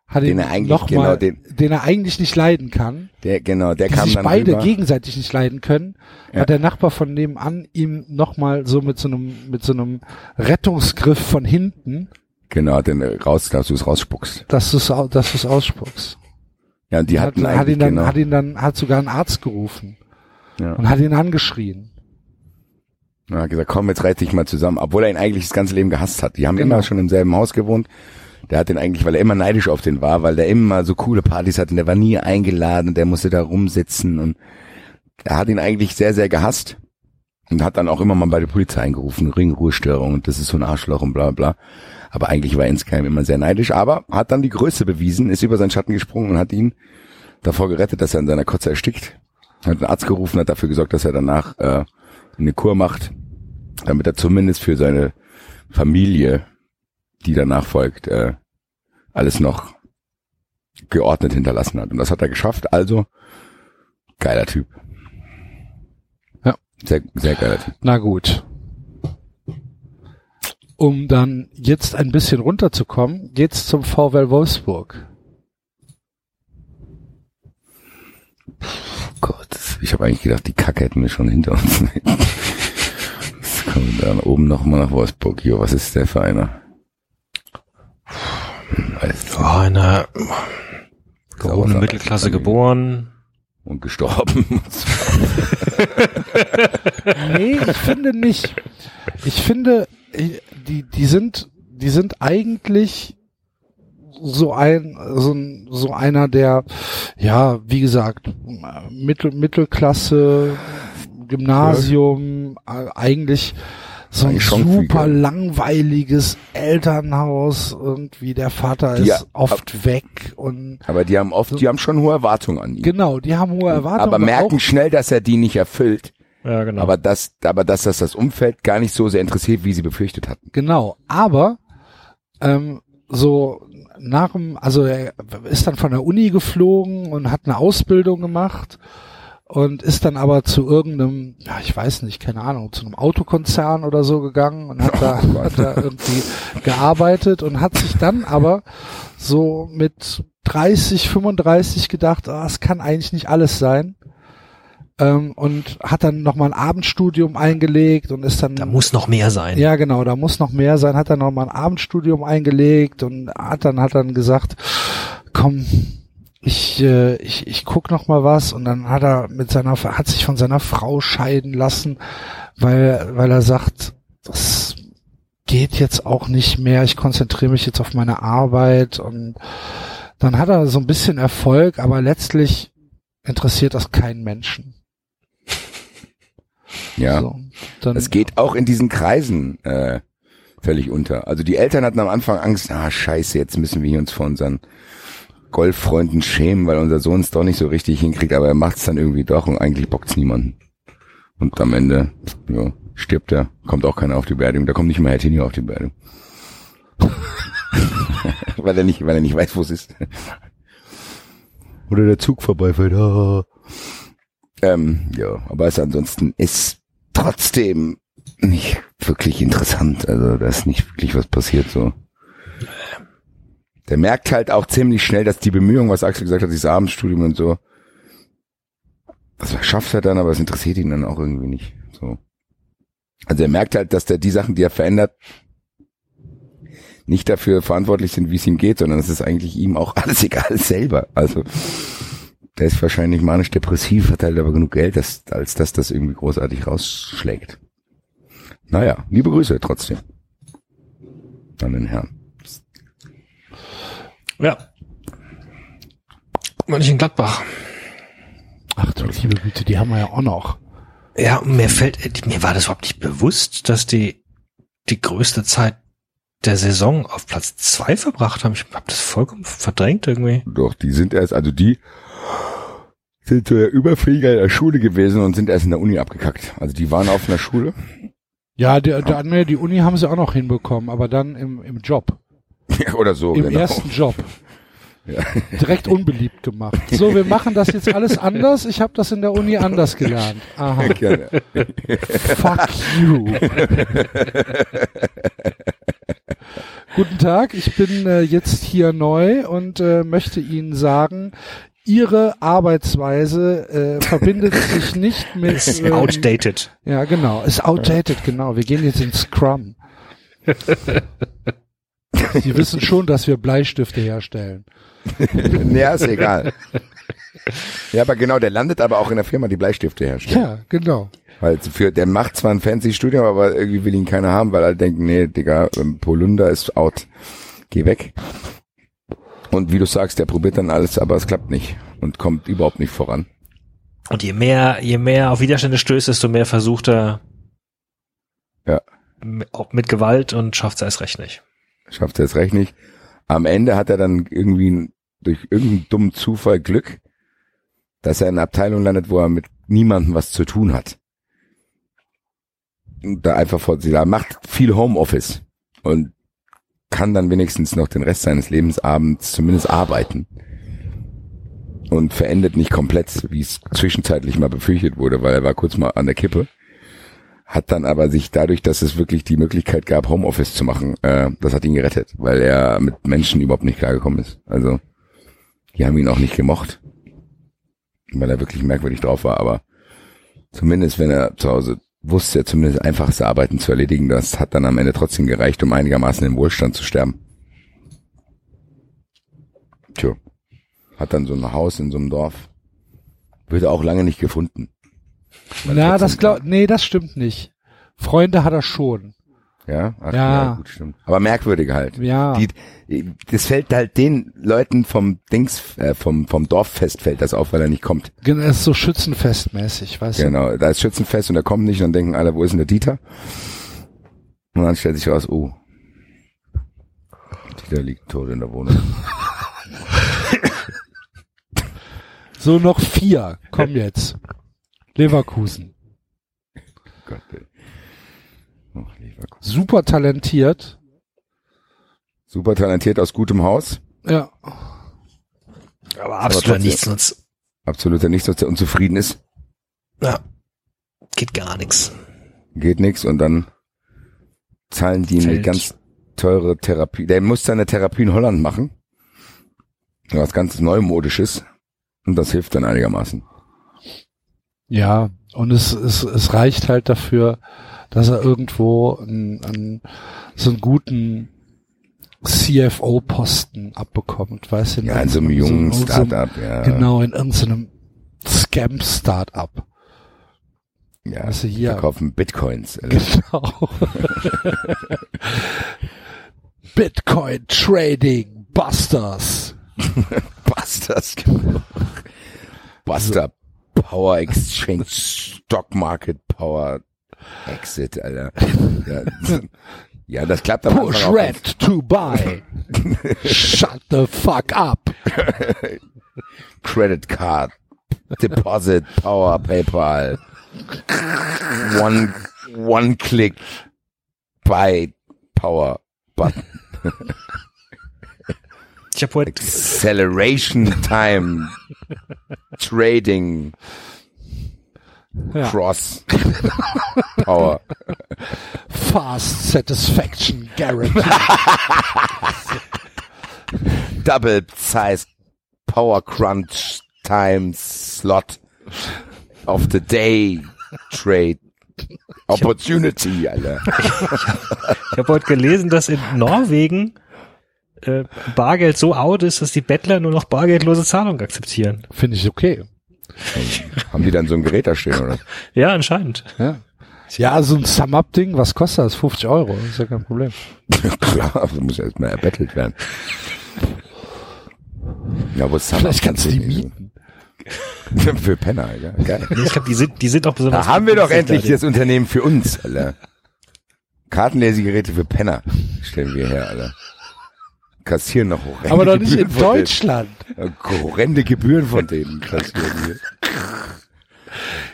hat Den ihn er eigentlich, noch genau, mal, den- den er eigentlich nicht leiden kann, der, genau, der die kam sich dann beide rüber. gegenseitig nicht leiden können, Ja. hat der Nachbar von nebenan ihm nochmal so mit so einem, mit so einem Rettungsgriff von hinten, Genau, den raus, dass du es rausspuckst. dass du es, dass du es ausspuckst. Ja, die hat, hatten hat eigentlich ihn dann, genau. hat ihn dann, hat sogar einen Arzt gerufen ja. und hat ihn angeschrien. Er hat gesagt, komm, jetzt reiß dich mal zusammen, obwohl er ihn eigentlich das ganze Leben gehasst hat. Die haben Genau. immer schon im selben Haus gewohnt. Der hat den eigentlich, weil er immer neidisch auf den war, weil der immer so coole Partys hatte und der war nie eingeladen und der musste da rumsitzen und er hat ihn eigentlich sehr, sehr gehasst und hat dann auch immer mal bei der Polizei eingerufen, Ringruhestörung und das ist so ein Arschloch und bla bla. Aber eigentlich war insgeheim immer sehr neidisch, aber hat dann die Größe bewiesen, ist über seinen Schatten gesprungen und hat ihn davor gerettet, dass er in seiner Kotze erstickt. Hat einen Arzt gerufen, hat dafür gesorgt, dass er danach äh, eine Kur macht, damit er zumindest für seine Familie, die danach folgt, äh, alles noch geordnet hinterlassen hat. Und das hat er geschafft. Also geiler Typ. Ja. Sehr, sehr geiler Typ. Na gut. Um dann jetzt ein bisschen runterzukommen, geht's zum VW Wolfsburg. Gott, das- ich habe eigentlich gedacht, die Kacke hätten wir schon hinter uns. Jetzt kommen wir dann oben nochmal nach Wolfsburg. Jo, was ist der für einer? Weiß Oh, in der Ist gehobenen auch- Mittelklasse geboren. und gestorben. Nee, ich finde nicht. Ich finde, die, die sind, die sind eigentlich so ein, so, ein, so einer, der, ja, wie gesagt, Mittel, Mittelklasse, Gymnasium, äh, eigentlich so ein super Geld. langweiliges Elternhaus irgendwie der Vater ist Ja, oft weg und Aber die haben oft, die haben schon hohe Erwartungen an ihn. genau, die haben hohe Erwartungen. aber merken auch, schnell, dass er die nicht erfüllt. Ja, genau. Aber dass, aber dass das das Umfeld gar nicht so sehr interessiert, wie sie befürchtet hatten. Genau, aber ähm, so nach dem, also er ist dann von der Uni geflogen und hat eine Ausbildung gemacht und ist dann aber zu irgendeinem, ja, ich weiß nicht, keine Ahnung, zu einem Autokonzern oder so gegangen und hat da, Oh hat da irgendwie gearbeitet und hat sich dann aber so mit 30, 35 gedacht, ah, es kann eigentlich nicht alles sein. Ähm, und hat dann nochmal ein Abendstudium eingelegt und ist dann da muss noch mehr sein. ja, genau, da muss noch mehr sein. Hat dann noch mal ein Abendstudium eingelegt und hat dann hat dann gesagt, komm, ich äh, ich ich guck noch mal was und dann hat er mit seiner hat sich von seiner Frau scheiden lassen, weil weil er sagt, das geht jetzt auch nicht mehr. Ich konzentriere mich jetzt auf meine Arbeit und dann hat er so ein bisschen Erfolg, aber letztlich interessiert das keinen Menschen. Ja. So, Es geht auch in diesen Kreisen äh, völlig unter. Also die Eltern hatten am Anfang Angst, ah scheiße, jetzt müssen wir uns vor unseren Golffreunden schämen, weil unser Sohn es doch nicht so richtig hinkriegt, aber er macht es dann irgendwie doch und eigentlich bockt's niemanden. Und am Ende ja, stirbt er, kommt auch keiner auf die Beerdigung, da kommt nicht mal Herr Tinio auf die Beerdigung. weil er nicht, weil er nicht weiß, wo es ist. Oder der Zug vorbeifährt. Ähm, ja, aber es ansonsten ist trotzdem nicht wirklich interessant. Also da ist nicht wirklich was passiert so. Der merkt halt auch ziemlich schnell, dass die Bemühungen, was Axel gesagt hat, dieses Abendstudium und so, das schafft er dann, aber es interessiert ihn dann auch irgendwie nicht. So. Also er merkt halt, dass der die Sachen, die er verändert, nicht dafür verantwortlich sind, wie es ihm geht, sondern es ist eigentlich ihm auch alles egal selber. Also der ist wahrscheinlich manisch-depressiv, hat halt aber genug Geld, dass, als dass das irgendwie großartig rausschlägt. Naja, liebe Grüße trotzdem. An den Herrn. Ja. Mönchengladbach. ach du liebe Güte, die haben wir ja auch noch. Ja, und mir fällt, mir war das überhaupt nicht bewusst, dass die die größte Zeit der Saison auf Platz zwei verbracht haben. Ich habe das vollkommen verdrängt irgendwie. Doch, die sind erst, also die sind so der Überflieger der Schule gewesen und sind erst in der Uni abgekackt. Also die waren auf einer Schule. Ja, der, der, nee, die Uni haben sie auch noch hinbekommen, aber dann im, im Job. Ja, oder so, Im genau. ersten Job. Ja. Direkt unbeliebt gemacht. So, wir machen das jetzt alles anders. Ich habe das in der Uni anders gelernt. Aha. Fuck you. Guten Tag, ich bin äh, jetzt hier neu und äh, möchte Ihnen sagen, Ihre Arbeitsweise äh, verbindet sich nicht mit. Ist ähm, outdated. Ja, genau. Ist outdated, genau. Wir gehen jetzt in Scrum. Sie wissen schon, dass wir Bleistifte herstellen. ja, ist egal. Ja, aber genau, der landet aber auch in der Firma, die Bleistifte herstellt. Ja, genau. Weil für, der macht zwar ein fancy Studium, aber irgendwie will ihn keiner haben, weil alle denken, nee, Digga, ähm, Polunder ist out. Geh weg. Und wie du sagst, der probiert dann alles, aber es klappt nicht und kommt überhaupt nicht voran. Und je mehr, je mehr auf Widerstände stößt, desto mehr versucht er Ja. mit Gewalt und schafft es erst recht nicht. Schafft es recht nicht. Am Ende hat er dann irgendwie durch irgendeinen dummen Zufall Glück, dass er in einer Abteilung landet, wo er mit niemandem was zu tun hat. Und da einfach vor sie, da macht viel Homeoffice und kann dann wenigstens noch den Rest seines Lebens abends zumindest arbeiten. Und verendet nicht komplett, wie es zwischenzeitlich mal befürchtet wurde, weil er war kurz mal an der Kippe. Hat dann aber sich dadurch, dass es wirklich die Möglichkeit gab, Homeoffice zu machen, äh, das hat ihn gerettet, weil er mit Menschen überhaupt nicht klargekommen ist. Also, die haben ihn auch nicht gemocht, weil er wirklich merkwürdig drauf war, aber zumindest wenn er zu Hause wusste, zumindest einfachste Arbeiten zu erledigen, das hat dann am Ende trotzdem gereicht, um einigermaßen im Wohlstand zu sterben. Tja, hat dann so ein Haus in so einem Dorf. Wird auch lange nicht gefunden. Na, 14 das glaub, nee, das stimmt nicht. Freunde hat er schon. Ja? Ach, Ja. gut, stimmt. Aber merkwürdige halt. Ja. Die, das fällt halt den Leuten vom Dings, äh, vom, vom Dorffest fällt das auf, weil er nicht kommt. Genau, Das ist so schützenfestmäßig, weißt du? Genau, da ist Schützenfest und er kommt nicht und dann denken alle, wo ist denn der Dieter? Und dann stellt sich raus, oh, Dieter liegt tot in der Wohnung. So noch vier. Komm jetzt. Leverkusen. Gott, ey. Super talentiert. Super talentiert aus gutem Haus. Ja. Aber absoluter Nichtsnutz. Absoluter Nichts, der unzufrieden ist. Ja. Geht gar nichts. Geht nix und dann zahlen die eine ganz teure Therapie. Der muss seine Therapie in Holland machen. Was ganz Neumodisches. Und das hilft dann einigermaßen. Ja. Und es, es, es reicht halt dafür, dass er irgendwo einen, einen, so einen guten CFO-Posten abbekommt, weißt du? Ja, in so einem jungen so- Startup, ja. Genau, in irgendeinem Scam-Startup. Ja, Weißt du, hier. verkaufen Bitcoins. Alter. Genau. Bitcoin Trading Busters. Busters. genau. Buster Power Exchange Stock Market Power Exit, Alter. Ja, ja das klappt am Push red to buy. Shut the fuck up. Credit Card, Deposit, Power, PayPal, One, One Click, Buy, Power, Button, Ich habe heute Acceleration Time, Trading, Ja. Cross, Power. Fast satisfaction guarantee. Double Size Power Crunch Time Slot of the Day Trade Opportunity, Alter. Ich habe heute gelesen, dass in Norwegen äh, Bargeld so out ist, dass die Bettler nur noch bargeldlose Zahlungen akzeptieren. Finde ich okay. Haben die dann so ein Gerät da stehen, oder? Ja, anscheinend. Ja. Ja, so ein Sum-Up-Ding, was kostet das? 50 Euro, ist ja kein Problem. Klar, das muss ja erstmal erbettelt werden. Ja, wo Summer Vielleicht kannst du die mieten. Für Penner, ja. Geil. Nee, Ich glaube, die sind, die sind auch besonders. Da haben wir doch endlich günstig, das Unternehmen für uns, Alter. Kartenlesegeräte für Penner stellen wir her, Alter. Kassieren noch horrende Aber doch nicht in Gebühren denen. Deutschland. Ja, Horrende Gebühren von denen kassieren wir.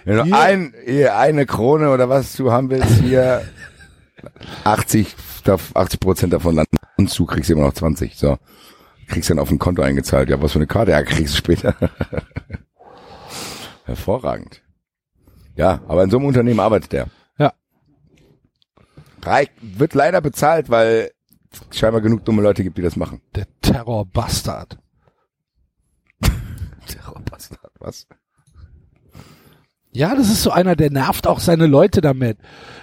Wenn du Hier- ein, eine Krone oder was du haben willst, hier 80, darf- 80 Prozent davon landen und zu, kriegst du immer noch 20. So. Kriegst dann auf ein Konto eingezahlt. Ja, was für eine Karte? Ja, kriegst du später. Hervorragend. Ja, aber in so einem Unternehmen arbeitet er. Ja. Drei wird leider bezahlt, weil scheinbar genug dumme Leute gibt, die das machen. Der Terrorbastard. Terrorbastard, was? Ja, das ist so einer, der nervt auch seine Leute damit.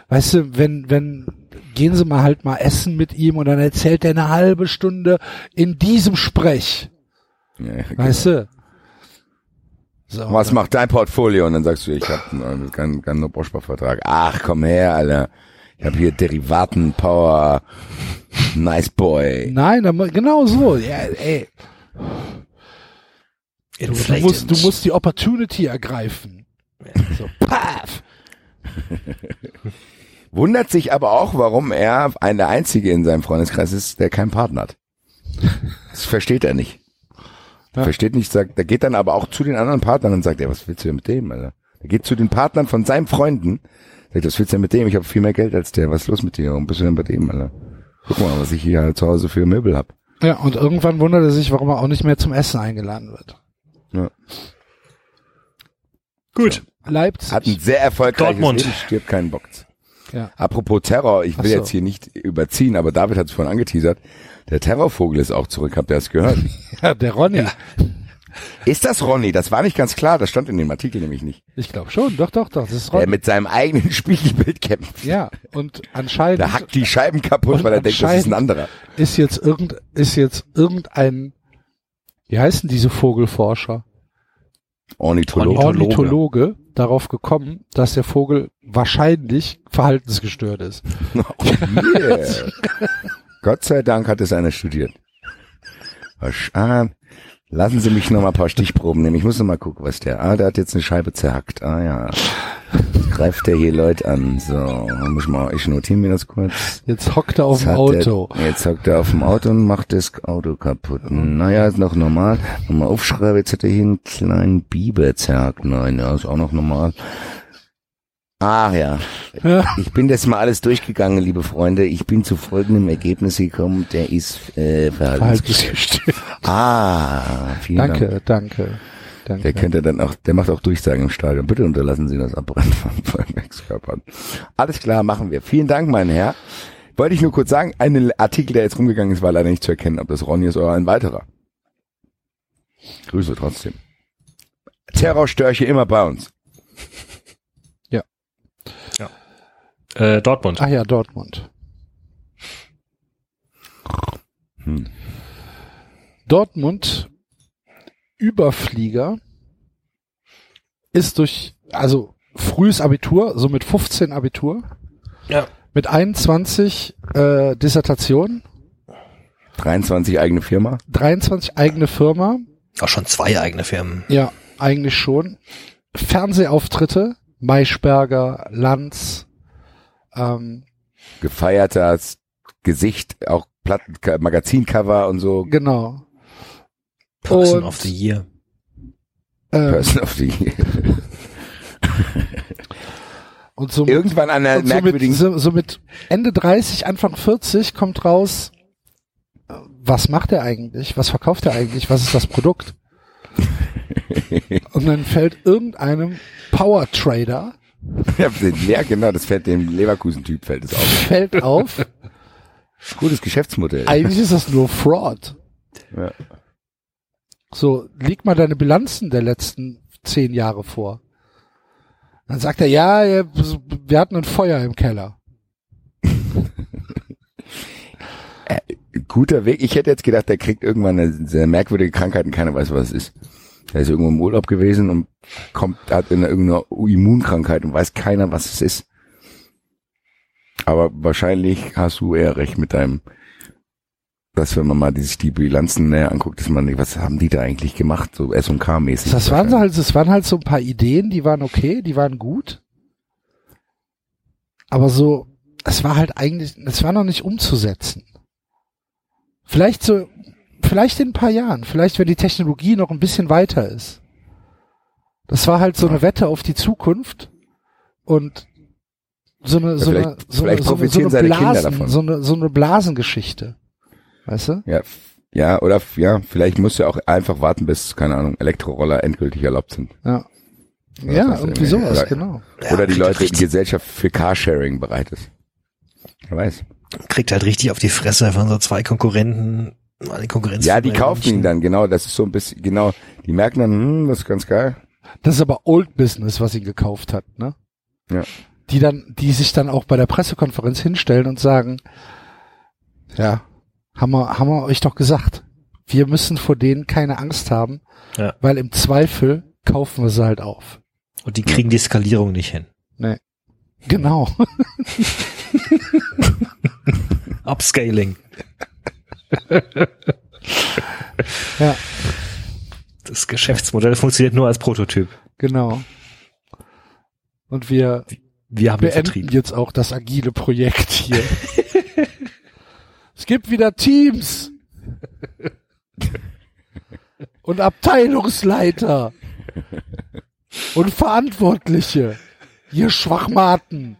Weißt du, wenn, wenn, gehen sie mal halt mal essen mit ihm und dann erzählt er eine halbe Stunde in diesem Sprech. Ja, Weißt du? So, Was macht dein Portfolio? Und dann sagst du, ich habe keinen keinen Bausparvertrag. Ach, komm her, Alter. Ich habe hier Derivaten, Power, Nice Boy. Nein, genau so. Ja, ey. Du, du, musst, du musst die Opportunity ergreifen. So, paf. Wundert sich aber auch, warum er ein der Einzige in seinem Freundeskreis ist, der keinen Partner hat. Das versteht er nicht. Ja. Versteht nicht, sagt, der geht dann aber auch zu den anderen Partnern und sagt, ey, was willst du denn mit dem, Alter? Er geht zu den Partnern von seinen Freunden, sagt, was willst du denn mit dem? Ich habe viel mehr Geld als der. Was ist los mit dir? Warum bist du denn bei dem, Alter? Guck mal, was ich hier zu Hause für Möbel hab. Ja, und irgendwann wundert er sich, warum er auch nicht mehr zum Essen eingeladen wird. Ja. Gut. Leipzig. Hat ein sehr erfolgreiches Dortmund. Leben, stirbt keinen Box. Ja. Apropos Terror, ich will so. jetzt hier nicht überziehen, aber David hat es vorhin angeteasert. Der Terrorvogel ist auch zurück, habt ihr das gehört? ja, der Ronny. Ist das Ronny? Das war nicht ganz klar, das stand in dem Artikel nämlich nicht. Ich glaube schon. Doch, doch, doch. Das ist Der Ronny. mit seinem eigenen Spiegelbild kämpft. Ja, und anscheinend Der hackt die Scheiben kaputt, weil er denkt, das ist ein anderer. ist jetzt irgend, ist jetzt irgendein, wie heißen diese Vogelforscher? Ornithologe. Ornithologe. Darauf gekommen, dass der Vogel wahrscheinlich verhaltensgestört ist. Yeah. Gott sei Dank hat es einer studiert. Ah, lassen Sie mich noch mal ein paar Stichproben nehmen. Ich muss noch mal gucken, was der. Ah, der hat jetzt eine Scheibe zerhackt. Ah ja. Greift der hier Leute an. So, muss ich mal, ich notiere mir das kurz. Jetzt hockt er auf dem Auto. Der, jetzt hockt er auf dem Auto und macht das Auto kaputt. Naja, ist noch normal. Nochmal aufschreiben, jetzt hat er hier einen kleinen Biber zerhackt. Nein, ja, ist auch noch normal. Ach ja. Ich bin das mal alles durchgegangen, liebe Freunde. Ich bin zu folgendem Ergebnis gekommen. Der ist äh, verhaltensgestört. Ah, vielen Dank. Danke, danke, danke. Der könnte dann auch, der macht auch Durchsagen im Stadion. Bitte unterlassen Sie das Abbrennen von Vollwerkskörpern. Alles klar, machen wir. Vielen Dank, mein Herr. Wollte ich nur kurz sagen, ein Artikel, der jetzt rumgegangen ist, war leider nicht zu erkennen, ob das Ronny ist oder ein weiterer. Grüße trotzdem. Terrorstörche immer bei uns. Äh, Dortmund. Ah ja, Dortmund. Hm. Dortmund Überflieger ist durch, also frühes Abitur, so mit 15 Abitur, Ja. mit 21 äh, Dissertation, 23 eigene Firma. 23 eigene Firma, Auch schon zwei eigene Firmen. ja, eigentlich schon, Fernsehauftritte, Maischberger, Lanz, ähm, Gefeiertes Gesicht, auch Platten, Magazincover und so. genau. Person Und, of the Year. ähm, Person of the Year. und so mit- Irgendwann an einer Und so merkwürdigen mit, so, so mit Ende 30, Anfang 40 kommt raus, was macht er eigentlich? Was verkauft er eigentlich? Was ist das Produkt? Und dann fällt irgendeinem Power Trader, ja, genau, das fällt dem Leverkusen-Typ fällt es auf. fällt auf, Gutes Geschäftsmodell. eigentlich ist das nur Fraud. Ja. So, leg mal deine Bilanzen der letzten zehn Jahre vor. Dann sagt er, ja, ja, wir hatten ein Feuer im Keller. Guter Weg. Ich hätte jetzt gedacht, der kriegt irgendwann eine sehr merkwürdige Krankheit und keiner weiß, was es ist. Er ist irgendwo im Urlaub gewesen und kommt, hat in irgendeine Immunkrankheit und weiß keiner, was es ist. Aber wahrscheinlich hast du eher recht mit deinem, dass wenn man mal die, sich die Bilanzen näher anguckt, dass man denkt, was haben die da eigentlich gemacht, so S&K-mäßig. Das waren halt, das waren halt so ein paar Ideen, die waren okay, die waren gut. Aber so, es war halt eigentlich, es war noch nicht umzusetzen. Vielleicht so, vielleicht in ein paar Jahren, vielleicht wenn die Technologie noch ein bisschen weiter ist. Das war halt so eine Wette auf die Zukunft und so eine, so eine, vielleicht- so eine, vielleicht so eine, so eine Blasen, so eine, so eine Blasengeschichte. Weißt du? Ja, ja, oder ja, vielleicht musst du auch einfach warten, bis, keine Ahnung, Elektroroller endgültig erlaubt sind. Ja. Ja, Ja, das ist irgendwie sowas, oder- genau. Ja, oder die kriegt Leute, die Gesellschaft für Carsharing bereit ist. Wer weiß. Kriegt halt richtig auf die Fresse von so zwei Konkurrenten. Die Konkurrenz Ja, die kaufen ihn dann, genau, das ist so ein bisschen, genau, die merken dann, hm, das ist ganz geil. Das ist aber Old Business, was ihn gekauft hat, ne? Ja. Die dann, die sich dann auch bei der Pressekonferenz hinstellen und sagen, ja, haben wir, haben wir euch doch gesagt, wir müssen vor denen keine Angst haben, Ja. weil im Zweifel kaufen wir sie halt auf. Und die kriegen die Skalierung nicht hin. Genau. Upscaling. ja, Das Geschäftsmodell funktioniert nur als Prototyp. genau. Und wir Wir haben den beenden Vertrieb. jetzt auch das agile Projekt hier. es gibt wieder Teams und Abteilungsleiter und Verantwortliche. Ihr Schwachmaten.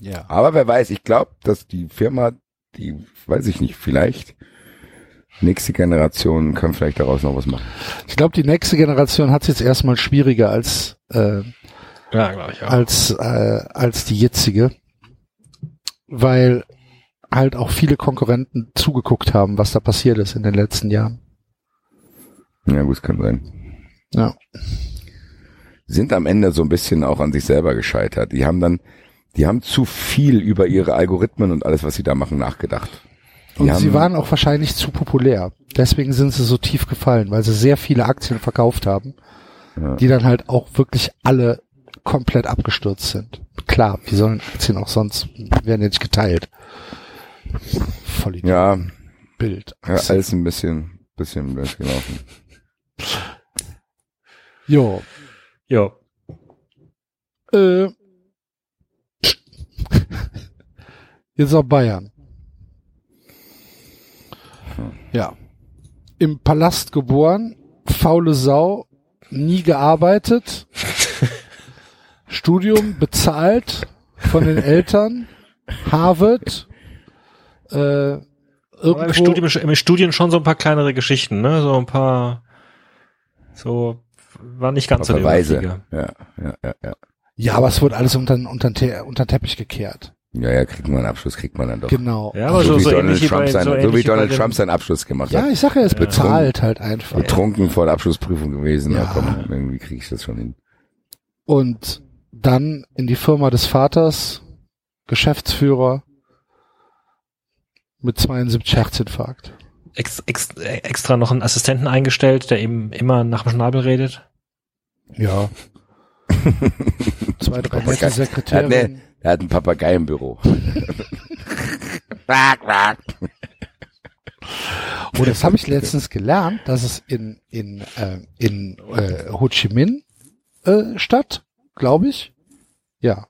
Ja. Aber wer weiß, ich glaube, dass die Firma, die, weiß ich nicht, vielleicht, nächste Generation kann vielleicht daraus noch was machen. Ich glaube, die nächste Generation hat es jetzt erstmal schwieriger als äh, Ja, ich auch. als äh, als die jetzige, weil halt auch viele Konkurrenten zugeguckt haben, was da passiert ist in den letzten Jahren. Ja, gut, es kann sein. Ja. Sind am Ende so ein bisschen auch an sich selber gescheitert. Die haben dann, die haben zu viel über ihre Algorithmen und alles, was sie da machen, nachgedacht. Und Die sie haben- waren auch wahrscheinlich zu populär. Deswegen sind sie so tief gefallen, weil sie sehr viele Aktien verkauft haben, Ja. die dann halt auch wirklich alle komplett abgestürzt sind. Klar, wie sollen Aktien auch sonst, die werden ja nicht geteilt. Voll. Ja, Bild. ja, alles ein bisschen, bisschen blöd gelaufen. Jo. Ja. Äh, jetzt auch Bayern. Ja. Im Palast geboren, faule Sau, nie gearbeitet, Studium bezahlt von den Eltern, Harvard, äh, Aber im, irgendwo, Studium, im Studien schon so ein paar kleinere Geschichten, ne? So ein paar, so, war nicht ganz so Verweise. Ja, ja, ja, ja. Ja, aber es wurde alles unter, unter, den- unter den Teppich gekehrt. Ja, ja, kriegt man einen Abschluss, kriegt man dann doch. Genau. Ja, aber so, so, wie so Donald Trump bei, seine, so, so, wie Donald Trump seinen Abschluss gemacht Ja, hat. ich sage ja, es bezahlt halt einfach. Betrunken vor der Abschlussprüfung gewesen. Ja, Ja. komm, irgendwie kriege ich das schon hin. und dann in die Firma des Vaters, Geschäftsführer mit 72 Herzinfarkt. ex, ex, extra noch einen Assistenten eingestellt, der eben immer nach dem Schnabel redet. Ja. Zwei, drei nette Er hat, Sekretärin. ne, er hat ein Papagei im Büro. Oh, das habe ich letztens gelernt, dass es in in äh, in äh, Ho Chi Minh äh, Stadt, glaube ich. Ja.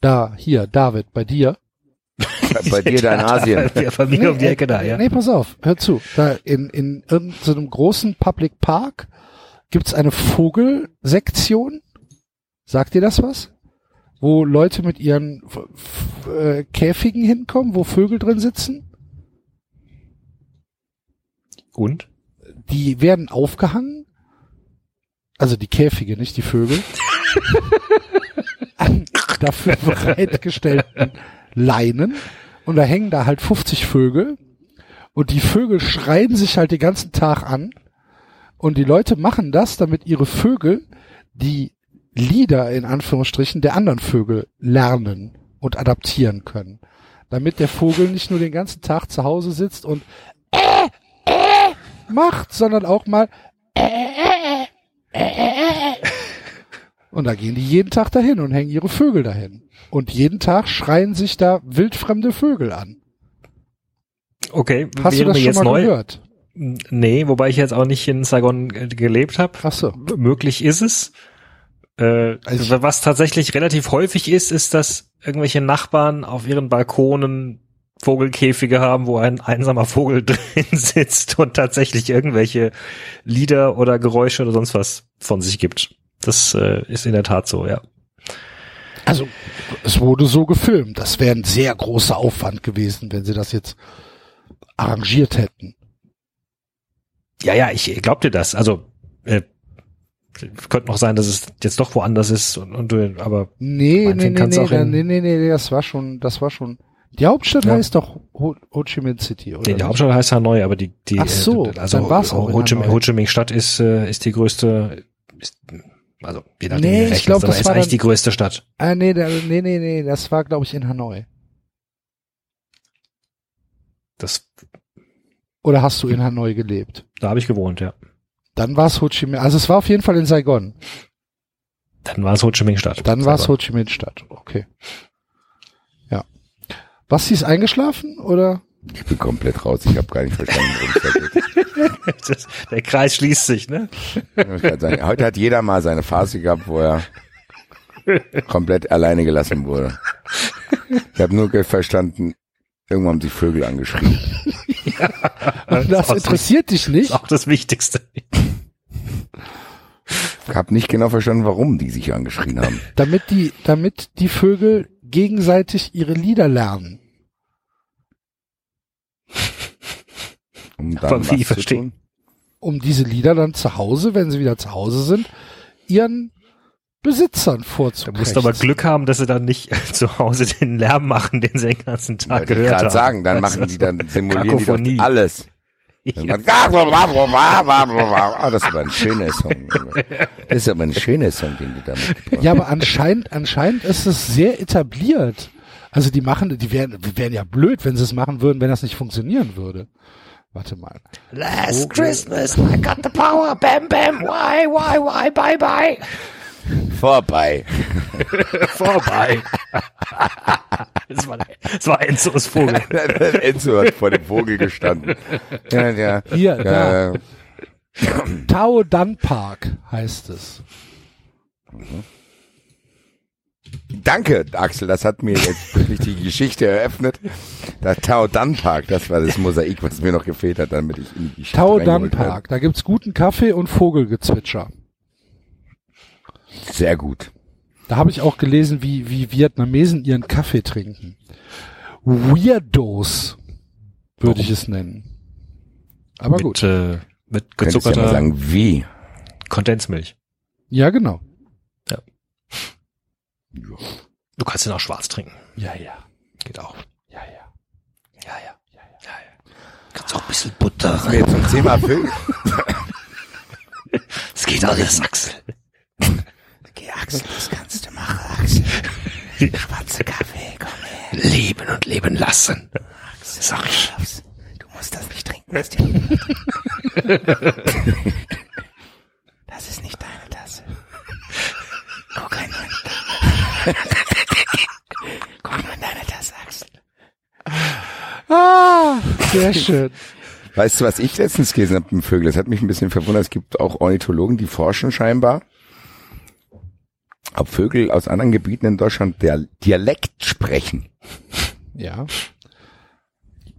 Da, hier, David, bei dir. Bei dir da in Asien. Ja, bei mir um die Ecke da, ja. Nee, pass auf, hör zu. Da in, in irgendeinem großen Public Park gibt's eine Vogelsektion. Sagt ihr das was? Wo Leute mit ihren äh, Käfigen hinkommen, wo Vögel drin sitzen. Und? Die werden aufgehangen. Also die Käfige, nicht die Vögel. an dafür bereitgestellten Leinen. Und da hängen da halt 50 Vögel. Und die Vögel schreien sich halt den ganzen Tag an. Und die Leute machen das, damit ihre Vögel die Lieder in Anführungsstrichen der anderen Vögel lernen und adaptieren können. Damit der Vogel nicht nur den ganzen Tag zu Hause sitzt und äh, äh, macht, sondern auch mal äh, äh, äh. und da gehen die jeden Tag dahin und hängen ihre Vögel dahin. Und jeden Tag schreien sich da wildfremde Vögel an. Okay, Hast du das schon mal neu. gehört? Nee, wobei ich jetzt auch nicht in Saigon äh, gelebt habe. Ach so. Möglich ist es. Äh, Also- was tatsächlich relativ häufig ist, ist, dass irgendwelche Nachbarn auf ihren Balkonen Vogelkäfige haben, wo ein einsamer Vogel drin sitzt und tatsächlich irgendwelche Lieder oder Geräusche oder sonst was von sich gibt. Das äh, ist in der Tat so, ja. Also, es wurde so gefilmt. Das wäre ein sehr großer Aufwand gewesen, wenn sie das jetzt arrangiert hätten. Ja, ja, ich glaub dir das. Also äh, könnte noch sein, dass es jetzt doch woanders ist und, und du, aber Nee, nee, nee, nee, da- nee, nee, nee, das war schon, das war schon. Die Hauptstadt Ja. heißt doch Ho, Ho Chi Minh City, oder? Nee, die? Hauptstadt heißt Hanoi, aber die, die Ach so, äh, also dann war's auch Ho Chi. Ho Chi Minh Stadt ist, äh, ist die größte, ist, also je nachdem, Nee, ich rechnest, glaub, aber das ist war eigentlich dann- die größte Stadt. Ah, nee, da, nee, nee, nee, das war, glaube ich, in Hanoi. Das, Oder hast du in Hanoi gelebt? da habe ich gewohnt, ja. Dann war es Ho Chi Minh, also es war auf jeden Fall in Saigon. Dann war es Ho Chi Minh Stadt. Dann war es. Ho Chi Minh Stadt. Okay. Ja. Basti ist eingeschlafen oder? Ich bin komplett raus. Ich habe gar nicht verstanden, worum es geht. Der Kreis schließt sich, ne? Heute hat jeder mal seine Phase gehabt, wo er komplett alleine gelassen wurde. Ich habe nur verstanden, irgendwann haben sich Vögel angeschrien. Das auch interessiert dich Das nicht? ist auch das Wichtigste. Ich habe nicht genau verstanden, warum die sich angeschrien haben. Damit die, damit die Vögel gegenseitig ihre Lieder lernen. Um dann Aber wie was zu verstehen? tun. Um diese Lieder dann zu Hause, wenn sie wieder zu Hause sind, ihren Besitzern vorzubringen. musst du aber Glück haben, dass sie dann nicht zu Hause den Lärm machen, den sie den ganzen Tag ich gehört gerade haben. sagen, dann machen die dann, simulieren die doch alles. Ja. Ah, das ist aber ein schöner Song. Das ist aber ein schöner Song, den die da mitgebracht Ja, aber anscheinend, anscheinend ist es sehr etabliert. Also die machen, die wären, die wären ja blöd, wenn sie es machen würden, wenn das nicht funktionieren würde. Warte mal. Last Christmas, I got the power, bam, bam, why, why, why, bye, bye. Vorbei. Vorbei. das, war, das war Enzos Vogel. Enzo hat vor dem Vogel gestanden. Ja, ja. Hier, da. Äh, Tao Dan Park heißt es. danke, Axel, das hat mir jetzt wirklich die Geschichte eröffnet. Der Tao Dan Park, das war das Mosaik, was mir noch gefehlt hat, damit ich in die Geschichte Tao Dan. Park. Da gibt's guten Kaffee und Vogelgezwitscher. Sehr gut. Da habe ich auch gelesen, wie, wie Vietnamesen ihren Kaffee trinken. Weirdos würde ich es nennen. Aber mit, gut. Äh, mit Könntest ja mal gezuckerter sagen, wie? Kondensmilch. Ja, genau. Du kannst den auch schwarz trinken. Ja, ja. Geht auch. Ja, ja. Ja, ja. ja, ja. Kannst auch ein bisschen Butter Was mir zum Thema Vögel. Es geht alles, Axel. Axel, das kannst du machen, Axel. Schwarze Kaffee, komm her. Leben und leben lassen. Axel, Sag ich. Du musst das nicht trinken, was dir Das ist nicht deine Tasse. Guck Tasse. Guck mal in deine Tasse, Axel. Ah, sehr schön. Weißt du, was ich letztens gelesen habe mit dem Vögel? Das hat mich ein bisschen verwundert. Es gibt auch Ornithologen, die forschen scheinbar, ob Vögel aus anderen Gebieten in Deutschland der Dialekt sprechen. Ja.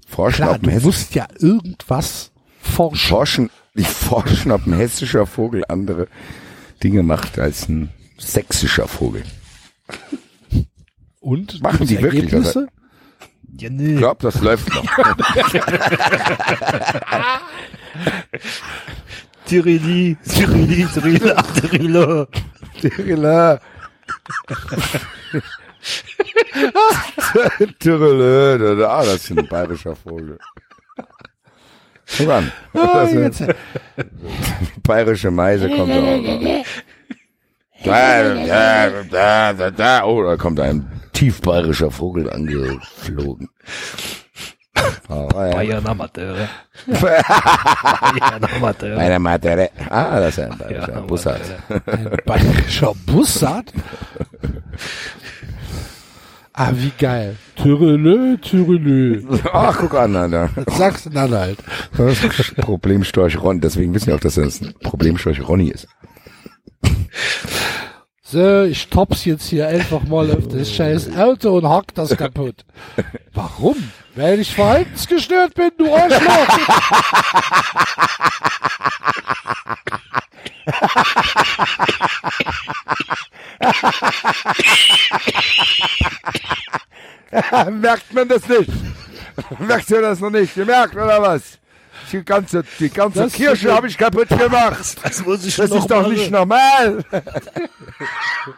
Forschen, Klar, du musst ja irgendwas forschen. forschen, die forschen, ob ein hessischer Vogel andere Dinge macht als ein sächsischer Vogel. Und Machen die wirklich, Ergebnisse? Ja, Ich nee. glaube, das läuft noch. Tirili, Tirili, Tirila, Tirila. Tyrela. Tyrele. Ah, das ist ein bayerischer Vogel. Guck an. Ah, Das ist bayerische Meise kommt da auch. Da, da, da, da, da. Oh, da kommt ein tiefbayerischer Vogel angeflogen. Oh, ja. Bayern Amateure. Bayern Amateure. Ah, das ist ein bayerischer Ja, Bussard. ein bayerischer Bussard? Ah, wie geil. Türelö, Türelö. Ach, guck an, Alter. Sachsen-Anhalt. Das ist Problemstorch Ron. Deswegen wissen wir auch, dass das ein Problemstorch Ronny ist. So, ich tops jetzt hier einfach mal auf das scheiß Auto und hack das kaputt. Warum? Weil ich verhaltensgestört bin, du Arschloch. Merkt man das nicht? Merkt ihr das noch nicht? Gemerkt oder was? Die ganze, die ganze Das- Kirche habe ich kaputt gemacht. Das muss ich Das noch ist doch machen. nicht normal.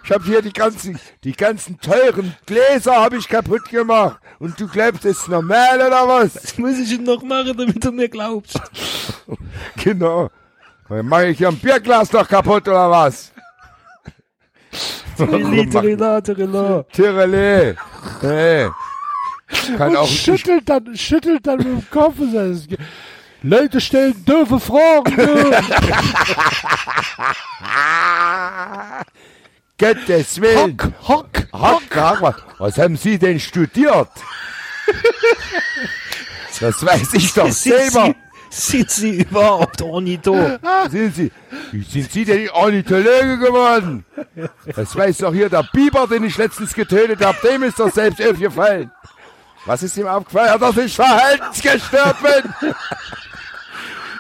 Ich habe hier die ganzen, die ganzen teuren Gläser habe ich kaputt gemacht. Und du glaubst, das ist normal oder was? Das muss ich noch machen, damit du mir glaubst. Genau. Dann mache ich hier ein Bierglas noch kaputt oder was? Tirili, Tirila, Tirila. Tirele. Hey. Kann Und auch schüttelt dann, schüttelt dann mit dem Kopf. und sagt, Leute stellen doofe Fragen. Gottes Willen. Hock, hock. Hack, hack, was, haben Sie denn studiert? Das weiß ich doch selber. Sind Sie überhaupt Ornito? Sind Sie, wie sind Sie denn Ornithologe geworden? Das weiß doch hier der Biber, den ich letztens getötet habe. Dem ist doch selbst aufgefallen. Was ist ihm aufgefallen? Dass ich verhaltensgestört bin.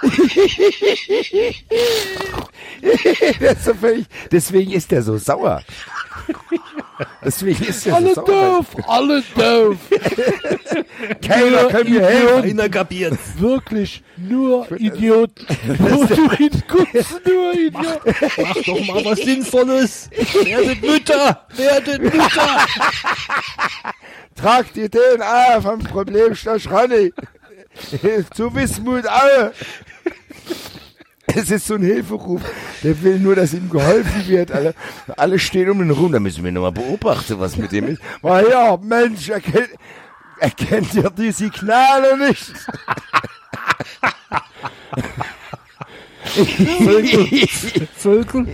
Der ist so völlig, deswegen ist er so sauer. Deswegen ist er Alle so sauer. doof, alle doof. Keiner kann mir helfen. Keiner kapiert. Wirklich nur Idioten. Nur, nur, nur Idioten. Mach doch mal was Sinnvolles. Werdet Mütter. Werdet Mütter. Tragt die DNA vom Problemstoff Ronny. Zu Wismut alle. Es ist so ein Hilferuf. Der will nur, dass ihm geholfen wird. Alle, alle stehen um ihn rum. Da müssen wir nochmal beobachten, was mit dem ist. Na ja, Mensch, erkennt, erkennt ihr die Signale nicht? Vögel,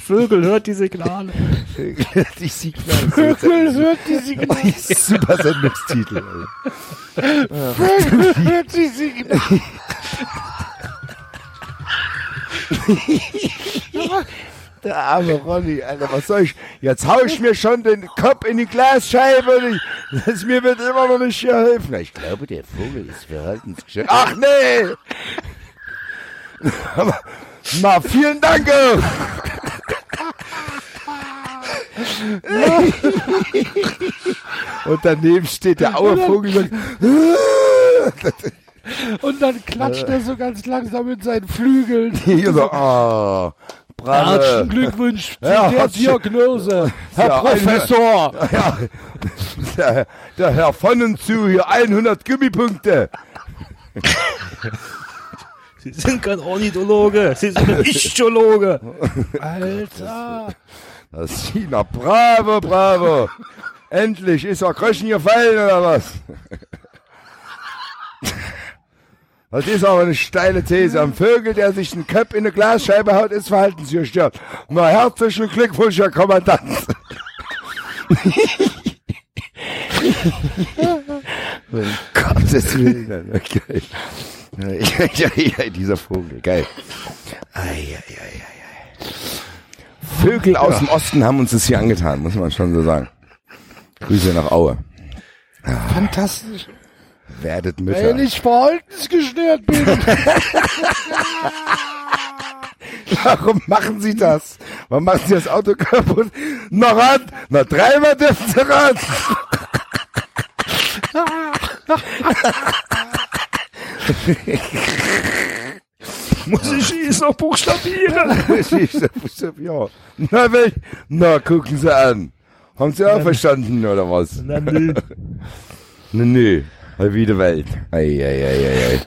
Vögel, hört die Signale. die Signale. Vögel hört die Signale. Super Sendungstitel. Vögel hört die Signale. Der arme Ronny, Alter, was soll ich? Jetzt hau ich mir schon den Kopf in die Glasscheibe. und ich- Das mir wird immer noch nicht hier helfen. Ich glaube, der Vogel ist verhaltensgeschädigt. Ach nee! Aber, na, vielen Dank! Und daneben steht der Auervogel und Und dann klatscht er so ganz langsam mit seinen Flügeln. hier so, oh, Herzlichen bravo. Glückwunsch zu Ja, der herzlichen- Diagnose, Herr Ja, Professor. Ja, der, der Herr von zu hier 100 Gummipunkte. Sie sind kein Ornithologe, Sie sind ein Ichtologe. Alter. Das ist China, bravo, bravo. Endlich ist er Kröchen gefallen oder was? Das ist aber eine steile These. Ein Vögel, der sich einen Köpf in eine Glasscheibe haut, ist verhaltensgestört. Na, herzlichen Glückwunsch, Herr Kommandant. Gottes Willen. Okay. Ja, ja, ja, dieser Vogel, geil. Ei, ei, ei, ei. Vögel aus dem Osten haben uns das hier angetan, muss man schon so sagen. Grüße nach Aue. Fantastisch. Werdet Mütter. Wenn ich verhaltensgestört bin. Warum machen Sie das? Warum machen Sie das Auto kaputt? Noch ran! Noch dreimal dürfen Sie ran! Muss ich es noch buchstabieren? ja. Na, wel, na, gucken Sie an. Haben Sie auch verstanden, oder was? Na, nö. Nö, nö. Mal wieder Welt. Ei, ei, ei, ei, ei.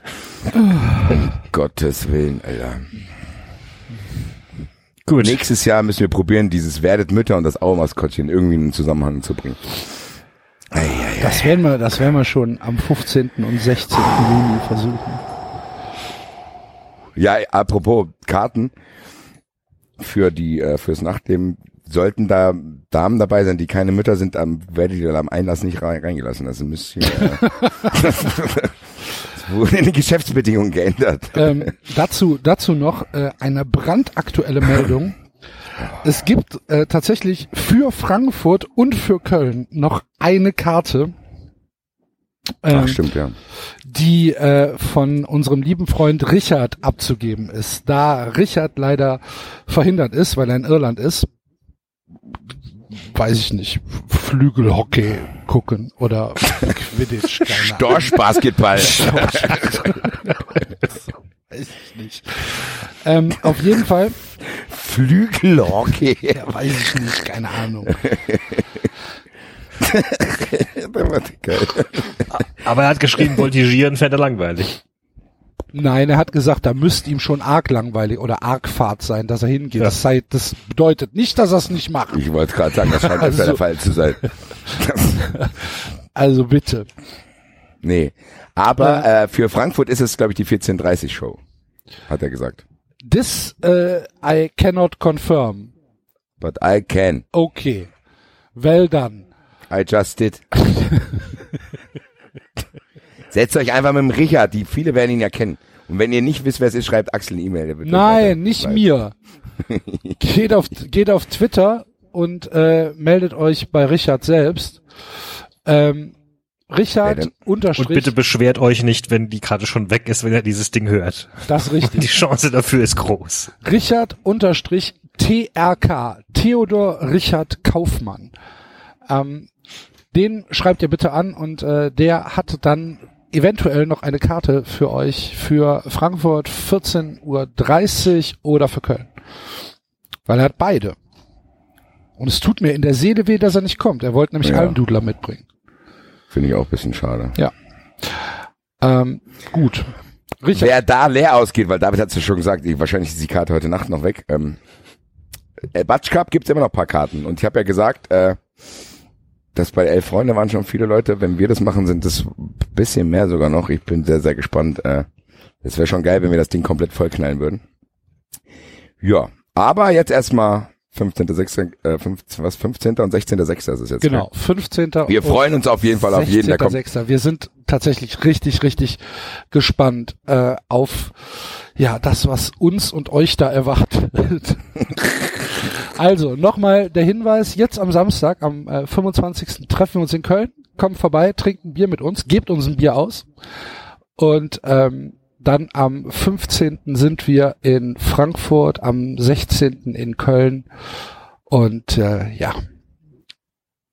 Um Gottes Willen, Alter. Gut. Nächstes Jahr müssen wir probieren, dieses Werdet Mütter und das Auermaskottchen irgendwie in einen Zusammenhang zu bringen. Ei, ei. Das werden wir, das werden wir schon am 15. und 16. Juni versuchen. Ja, apropos Karten für die äh, fürs Nachtleben sollten da Damen dabei sein, die keine Mütter sind, dann werdet ihr am Einlass nicht rein, reingelassen. Also müsst ihr äh, es wurde in den Geschäftsbedingungen geändert. Ähm, dazu, dazu noch äh, eine brandaktuelle Meldung. Es gibt äh, tatsächlich für Frankfurt und für Köln noch eine Karte, ähm, Ach, stimmt, ja. die äh, von unserem lieben Freund Richard abzugeben ist. Da Richard leider verhindert ist, weil er in Irland ist, weiß ich nicht, Flügelhockey gucken oder Quidditch, keine Ahnung. Dorschbasketball. Weiß ich nicht. Ähm, auf jeden Fall, Flügelhockey. ja, weiß ich nicht, keine Ahnung. Aber er hat geschrieben, voltigieren fände er langweilig. Nein, er hat gesagt, da müsste ihm schon arg langweilig oder arg Fahrt sein, dass er hingeht. Ja. Das, sei, das bedeutet nicht, dass er es nicht macht. Ich wollte gerade sagen, das scheint Also- der Fall zu sein. Also bitte. Nee. Aber äh, für Frankfurt ist es, glaube ich, die 14.30 Show. Hat er gesagt. This uh, I cannot confirm. But I can. Okay. Well done. I just did. Setzt euch einfach mit dem Richard, die viele werden ihn ja kennen. Und wenn ihr nicht wisst, wer es ist, schreibt Axel eine E-Mail. Nein, weiter- nicht weiter- mir. geht auf geht auf Twitter und äh, meldet euch bei Richard selbst. Ähm, Richard denn? Und unterstrich bitte beschwert euch nicht, wenn die Karte schon weg ist, wenn er dieses Ding hört. das ist Die richtig. Chance dafür ist groß. Richard unterstrich TRK Theodor Richard Kaufmann. Ähm, den schreibt ihr bitte an und äh, der hat dann eventuell noch eine Karte für euch für Frankfurt 14.30 Uhr oder für Köln. Weil er hat beide. Und es tut mir in der Seele weh, dass er nicht kommt. Er wollte nämlich Ja. Almdudler mitbringen. Finde ich auch ein bisschen schade. Ähm, gut. Richard, wer da leer ausgeht, weil David hat es ja schon gesagt, ich, wahrscheinlich ist die Karte heute Nacht noch weg. Ähm, äh, Batsch Cup gibt's immer noch ein paar Karten. Und ich habe ja gesagt, äh, dass bei Elf Freunde waren schon viele Leute. Wenn wir das machen, sind es ein bisschen mehr sogar noch. Ich bin sehr, sehr gespannt. Äh, es wäre schon geil, wenn wir das Ding komplett vollknallen würden. Ja, aber jetzt erstmal 15.6., äh, 15, was, 15. und 16.6. ist es jetzt. genau, 15. Wir und freuen uns auf jeden Fall auf jeden, der kommt. 16.06.. Wir sind tatsächlich richtig, richtig gespannt äh, auf ja das, was uns und euch da erwartet. also nochmal der Hinweis: Jetzt am Samstag, am äh, 25. treffen wir uns in Köln. Kommt vorbei, trinkt ein Bier mit uns, gebt uns ein Bier aus und ähm, dann am 15. sind wir in Frankfurt, am 16. in Köln und äh, ja,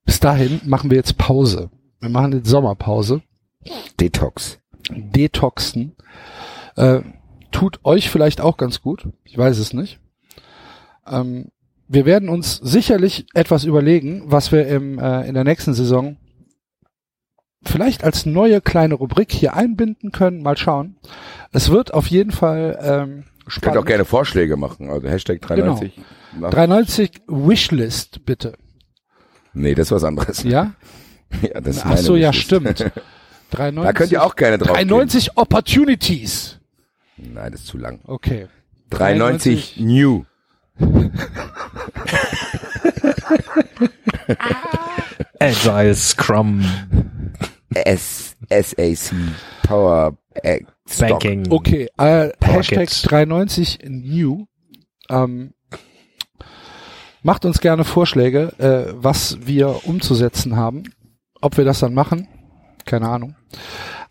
bis dahin machen wir jetzt Pause. Wir machen jetzt Sommerpause. Detox. Detoxen. Äh, tut euch vielleicht auch ganz gut. Ich weiß es nicht. Ähm, wir werden uns sicherlich etwas überlegen, was wir im, äh, in der nächsten Saison vielleicht als neue kleine Rubrik hier einbinden können. Mal schauen. Es wird auf jeden Fall ähm, Könnt spannend. auch gerne Vorschläge machen. Also Hashtag 93. Nach- 93 Wishlist, bitte. Nee, das ist was anderes. Ja? ja das ist Ach so, ja, stimmt. 93, Da könnt ihr auch gerne drauf 93 Opportunities. gehen. Nein, das ist zu lang. Okay. 93 New. Agile Scrum S SAC Power äh. Banking. Okay, äh, Hashtag Pockets. 93 new. Ähm, macht uns gerne Vorschläge, äh, was wir umzusetzen haben. Ob wir das dann machen, keine Ahnung.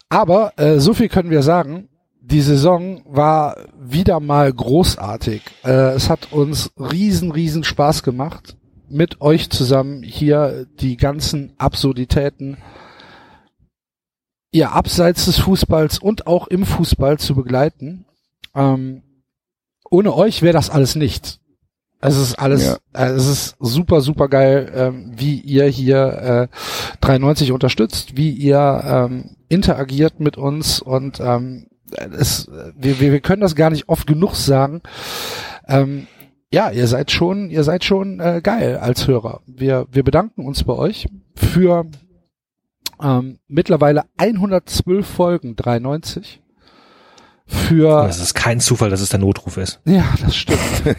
Aber äh, so viel können wir sagen. Die Saison war wieder mal großartig. Äh, es hat uns riesen, riesen Spaß gemacht, mit euch zusammen hier die ganzen Absurditäten ja, abseits des Fußballs und auch im Fußball zu begleiten. Ähm, ohne euch wäre das alles nichts. Es ist alles, Ja. äh, es ist super, super geil, ähm, wie ihr hier äh, 93 unterstützt, wie ihr ähm, interagiert mit uns und ähm, es, wir, wir, wir können das gar nicht oft genug sagen. Ähm, ja, ihr seid schon, ihr seid schon äh, geil als Hörer. Wir, wir bedanken uns bei euch für ähm, mittlerweile 112 Folgen, 93. Für, Es ist kein Zufall, dass es der Notruf ist. ja, das stimmt.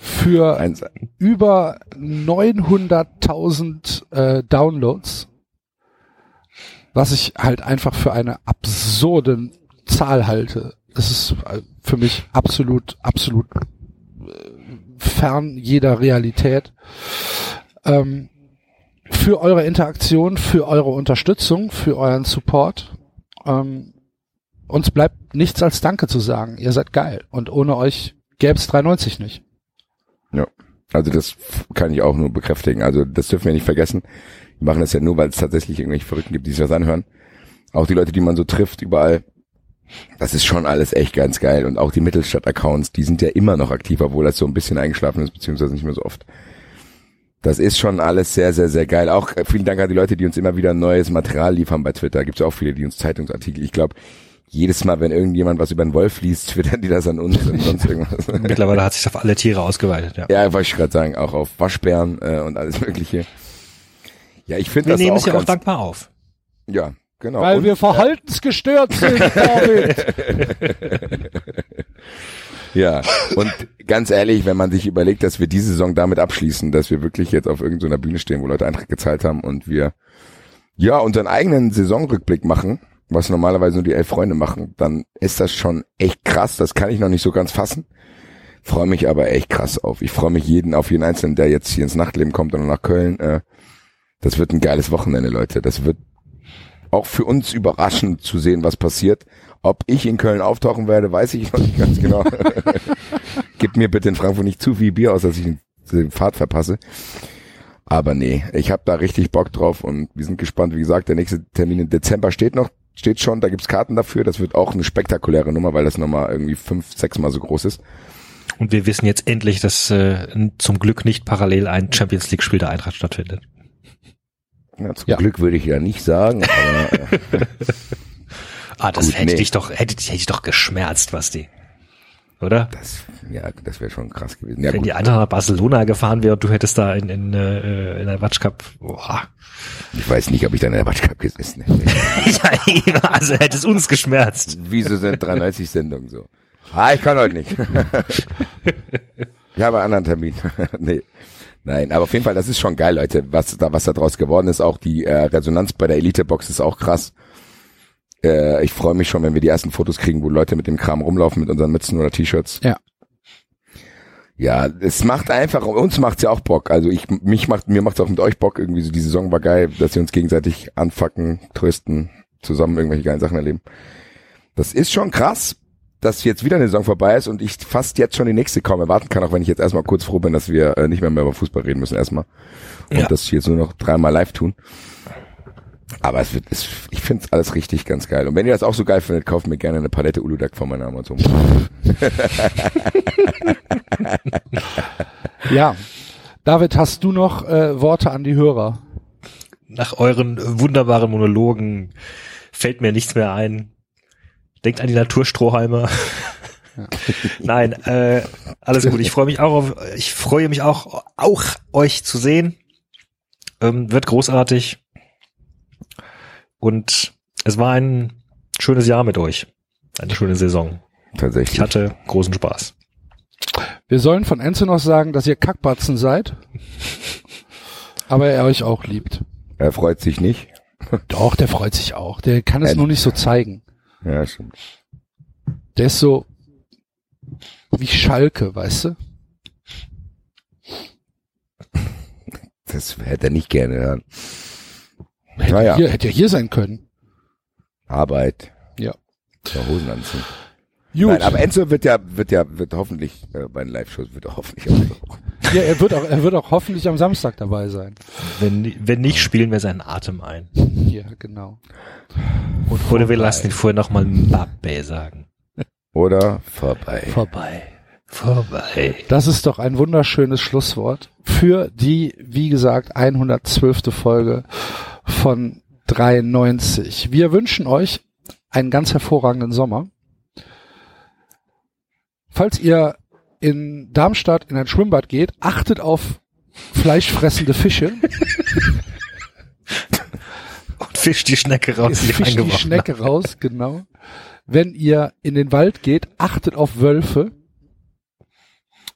für Eins, über 900.000 äh, Downloads, was ich halt einfach für eine absurde Zahl halte. Das ist äh, für mich absolut, absolut äh, fern jeder Realität. Ähm, für eure Interaktion, für eure Unterstützung, für euren Support. Ähm, uns bleibt nichts als Danke zu sagen. Ihr seid geil. Und ohne euch gäbe es 390 nicht. Also das kann ich auch nur bekräftigen. Also das dürfen wir nicht vergessen. Wir machen das ja nur, weil es tatsächlich irgendwelche Verrückten gibt, die sich das anhören. Auch die Leute, die man so trifft überall. Das ist schon alles echt ganz geil. Und auch die Mittelstadt-Accounts, die sind ja immer noch aktiv, obwohl das so ein bisschen eingeschlafen ist, beziehungsweise nicht mehr so oft. Das ist schon alles sehr, sehr, sehr geil. Auch äh, vielen Dank an die Leute, die uns immer wieder neues Material liefern bei Twitter. Gibt es auch viele, die uns Zeitungsartikel. Ich glaube, jedes Mal, wenn irgendjemand was über einen Wolf liest, twittern die das an uns und sonst irgendwas. Mittlerweile hat sich auf alle Tiere ausgeweitet, ja. Ja, wollte ich gerade sagen, auch auf Waschbären äh, und alles Mögliche. Ja, ich finde Wir das nehmen auch es ja auch dankbar auf. Ja, genau. Weil und, wir verhaltensgestört sind, David. ja, und ganz ehrlich, wenn man sich überlegt, dass wir diese Saison damit abschließen, dass wir wirklich jetzt auf irgendeiner Bühne stehen, wo Leute Eintritt gezahlt haben und wir ja unseren eigenen Saisonrückblick machen, was normalerweise nur die elf Freunde machen, dann ist das schon echt krass. Das kann ich noch nicht so ganz fassen. Freue mich aber echt krass auf. Ich freue mich jeden auf jeden Einzelnen, der jetzt hier ins Nachtleben kommt und nach Köln. Äh, das wird ein geiles Wochenende, Leute. Das wird auch für uns überraschend zu sehen, was passiert. Ob ich in Köln auftauchen werde, weiß ich noch nicht ganz genau. Gib mir bitte in Frankfurt nicht zu viel Bier aus, dass ich den Fahrt verpasse. Aber nee, ich habe da richtig Bock drauf und wir sind gespannt. Wie gesagt, der nächste Termin im Dezember steht noch, steht schon, da gibt's Karten dafür. Das wird auch eine spektakuläre Nummer, weil das nochmal irgendwie fünf, sechs Mal so groß ist. Und wir wissen jetzt endlich, dass äh, zum Glück nicht parallel ein Champions League Spiel der Eintracht stattfindet. Ja, zum Ja. Glück würde ich ja nicht sagen, aber Ah, das Gut, hätte nee. dich doch, hätte dich, hätte dich doch geschmerzt, Basti. Oder? Das, ja, das wäre schon krass gewesen. Ja, Wenn gut. die Eintracht nach Barcelona gefahren wäre und du hättest da in, in, äh, in der Watch Cup, boah. Ich weiß nicht, ob ich da in der Watch Cup gesessen hätte. ja, also hätte es uns geschmerzt. Wieso sind 93 Sendungen so? Ah, ich kann heute nicht. ich habe einen anderen Termin. nee. Nein, aber auf jeden Fall, das ist schon geil, Leute, was da, was da draus geworden ist. Auch die äh, Resonanz bei der Elite-Box ist auch krass. Äh, ich freue mich schon, wenn wir die ersten Fotos kriegen, wo Leute mit dem Kram rumlaufen, mit unseren Mützen oder T-Shirts. Ja. Ja, es macht einfach, uns macht's ja auch Bock. Also ich, mich macht, mir macht's auch mit euch Bock. Irgendwie so, die Saison war geil, dass wir uns gegenseitig anfacken, trösten, zusammen irgendwelche geilen Sachen erleben. Das ist schon krass, dass jetzt wieder eine Saison vorbei ist und ich fast jetzt schon die nächste kaum erwarten kann, auch wenn ich jetzt erstmal kurz froh bin, dass wir äh, nicht mehr, mehr über Fußball reden müssen erstmal. Und Ja. das jetzt nur noch dreimal live tun. Aber es wird, es, ich finde es alles richtig ganz geil. Und wenn ihr das auch so geil findet, kauft mir gerne eine Palette Uludag von meiner Amazon. Ja. David, hast du noch äh, Worte an die Hörer? Nach euren wunderbaren Monologen fällt mir nichts mehr ein. Denkt an die Naturstrohhalme. Nein, äh, alles gut. Ich freue mich auch auf, ich freue mich auch, auch euch zu sehen. Ähm, wird großartig. Und es war ein schönes Jahr mit euch. Eine schöne Saison. Ich Tatsächlich. hatte großen Spaß. Wir sollen von Enzo noch sagen, dass ihr Kackbatzen seid. Aber er euch auch liebt. Er freut sich nicht. Doch, der freut sich auch. Der kann es nur nicht so zeigen. Ja, stimmt. Der ist so wie Schalke, weißt du? Das hätte er nicht gerne hören. Hätte, Naja. hier, hätte ja hier sein können. Arbeit. Ja. Hosen anziehen. Gut. Nein, aber Enzo wird ja, wird ja, wird hoffentlich äh, bei den Live-Shows wird er hoffentlich auch. ja, er wird auch, er wird auch hoffentlich am Samstag dabei sein. Wenn, wenn nicht, spielen wir seinen Atem ein. Ja, genau. Und oder wir lassen ihn vorher nochmal Mbappé sagen. Oder vorbei. Vorbei. Vorbei. Das ist doch ein wunderschönes Schlusswort für die, wie gesagt, 112. Folge von 93. Wir wünschen euch einen ganz hervorragenden Sommer. Falls ihr in Darmstadt in ein Schwimmbad geht, achtet auf fleischfressende Fische. Und fisch die Schnecke raus, die Fischt die Schnecke raus, genau. Wenn ihr in den Wald geht, achtet auf Wölfe.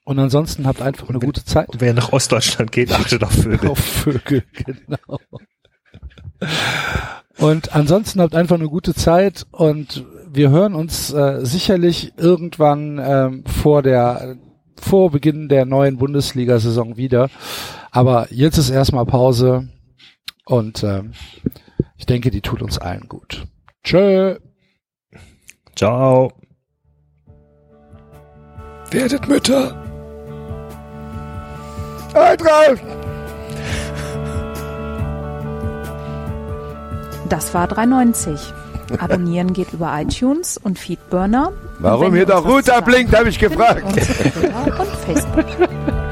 Und ansonsten habt einfach eine gute Zeit. Und wer nach Ostdeutschland geht, achtet auf Vögel. Auf Vögel, genau. Und ansonsten habt einfach eine gute Zeit und wir hören uns äh, sicherlich irgendwann ähm, vor der vor Beginn der neuen Bundesliga-Saison wieder. Aber jetzt ist erstmal Pause und ähm, ich denke, die tut uns allen gut. Tschö. Ciao. Werdet Mütter. Eintracht! Das war 390. Abonnieren geht über iTunes und Feedburner. Warum hier was Router blinkt, habe ich gefragt. und Facebook.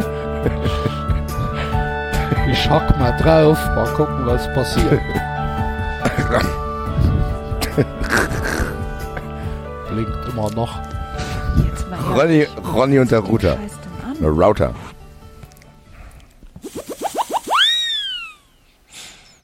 Ich hack mal drauf, mal gucken, was passiert. Blinkt immer noch. Jetzt mal her. Ronny, Ronny und der Router. An. Router.